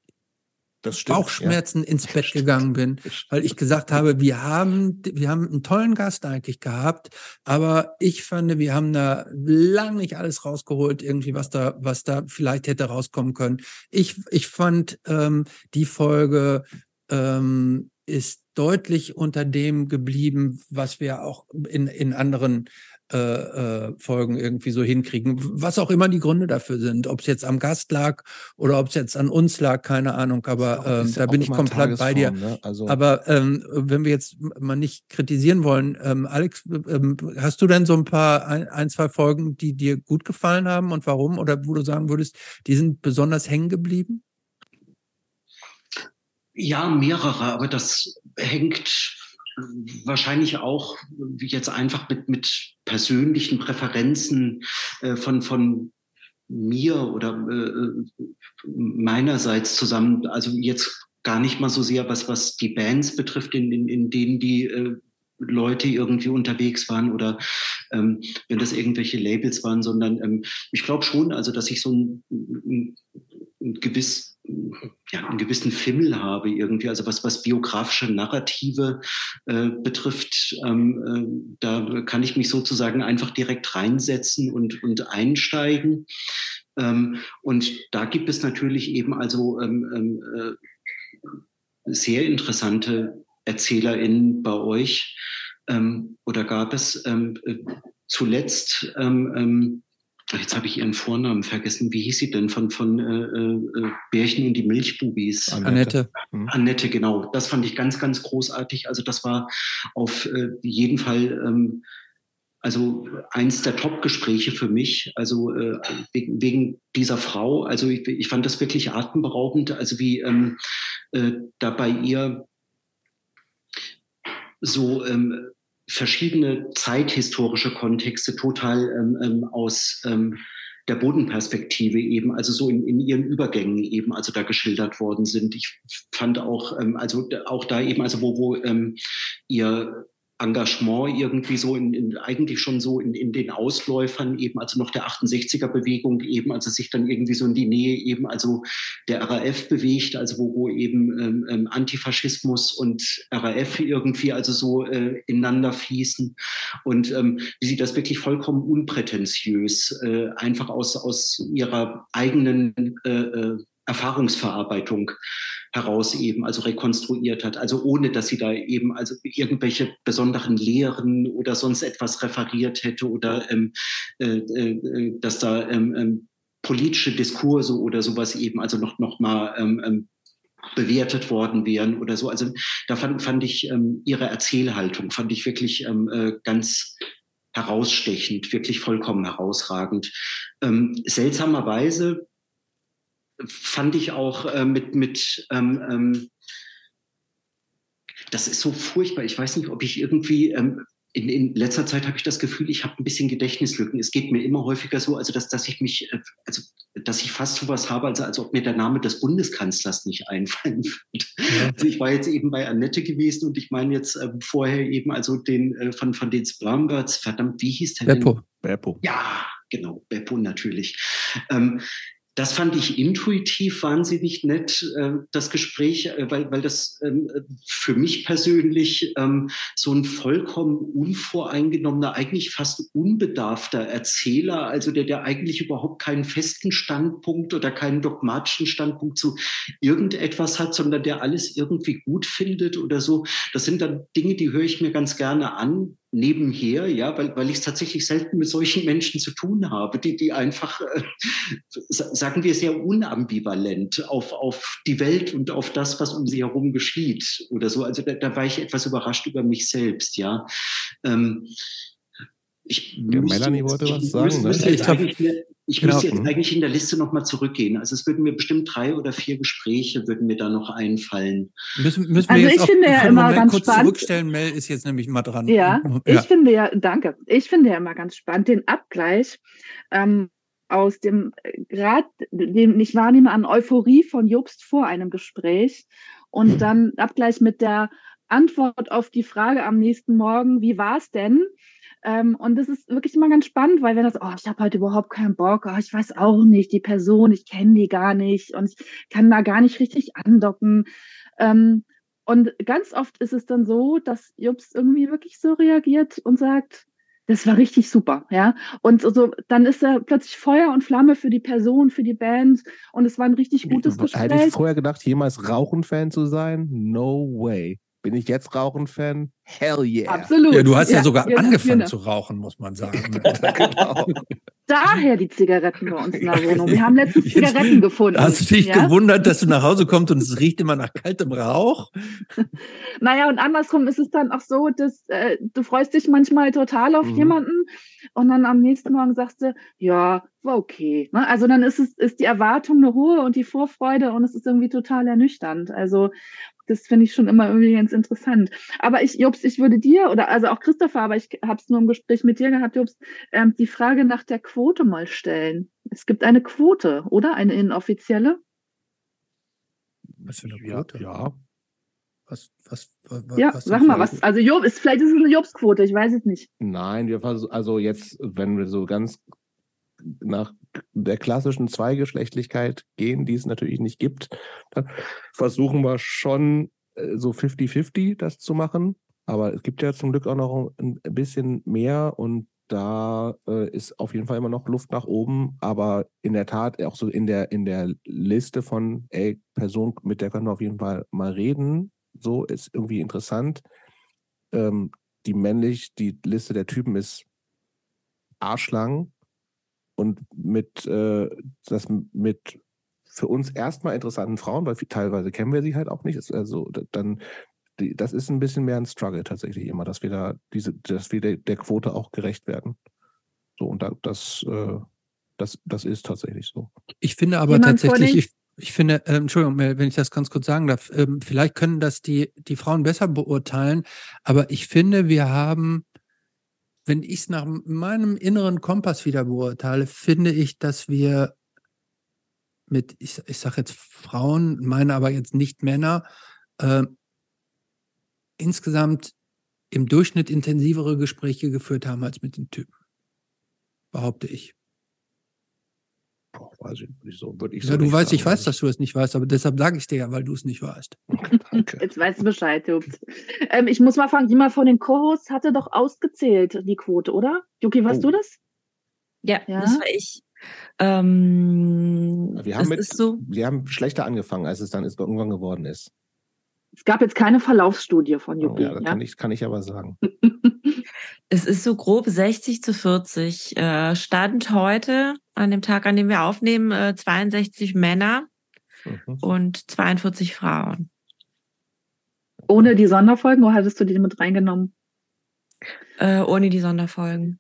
Stimmt, Bauchschmerzen ja. ins Bett gegangen bin, weil ich gesagt habe, wir haben, wir haben einen tollen Gast eigentlich gehabt, aber ich fand, wir haben da lang nicht alles rausgeholt, irgendwie, was da, was da vielleicht hätte rauskommen können. Ich, ich fand ähm, die Folge ähm, ist deutlich unter dem geblieben, was wir auch in, in anderen äh, äh, Folgen irgendwie so hinkriegen. Was auch immer die Gründe dafür sind. Ob es jetzt am Gast lag oder ob es jetzt an uns lag, keine Ahnung. Aber ähm, da bin ich komplett bei dir. Ne? Also aber ähm, wenn wir jetzt mal nicht kritisieren wollen, ähm, Alex, ähm, hast du denn so ein paar, ein, ein, zwei Folgen, die dir gut gefallen haben und warum? Oder wo du sagen würdest, die sind besonders hängen geblieben? Ja, mehrere, aber das hängt wahrscheinlich auch jetzt einfach mit, mit persönlichen Präferenzen äh, von, von mir oder äh, meinerseits zusammen. Also jetzt gar nicht mal so sehr, was, was die Bands betrifft, in, in, in denen die äh, Leute irgendwie unterwegs waren oder ähm, wenn das irgendwelche Labels waren, sondern ähm, ich glaube schon, also dass ich so ein, ein, ein gewiss ja, einen gewissen Fimmel habe irgendwie, also was, was biografische Narrative äh, betrifft, ähm, äh, da kann ich mich sozusagen einfach direkt reinsetzen und, und einsteigen. Ähm, und da gibt es natürlich eben also ähm, ähm äh, sehr interessante ErzählerInnen bei euch ähm, oder gab es ähm, äh, zuletzt Jetzt habe ich ihren Vornamen vergessen. Wie hieß sie denn von, von äh, äh, Bärchen und die Milchbubis? Annette. Mhm. Annette, genau. Das fand ich ganz, ganz großartig. Also das war auf äh, jeden Fall ähm, also eins der Top-Gespräche für mich, also äh, wegen, wegen, dieser Frau. Also ich, ich, fand das wirklich atemberaubend, also wie ähm, äh, da bei ihr so ähm, verschiedene zeithistorische Kontexte total ähm, ähm, aus ähm, der Bodenperspektive eben, also so in, in ihren Übergängen eben, also da geschildert worden sind. Ich fand auch, ähm, also auch da eben, also wo, wo ähm, ihr Engagement irgendwie so in, in eigentlich schon so in, in den Ausläufern eben, also noch der 68er Bewegung eben, also sich dann irgendwie so in die Nähe eben, also der RAF bewegt, also wo, wo eben ähm, ähm Antifaschismus und RAF irgendwie also so äh, ineinander fließen. Und ähm, wie sie das wirklich vollkommen unprätentiös äh, einfach aus, aus ihrer eigenen äh, äh Erfahrungsverarbeitung heraus eben also rekonstruiert hat. Also ohne, dass sie da eben also irgendwelche besonderen Lehren oder sonst etwas referiert hätte oder ähm, äh, äh, dass da ähm, ähm, politische Diskurse oder sowas eben also noch, noch mal ähm, ähm, bewertet worden wären oder so. Also da fand, fand ich ähm, ihre Erzählhaltung, fand ich wirklich äh, ganz herausstechend, wirklich vollkommen herausragend. Seltsamerweise fand ich auch äh, mit, mit ähm, ähm, das ist so furchtbar. Ich weiß nicht, ob ich irgendwie ähm, in, in letzter Zeit habe ich das Gefühl, ich habe ein bisschen Gedächtnislücken. Es geht mir immer häufiger so, also dass, dass ich mich, äh, also dass ich fast sowas habe, also als ob mir der Name des Bundeskanzlers nicht einfallen [laughs] würde. Ja. Also ich war jetzt eben bei Annette gewesen und ich meine jetzt äh, vorher eben also den äh, von, von den Splamberts, verdammt, wie hieß der Beppo. denn? Beppo. Ja, genau, Beppo natürlich. Ähm, das fand ich intuitiv wahnsinnig nett, äh, das Gespräch, äh, weil, weil das ähm, für mich persönlich ähm, so ein vollkommen unvoreingenommener, eigentlich fast unbedarfter Erzähler, also der, der eigentlich überhaupt keinen festen Standpunkt oder keinen dogmatischen Standpunkt zu irgendetwas hat, sondern der alles irgendwie gut findet oder so. Das sind dann Dinge, die höre ich mir ganz gerne an, nebenher, ja, weil, weil ich es tatsächlich selten mit solchen Menschen zu tun habe, die, die einfach, äh, sagen wir, sehr unambivalent auf, auf die Welt und auf das, was um sie herum geschieht oder so. Also da, da war ich etwas überrascht über mich selbst, ja. Ähm, ich ja, Melanie wollte was sagen. ne? ich, ich genau. müsste jetzt eigentlich in der Liste nochmal zurückgehen. Also es würden mir bestimmt drei oder vier Gespräche würden mir da noch einfallen. Müssen, müssen wir also jetzt ich finde ja immer Moment ganz kurz spannend. zurückstellen. Mel ist jetzt nämlich mal dran. Ja, [laughs] ja, ich finde ja, danke. Ich finde ja immer ganz spannend den Abgleich ähm, aus dem äh, Grad, den ich wahrnehme an Euphorie von Jobst vor einem Gespräch und dann Abgleich mit der Antwort auf die Frage am nächsten Morgen, wie war es denn? Ähm, und das ist wirklich immer ganz spannend, weil wenn das, oh, ich habe heute überhaupt keinen Bock, oh, ich weiß auch nicht, die Person, ich kenne die gar nicht und ich kann da gar nicht richtig andocken. Ähm, und ganz oft ist es dann so, dass Jobs irgendwie wirklich so reagiert und sagt, das war richtig super, ja. Und so, dann ist er plötzlich Feuer und Flamme für die Person, für die Band und es war ein richtig gutes Gespräch. Hätte ich vorher gedacht, jemals Rauchen-Fan zu sein? No way. Bin ich jetzt Rauchen-Fan? Hell yeah. Absolut. Ja, du hast ja, Ja, sogar ja, angefangen genau. zu rauchen, muss man sagen. [laughs] genau. Daher die Zigaretten bei uns in der Wohnung. Wir haben letztens [laughs] Jetzt Zigaretten gefunden. Hast du dich ja? gewundert, dass du nach Hause kommst und es riecht immer nach kaltem Rauch? [laughs] Naja, und andersrum ist es dann auch so, dass äh, du freust dich manchmal total auf Mhm. jemanden und dann am nächsten Morgen sagst du, ja, war okay. Ne? Also dann ist es, ist die Erwartung eine hohe und die Vorfreude und es ist irgendwie total ernüchternd. Also das finde ich schon immer irgendwie ganz interessant. Aber ich, Jobs, ich würde dir oder also auch Christopher, aber ich habe es nur im Gespräch mit dir gehabt, Jobs, ähm, die Frage nach der Quote mal stellen. Es gibt eine Quote, oder? Eine inoffizielle? Was für eine Ja, Quote? ja. Was, was, was, Ja, was sag mal, was, also Job, ist, vielleicht ist es eine Jobsquote, ich weiß es nicht. Nein, wir also jetzt, wenn wir so ganz nach der klassischen Zweigeschlechtlichkeit gehen, die es natürlich nicht gibt, dann versuchen wir schon äh, so 50-50 das zu machen. Aber es gibt ja zum Glück auch noch ein bisschen mehr und da äh, ist auf jeden Fall immer noch Luft nach oben. Aber in der Tat, auch so in der, in der Liste von, ey, Person, mit der können wir auf jeden Fall mal reden, so ist irgendwie interessant. Ähm, die männlich, die Liste der Typen ist arschlang und mit äh, das mit für uns erstmal interessanten Frauen, weil teilweise kennen wir sie halt auch nicht. Ist also dann die, das ist ein bisschen mehr ein Struggle tatsächlich immer, dass wir da diese, dass wir der, der Quote auch gerecht werden. So und da, das, äh, das, das ist tatsächlich so. Ich finde aber Jemand tatsächlich, ich, ich finde, ähm, Entschuldigung, Mel, wenn ich das ganz kurz sagen darf, ähm, vielleicht können das die, die Frauen besser beurteilen, aber ich finde, wir haben, wenn ich es nach meinem inneren Kompass wieder beurteile, finde ich, dass wir mit, ich, ich sage jetzt Frauen, meine aber jetzt nicht Männer, äh, insgesamt im Durchschnitt intensivere Gespräche geführt haben als mit den Typen. Behaupte ich. Boah, weiß ich nicht so, würde ich Ja, so du weißt, ich sagen. weiß, dass du es nicht weißt, aber deshalb sage ich es dir ja, weil du es nicht weißt. [laughs] Danke. Jetzt weißt du Bescheid, Jobs. Ähm, ich muss mal fragen, jemand von den Co-Hosts hatte doch ausgezählt, die Quote, oder? Yuki, warst Oh. du das? Ja, Ja? das war ich. Ähm, Wir haben, mit, ist so, wir haben schlechter angefangen, als es dann ist, irgendwann geworden ist. Es gab jetzt keine Verlaufsstudie von Yuki. ja, das ja? Kann, ich, kann ich aber sagen. [laughs] es ist so grob 60 zu 40. Äh, Stand heute, an dem Tag, an dem wir aufnehmen, äh, 62 Männer Mhm. und 42 Frauen. Ohne die Sonderfolgen, oder hattest du die mit reingenommen? Äh, ohne die Sonderfolgen.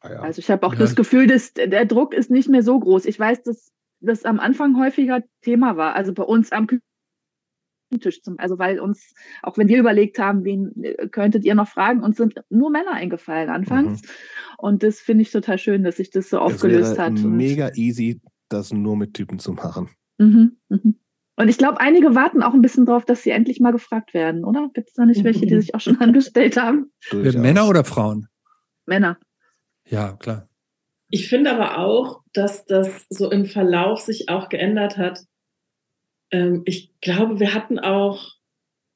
Ah, ja. Also ich habe auch Ja. das Gefühl, dass der Druck ist nicht mehr so groß. Ich weiß, dass das am Anfang häufiger Thema war, also bei uns am Küchentisch. Zum, also weil uns, auch wenn wir überlegt haben, wen äh, könntet ihr noch fragen, uns sind nur Männer eingefallen anfangs. Und das finde ich total schön, dass sich das so Mhm. aufgelöst hat. Mega easy, das nur mit Typen zu machen. Mhm, mhm. Und ich glaube, einige warten auch ein bisschen drauf, dass sie endlich mal gefragt werden, oder? Gibt es da nicht welche, die sich auch schon [laughs] angestellt haben? Männer oder Frauen? Männer. Ja, klar. Ich finde aber auch, dass das so im Verlauf sich auch geändert hat. Ähm, ich glaube, wir hatten auch,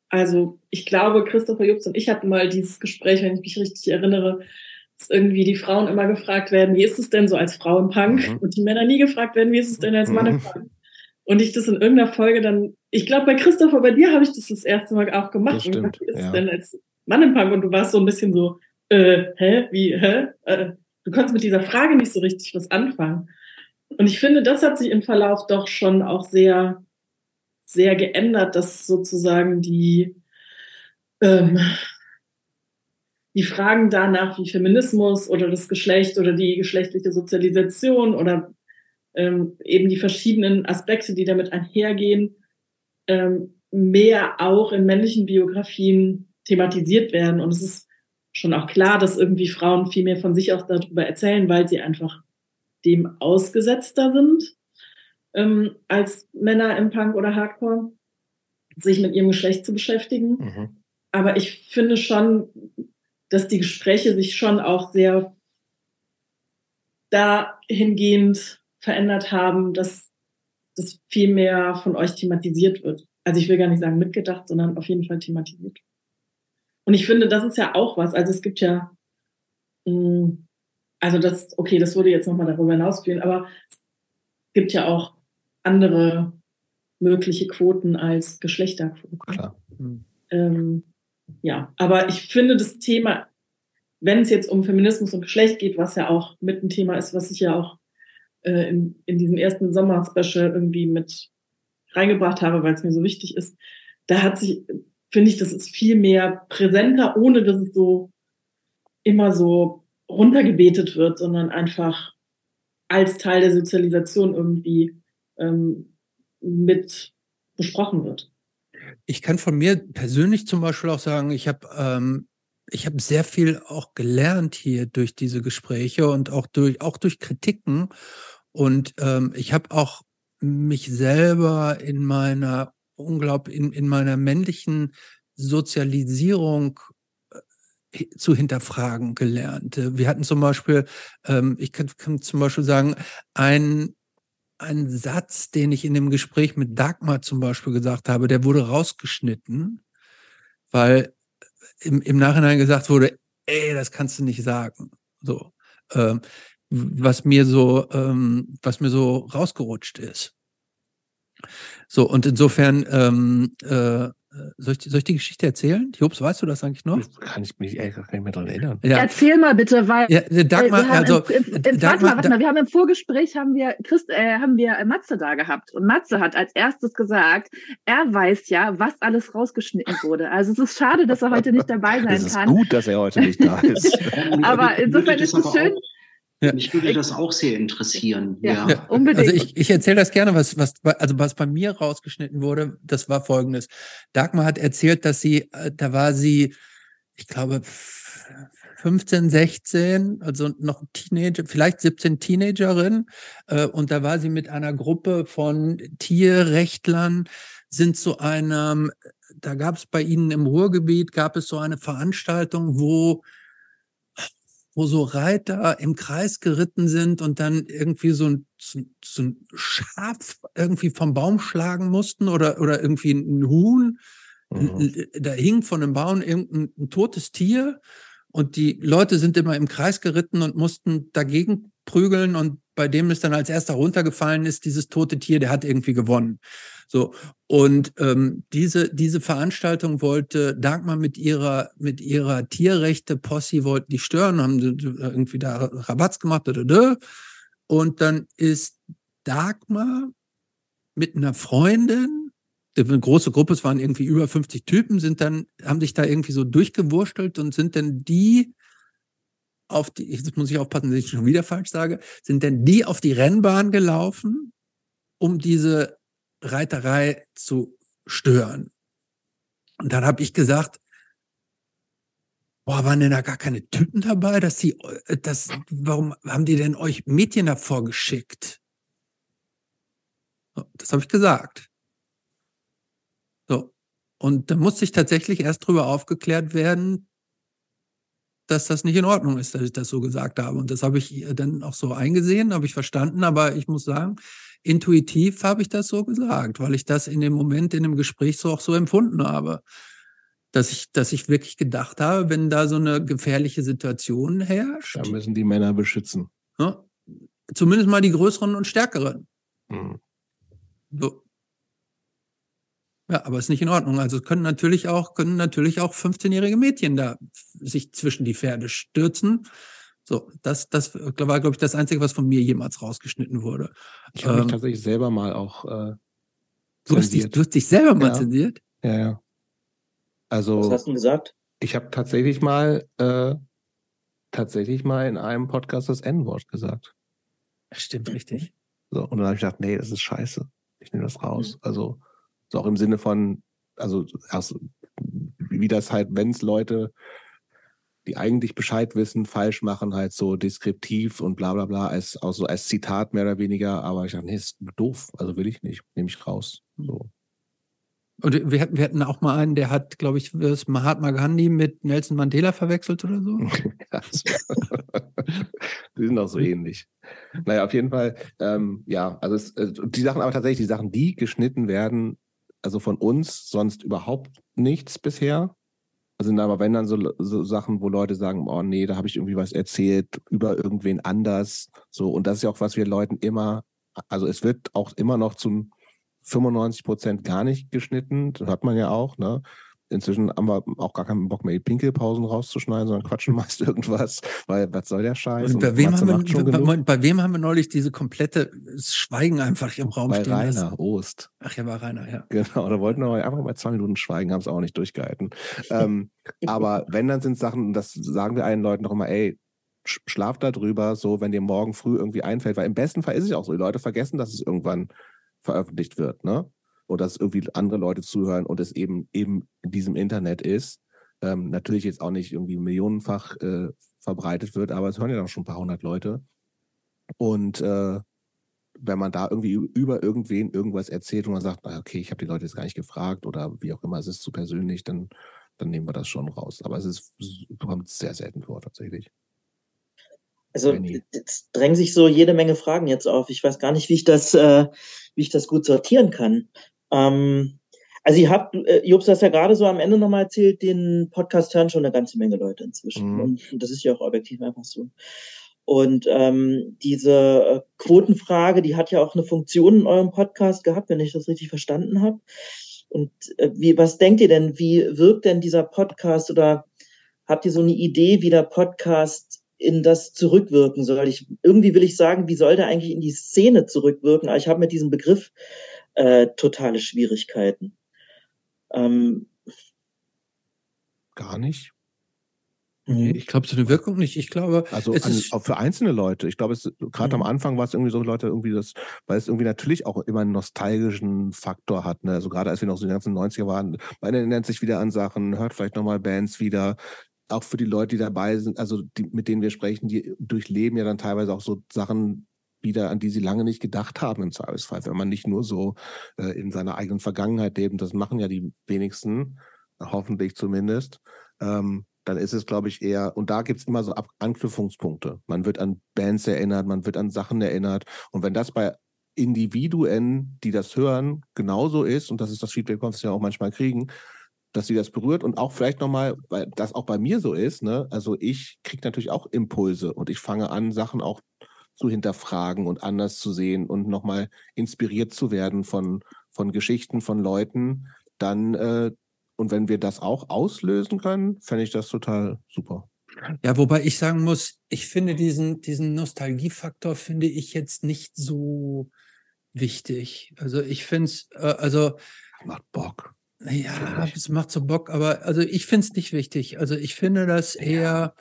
also ich glaube, Christopher Jobs und ich hatten mal dieses Gespräch, wenn ich mich richtig erinnere, dass irgendwie die Frauen immer gefragt werden, wie ist es denn so als Frau im Punk? Mhm. Und die Männer nie gefragt werden, wie ist es denn als Mann im Mhm. Punk? Und ich das in irgendeiner Folge dann, ich glaube, bei Christopher, bei dir habe ich das das erste Mal auch gemacht. Das Und stimmt, gesagt, wie ist ja. es denn als Mann im Punk? Und du warst so ein bisschen so, äh, hä, wie, hä? Äh, du konntest mit dieser Frage nicht so richtig was anfangen. Und ich finde, das hat sich im Verlauf doch schon auch sehr, sehr geändert, dass sozusagen die, ähm, die Fragen danach, wie Feminismus oder das Geschlecht oder die geschlechtliche Sozialisation oder ähm, eben die verschiedenen Aspekte, die damit einhergehen, ähm, mehr auch in männlichen Biografien thematisiert werden. Und es ist schon auch klar, dass irgendwie Frauen viel mehr von sich aus darüber erzählen, weil sie einfach dem ausgesetzter sind. Ähm, als Männer im Punk oder Hardcore, sich mit ihrem Geschlecht zu beschäftigen. Mhm. Aber ich finde schon, dass die Gespräche sich schon auch sehr dahingehend verändert haben, dass das viel mehr von euch thematisiert wird. Also ich will gar nicht sagen mitgedacht, sondern auf jeden Fall thematisiert. Und ich finde, das ist ja auch was. Also es gibt ja, mh, also das, okay, das würde jetzt nochmal darüber hinausführen, aber es gibt ja auch andere mögliche Quoten als Geschlechterquoten. Klar. Ähm, ja, aber ich finde das Thema, wenn es jetzt um Feminismus und Geschlecht geht, was ja auch mit ein Thema ist, was ich ja auch äh, in, in diesem ersten Sommer-Special irgendwie mit reingebracht habe, weil es mir so wichtig ist, da hat sich, finde ich, das ist viel mehr präsenter, ohne dass es so immer so runtergebetet wird, sondern einfach als Teil der Sozialisation irgendwie ähm, mit besprochen wird. Ich kann von mir persönlich zum Beispiel auch sagen, ich habe ähm, ich habe sehr viel auch gelernt hier durch diese Gespräche und auch durch auch durch Kritiken und ähm, ich habe auch mich selber in meiner unglaublich in, in meiner männlichen Sozialisierung äh, zu hinterfragen gelernt. Wir hatten zum Beispiel, ähm, ich kann, kann zum Beispiel sagen, ein ein Satz, den ich in dem Gespräch mit Dagmar zum Beispiel gesagt habe, der wurde rausgeschnitten, weil im, im Nachhinein gesagt wurde, ey, das kannst du nicht sagen. So, ähm, was mir so, ähm, was mir so rausgerutscht ist. So, und insofern ähm, äh, soll ich, soll ich die Geschichte erzählen? Jobs, weißt du das eigentlich noch? Kann ich mich ehrlich gar nicht mehr daran erinnern. Ja. Erzähl mal bitte, weil Ja, der Dagmar, wir haben also, im, im, im, Dagmar- warte mal, warte mal, wir haben im Vorgespräch haben wir Christ, äh, haben wir Matze da gehabt und Matze hat als erstes gesagt, er weiß ja, was alles rausgeschnitten wurde. Also es ist schade, dass er heute nicht dabei [laughs] sein Es ist kann. gut, dass er heute nicht da ist. [laughs] [laughs] Aber insofern ist es schön. Auch, Ja. Mich würde das auch sehr interessieren. Ja. Ja. [laughs] Unbedingt. Also ich, ich erzähle das gerne, was, was, also was bei mir rausgeschnitten wurde, das war folgendes. Dagmar hat erzählt, dass sie, äh, da war sie, ich glaube, 15, 16, also noch Teenager, vielleicht 17 Teenagerin, äh, und da war sie mit einer Gruppe von Tierrechtlern, sind zu einem, da gab es bei ihnen im Ruhrgebiet, gab es so eine Veranstaltung, wo wo so Reiter im Kreis geritten sind und dann irgendwie so ein, so, ein Schaf irgendwie vom Baum schlagen mussten oder, oder irgendwie ein Huhn. Mhm. Da hing von einem Baum irgendein ein totes Tier und die Leute sind immer im Kreis geritten und mussten dagegen prügeln und bei dem ist dann als erster runtergefallen ist, dieses tote Tier, der hat irgendwie gewonnen. So. Und ähm, diese, diese Veranstaltung wollte Dagmar mit ihrer, mit ihrer Tierrechte Posse wollten die stören, haben sie irgendwie da Rabatz gemacht. Und dann ist Dagmar mit einer Freundin, eine große Gruppe, es waren irgendwie über 50 Typen, sind dann, haben sich da irgendwie so durchgewurstelt und sind dann die auf die, jetzt muss ich aufpassen, dass ich schon wieder falsch sage, sind denn die auf die Rennbahn gelaufen, um diese Reiterei zu stören. Und dann habe ich gesagt, boah, waren denn da gar keine Typen dabei, dass sie, äh, das, warum haben die denn euch Mädchen davor geschickt? So, das habe ich gesagt. So. Und da musste ich tatsächlich erst drüber aufgeklärt werden, dass das nicht in Ordnung ist, dass ich das so gesagt habe. Und das habe ich dann auch so eingesehen, habe ich verstanden. Aber ich muss sagen, intuitiv habe ich das so gesagt, weil ich das in dem Moment in dem Gespräch so auch so empfunden habe. Dass ich, dass ich wirklich gedacht habe, wenn da so eine gefährliche Situation herrscht, Da müssen die Männer beschützen. ne, zumindest mal die größeren und stärkeren. Mhm. So. Ja, aber ist nicht in Ordnung. Also können natürlich auch, können natürlich auch 15-jährige Mädchen da sich zwischen die Pferde stürzen. So, das, das war, glaube ich, das Einzige, was von mir jemals rausgeschnitten wurde. Ich habe mich Ähm, tatsächlich selber mal auch äh, Du hast, dich, du hast dich selber mal Ja. zensiert? Ja, ja. Was Also hast du denn gesagt? ich habe tatsächlich mal äh, tatsächlich mal in einem Podcast das N-Wort gesagt. Stimmt, richtig. So, und dann habe ich gedacht, nee, das ist scheiße. Ich nehme das raus. Also so auch im Sinne von, also erst, wie das halt, wenn es Leute die eigentlich Bescheid wissen, falsch machen, halt so deskriptiv und bla bla bla, als, auch so als Zitat mehr oder weniger. Aber ich dachte, nee, ist doof, also will ich nicht, nehme ich raus. So. Und wir hatten, wir hatten auch mal einen, der hat, glaube ich, das Mahatma Gandhi mit Nelson Mandela verwechselt oder so. [laughs] [laughs] die sind auch so ähnlich. Naja, auf jeden Fall, ähm, ja, also es, äh, die Sachen, aber tatsächlich, die Sachen, die geschnitten werden, also von uns sonst überhaupt nichts bisher. Also aber wenn dann so, so Sachen, wo Leute sagen, oh nee, da habe ich irgendwie was erzählt über irgendwen anders. So, und das ist ja auch, was wir Leuten immer, also es wird auch immer noch zum 95 Prozent gar nicht geschnitten. Das hört man ja auch. Ne? Inzwischen haben wir auch gar keinen Bock mehr, die Pinkelpausen rauszuschneiden, sondern quatschen [laughs] meist irgendwas, weil was soll der Scheiß? Und bei, wem haben wir, bei, bei, wem haben wir neulich diese komplette Schweigen einfach im Raum bei stehen Rainer lassen? Ost. Ach ja, war Rainer, ja. Genau, da wollten wir einfach mal zwei Minuten schweigen, haben es auch nicht durchgehalten. ähm, [laughs] aber wenn, dann sind Sachen, und das sagen wir allen Leuten noch immer, ey, schlaf da drüber, so, wenn dir morgen früh irgendwie einfällt, weil im besten Fall ist es auch so, die Leute vergessen, dass es irgendwann veröffentlicht wird, ne? Oder dass irgendwie andere Leute zuhören und es eben eben in diesem Internet ist. Ähm, natürlich jetzt auch nicht irgendwie millionenfach äh, verbreitet wird, aber es hören ja dann schon ein paar hundert Leute. Und äh, wenn man da irgendwie über irgendwen irgendwas erzählt und man sagt, okay, ich habe die Leute jetzt gar nicht gefragt oder wie auch immer, es ist zu persönlich, dann, dann nehmen wir das schon raus. Aber es ist, kommt sehr selten vor tatsächlich. Also es drängen sich so jede Menge Fragen jetzt auf. Ich weiß gar nicht, wie ich das, äh, wie ich das gut sortieren kann. Ähm, also ihr habt, äh, Jobs, das ja gerade so am Ende nochmal erzählt, den Podcast hören schon eine ganze Menge Leute inzwischen. Mhm. Und, und das ist ja auch objektiv einfach so. Und ähm, diese äh, Quotenfrage, die hat ja auch eine Funktion in eurem Podcast gehabt, wenn ich das richtig verstanden habe. Und äh, wie, was denkt ihr denn, wie wirkt denn dieser Podcast oder habt ihr so eine Idee, wie der Podcast in das zurückwirken soll. Ich, irgendwie will ich sagen, wie soll der eigentlich in die Szene zurückwirken? Aber ich habe mit diesem Begriff äh, totale Schwierigkeiten. Ähm, Gar nicht. Nee, ich glaube, so eine Wirkung nicht. Ich glaube, also an, auch für einzelne Leute. Ich glaube, gerade mhm. am Anfang war es irgendwie so Leute irgendwie das, weil es irgendwie natürlich auch immer einen nostalgischen Faktor hat. Ne? Also gerade als wir noch so die ganzen 90er waren, man erinnert sich wieder an Sachen, hört vielleicht nochmal Bands wieder, auch für die Leute, die dabei sind, also die, mit denen wir sprechen, die durchleben ja dann teilweise auch so Sachen wieder, an die sie lange nicht gedacht haben im Zweifelsfall, wenn man nicht nur so äh, in seiner eigenen Vergangenheit lebt, das machen ja die wenigsten, hoffentlich zumindest, ähm, dann ist es, glaube ich, eher, und da gibt es immer so Ab Anknüpfungspunkte. Man wird an Bands erinnert, man wird an Sachen erinnert. Und wenn das bei Individuen, die das hören, genauso ist, und das ist das Feedback, was wir auch manchmal kriegen, dass sie das berührt und auch vielleicht nochmal, weil das auch bei mir so ist, ne? Also ich kriege natürlich auch Impulse und ich fange an, Sachen auch zu hinterfragen und anders zu sehen und nochmal inspiriert zu werden von, von Geschichten, von Leuten, dann äh, und wenn wir das auch auslösen können, fände ich das total super. Ja, wobei ich sagen muss, ich finde diesen, diesen Nostalgiefaktor finde ich jetzt nicht so wichtig. Also ich finde es, äh, also macht Bock. Ja, es macht so Bock, aber also ich finde es nicht wichtig. Also ich finde das eher,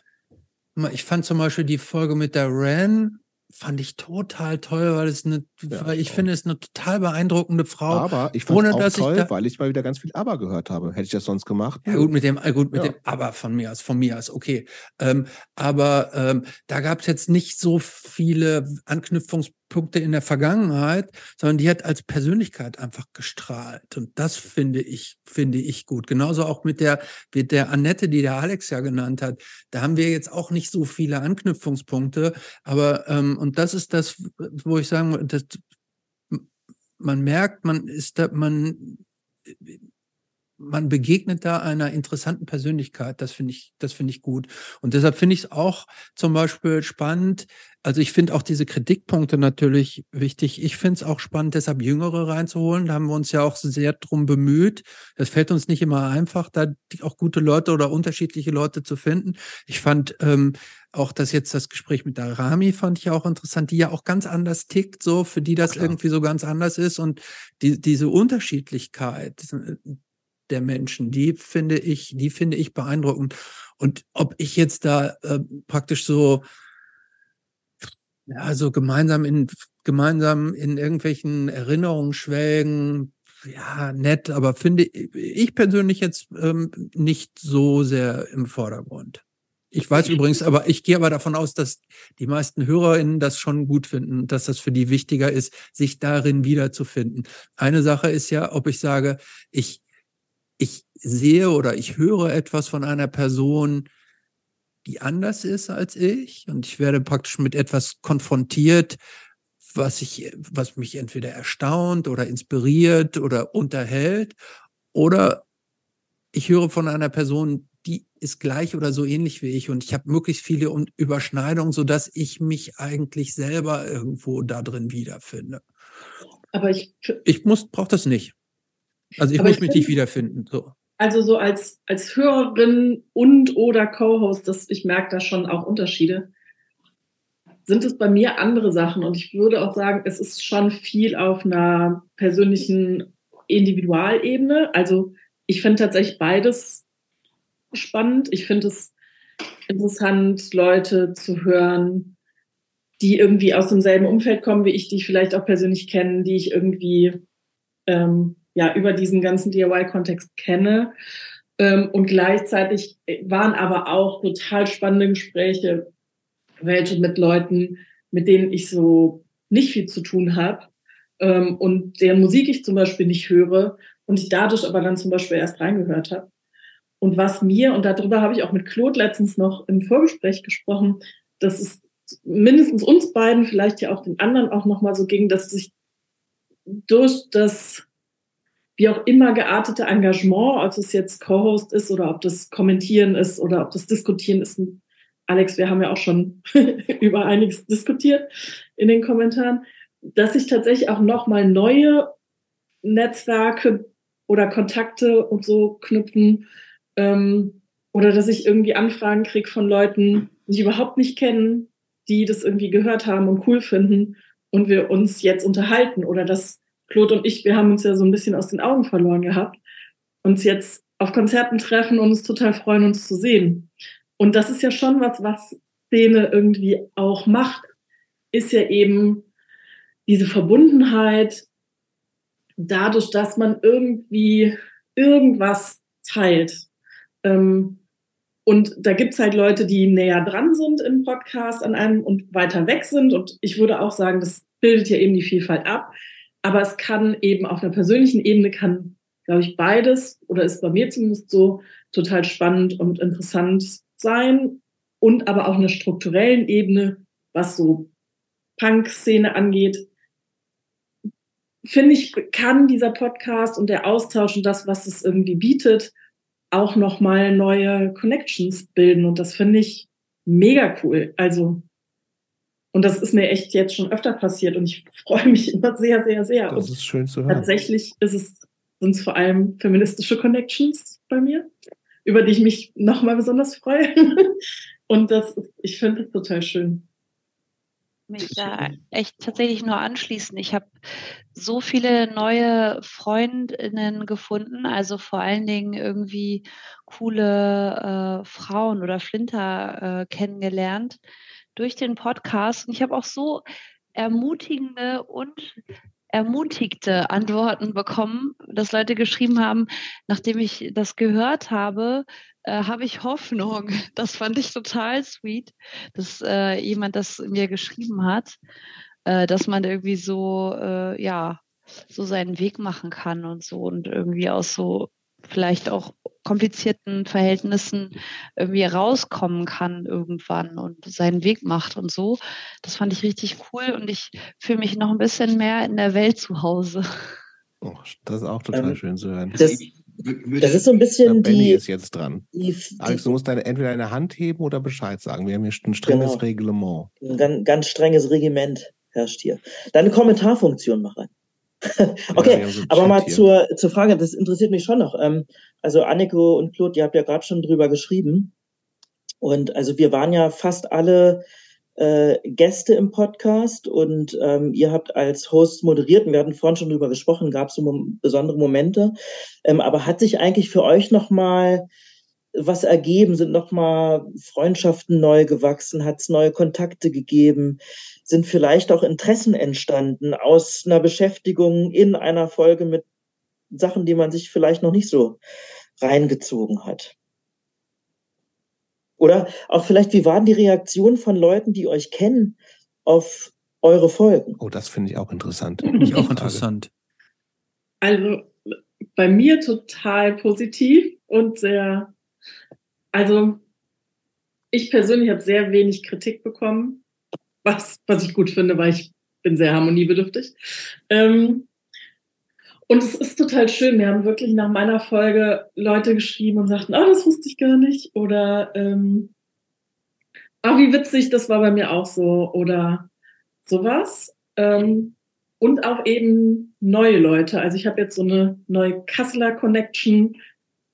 ich fand zum Beispiel die Folge mit der Ren, fand ich total toll, weil es eine, ja, weil ich finde es eine total beeindruckende Frau. Aber ich fand es auch toll, ich weil ich mal wieder ganz viel Aber gehört habe. Hätte ich das sonst gemacht? Ja gut, mit dem, äh, gut, mit ja. dem Aber von mir aus, von mir aus, okay. Ähm, aber ähm, da gab es jetzt nicht so viele Anknüpfungspunkte in der Vergangenheit, sondern die hat als Persönlichkeit einfach gestrahlt. Und das finde ich, finde ich gut. Genauso auch mit der, mit der Annette, die der Alex ja genannt hat. Da haben wir jetzt auch nicht so viele Anknüpfungspunkte, aber ähm, und das ist das, wo ich sagen, das, man merkt, man ist da, man, man begegnet da einer interessanten Persönlichkeit. Das finde ich, das finde ich gut. Und deshalb finde ich es auch zum Beispiel spannend. Also ich finde auch diese Kritikpunkte natürlich wichtig. Ich finde es auch spannend, deshalb Jüngere reinzuholen. Da haben wir uns ja auch sehr drum bemüht. Das fällt uns nicht immer einfach, da auch gute Leute oder unterschiedliche Leute zu finden. Ich fand ähm, auch das jetzt das Gespräch mit der Rami fand ich auch interessant, die ja auch ganz anders tickt, so für die das Klar. irgendwie so ganz anders ist und die, diese Unterschiedlichkeit, der Menschen. Die finde ich, die finde ich beeindruckend. Und ob ich jetzt da äh, praktisch so, ja, so gemeinsam in, gemeinsam in irgendwelchen Erinnerungen schwelgen, ja, nett, aber finde ich persönlich jetzt ähm, nicht so sehr im Vordergrund. Ich weiß übrigens, aber ich gehe aber davon aus, dass die meisten HörerInnen das schon gut finden, dass das für die wichtiger ist, sich darin wiederzufinden. Eine Sache ist ja, ob ich sage, ich, ich sehe oder ich höre etwas von einer Person, die anders ist als ich und ich werde praktisch mit etwas konfrontiert, was ich, was mich entweder erstaunt oder inspiriert oder unterhält oder ich höre von einer Person, die ist gleich oder so ähnlich wie ich und ich habe möglichst viele Überschneidungen, sodass ich mich eigentlich selber irgendwo da drin wiederfinde. Aber ich, ich muss, brauche das nicht. Also ich muss ich mich nicht wiederfinden. So. Also so als, als Hörerin und oder Co-Host, ich merke da schon auch Unterschiede. Sind es bei mir andere Sachen und ich würde auch sagen, es ist schon viel auf einer persönlichen Individualebene. Also ich finde tatsächlich beides spannend. Ich finde es interessant, Leute zu hören, die irgendwie aus demselben Umfeld kommen wie ich, die ich vielleicht auch persönlich kenne, die ich irgendwie ähm, ja über diesen ganzen DIY-Kontext kenne. Ähm, und gleichzeitig waren aber auch total spannende Gespräche, welche mit Leuten, mit denen ich so nicht viel zu tun habe ähm, und deren Musik ich zum Beispiel nicht höre und ich dadurch aber dann zum Beispiel erst reingehört habe. Und was mir, und darüber habe ich auch mit Claude letztens noch im Vorgespräch gesprochen, dass es mindestens uns beiden, vielleicht ja auch den anderen auch nochmal so ging, dass sich durch das wie auch immer geartete Engagement, ob es jetzt Co-Host ist oder ob das Kommentieren ist oder ob das Diskutieren ist. Alex, wir haben ja auch schon [laughs] über einiges diskutiert in den Kommentaren, dass sich tatsächlich auch nochmal neue Netzwerke oder Kontakte und so knüpfen ähm, oder dass ich irgendwie Anfragen kriege von Leuten, die ich überhaupt nicht kennen, die das irgendwie gehört haben und cool finden und wir uns jetzt unterhalten oder dass Claude und ich, wir haben uns ja so ein bisschen aus den Augen verloren gehabt, uns jetzt auf Konzerten treffen und uns total freuen, uns zu sehen. Und das ist ja schon was, was Szene irgendwie auch macht, ist ja eben diese Verbundenheit dadurch, dass man irgendwie irgendwas teilt. Ähm, und da gibt es halt Leute, die näher dran sind im Podcast an einem und weiter weg sind. Und ich würde auch sagen, das bildet ja eben die Vielfalt ab. Aber es kann eben auf einer persönlichen Ebene kann, glaube ich, beides oder ist bei mir zumindest so total spannend und interessant sein. Und aber auf einer strukturellen Ebene, was so Punk-Szene angeht, finde ich, kann dieser Podcast und der Austausch und das, was es irgendwie bietet, auch nochmal neue Connections bilden. Und das finde ich mega cool. Also, und das ist mir echt jetzt schon öfter passiert und ich freue mich [laughs] immer sehr, sehr, sehr. Das und ist schön zu hören. Tatsächlich ist es, sind es vor allem feministische Connections bei mir, über die ich mich nochmal besonders freue. [laughs] und das, ich finde es total schön mich da echt tatsächlich nur anschließen. Ich habe so viele neue Freundinnen gefunden, also vor allen Dingen irgendwie coole äh, Frauen oder Flinter äh, kennengelernt durch den Podcast. Und ich habe auch so ermutigende und ermutigte Antworten bekommen, dass Leute geschrieben haben, nachdem ich das gehört habe, äh, habe ich Hoffnung. [laughs] Das fand ich total sweet, dass äh, jemand das mir geschrieben hat, äh, dass man irgendwie so, äh, ja, so seinen Weg machen kann und so und irgendwie aus so vielleicht auch komplizierten Verhältnissen irgendwie rauskommen kann irgendwann und seinen Weg macht und so. Das fand ich richtig cool und ich fühle mich noch ein bisschen mehr in der Welt zu Hause. Oh, das ist auch total ähm, schön zu hören. Das, das ist so ein bisschen Benny die. ist jetzt dran. Die, Alex, du musst deine, entweder deine Hand heben oder Bescheid sagen. Wir haben hier ein strenges Genau. Reglement. Ein ganz, ganz strenges Regiment herrscht hier. Deine Kommentarfunktion mach rein. Ja, okay, einen aber mal hier. zur, zur Frage, das interessiert mich schon noch. Ähm, also Anniko und Claude, ihr habt ja gerade schon drüber geschrieben. Und also wir waren ja fast alle äh, Gäste im Podcast und ähm, ihr habt als Host moderiert und wir hatten vorhin schon drüber gesprochen, gab es so mom besondere Momente. Ähm, aber hat sich eigentlich für euch nochmal was ergeben? Sind nochmal Freundschaften neu gewachsen? Hat es neue Kontakte gegeben? Sind vielleicht auch Interessen entstanden aus einer Beschäftigung in einer Folge mit Sachen, die man sich vielleicht noch nicht so reingezogen hat? Oder auch vielleicht, wie waren die Reaktionen von Leuten, die euch kennen, auf eure Folgen? Oh, das finde ich auch interessant. Finde ich auch interessant. Also bei mir total positiv und sehr, also ich persönlich habe sehr wenig Kritik bekommen, was, was ich gut finde, weil ich bin sehr harmoniebedürftig. Ähm, und es ist total schön. Wir haben wirklich nach meiner Folge Leute geschrieben und sagten, oh, das wusste ich gar nicht. Oder ähm, ah, wie witzig, das war bei mir auch so. Oder sowas. Ähm, und auch eben neue Leute. Also ich habe jetzt so eine neue Kasseler Connection.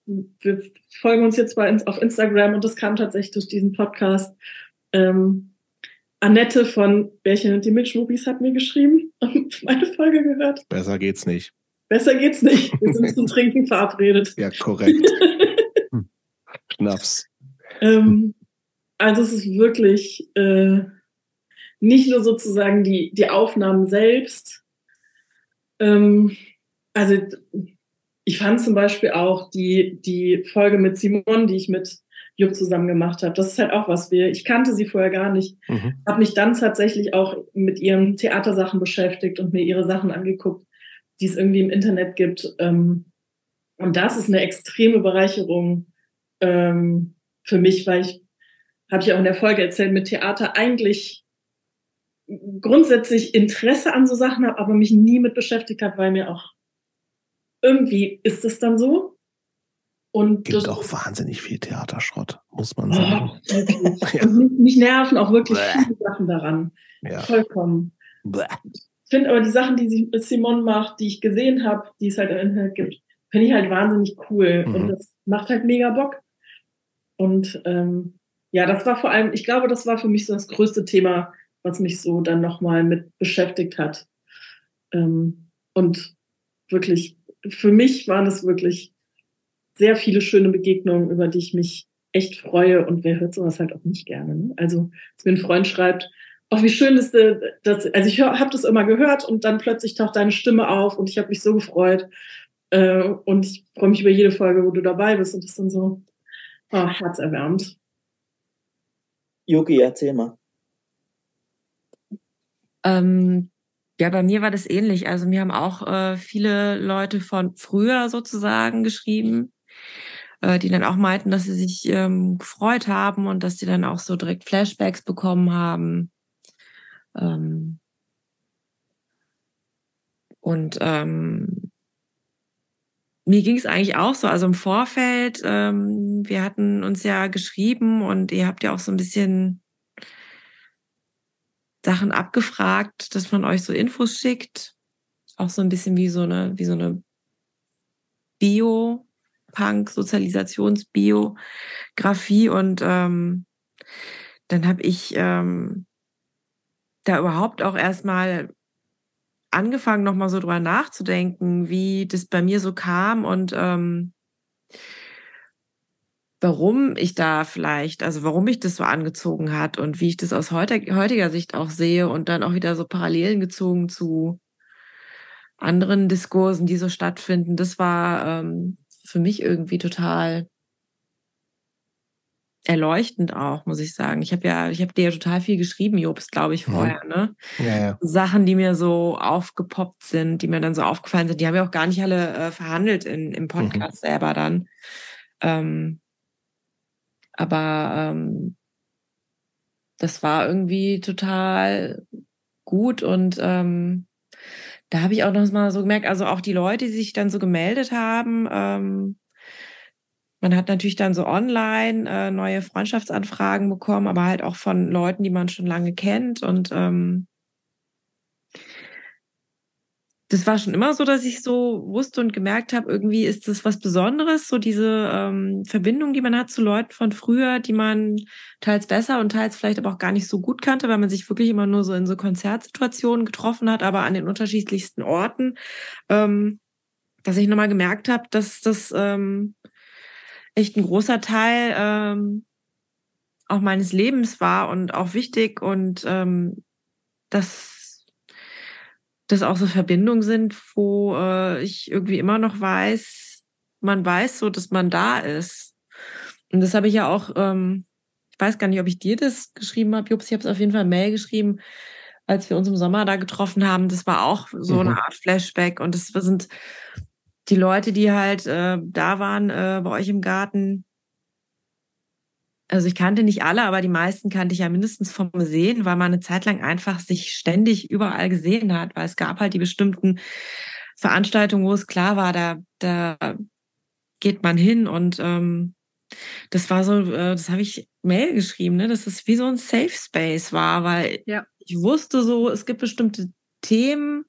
Wir folgen uns jetzt bei, auf Instagram und das kam tatsächlich durch diesen Podcast. Ähm, Annette von Bärchen und die Milchschmuppis hat mir geschrieben [laughs] und meine Folge gehört. Besser geht's nicht. Besser geht's nicht. Wir sind [laughs] zum Trinken verabredet. Ja, korrekt. [laughs] Schnaps. Ähm, also es ist wirklich äh, nicht nur sozusagen die, die Aufnahmen selbst. Ähm, also ich fand zum Beispiel auch die, die Folge mit Simon, die ich mit Jupp zusammen gemacht habe. Das ist halt auch was wir. Ich kannte sie vorher gar nicht. Mhm. Habe mich dann tatsächlich auch mit ihren Theatersachen beschäftigt und mir ihre Sachen angeguckt, die es irgendwie im Internet gibt. Ähm, und das ist eine extreme Bereicherung ähm, für mich, weil ich, habe ich auch in der Folge erzählt, mit Theater eigentlich grundsätzlich Interesse an so Sachen habe, aber mich nie mit beschäftigt habe, weil mir auch irgendwie ist es dann so. Und Gibt auch wahnsinnig viel Theaterschrott, muss man sagen. Ja. Und mich nerven auch wirklich Bäh. viele Sachen daran. Ja. Vollkommen. Ich finde aber die Sachen, die Simon macht, die ich gesehen habe, die es halt im Internet gibt, finde ich halt wahnsinnig cool. Mhm. Und das macht halt mega Bock. Und ähm, ja, das war vor allem, ich glaube, das war für mich so das größte Thema, was mich so dann nochmal mit beschäftigt hat. Ähm, und wirklich, für mich waren es wirklich sehr viele schöne Begegnungen, über die ich mich echt freue. Und wer hört sowas halt auch nicht gerne? Ne? Also, mir ein Freund schreibt, auch wie schön ist das, also ich habe das immer gehört und dann plötzlich taucht deine Stimme auf und ich habe mich so gefreut. Äh, und ich freue mich über jede Folge, wo du dabei bist und das ist dann so oh, herzerwärmend. Yogi, erzähl mal. Ähm, ja, bei mir war das ähnlich. Also mir haben auch äh, viele Leute von früher sozusagen geschrieben, äh, die dann auch meinten, dass sie sich ähm, gefreut haben und dass sie dann auch so direkt Flashbacks bekommen haben. Ähm und ähm, mir ging es eigentlich auch so. Also im Vorfeld, ähm, wir hatten uns ja geschrieben und ihr habt ja auch so ein bisschen Sachen abgefragt, dass man euch so Infos schickt. Auch so ein bisschen wie so eine, wie so eine Bio, Punk, Sozialisationsbiografie und ähm, dann habe ich ähm, da überhaupt auch erstmal angefangen, nochmal so drüber nachzudenken, wie das bei mir so kam und ähm, warum ich da vielleicht, also warum mich das so angezogen hat und wie ich das aus heutiger Sicht auch sehe und dann auch wieder so Parallelen gezogen zu anderen Diskursen, die so stattfinden. Das war ähm, für mich irgendwie total erleuchtend auch, muss ich sagen. Ich habe ja, ich habe dir ja total viel geschrieben, Jobst, glaube ich, mhm. vorher, ne? Ja, ja. Sachen, die mir so aufgepoppt sind, die mir dann so aufgefallen sind, die haben wir auch gar nicht alle äh, verhandelt in, im mhm. Podcast mhm. selber dann. Ähm, aber ähm, das war irgendwie total gut und ähm, da habe ich auch noch mal so gemerkt, also auch die Leute, die sich dann so gemeldet haben, ähm, man hat natürlich dann so online äh, neue Freundschaftsanfragen bekommen, aber halt auch von Leuten, die man schon lange kennt. Und ähm, das war schon immer so, dass ich so wusste und gemerkt habe, irgendwie ist das was Besonderes, so diese ähm, Verbindung, die man hat zu Leuten von früher, die man teils besser und teils vielleicht aber auch gar nicht so gut kannte, weil man sich wirklich immer nur so in so Konzertsituationen getroffen hat, aber an den unterschiedlichsten Orten, ähm, dass ich nochmal gemerkt habe, dass das ähm, echt ein großer Teil ähm, auch meines Lebens war und auch wichtig und ähm, dass das auch so Verbindungen sind, wo äh, ich irgendwie immer noch weiß, man weiß so, dass man da ist. Und das habe ich ja auch ähm, ich weiß gar nicht, ob ich dir das geschrieben habe, Jups, ich habe es auf jeden Fall Mail geschrieben, als wir uns im Sommer da getroffen haben. Das war auch so mhm. eine Art Flashback und das sind die Leute, die halt äh, da waren äh, bei euch im Garten, also ich kannte nicht alle, aber die meisten kannte ich ja mindestens vom Sehen, weil man eine Zeit lang einfach sich ständig überall gesehen hat, weil es gab halt die bestimmten Veranstaltungen, wo es klar war, da, da geht man hin und ähm, das war so, äh, das habe ich Mail geschrieben, ne, dass es wie so ein Safe Space war, weil ja. ich wusste so, es gibt bestimmte Themen,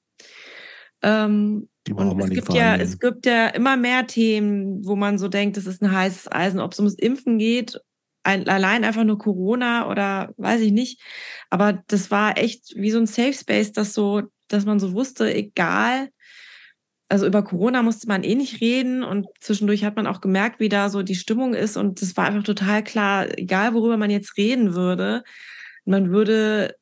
ähm, und es gibt ja, es gibt ja immer mehr Themen, wo man so denkt, das ist ein heißes Eisen, ob es ums Impfen geht allein einfach nur Corona oder weiß ich nicht. Aber das war echt wie so ein Safe Space, dass so, dass man so wusste, egal, also über Corona musste man eh nicht reden und zwischendurch hat man auch gemerkt, wie da so die Stimmung ist und es war einfach total klar, egal worüber man jetzt reden würde, man würde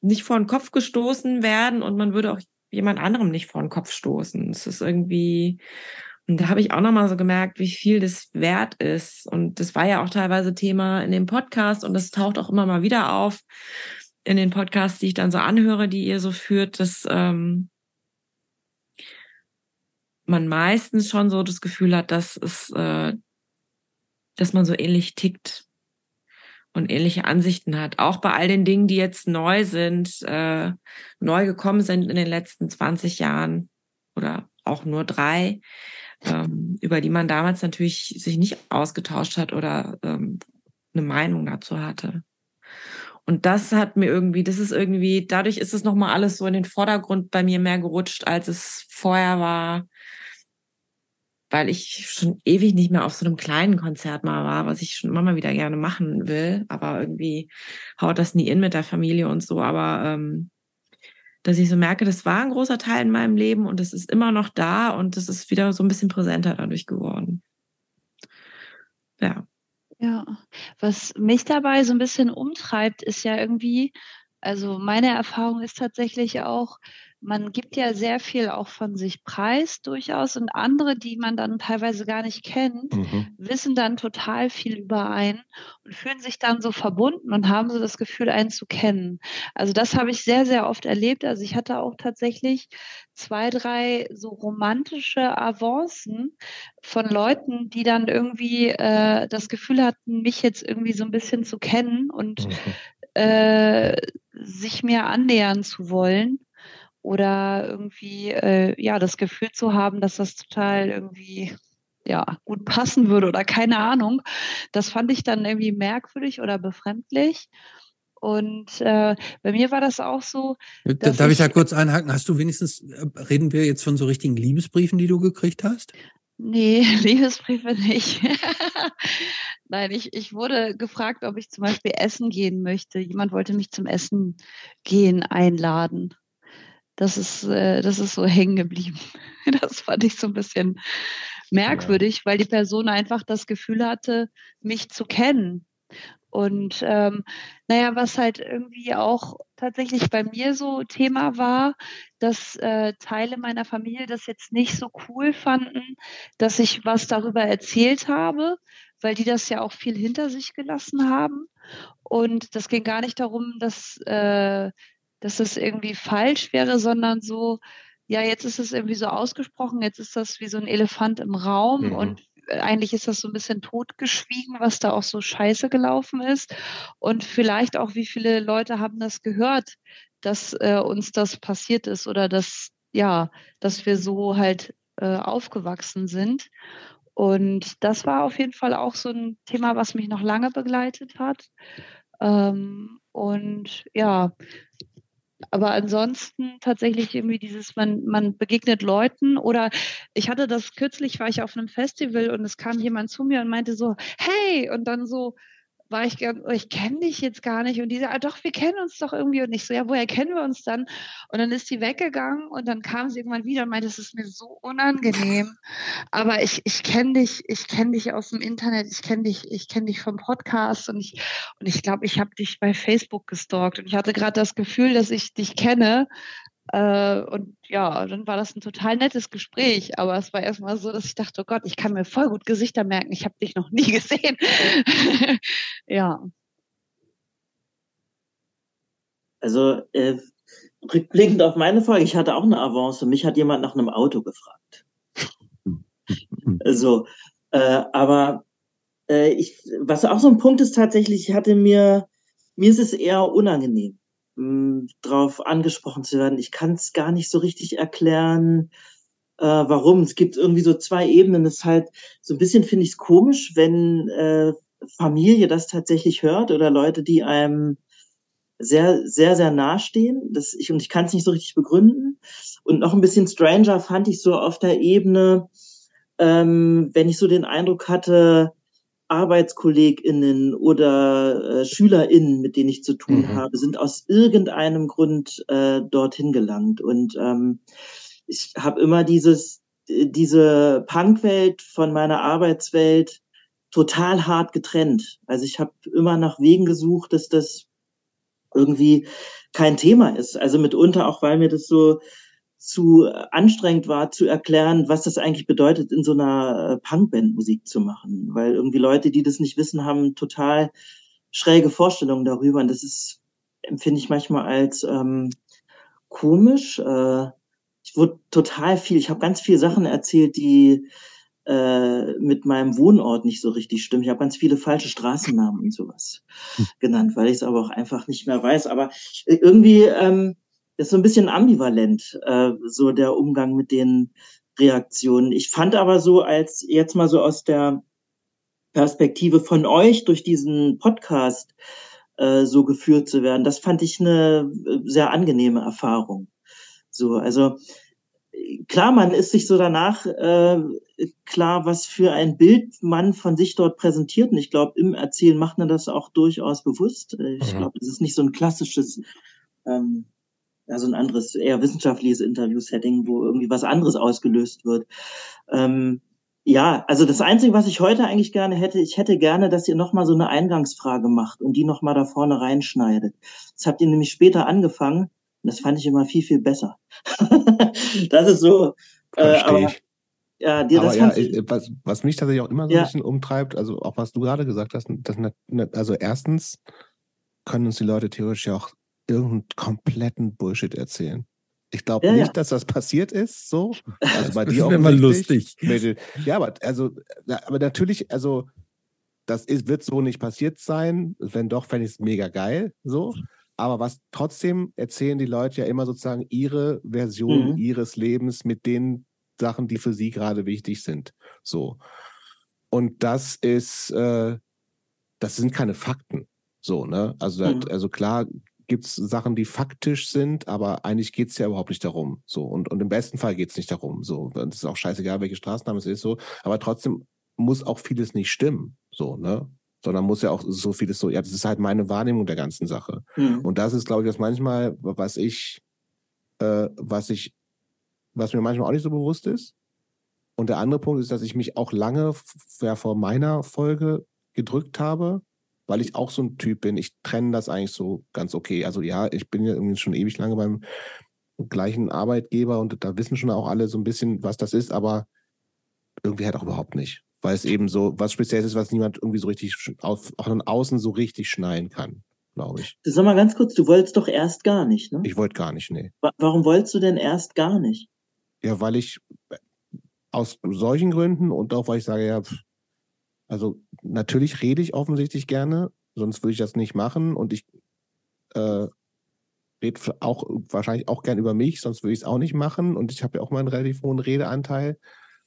nicht vor den Kopf gestoßen werden und man würde auch jemand anderem nicht vor den Kopf stoßen. Es ist irgendwie und da habe ich auch nochmal so gemerkt, wie viel das wert ist. Und das war ja auch teilweise Thema in dem Podcast und das taucht auch immer mal wieder auf in den Podcasts, die ich dann so anhöre, die ihr so führt, dass ähm, man meistens schon so das Gefühl hat, dass es, äh, dass man so ähnlich tickt und ähnliche Ansichten hat. Auch bei all den Dingen, die jetzt neu sind, äh, neu gekommen sind in den letzten 20 Jahren oder auch nur drei ähm, über die man damals natürlich sich nicht ausgetauscht hat oder ähm, eine Meinung dazu hatte. Und das hat mir irgendwie, das ist irgendwie, dadurch ist es nochmal alles so in den Vordergrund bei mir mehr gerutscht, als es vorher war, weil ich schon ewig nicht mehr auf so einem kleinen Konzert mal war, was ich schon immer mal wieder gerne machen will. Aber irgendwie haut das nie in mit der Familie und so. Aber ähm, dass ich so merke, das war ein großer Teil in meinem Leben und es ist immer noch da und es ist wieder so ein bisschen präsenter dadurch geworden. Ja. Ja, was mich dabei so ein bisschen umtreibt, ist ja irgendwie, also meine Erfahrung ist tatsächlich auch, man gibt ja sehr viel auch von sich preis durchaus und andere, die man dann teilweise gar nicht kennt, mhm. wissen dann total viel über einen und fühlen sich dann so verbunden und haben so das Gefühl, einen zu kennen. Also das habe ich sehr, sehr oft erlebt. Also ich hatte auch tatsächlich zwei, drei so romantische Avancen von Leuten, die dann irgendwie äh, das Gefühl hatten, mich jetzt irgendwie so ein bisschen zu kennen und mhm. äh, sich mir annähern zu wollen oder irgendwie äh, ja das Gefühl zu haben, dass das total irgendwie ja gut passen würde oder keine Ahnung. Das fand ich dann irgendwie merkwürdig oder befremdlich. Und äh, bei mir war das auch so. Darf ich, ich da kurz einhaken? Hast du wenigstens, äh, reden wir jetzt von so richtigen Liebesbriefen, die du gekriegt hast? Nee, [laughs] Liebesbriefe nicht. [laughs] Nein, ich, ich wurde gefragt, ob ich zum Beispiel essen gehen möchte. Jemand wollte mich zum Essen gehen einladen das ist, äh, das ist so [laughs] hängen geblieben. Das fand ich so ein bisschen merkwürdig, ja. weil die Person einfach das Gefühl hatte, mich zu kennen. Und ähm, naja, was halt irgendwie auch tatsächlich bei mir so Thema war, dass äh, Teile meiner Familie das jetzt nicht so cool fanden, dass ich was darüber erzählt habe, weil die das ja auch viel hinter sich gelassen haben. Und das ging gar nicht darum, dass äh, dass es irgendwie falsch wäre, sondern so, ja, jetzt ist es irgendwie so ausgesprochen, jetzt ist das wie so ein Elefant im Raum mhm. und eigentlich ist das so ein bisschen totgeschwiegen, was da auch so scheiße gelaufen ist. Und vielleicht auch, wie viele Leute haben das gehört, dass äh, uns das passiert ist oder dass, ja, dass wir so halt äh, aufgewachsen sind. Und das war auf jeden Fall auch so ein Thema, was mich noch lange begleitet hat. Ähm, und ja, aber ansonsten tatsächlich irgendwie dieses, man, man begegnet Leuten oder ich hatte das kürzlich, war ich auf einem Festival und es kam jemand zu mir und meinte so, hey, und dann so, war ich, oh, ich kenne dich jetzt gar nicht. Und die sagt, ah, doch, wir kennen uns doch irgendwie. Und ich so, ja, woher kennen wir uns dann? Und dann ist sie weggegangen und dann kam sie irgendwann wieder und meinte, das ist mir so unangenehm. Aber ich, ich kenne dich, ich kenne dich aus dem Internet, ich kenne dich, ich kenne dich vom Podcast und ich, und ich glaube, ich habe dich bei Facebook gestalkt. Und ich hatte gerade das Gefühl, dass ich dich kenne, Äh, und ja, dann war das ein total nettes Gespräch. Aber es war erstmal so, dass ich dachte, oh Gott, ich kann mir voll gut Gesichter merken. Ich habe dich noch nie [laughs] gesehen. ja. Also äh, rückblickend auf meine Frage, ich hatte auch eine Avance. Mich hat jemand nach einem Auto gefragt. so, äh, aber äh, ich, was auch so ein Punkt ist tatsächlich, ich hatte mir, mir ist es eher unangenehm, hm, drauf angesprochen zu werden. Ich kann es gar nicht so richtig erklären, äh, warum. Es gibt irgendwie so zwei Ebenen. Es ist halt so ein bisschen finde ich es komisch, wenn äh, Familie das tatsächlich hört oder Leute, die einem sehr, sehr, sehr nahestehen. Das ich, und ich kann es nicht so richtig begründen. Und noch ein bisschen stranger fand ich so auf der Ebene, ähm, wenn ich so den Eindruck hatte, ArbeitskollegInnen oder äh, SchülerInnen, mit denen ich zu tun mhm. habe, sind aus irgendeinem Grund äh, dorthin gelangt. Und ähm, ich habe immer dieses, diese Punkwelt von meiner Arbeitswelt total hart getrennt. Also ich habe immer nach Wegen gesucht, dass das irgendwie kein Thema ist. Also mitunter auch, weil mir das so zu anstrengend war, zu erklären, was das eigentlich bedeutet, in so einer äh, Punkband Musik zu machen. Weil irgendwie Leute, die das nicht wissen, haben total schräge Vorstellungen darüber. Und das ist, empfinde ich manchmal als ähm, komisch. Äh, ich wurde total viel, ich habe ganz viele Sachen erzählt, die äh, mit meinem Wohnort nicht so richtig stimmen. Ich habe ganz viele falsche Straßennamen und sowas hm. genannt, weil ich es aber auch einfach nicht mehr weiß. Aber irgendwie ähm, ist so ein bisschen ambivalent, äh, so der Umgang mit den Reaktionen. Ich fand aber so, als jetzt mal so aus der Perspektive von euch durch diesen Podcast äh, so geführt zu werden, das fand ich eine äh, sehr angenehme Erfahrung. So, also klar, man ist sich so danach äh, klar, was für ein Bild man von sich dort präsentiert. Und ich glaube, im Erzählen macht man das auch durchaus bewusst. Ich mhm. glaube, es ist nicht so ein klassisches ähm, ja, so ein anderes, eher wissenschaftliches Interview-Setting, wo irgendwie was anderes ausgelöst wird. Ähm, ja, also das Einzige, was ich heute eigentlich gerne hätte, ich hätte gerne, dass ihr nochmal so eine Eingangsfrage macht und die nochmal da vorne reinschneidet. Das habt ihr nämlich später angefangen und das fand ich immer viel, viel besser. [laughs] das ist so. Äh, aber, ja, dir aber das ja, ich, was, was mich tatsächlich auch immer so ja. ein bisschen umtreibt, also auch was du gerade gesagt hast, dass, also erstens können uns die Leute theoretisch ja auch irgendeinen kompletten Bullshit erzählen. Ich glaube ja, nicht, ja. dass das passiert ist, so. Also bei dir auch immer lustig. Ja, aber also, aber natürlich, also das ist, wird so nicht passiert sein. Wenn doch, fände ich es mega geil, so. Aber was trotzdem erzählen die Leute ja immer sozusagen ihre Version mhm. ihres Lebens mit den Sachen, die für sie gerade wichtig sind, so. Und das ist, äh, das sind keine Fakten. So, ne? Also, mhm. also klar gibt es Sachen, die faktisch sind, aber eigentlich geht es ja überhaupt nicht darum. So, und, und im besten Fall geht es nicht darum. So, es ist auch scheißegal, welche Straßenname es ist, so, aber trotzdem muss auch vieles nicht stimmen. So, ne? Sondern muss ja auch so vieles so, ja, das ist halt meine Wahrnehmung der ganzen Sache. Mhm. Und das ist, glaube ich, das manchmal, was ich, äh, was ich, was mir manchmal auch nicht so bewusst ist. Und der andere Punkt ist, dass ich mich auch lange ja, vor meiner Folge gedrückt habe, weil ich auch so ein Typ bin. Ich trenne das eigentlich so ganz okay. Also ja, ich bin ja irgendwie schon ewig lange beim gleichen Arbeitgeber und da wissen schon auch alle so ein bisschen, was das ist, aber irgendwie halt auch überhaupt nicht. Weil es eben so was Spezielles ist, was niemand irgendwie so richtig auf, auch von außen so richtig schneiden kann, glaube ich. Sag mal ganz kurz, du wolltest doch erst gar nicht, ne? Ich wollte gar nicht, nee. Warum wolltest du denn erst gar nicht? Ja, weil ich aus solchen Gründen und auch weil ich sage, ja, also natürlich rede ich offensichtlich gerne, sonst würde ich das nicht machen. Und ich äh, rede auch wahrscheinlich auch gern über mich, sonst würde ich es auch nicht machen. Und ich habe ja auch mal einen relativ hohen Redeanteil.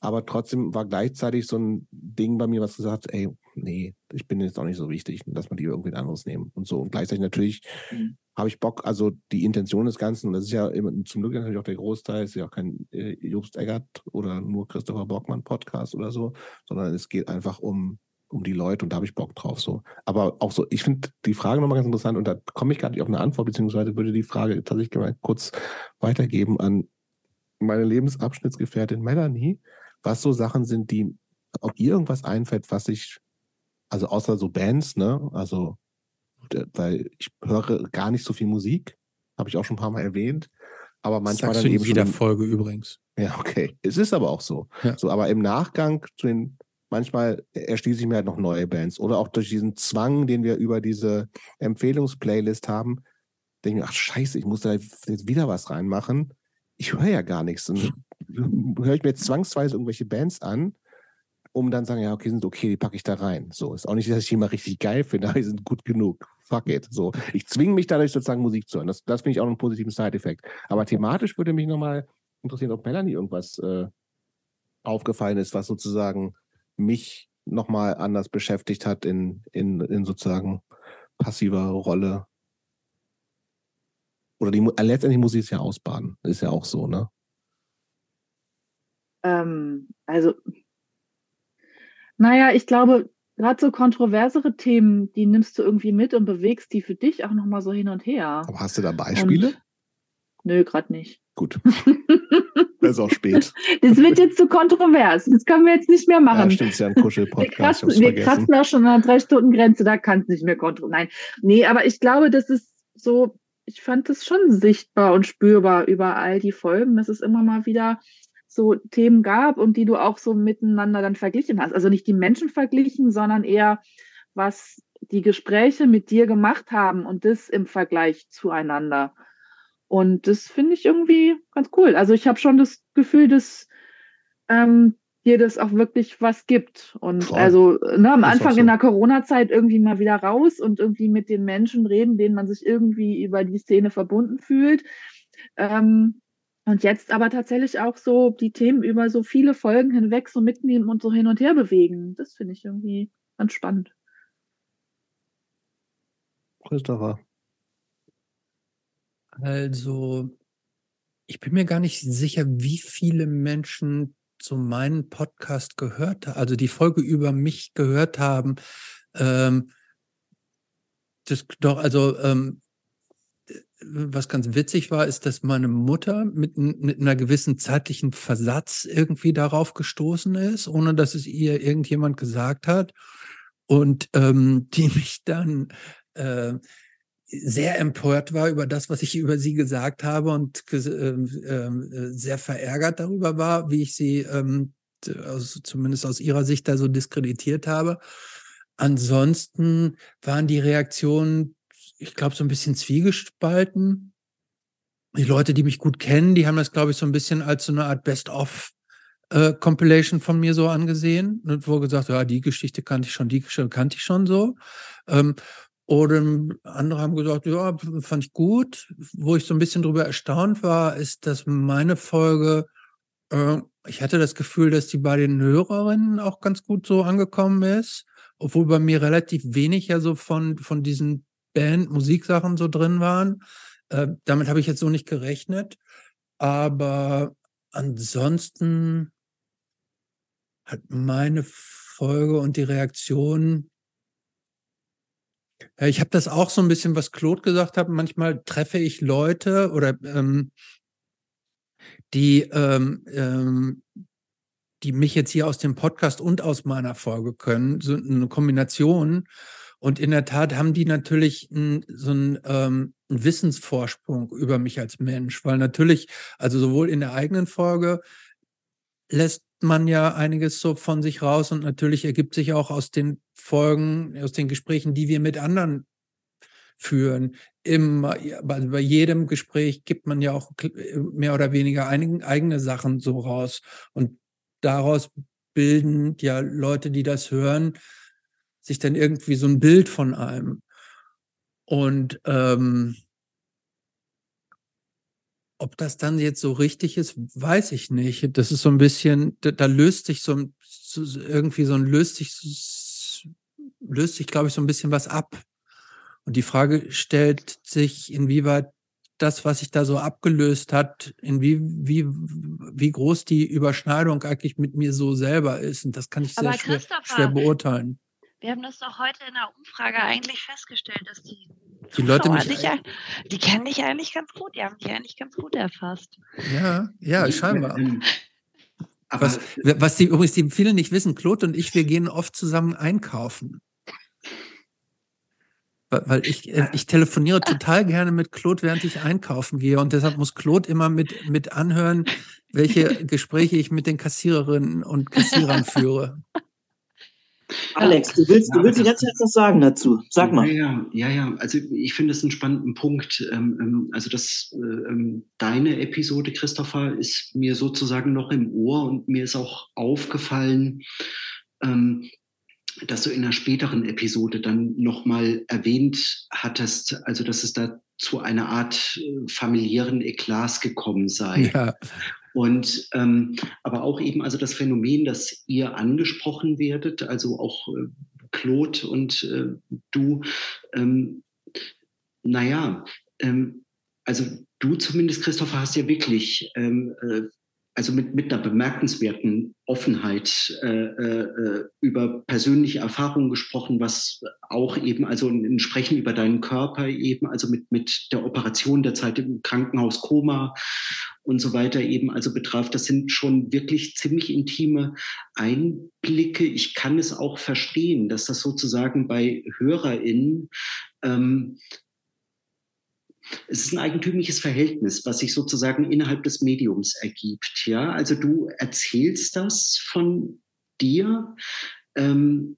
Aber trotzdem war gleichzeitig so ein Ding bei mir, was gesagt, ey, nee, ich bin jetzt auch nicht so wichtig, dass man die irgendwie anderes nehmen und so. Und gleichzeitig natürlich mhm. habe ich Bock, also die Intention des Ganzen, und das ist ja immer, zum Glück natürlich auch der Großteil, ist ja auch kein äh, Jobst Eggert oder nur Christopher Bockmann Podcast oder so, sondern es geht einfach um, um die Leute und da habe ich Bock drauf so. Aber auch so, ich finde die Frage nochmal ganz interessant und da komme ich gar nicht auf eine Antwort, beziehungsweise würde die Frage tatsächlich mal kurz weitergeben an meine Lebensabschnittsgefährtin Melanie, was so Sachen sind, die, ob ihr irgendwas einfällt, was ich also außer so Bands, ne? Also, weil ich höre gar nicht so viel Musik, habe ich auch schon ein paar Mal erwähnt. Aber manchmal Sagst dann du in eben jeder. Folge übrigens. Ja, okay. Es ist aber auch so. Ja. So, aber im Nachgang zu den, manchmal erschließe ich mir halt noch neue Bands. Oder auch durch diesen Zwang, den wir über diese Empfehlungsplaylist haben, denke ich mir, ach scheiße, ich muss da jetzt wieder was reinmachen. Ich höre ja gar nichts. Und [laughs] höre ich mir jetzt zwangsweise irgendwelche Bands an, um dann sagen, ja, okay, sind okay, die packe ich da rein. So, ist auch nicht, dass ich die mal richtig geil finde, aber die sind gut genug. Fuck it. So, ich zwinge mich dadurch sozusagen Musik zu hören. Das, das finde ich auch einen positiven Side-Effekt. Aber thematisch würde mich nochmal interessieren, ob Melanie irgendwas äh, aufgefallen ist, was sozusagen mich nochmal anders beschäftigt hat in, in, in sozusagen passiver Rolle. Oder die, letztendlich muss ich es ja ausbaden. Ist ja auch so, ne? Ähm, also, naja, ich glaube, gerade so kontroversere Themen, die nimmst du irgendwie mit und bewegst die für dich auch nochmal so hin und her. Aber hast du da Beispiele? Und, nö, gerade nicht. Gut. [laughs] ist auch spät. Das wird jetzt zu kontrovers. Das können wir jetzt nicht mehr Ja, machen. stimmt, ist ja ein wir Kuschel-Podcast. kratzen, wir kratzen auch schon an der Drei-Stunden-Grenze, da kann es nicht mehr kontrovers. Nein. Nee, aber ich glaube, das ist so, ich fand das schon sichtbar und spürbar über all die Folgen, dass es immer mal wieder so Themen gab und die du auch so miteinander dann verglichen hast. Also nicht die Menschen verglichen, sondern eher, was die Gespräche mit dir gemacht haben und das im Vergleich zueinander. Und das finde ich irgendwie ganz cool. Also ich habe schon das Gefühl, dass ähm, dir das auch wirklich was gibt. Und Voll. also ne, am auch Anfang so. in der Corona-Zeit irgendwie mal wieder raus und irgendwie mit den Menschen reden, denen man sich irgendwie über die Szene verbunden fühlt. Ähm, und jetzt aber tatsächlich auch so die Themen über so viele Folgen hinweg so mitnehmen und so hin und her bewegen. Das finde ich irgendwie ganz spannend. Christopher. Also, ich bin mir gar nicht sicher, wie viele Menschen so meinen Podcast gehört haben, also die Folge über mich gehört haben. Ähm, das doch, also ähm, was ganz witzig war, ist, dass meine Mutter mit, mit einer gewissen zeitlichen Versatz irgendwie darauf gestoßen ist, ohne dass es ihr irgendjemand gesagt hat. Und ähm, [laughs] die mich dann äh, sehr empört war über das, was ich über sie gesagt habe und ähm, äh, sehr verärgert darüber war, wie ich sie ähm, aus, zumindest aus ihrer Sicht da so diskreditiert habe. Ansonsten waren die Reaktionen, ich glaube, so ein bisschen zwiegespalten. Die Leute, die mich gut kennen, die haben das, glaube ich, so ein bisschen als so eine Art Best-of äh, von mir so angesehen und wo gesagt, ja, die Geschichte kannte ich schon, die Geschichte kannte ich schon so. Ähm, oder andere haben gesagt, ja, fand ich gut. Wo ich so ein bisschen drüber erstaunt war, ist, dass meine Folge, äh, ich hatte das Gefühl, dass die bei den Hörerinnen auch ganz gut so angekommen ist, obwohl bei mir relativ wenig ja so von, von diesen Band-Musiksachen so drin waren. Äh, damit habe ich jetzt so nicht gerechnet. Aber ansonsten hat meine Folge und die Reaktion ja, ich habe das auch so ein bisschen, was Claude gesagt hat. Manchmal treffe ich Leute oder ähm, die, ähm, ähm, die mich jetzt hier aus dem Podcast und aus meiner Folge können, so eine Kombination. Und in der Tat haben die natürlich n, so einen, ähm, Wissensvorsprung über mich als Mensch, weil natürlich, also sowohl in der eigenen Folge lässt man ja einiges so von sich raus und natürlich ergibt sich auch aus den Folgen, aus den Gesprächen, die wir mit anderen führen. Immer, bei, bei jedem Gespräch gibt man ja auch mehr oder weniger einigen, eigene Sachen so raus. Und daraus bilden ja Leute, die das hören, sich dann irgendwie so ein Bild von einem. Und ähm, ob das dann jetzt so richtig ist, weiß ich nicht. Das ist so ein bisschen, da, da löst sich so, so irgendwie so ein löst sich, löst sich, glaube ich, so ein bisschen was ab. Und die Frage stellt sich, inwieweit das, was sich da so abgelöst hat, in wie, wie, wie groß die Überschneidung eigentlich mit mir so selber ist. Und das kann ich sehr schwer, schwer beurteilen. Wir haben das doch heute in der Umfrage eigentlich festgestellt, dass die, Die Leute mich, dich, die kennen dich eigentlich ganz gut, die haben dich eigentlich ganz gut erfasst. ja, ja, scheinbar. Ähm, Aber Was, was die übrigens die viele nicht wissen, Claude und ich, wir gehen oft zusammen einkaufen. weil, weil ich, äh, ich telefoniere [laughs] total gerne mit Claude, während ich einkaufen gehe. Und deshalb muss Claude immer mit, mit anhören, welche [laughs] Gespräche ich mit den Kassiererinnen und Kassierern führe. Alex, du willst, du willst die ganze Zeit was sagen dazu. Sag mal. Ja, ja, ja. Also ich finde es einen spannenden Punkt. Ähm, ähm, also das, ähm, deine Episode, Christopher, ist mir sozusagen noch im Ohr und mir ist auch aufgefallen, dass du in einer späteren Episode dann nochmal erwähnt hattest, also dass es da zu einer Art äh, familiären Eklats gekommen sei. Ja. Und ähm, aber auch eben also das Phänomen, dass ihr angesprochen werdet, also auch äh, Claude und äh, du, ähm, naja, ähm, also du zumindest, Christopher, hast ja wirklich ähm, äh, also mit, mit einer bemerkenswerten Offenheit äh, äh, über persönliche Erfahrungen gesprochen, was auch eben, also ein Sprechen über deinen Körper eben, also mit, mit der Operation der Zeit im Krankenhaus Koma und so weiter eben, also betraf. Das sind schon wirklich ziemlich intime Einblicke. Ich kann es auch verstehen, dass das sozusagen bei HörerInnen ähm, es ist ein eigentümliches Verhältnis, was sich sozusagen innerhalb des Mediums ergibt. Ja, also du erzählst das von dir. Ähm,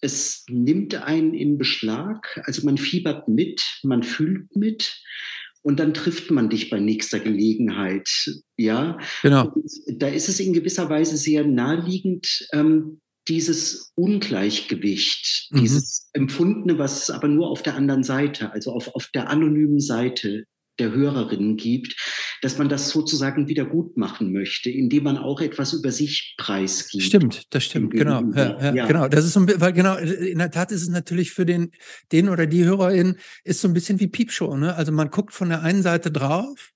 es nimmt einen in Beschlag, also man fiebert mit, man fühlt mit und dann trifft man dich bei nächster Gelegenheit. Ja, genau. Und da ist es in gewisser Weise sehr naheliegend, ähm, dieses Ungleichgewicht, mhm. dieses Empfundene, was es aber nur auf der anderen Seite, also auf, auf der anonymen Seite der Hörerinnen gibt, dass man das sozusagen wieder gut machen möchte, indem man auch etwas über sich preisgibt. Stimmt, das stimmt, genau. Ja, ja, ja. Genau, das ist so, weil genau, in der Tat ist es natürlich für den, den oder die Hörerin ist so ein bisschen wie Piepshow, ne? Also man guckt von der einen Seite drauf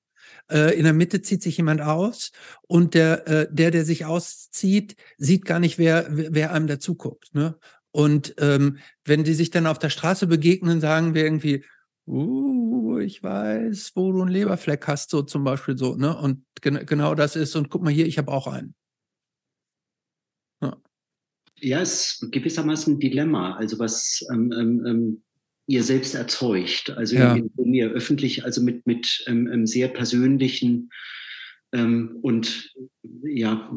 äh, in der Mitte zieht sich jemand aus und der, äh, der, der sich auszieht, sieht gar nicht, wer, wer einem dazu guckt. Ne? Und ähm, wenn die sich dann auf der Straße begegnen, sagen wir irgendwie, uh, ich weiß, wo du einen Leberfleck hast, so zum Beispiel so, ne? Und gen genau das ist, und guck mal hier, ich habe auch einen. Ja. ja, ist gewissermaßen ein Dilemma. Also was ähm, ähm, ähm ihr selbst erzeugt. Also ja. indem ihr öffentlich, also mit, mit ähm, ähm, sehr persönlichen ähm, und ja,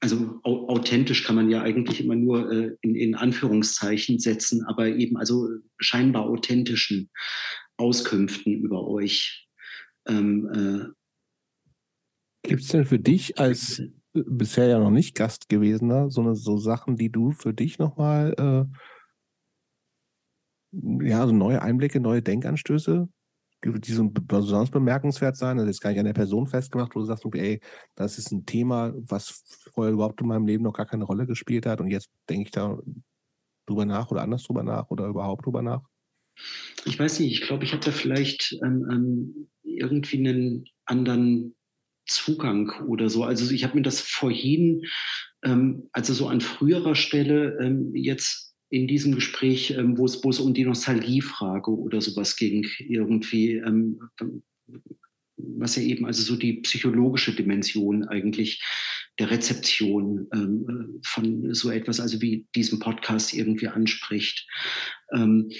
also authentisch kann man ja eigentlich immer nur äh, in, in Anführungszeichen setzen, aber eben also scheinbar authentischen Auskünften über euch. Ähm, äh, Gibt es denn für dich als bisher ja noch nicht Gast gewesener so, eine, so Sachen, die du für dich nochmal äh, ja, so neue Einblicke, neue Denkanstöße, die so besonders bemerkenswert sein. Also jetzt gar nicht an der Person festgemacht, wo du sagst, okay, ey, das ist ein Thema, was vorher überhaupt in meinem Leben noch gar keine Rolle gespielt hat und jetzt denke ich da drüber nach oder anders drüber nach oder überhaupt drüber nach? Ich weiß nicht, ich glaube, ich habe da vielleicht ähm, ähm, irgendwie einen anderen Zugang oder so. Also ich habe mir das vorhin, ähm, also so an früherer Stelle ähm, jetzt in diesem Gespräch, ähm, wo, es, wo es um die Nostalgiefrage oder sowas ging, irgendwie, ähm, was ja eben also so die psychologische Dimension eigentlich der Rezeption ähm, von so etwas, also wie diesem Podcast irgendwie anspricht. Ähm,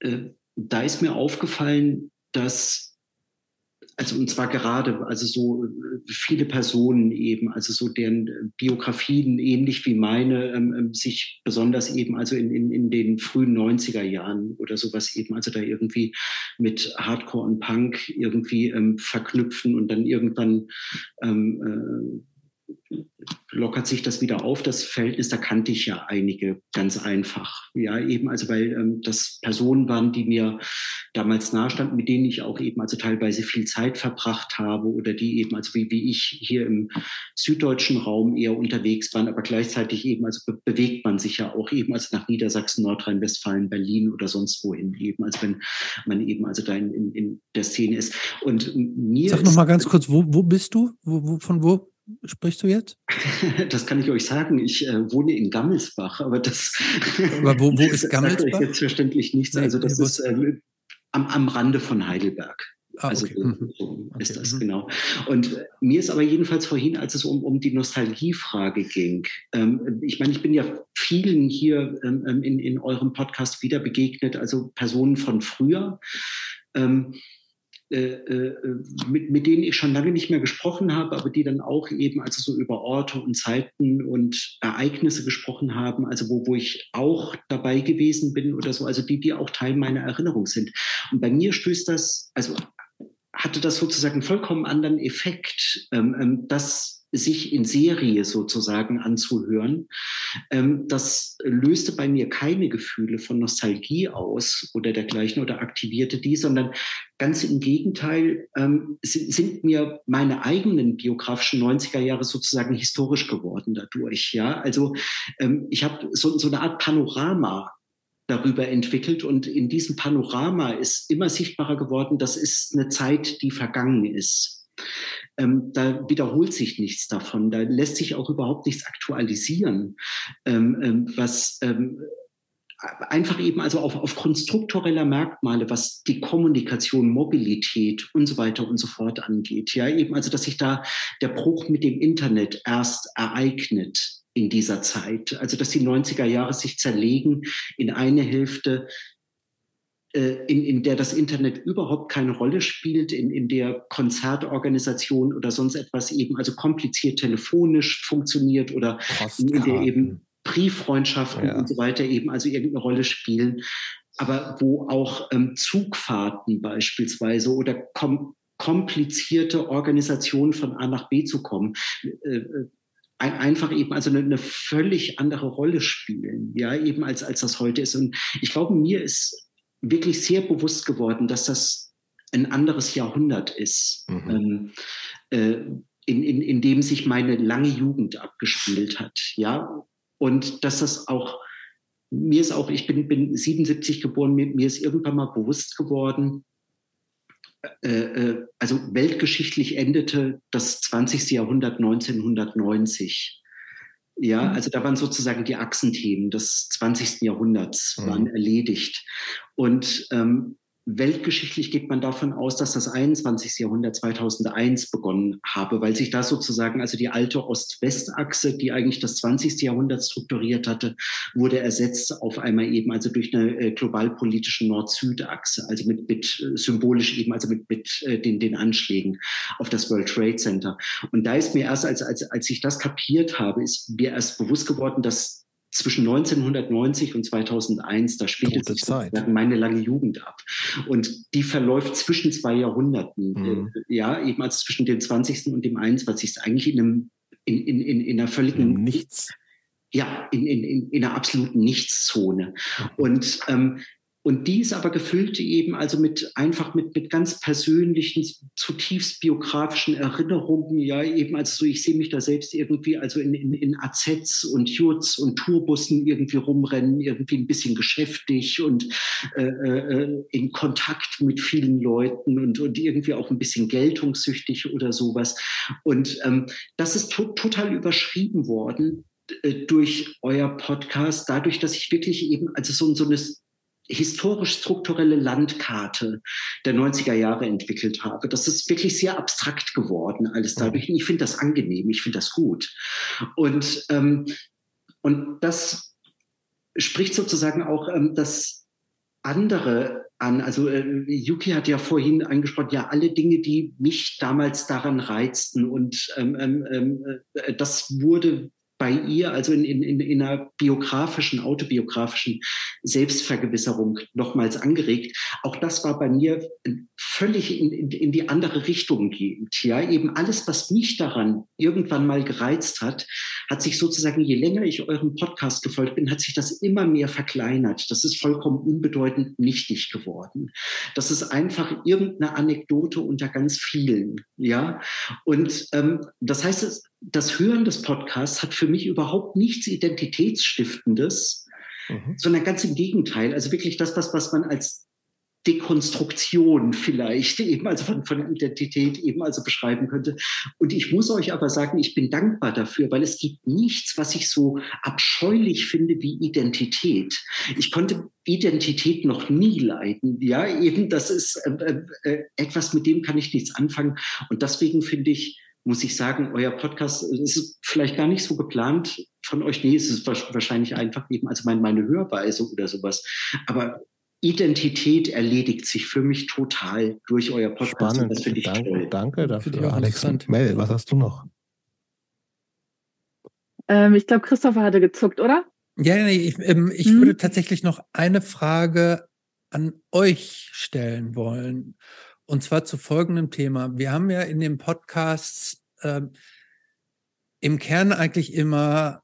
äh, da ist mir aufgefallen, dass also und zwar gerade, also so äh, viele Personen eben, also so deren Biografien ähnlich wie meine, ähm, ähm sich besonders eben also in, in, in den frühen 90er Jahren oder sowas eben, also da irgendwie mit Hardcore und Punk irgendwie ähm, verknüpfen und dann irgendwann ähm, äh, lockert sich das wieder auf. Das Verhältnis, da kannte ich ja einige ganz einfach. Ja, eben, also weil ähm, das Personen waren, die mir damals nahestanden, mit denen ich auch eben also teilweise viel Zeit verbracht habe oder die eben, also wie, wie ich hier im süddeutschen Raum eher unterwegs waren, aber gleichzeitig eben, also be bewegt man sich ja auch eben also nach Niedersachsen, Nordrhein-Westfalen, Berlin oder sonst wohin eben, also wenn man eben also da in, in, in der Szene ist. Und mir Sag noch mal ganz kurz, wo, wo bist du? Wo, wo, von wo sprichst du jetzt? [laughs] Das kann ich euch sagen. Ich äh, wohne in Gammelsbach, aber das. Aber wo, wo ist [laughs] Gammelsbach? Das selbstverständlich nichts. Nee, also das ist äh, am, am Rande von Heidelberg. Ah, also okay. so, Mhm. so ist Okay, das mhm. genau. Und äh, mir ist aber jedenfalls vorhin, als es um, um die Nostalgiefrage ging, ähm, ich meine, ich bin ja vielen hier ähm, ähm, in, in eurem Podcast wieder begegnet, also Personen von früher. Ähm, äh, äh, mit, mit denen ich schon lange nicht mehr gesprochen habe, aber die dann auch eben also so über Orte und Zeiten und Ereignisse gesprochen haben, also wo, wo ich auch dabei gewesen bin oder so, also die, die auch Teil meiner Erinnerung sind. Und bei mir stößt das, also hatte das sozusagen einen vollkommen anderen Effekt, ähm, ähm, das sich in Serie sozusagen anzuhören. Ähm, das löste bei mir keine Gefühle von Nostalgie aus oder dergleichen oder aktivierte die, sondern ganz im Gegenteil ähm, sind, mir meine eigenen biografischen 90er Jahre sozusagen historisch geworden dadurch. Ja, also ähm, ich habe so, so eine Art Panorama darüber entwickelt und in diesem Panorama ist immer sichtbarer geworden, das ist eine Zeit, die vergangen ist. Ähm, da wiederholt sich nichts davon, da lässt sich auch überhaupt nichts aktualisieren, ähm, ähm, was ähm, einfach eben also auf, aufgrund struktureller Merkmale, was die Kommunikation, Mobilität und so weiter und so fort angeht. Ja, eben also, dass sich da der Bruch mit dem Internet erst ereignet in dieser Zeit. Also, dass die 90er Jahre sich zerlegen in eine Hälfte, in, in der das Internet überhaupt keine Rolle spielt, in, in der Konzertorganisation oder sonst etwas eben also kompliziert telefonisch funktioniert oder in, in der eben Brieffreundschaften Ja. und so weiter eben also irgendeine Rolle spielen, aber wo auch ähm, Zugfahrten beispielsweise oder kom komplizierte Organisationen von A nach B zu kommen, äh, äh, ein, einfach eben also eine, eine völlig andere Rolle spielen, ja, eben als, als das heute ist. Und ich glaube, mir ist wirklich sehr bewusst geworden, dass das ein anderes Jahrhundert ist, Mhm. ähm, äh, in, in, in dem sich meine lange Jugend abgespielt hat, ja. Und dass das auch, mir ist auch, ich bin, bin 77 geboren, mir, mir ist irgendwann mal bewusst geworden, äh, äh, also weltgeschichtlich endete das 20. Jahrhundert 1990. Ja, also da waren sozusagen die Achsenthemen des 20. Jahrhunderts Mhm. waren erledigt. Und ähm, weltgeschichtlich geht man davon aus, dass das 21. Jahrhundert 2001 begonnen habe, weil sich da sozusagen also die alte Ost-West-Achse, die eigentlich das 20. Jahrhundert strukturiert hatte, wurde ersetzt auf einmal eben also durch eine äh, globalpolitische Nord-Süd-Achse, also mit, mit äh, symbolisch eben also mit, mit äh, den, den Anschlägen auf das World Trade Center. Und da ist mir erst, als, als, als ich das kapiert habe, ist mir erst bewusst geworden, dass zwischen 1990 und 2001, da spielte Tote sich meine lange Jugend ab. Und die verläuft zwischen zwei Jahrhunderten. Mhm. Äh, Ja, eben als zwischen dem 20. und dem 21. Ist eigentlich in einem, in, in, in, in einer völligen, Nichts. ja, in, in, in, in einer absoluten Nichtszone. Und, ähm, und die ist aber gefüllt eben also mit einfach mit, mit ganz persönlichen, zutiefst biografischen Erinnerungen. Ja, eben also so, ich sehe mich da selbst irgendwie also in, in, in AZs und Jurts und Tourbussen irgendwie rumrennen, irgendwie ein bisschen geschäftig und äh, äh, in Kontakt mit vielen Leuten und, und irgendwie auch ein bisschen geltungssüchtig oder sowas. Und ähm, das ist to total überschrieben worden äh, durch euer Podcast, dadurch, dass ich wirklich eben also so, so eine historisch-strukturelle Landkarte der 90er Jahre entwickelt habe. Das ist wirklich sehr abstrakt geworden, alles dadurch. Ich finde das angenehm, ich finde das gut. Und, ähm, und das spricht sozusagen auch ähm, das andere an. Also äh, Yuki hat ja vorhin angesprochen, ja, alle Dinge, die mich damals daran reizten. Und ähm, ähm, äh, das wurde bei ihr, also in, in, in einer biografischen, autobiografischen Selbstvergewisserung nochmals angeregt. Auch das war bei mir völlig in, in, in die andere Richtung gehend. Ja, eben alles, was mich daran irgendwann mal gereizt hat, hat sich sozusagen, je länger ich eurem Podcast gefolgt bin, hat sich das immer mehr verkleinert. Das ist vollkommen unbedeutend nichtig geworden. Das ist einfach irgendeine Anekdote unter ganz vielen. Ja, und ähm, das heißt, es, das Hören des Podcasts hat für mich überhaupt nichts Identitätsstiftendes, mhm. sondern ganz im Gegenteil. Also wirklich das, was, was man als Dekonstruktion vielleicht [laughs] eben also von, von Identität eben also beschreiben könnte. Und ich muss euch aber sagen, ich bin dankbar dafür, weil es gibt nichts, was ich so abscheulich finde wie Identität. Ich konnte Identität noch nie leiden. Ja, eben das ist äh, äh, etwas, mit dem kann ich nichts anfangen. Und deswegen finde ich, muss ich sagen, euer Podcast ist vielleicht gar nicht so geplant von euch. Nee, es ist wahrscheinlich einfach eben also meine, meine Hörweise oder sowas. Aber Identität erledigt sich für mich total durch euer Podcast. Spannend. Das finde ich danke, toll. danke dafür, Alex. Mel, was hast du noch? Ähm, ich glaube, Christopher hatte gezuckt, oder? Ja, nee, ich, ähm, ich Hm. würde tatsächlich noch eine Frage an euch stellen wollen. Und zwar zu folgendem Thema. Wir haben ja in den Podcasts ähm, im Kern eigentlich immer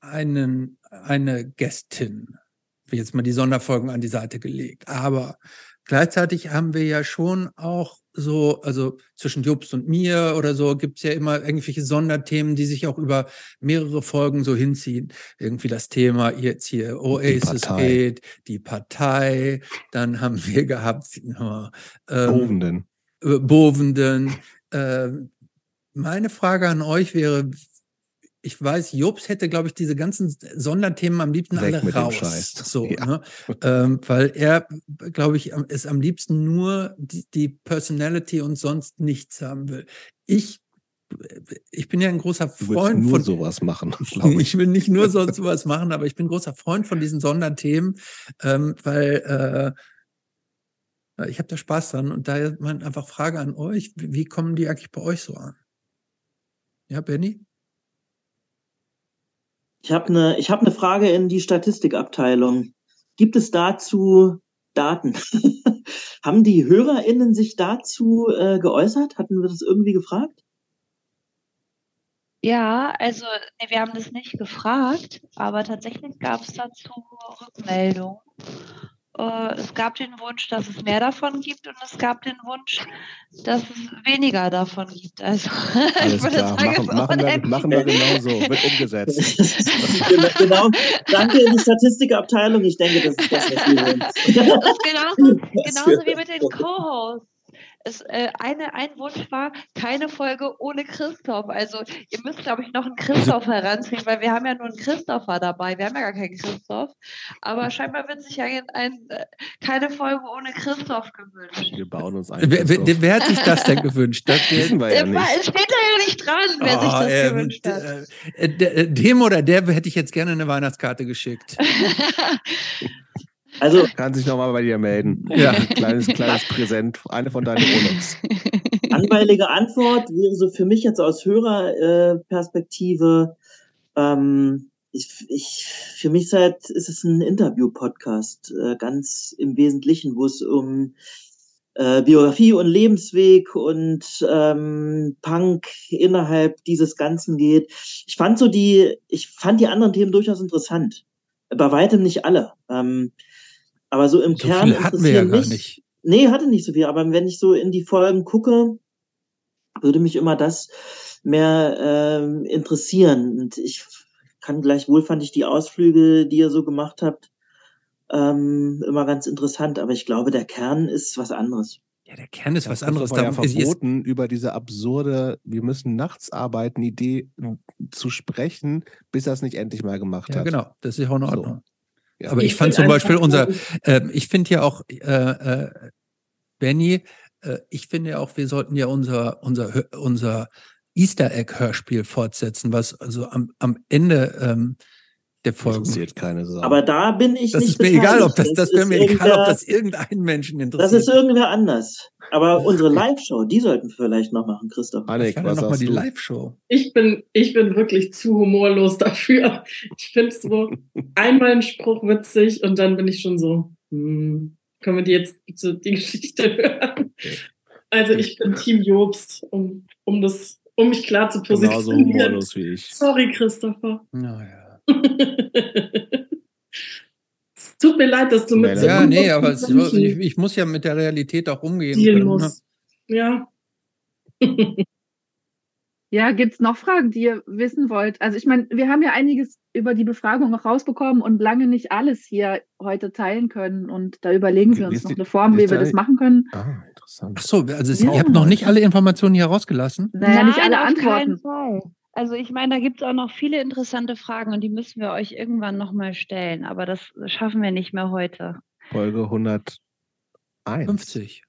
einen, eine Gästin, wie jetzt mal die Sonderfolgen an die Seite gelegt. Aber gleichzeitig haben wir ja schon auch so, also zwischen Jobst und mir oder so, gibt's ja immer irgendwelche Sonderthemen, die sich auch über mehrere Folgen so hinziehen. Irgendwie das Thema jetzt hier Oasis Partei. geht, die Partei, dann haben wir gehabt ähm, Bovenden. äh, Bovenden. Äh, meine Frage an euch wäre, ich weiß, Jobs hätte, glaube ich, diese ganzen Sonderthemen am liebsten Weg alle raus. [laughs] So, [laughs] Ja. ne? ähm, weil er, glaube ich, es am liebsten nur die, die Personality und sonst nichts haben will. Ich, ich bin ja ein großer Freund nur von sowas machen, [laughs] ich. ich will nicht nur sonst was machen, aber ich bin großer Freund von diesen Sonderthemen, ähm, weil äh, ich habe da Spaß dran und daher einfach Frage an euch, wie kommen die eigentlich bei euch so an? Ja, Benny? Ich habe eine hab ne Frage in die Statistikabteilung. Gibt es dazu Daten? [laughs] Haben die HörerInnen sich dazu äh, geäußert? Hatten wir das irgendwie gefragt? Ja, also nee, wir haben das nicht gefragt, aber tatsächlich gab es dazu Rückmeldungen. Äh, es gab den Wunsch, dass es mehr davon gibt und es gab den Wunsch, dass es weniger davon gibt. Also [laughs] Alles ich würde klar, sagen, machen, es machen, wir, machen wir genau so, wird umgesetzt. [laughs] [laughs] genau. Danke in die Statistikabteilung. Ich denke, das ist das, was wir wollen. Genauso, genauso wie mit den Co-Hosts. Es, äh, eine, ein Wunsch war, keine Folge ohne Christoph. Also ihr müsst, glaube ich, noch einen Christoph [laughs] heranziehen, weil wir haben ja nur einen Christopher dabei. Wir haben ja gar keinen Christoph. Aber scheinbar wird sich ja ein, ein, äh, keine Folge ohne Christoph gewünscht. Wir bauen uns ein. Wer, wer, wer hat sich das denn gewünscht? Das, [laughs] wissen wir ja Äh, nicht. Es steht da ja nicht dran, wer sich Ah, das ähm, gewünscht hat. äh, d- dem oder der hätte ich jetzt gerne eine Weihnachtskarte geschickt. [laughs] Also Kann sich nochmal bei dir melden. Ja. Kleines, kleines Präsent, eine von deinen Rolex. Anweilige Antwort wäre so für mich jetzt aus Hörerperspektive, äh, Perspektive, ähm, ich, ich, für mich seit, ist es ein Interview-Podcast, äh, ganz im Wesentlichen, wo es um äh, Biografie und Lebensweg und ähm, Punk innerhalb dieses Ganzen geht. Ich fand so die, ich fand die anderen Themen durchaus interessant. Bei weitem nicht alle. Ähm, aber so im So Kern viel hatten wir ja gar mich, nicht. Nee, hatte nicht so viel, aber wenn ich so in die Folgen gucke, würde mich immer das mehr ähm, interessieren. Und ich kann gleichwohl fand ich die Ausflüge, die ihr so gemacht habt, ähm, immer ganz interessant. Aber ich glaube, der Kern ist was anderes. Ja, der Kern ist was Das anderes. war ja verboten, über diese absurde, wir müssen nachts arbeiten, Idee zu sprechen, bis er es nicht endlich mal gemacht Ja, hat. genau, das ist auch in So. Ja. Aber ich, Ich fand zum Beispiel unser, ähm, ich finde ja auch, äh, äh, Benny, äh, ich finde ja auch, wir sollten ja unser, unser, unser Easter Egg-Hörspiel fortsetzen, was also am, am Ende ähm, der Folgen. Interessiert keine Sau. Aber da bin ich Das nicht ist mir egal, ob das, beteiligt. das wäre ist mir egal, ob das irgendeinen Menschen Das interessiert. ist irgendwer anders. Aber unsere Live-Show, die sollten wir vielleicht noch machen, Christoph. Denn was nochmal hast die? Live-Show? Ich bin, ich bin wirklich zu humorlos [laughs] dafür. Ich finde so einmal einen Spruch witzig und dann bin ich schon so, hm, können wir die jetzt bitte die Geschichte [laughs] hören? Also ich bin Team Jobst, um, um das, um mich klar zu Genauso positionieren. humorlos wie ich. Sorry, Christopher. Naja. Es tut mir leid, dass du mit so Ja, nee, aber es, ich, ich muss ja mit der Realität auch umgehen können. Ne? Ja. [laughs] Ja, gibt's noch Fragen, die ihr wissen wollt? Also ich meine, wir haben ja einiges über die Befragung noch rausbekommen und lange nicht alles hier heute teilen können. Und da überlegen wir uns noch eine Form, wie wir da- das machen können. Ah, interessant. Ach so, also es, Ja. ihr habt noch nicht alle Informationen hier rausgelassen. Naja, nicht alle Antworten. Also ich meine, da gibt es auch noch viele interessante Fragen und die müssen wir euch irgendwann nochmal stellen. Aber das schaffen wir nicht mehr heute. Folge 101. 50.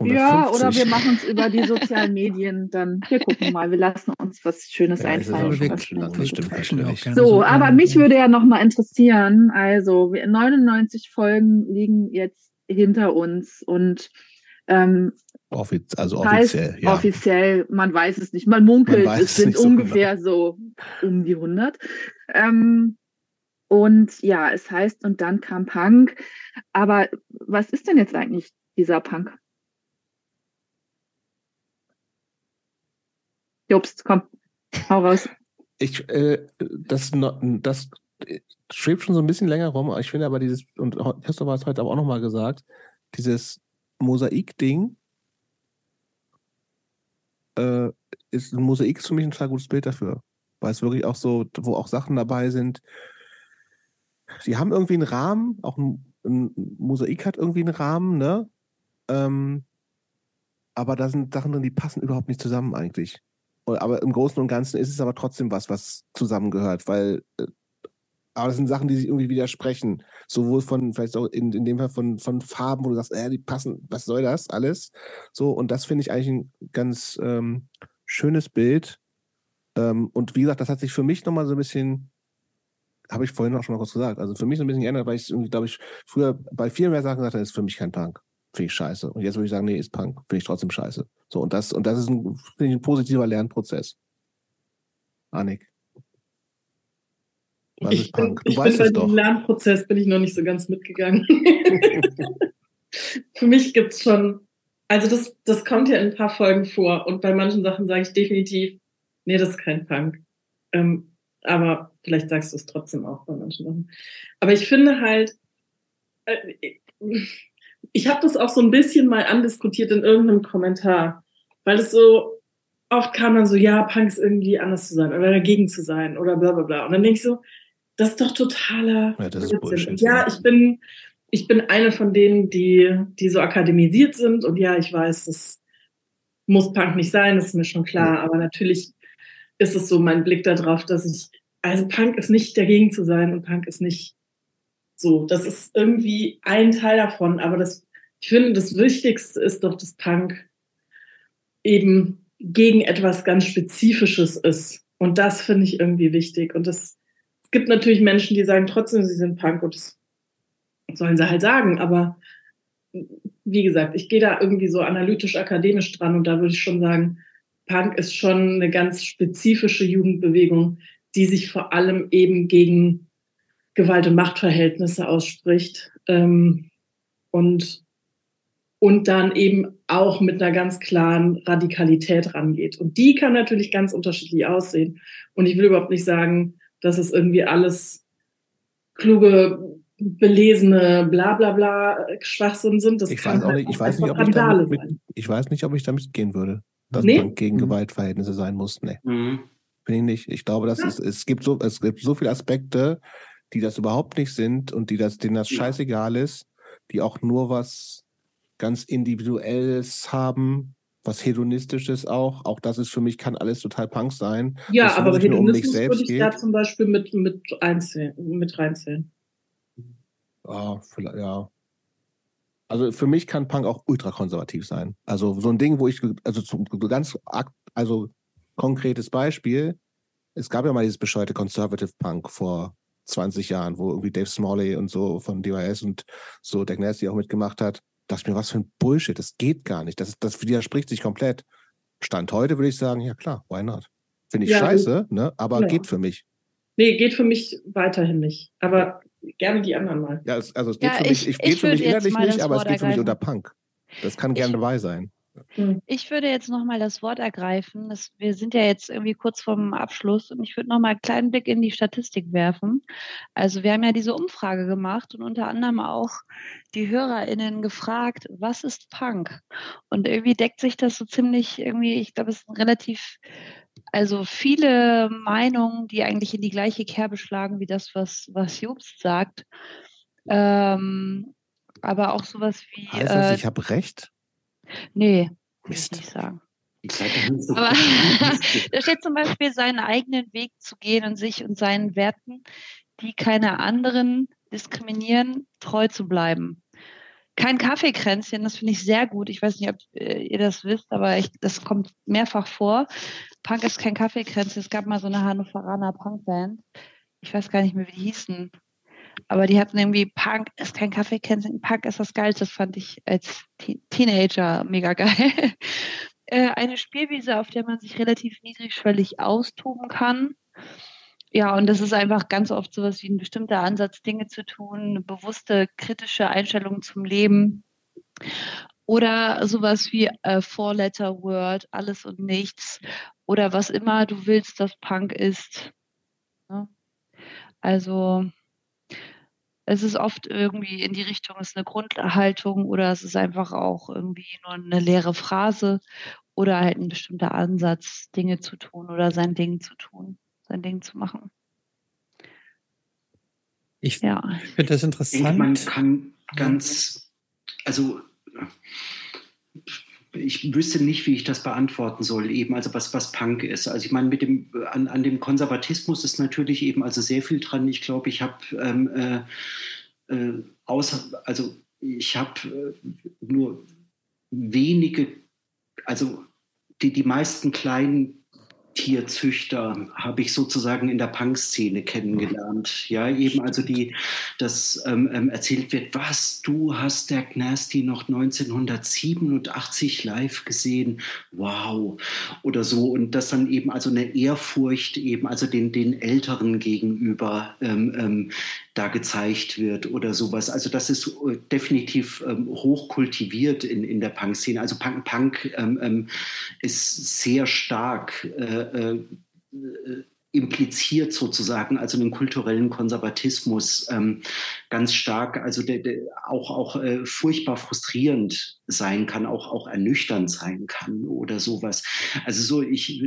Ja, oder 150. wir machen es über die [laughs] sozialen Medien. Dann wir gucken mal, wir lassen uns was Schönes Ja, einfallen. Schönes. das stimmt wir auch natürlich. So, aber mich euch. würde ja nochmal interessieren, also wir- 99 Folgen liegen jetzt hinter uns und ähm, Offiz also heißt offiziell, ja. offiziell, man weiß es nicht, man munkelt, Man es es sind nicht so ungefähr so um die 100. Ähm, und ja, es heißt, und dann kam Punk. Aber was ist denn jetzt eigentlich dieser Punk? Jobst, komm, hau raus. Ich, äh, das, das schwebt schon so ein bisschen länger rum. Ich finde aber dieses, und Christoph hat es heute aber auch nochmal gesagt, dieses Mosaik-Ding äh, ist ein Mosaik ist für mich ein total gutes Bild dafür. Weil es wirklich auch so, wo auch Sachen dabei sind, die haben irgendwie einen Rahmen, auch ein, ein Mosaik hat irgendwie einen Rahmen, ne? Ähm, aber da sind Sachen drin, die passen überhaupt nicht zusammen eigentlich. Aber im Großen und Ganzen ist es aber trotzdem was, was zusammengehört, weil äh, aber das sind Sachen, die sich irgendwie widersprechen. Sowohl von, vielleicht auch in, in dem Fall von, von Farben, wo du sagst, äh, die passen, was soll das alles? So, und das finde ich eigentlich ein ganz ähm, schönes Bild. Ähm, und wie gesagt, das hat sich für mich nochmal so ein bisschen, habe ich vorhin auch schon mal kurz gesagt, also für mich so ein bisschen geändert, weil ich irgendwie, glaube ich, früher bei viel mehr Sachen gesagt habe, ist für mich kein Punk. Finde ich scheiße. Und jetzt würde ich sagen, nee, ist Punk. Finde ich trotzdem scheiße. So, und das, und das ist ein, ich, ein positiver Lernprozess. Annik. Was ich bin, Du ich weißt bin bei es doch. Lernprozess bin ich noch nicht so ganz mitgegangen. [laughs] Für mich gibt's schon, also das, das kommt ja in ein paar Folgen vor und bei manchen Sachen sage ich definitiv, nee, das ist kein Punk. Ähm, aber vielleicht sagst du es trotzdem auch bei manchen Sachen. Aber ich finde halt, äh, ich habe das auch so ein bisschen mal andiskutiert in irgendeinem Kommentar, weil es so oft kam dann so, ja, Punk ist irgendwie anders zu sein oder dagegen zu sein oder bla bla bla. Und dann denke ich so, das ist doch totaler Ja, das ist. Bullshit, ja, ich bin, ich bin eine von denen, die, die so akademisiert sind und ja, ich weiß, das muss Punk nicht sein, das ist mir schon klar, aber natürlich ist es so mein Blick darauf, dass ich, also Punk ist nicht dagegen zu sein und Punk ist nicht so, das ist irgendwie ein Teil davon, aber das, ich finde, das Wichtigste ist doch, dass Punk eben gegen etwas ganz Spezifisches ist. Und das finde ich irgendwie wichtig. Und das, es gibt natürlich Menschen, die sagen trotzdem, sie sind Punk und das sollen sie halt sagen. Aber wie gesagt, ich gehe da irgendwie so analytisch-akademisch dran und da würde ich schon sagen, Punk ist schon eine ganz spezifische Jugendbewegung, die sich vor allem eben gegen Gewalt- und Machtverhältnisse ausspricht. Ähm, und und dann eben auch mit einer ganz klaren Radikalität rangeht. Und die kann natürlich ganz unterschiedlich aussehen. Und ich will überhaupt nicht sagen, dass es irgendwie alles kluge, belesene, bla bla bla Schwachsinn sind. Das Ich weiß auch halt nicht, ich weiß nicht, ob ich damit, mit, ich weiß nicht, ob ich damit gehen würde. Dass Nee? Punk gegen Mhm. Gewaltverhältnisse sein muss. Nee. Mhm. Bin ich nicht. Ich glaube, das Ja. ist, es gibt so, es gibt so viele Aspekte, die das überhaupt nicht sind und die das, denen das Ja. scheißegal ist, die auch nur was ganz Individuelles haben, was Hedonistisches auch. Auch das ist für mich, kann alles total Punk sein. Ja, das aber um mich Hedonismus selbst würde ich da geht. zum Beispiel mit, mit, einzählen, mit reinzählen. Ah, vielleicht, ja. Also für mich kann Punk auch ultrakonservativ sein. Also so ein Ding, wo ich, also zum ganz, also konkretes Beispiel, es gab ja mal dieses bescheuerte Conservative Punk vor 20 Jahren, wo irgendwie Dave Smalley und so von DYS und so Dick Nasty auch mitgemacht hat. Dachte ich mir, was für ein Bullshit, das geht gar nicht. Das, das widerspricht sich komplett. Stand heute würde ich sagen, ja klar, why not? Finde ich Ja, scheiße, ne? aber Ja. geht für mich. Nee, geht für mich weiterhin nicht. Aber gerne die anderen mal. Ja, es, also es geht Ja, für mich, ich- ich, geht für mich mal nicht, aber es geht für mich unter Punk. Das kann gerne Ich- dabei sein. Ich würde jetzt nochmal das Wort ergreifen. Das, wir sind ja jetzt irgendwie kurz vorm Abschluss und ich würde nochmal einen kleinen Blick in die Statistik werfen. Also wir haben ja diese Umfrage gemacht und unter anderem auch die HörerInnen gefragt, was ist Punk? Und irgendwie deckt sich das so ziemlich irgendwie, ich glaube, es ist ein relativ also viele Meinungen, die eigentlich in die gleiche Kerbe schlagen wie das, was, was Jobst sagt. Ähm, aber auch sowas wie. Heißt das, äh, ich habe recht? Nee, ich Mist. nicht sagen. Ich sag, das ist so Aber [laughs] da steht zum Beispiel, seinen eigenen Weg zu gehen und sich und seinen Werten, die keine anderen diskriminieren, treu zu bleiben. Kein Kaffeekränzchen, das finde ich sehr gut. Ich weiß nicht, ob äh, ihr das wisst, aber ich, das kommt mehrfach vor. Punk ist kein Kaffeekränzchen. Es gab mal so eine Hannoveraner Punkband. Ich weiß gar nicht mehr, wie die hießen. Aber die hatten irgendwie Punk ist kein Kaffeekränzchen, Punk ist das Geilste. Das fand ich als Te Teenager mega geil. [laughs] äh, eine Spielwiese, auf der man sich relativ niedrigschwellig austoben kann. Ja, und das ist einfach ganz oft sowas wie ein bestimmter Ansatz, Dinge zu tun, eine bewusste kritische Einstellung zum Leben. Oder sowas wie äh, Four-Letter-Word, alles und nichts. Oder was immer du willst, dass Punk ist. Ne? Also es ist oft irgendwie in die Richtung, es ist eine Grundhaltung oder es ist einfach auch irgendwie nur eine leere Phrase oder halt ein bestimmter Ansatz, Dinge zu tun oder sein Ding zu tun, sein Ding zu machen. Ich Ja. finde das Ich denke, man interessant. kann ganz, also ich wüsste nicht, wie ich das beantworten soll, eben, also was, was Punk ist. Also ich meine, mit dem, an, an dem Konservatismus ist natürlich eben also sehr viel dran. Ich glaube, ich habe ähm, äh, äh, außer, also ich habe äh, nur wenige, also die, die meisten kleinen Tierzüchter habe ich sozusagen in der Punk-Szene kennengelernt. Ja, eben also die, dass ähm, ähm, erzählt wird, was, du hast der Nasty noch 1987 live gesehen, wow, oder so. Und das dann eben also eine Ehrfurcht eben also den, den Älteren gegenüber ähm, ähm, da gezeigt wird oder sowas. Also das ist äh, definitiv ähm, hoch kultiviert in, in der Punk-Szene. Also Punk, Punk ähm, ähm, ist sehr stark äh, äh, impliziert sozusagen, also einen kulturellen Konservatismus ähm, ganz stark, also der, der auch, auch äh, furchtbar frustrierend sein kann, auch, auch ernüchternd sein kann oder sowas. Also so, ich,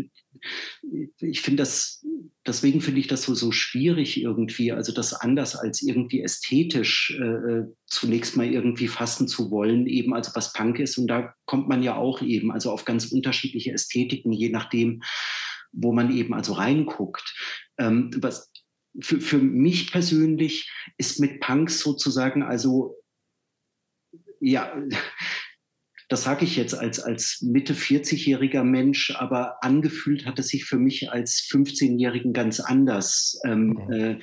ich finde das, deswegen finde ich das so, so schwierig irgendwie, also das anders als irgendwie ästhetisch äh, zunächst mal irgendwie fassen zu wollen, eben also was Punk ist. Und da kommt man ja auch eben also auf ganz unterschiedliche Ästhetiken, je nachdem, wo man eben also reinguckt. Ähm, was für, für mich persönlich ist mit Punks sozusagen also ja, das sage ich jetzt als, als Mitte 40-jähriger Mensch, aber angefühlt hat es sich für mich als 15-Jährigen ganz anders. Ähm, Mhm. äh,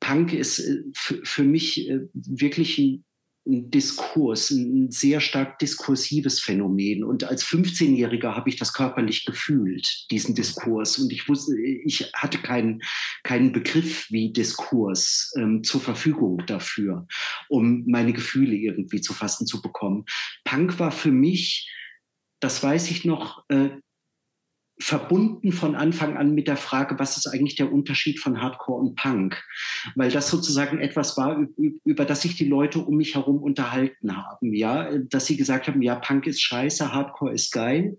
Punk ist äh, für, für mich äh, wirklich ein, ein Diskurs, ein sehr stark diskursives Phänomen. Und als 15-Jähriger habe ich das körperlich gefühlt, diesen Diskurs. Und ich wusste, ich hatte keinen, keinen Begriff wie Diskurs ähm, zur Verfügung dafür, um meine Gefühle irgendwie zu fassen zu bekommen. Punk war für mich, das weiß ich noch, äh, verbunden von Anfang an mit der Frage, was ist eigentlich der Unterschied von Hardcore und Punk? Weil das sozusagen etwas war, über das sich die Leute um mich herum unterhalten haben, ja, dass sie gesagt haben, ja, Punk ist scheiße, Hardcore ist geil.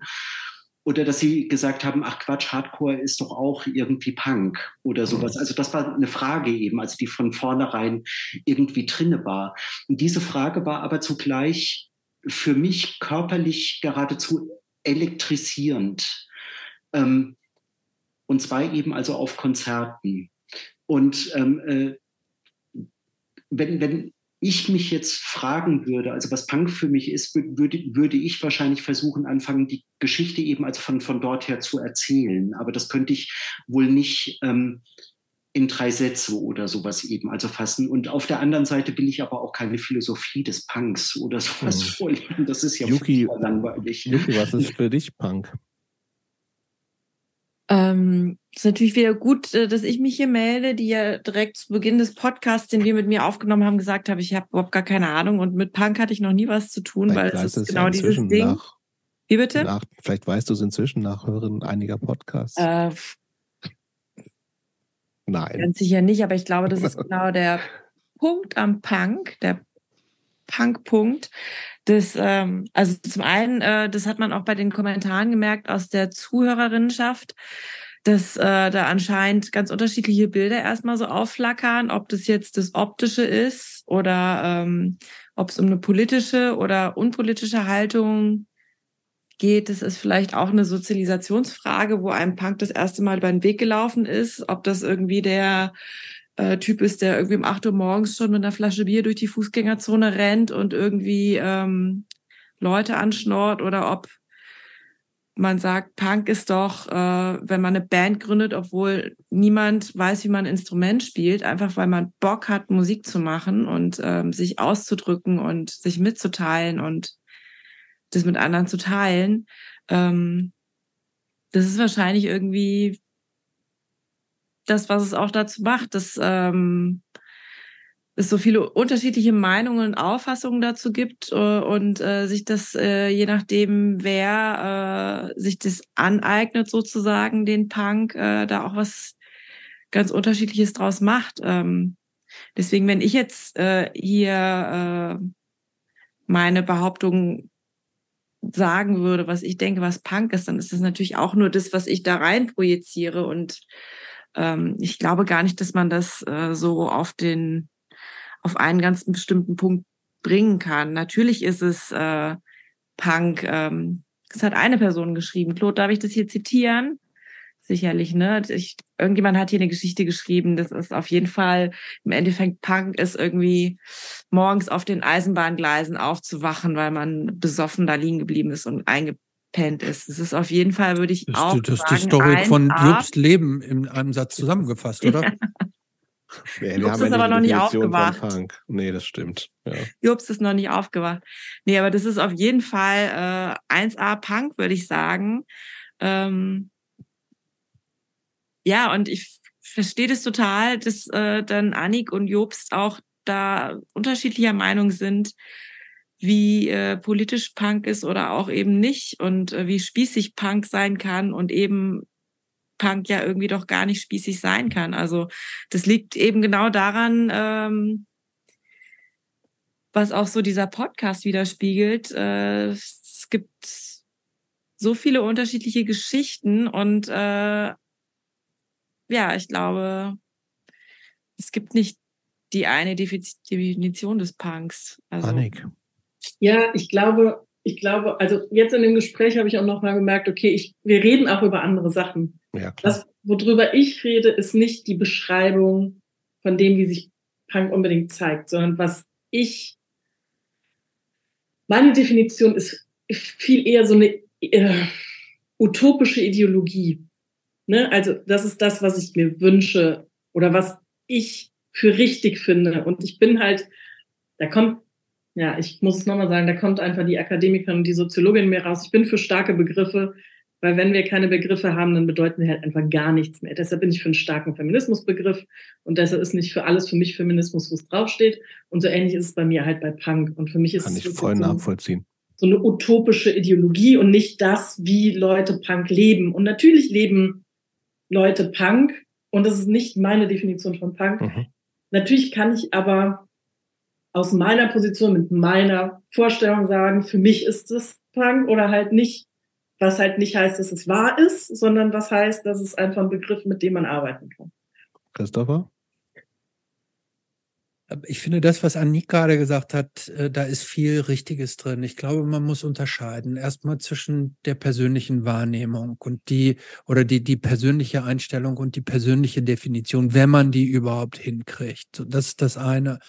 Oder dass sie gesagt haben, ach Quatsch, Hardcore ist doch auch irgendwie Punk oder sowas. Also das war eine Frage eben, also die von vornherein irgendwie drinne war. Und diese Frage war aber zugleich für mich körperlich geradezu elektrisierend. Ähm, und zwar eben also auf Konzerten. Und ähm, äh, wenn, wenn ich mich jetzt fragen würde, also was Punk für mich ist, wür- würde, würde ich wahrscheinlich versuchen, anfangen, die Geschichte eben also von, von dort her zu erzählen. Aber das könnte ich wohl nicht ähm, in drei Sätze oder sowas eben also fassen. Und auf der anderen Seite will ich aber auch keine Philosophie des Punks oder sowas Hm. vorlegen. [laughs] Das ist ja Yuki- langweilig. Yuki, was ist für dich Punk? Ähm, ist natürlich wieder gut, äh, dass ich mich hier melde, die ja direkt zu Beginn des Podcasts, den wir mit mir aufgenommen haben, gesagt habe, ich habe überhaupt gar keine Ahnung und mit Punk hatte ich noch nie was zu tun, weil Vielleicht es weißt du ist es genau ja dieses Ding. nach, Wie bitte? nach, vielleicht weißt du es inzwischen nach Hören einiger Podcasts. Äh, Nein. ganz sicher nicht, aber ich glaube, das ist genau der Punkt am Punk, der Punkpunkt. Das, ähm, also zum einen, äh, das hat man auch bei den Kommentaren gemerkt aus der Zuhörerinnenschaft, dass äh, da anscheinend ganz unterschiedliche Bilder erstmal so aufflackern, ob das jetzt das Optische ist oder ähm, ob es um eine politische oder unpolitische Haltung geht. Das ist vielleicht auch eine Sozialisationsfrage, wo einem Punk das erste Mal über den Weg gelaufen ist, ob das irgendwie der äh, Typ ist, der irgendwie um 8 Uhr morgens schon mit einer Flasche Bier durch die Fußgängerzone rennt und irgendwie ähm, Leute anschnort oder ob man sagt, Punk ist doch, äh, wenn man eine Band gründet, obwohl niemand weiß, wie man ein Instrument spielt, einfach weil man Bock hat, Musik zu machen und ähm, sich auszudrücken und sich mitzuteilen und das mit anderen zu teilen. Ähm, das ist wahrscheinlich irgendwie das, was es auch dazu macht, dass ähm, es so viele unterschiedliche Meinungen und Auffassungen dazu gibt äh, und äh, sich das, äh, je nachdem, wer äh, sich das aneignet, sozusagen, den Punk, äh, da auch was ganz Unterschiedliches draus macht. Ähm, deswegen, wenn ich jetzt äh, hier äh, meine Behauptung sagen würde, was ich denke, was Punk ist, dann ist das natürlich auch nur das, was ich da rein projiziere. Und ähm, ich glaube gar nicht, dass man das äh, so auf den auf einen ganz bestimmten Punkt bringen kann. Natürlich ist es äh, Punk. Ähm, es hat eine Person geschrieben. Claude, darf ich das hier zitieren? Sicherlich, ne? Ich, irgendjemand hat hier eine Geschichte geschrieben. Das ist auf jeden Fall im Endeffekt Punk ist irgendwie morgens auf den Eisenbahngleisen aufzuwachen, weil man besoffen da liegen geblieben ist und eingepennt ist. Das ist auf jeden Fall, würde ich das, auch das sagen, ist die Story von Jobs Leben in einem Satz zusammengefasst, [laughs] oder? Nee, Jobs ist ja aber noch nicht aufgewacht. Nee, das stimmt. Ja. Jobs ist noch nicht aufgewacht. Nee, aber das ist auf jeden Fall äh, 1A Punk, würde ich sagen. Ähm, ja, und ich verstehe das total, dass äh, dann Annik und Jobst auch da unterschiedlicher Meinung sind, wie äh, politisch Punk ist oder auch eben nicht und äh, wie spießig Punk sein kann und eben Punk ja irgendwie doch gar nicht spießig sein kann. Also das liegt eben genau daran, ähm, was auch so dieser Podcast widerspiegelt. Äh, es gibt so viele unterschiedliche Geschichten und äh, ja, ich glaube, es gibt nicht die eine Definition des Punks. Also, Annik. Ja, ich glaube, ich glaube, also jetzt in dem Gespräch habe ich auch nochmal gemerkt, okay, ich, wir reden auch über andere Sachen. Ja. Das, worüber ich rede, ist nicht die Beschreibung von dem, wie sich Punk unbedingt zeigt, sondern was ich, meine Definition ist viel eher so eine äh, utopische Ideologie. Ne? Also das ist das, was ich mir wünsche oder was ich für richtig finde. Und ich bin halt, da kommt, ja, ich muss es nochmal sagen, da kommt einfach die Akademikerin und die Soziologin in mir raus. Ich bin für starke Begriffe, weil wenn wir keine Begriffe haben, dann bedeuten wir halt einfach gar nichts mehr. Deshalb bin ich für einen starken Feminismusbegriff und deshalb ist nicht für alles für mich Feminismus, wo es draufsteht. Und so ähnlich ist es bei mir halt bei Punk. Und für mich ist Kann es ich voll so, nachvollziehen. so eine utopische Ideologie und nicht das, wie Leute Punk leben. Und natürlich leben Leute Punk und das ist nicht meine Definition von Punk. Mhm. Natürlich kann ich aber aus meiner Position mit meiner Vorstellung sagen, für mich ist es Punk oder halt nicht, was halt nicht heißt, dass es wahr ist, sondern was heißt, dass es einfach ein Begriff, mit dem man arbeiten kann. Christopher? Ich finde das, was Annik gerade gesagt hat, äh, da ist viel Richtiges drin. Ich glaube, man muss unterscheiden. Erstmal zwischen der persönlichen Wahrnehmung und die oder die, die persönliche Einstellung und die persönliche Definition, wenn man die überhaupt hinkriegt. Das ist das eine.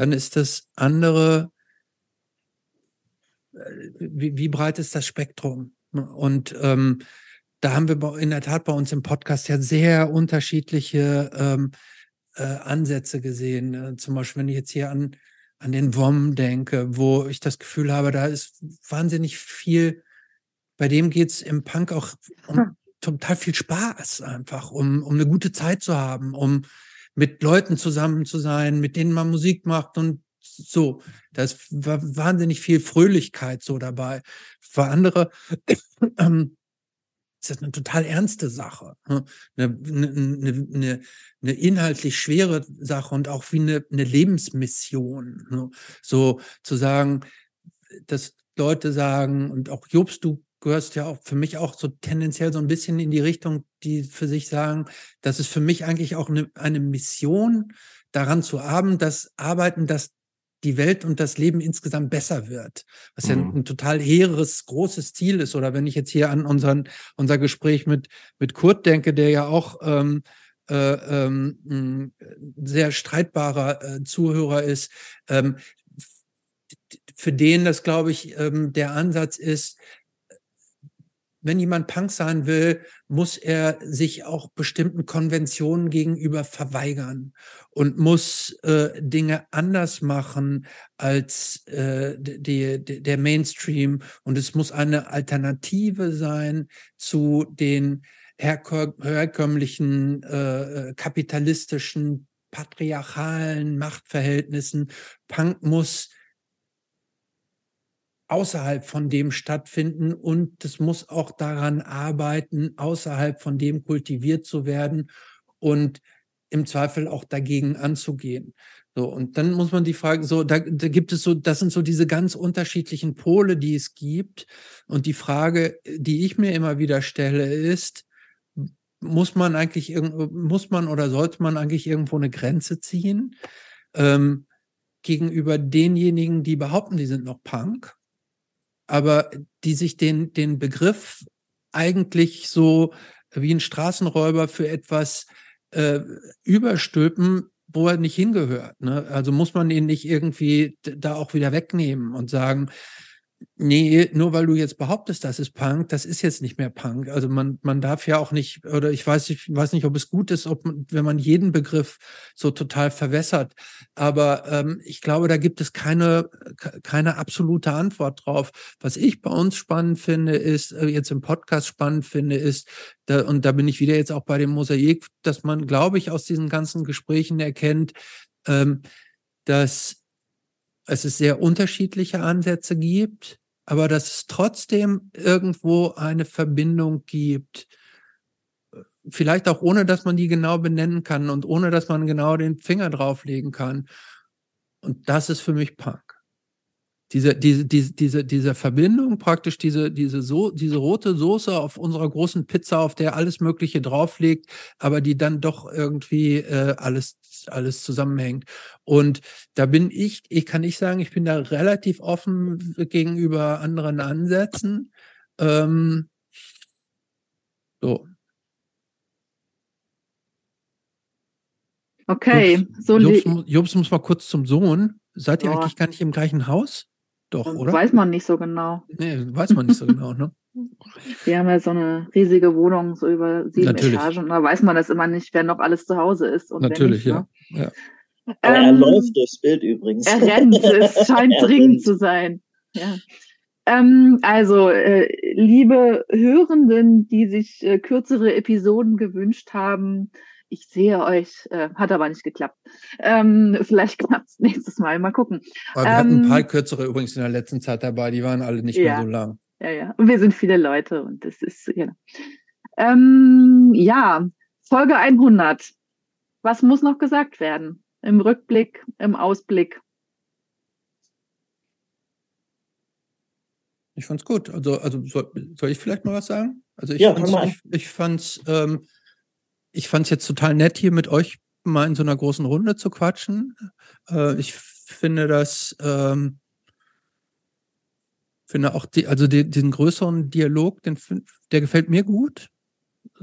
Dann ist das andere, wie, wie breit ist das Spektrum? Und ähm, da haben wir in der Tat bei uns im Podcast ja sehr unterschiedliche ähm, äh, Ansätze gesehen. Äh, zum Beispiel, wenn ich jetzt hier an, an den WOM denke, wo ich das Gefühl habe, da ist wahnsinnig viel, bei dem geht's im Punk auch um total viel Spaß einfach, um, um eine gute Zeit zu haben, um mit Leuten zusammen zu sein, mit denen man Musik macht und so. Da ist wa- wahnsinnig viel Fröhlichkeit so dabei. Für andere [clears throat] ähm, ist das eine total ernste Sache. Ne? Eine, eine, eine, eine inhaltlich schwere Sache und auch wie eine, eine Lebensmission. Ne? So zu sagen, dass Leute sagen, und auch Jobst, du gehörst ja auch für mich auch so tendenziell so ein bisschen in die Richtung, die für sich sagen, dass es für mich eigentlich auch eine, eine Mission daran zu haben, dass arbeiten, dass die Welt und das Leben insgesamt besser wird. Was mhm. ja ein, ein, total hehres, großes Ziel ist. Oder wenn ich jetzt hier an unseren, unser Gespräch mit, mit Kurt denke, der ja auch ähm, äh, ähm, sehr streitbarer äh, Zuhörer ist, ähm, für den das, glaube ich, ähm, der Ansatz ist, wenn jemand Punk sein will, muss er sich auch bestimmten Konventionen gegenüber verweigern und muss äh, Dinge anders machen als äh, die, die, der Mainstream. Und es muss eine Alternative sein zu den herkömmlichen äh, kapitalistischen, patriarchalen Machtverhältnissen. Punk muss außerhalb von dem stattfinden und es muss auch daran arbeiten, außerhalb von dem kultiviert zu werden und im Zweifel auch dagegen anzugehen. So, und dann muss man die Frage, so, da, da gibt es so, das sind so diese ganz unterschiedlichen Pole, die es gibt. Und die Frage, die ich mir immer wieder stelle, ist, muss man eigentlich, muss man oder sollte man eigentlich irgendwo eine Grenze ziehen ähm, gegenüber denjenigen, die behaupten, die sind noch Punk? Aber die sich den, den Begriff eigentlich so wie ein Straßenräuber für etwas äh, überstülpen, wo er nicht hingehört. Ne? Also muss man ihn nicht irgendwie da auch wieder wegnehmen und sagen, Nee, nur weil du jetzt behauptest, das ist Punk, das ist jetzt nicht mehr Punk. Also man, man darf ja auch nicht, oder ich weiß, ich weiß nicht, ob es gut ist, ob man, wenn man jeden Begriff so total verwässert. Aber ähm, ich glaube, da gibt es keine, keine absolute Antwort drauf. Was ich bei uns spannend finde, ist, äh, jetzt im Podcast spannend finde, ist, da, und da bin ich wieder jetzt auch bei dem Mosaik, dass man, glaube ich, aus diesen ganzen Gesprächen erkennt, ähm, dass es ist sehr unterschiedliche Ansätze gibt, aber dass es trotzdem irgendwo eine Verbindung gibt, vielleicht auch ohne, dass man die genau benennen kann und ohne, dass man genau den Finger drauflegen kann. Und das ist für mich Punk diese, diese, diese, diese, diese Verbindung, praktisch diese, diese, so, diese rote Soße auf unserer großen Pizza, auf der alles Mögliche drauf liegt, aber die dann doch irgendwie äh, alles, alles zusammenhängt. Und da bin ich, ich kann nicht sagen, ich bin da relativ offen gegenüber anderen Ansätzen. Ähm, so. Okay, Jobs, so Jobs, Jobs muss mal kurz zum Sohn. Seid ihr oh. eigentlich gar nicht im gleichen Haus? Doch, oder? Weiß man nicht so genau. Nee, weiß man nicht so genau, ne? [laughs] Wir haben ja so eine riesige Wohnung, so über sieben Natürlich. Etagen. Und da weiß man das immer nicht, wer noch alles zu Hause ist. Natürlich, nicht, ja. Ne? ja. Aber ähm, er läuft durchs Bild übrigens. Er rennt, [laughs] es scheint dringend zu sein. Ja. Ähm, also, äh, liebe Hörenden, die sich äh, kürzere Episoden gewünscht haben, ich sehe euch, äh, hat aber nicht geklappt. Ähm, vielleicht [laughs] klappt es nächstes Mal, mal gucken. Aber wir ähm, hatten ein paar kürzere übrigens in der letzten Zeit dabei, die waren alle nicht ja, mehr so lang. Ja, ja. Und wir sind viele Leute und das ist, genau. Ähm, ja, Folge 100. Was muss noch gesagt werden? Im Rückblick, im Ausblick? Ich fand's gut. Also, also soll, soll ich vielleicht mal was sagen? Also ich ja, fand's, ich, ich fand's ähm, ich fand es jetzt total nett, hier mit euch mal in so einer großen Runde zu quatschen. Äh, ich finde das, ähm, finde auch die, also die, diesen größeren Dialog, den, der gefällt mir gut.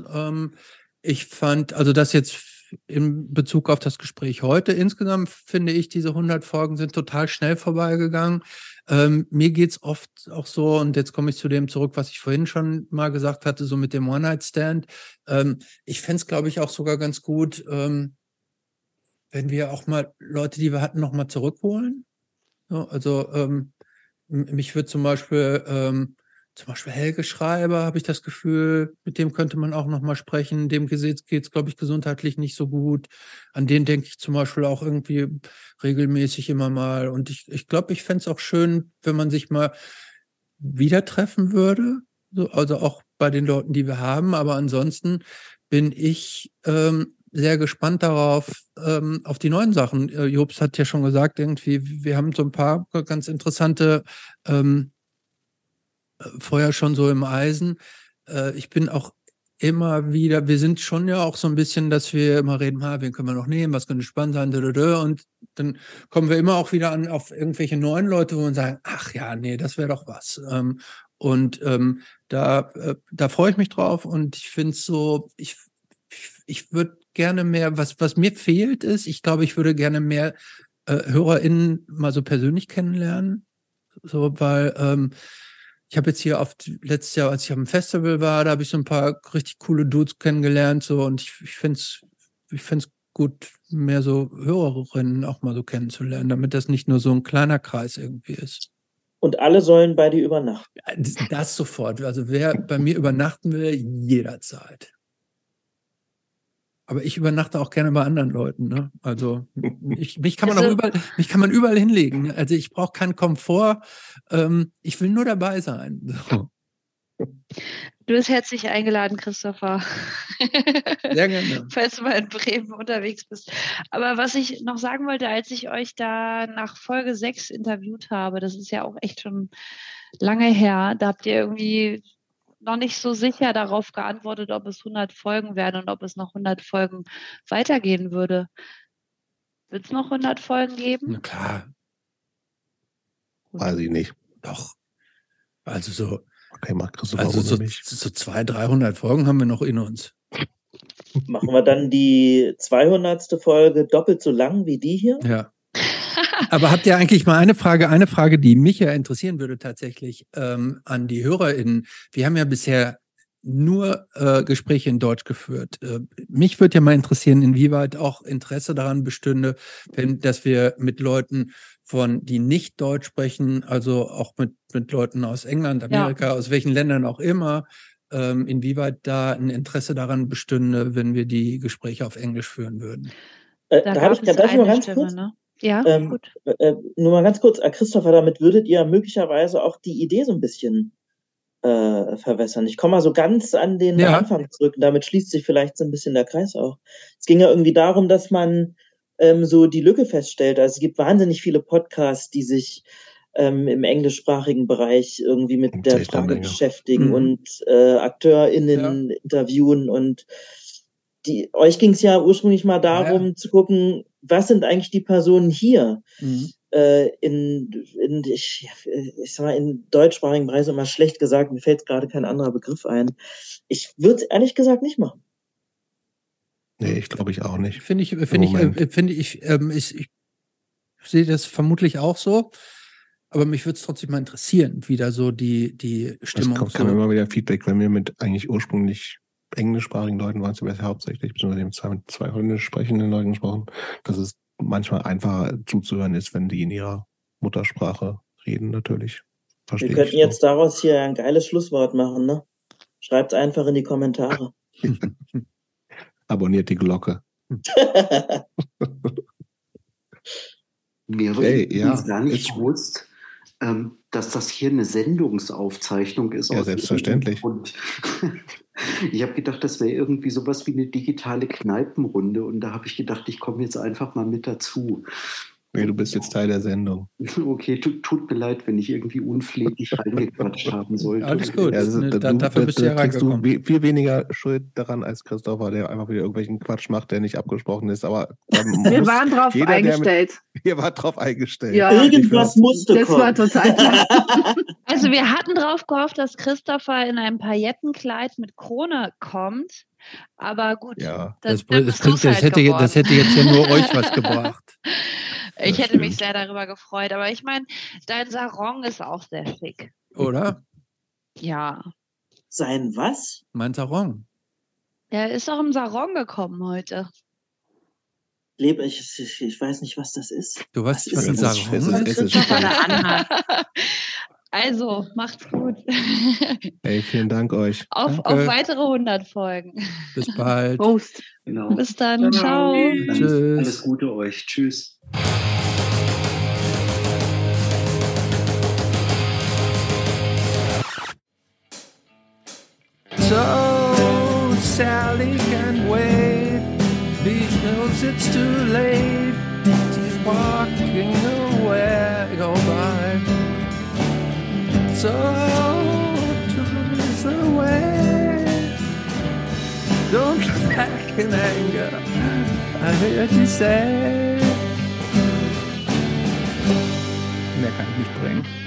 Ähm, ich fand, also das jetzt in Bezug auf das Gespräch heute insgesamt finde ich, diese 100 Folgen sind total schnell vorbeigegangen. Ähm, mir geht's oft auch so, und jetzt komme ich zu dem zurück, was ich vorhin schon mal gesagt hatte, so mit dem One-Night-Stand. Ähm, ich fände es, glaube ich, auch sogar ganz gut, ähm, wenn wir auch mal Leute, die wir hatten, nochmal zurückholen. Ja, also ähm, mich würde zum Beispiel ähm, zum Beispiel Helge Schreiber, habe ich das Gefühl, mit dem könnte man auch nochmal sprechen. Dem geht es, glaube ich, gesundheitlich nicht so gut. An den denke ich zum Beispiel auch irgendwie regelmäßig immer mal. Und ich glaube, ich, glaub, ich fände es auch schön, wenn man sich mal wieder treffen würde. so, also auch bei den Leuten, die wir haben. Aber ansonsten bin ich ähm, sehr gespannt darauf, ähm, auf die neuen Sachen. Äh, Jobs hat ja schon gesagt, irgendwie, wir haben so ein paar ganz interessante ähm, äh, vorher schon so im Eisen. Äh, ich bin auch immer wieder, wir sind schon ja auch so ein bisschen, dass wir immer reden, ha, wen können wir noch nehmen, was könnte spannend sein, und dann kommen wir immer auch wieder an auf irgendwelche neuen Leute, wo wir sagen, ach ja, nee, das wäre doch was. Ähm, und ähm, da, äh, da freue ich mich drauf und ich finde es so, ich, ich würde gerne mehr, was, was mir fehlt ist, ich glaube, ich würde gerne mehr äh, HörerInnen mal so persönlich kennenlernen. So, weil ähm, ich habe jetzt hier oft letztes Jahr, als ich am Festival war, da habe ich so ein paar richtig coole Dudes kennengelernt, so und ich, ich finde es ich find's gut, mehr so Hörerinnen auch mal so kennenzulernen, damit das nicht nur so ein kleiner Kreis irgendwie ist. Und alle sollen bei dir übernachten. Das, das sofort. Also wer bei mir übernachten will, jederzeit. Aber ich übernachte auch gerne bei anderen Leuten. Ne? Also [laughs] ich, mich kann man also, auch überall, mich kann man überall hinlegen. Also ich brauche keinen Komfort. Ähm, ich will nur dabei sein. So. Du bist herzlich eingeladen, Christopher. Sehr gerne. [laughs] Falls du mal in Bremen unterwegs bist. Aber was ich noch sagen wollte, als ich euch da nach Folge 6 interviewt habe, das ist ja auch echt schon lange her, da habt ihr irgendwie noch nicht so sicher darauf geantwortet, ob es 100 Folgen werden und ob es noch 100 Folgen weitergehen würde. Wird es noch 100 Folgen geben? Na klar. Weiß ich nicht. Doch. Also so. Okay, mach Christopher also so, so 200, 300 Folgen haben wir noch in uns. Machen wir dann die 200. Folge doppelt so lang wie die hier? Ja. Aber habt ihr eigentlich mal eine Frage, eine Frage, die mich ja interessieren würde tatsächlich ähm, an die HörerInnen. Wir haben ja bisher nur äh, Gespräche in Deutsch geführt. Äh, mich würde ja mal interessieren, inwieweit auch Interesse daran bestünde, wenn, dass wir mit Leuten von, die nicht Deutsch sprechen, also auch mit, mit Leuten aus England, Amerika, ja. aus welchen Ländern auch immer, ähm, inwieweit da ein Interesse daran bestünde, wenn wir die Gespräche auf Englisch führen würden. Äh, da, da habe ich, da ich mal ganz Stimme, kurz, ne? Ja, ähm, gut. Äh, nur mal ganz kurz, äh, Christopher, damit würdet ihr möglicherweise auch die Idee so ein bisschen äh, verwässern. Ich komme mal so ganz an den ja. Anfang zurück und damit schließt sich vielleicht so ein bisschen der Kreis auch. Es ging ja irgendwie darum, dass man ähm, so die Lücke feststellt. Also es gibt wahnsinnig viele Podcasts, die sich ähm, im englischsprachigen Bereich irgendwie mit der Frage beschäftigen mhm. und äh, AkteurInnen ja. interviewen und die, euch ging es ja ursprünglich mal darum ja. zu gucken, was sind eigentlich die Personen hier? Mhm. Äh, in, in ich, ich sag mal, in deutschsprachigen Bereich immer schlecht gesagt, mir fällt gerade kein anderer Begriff ein. Ich würde ehrlich gesagt nicht machen. Nee, ich glaube ich auch nicht. Finde ich, finde ich, äh, finde ich, ähm, ich, ich sehe das vermutlich auch so. Aber mich würde es trotzdem mal interessieren, wie da so die, die Stimmung ist. Es kam so. immer wieder Feedback, wenn wir mit eigentlich ursprünglich englischsprachigen Leuten waren es ja hauptsächlich, beziehungsweise mit zwei, zwei holländisch sprechenden Leuten gesprochen, dass es manchmal einfacher zuzuhören ist, wenn die in ihrer Muttersprache reden, natürlich. Verstehe Wir könnten ich jetzt daraus hier ein geiles Schlusswort machen, ne? Schreibt einfach in die Kommentare. [laughs] Abonniert die Glocke. Mir hey, ja, gar nicht bewusst, ähm, dass das hier eine Sendungsaufzeichnung ist. Ja, selbstverständlich. [laughs] Ich habe gedacht, das wäre irgendwie sowas wie eine digitale Kneipenrunde. Und da habe ich gedacht, ich komme jetzt einfach mal mit dazu. Nee, du bist jetzt Teil der Sendung. [laughs] Okay, tut, tut mir leid, wenn ich irgendwie unflätig reingequatscht haben sollte. Alles gut, ja, also, da, du, dafür bist du ja reingekommen. Du viel weniger Schuld daran als Christopher, der einfach wieder irgendwelchen Quatsch macht, der nicht abgesprochen ist. Aber wir waren drauf jeder, eingestellt. Mit, [laughs] ihr wart drauf eingestellt. Ja, irgendwas musste das kommen. Das war total [laughs] Also wir hatten drauf gehofft, dass Christopher in einem Paillettenkleid mit Krone kommt. Aber gut, ja, das, das, das, bringt, das, halt hätte, das hätte jetzt ja nur euch was gebracht. Ich hätte mich sehr darüber gefreut, aber ich meine, dein Sarong ist auch sehr schick. Oder? Ja. Sein was? Mein Sarong. Er ist auch im Sarong gekommen heute. Lebe, ich, ich, ich weiß nicht, was das ist. Du weißt nicht, was ein Sarong ist? ist. [laughs] Also, macht's gut. [laughs] Hey, vielen Dank euch. Auf, auf weitere 100 Folgen. Bis bald. Prost. Genau. Bis dann. Ciao. Ciao. Tschüss. Alles Gute euch. Tschüss. So Sally can wait because it's too late. She's walking away, go by. So turns away. Don't look back in anger. I heard you say. Mehr kann ich nicht bringen.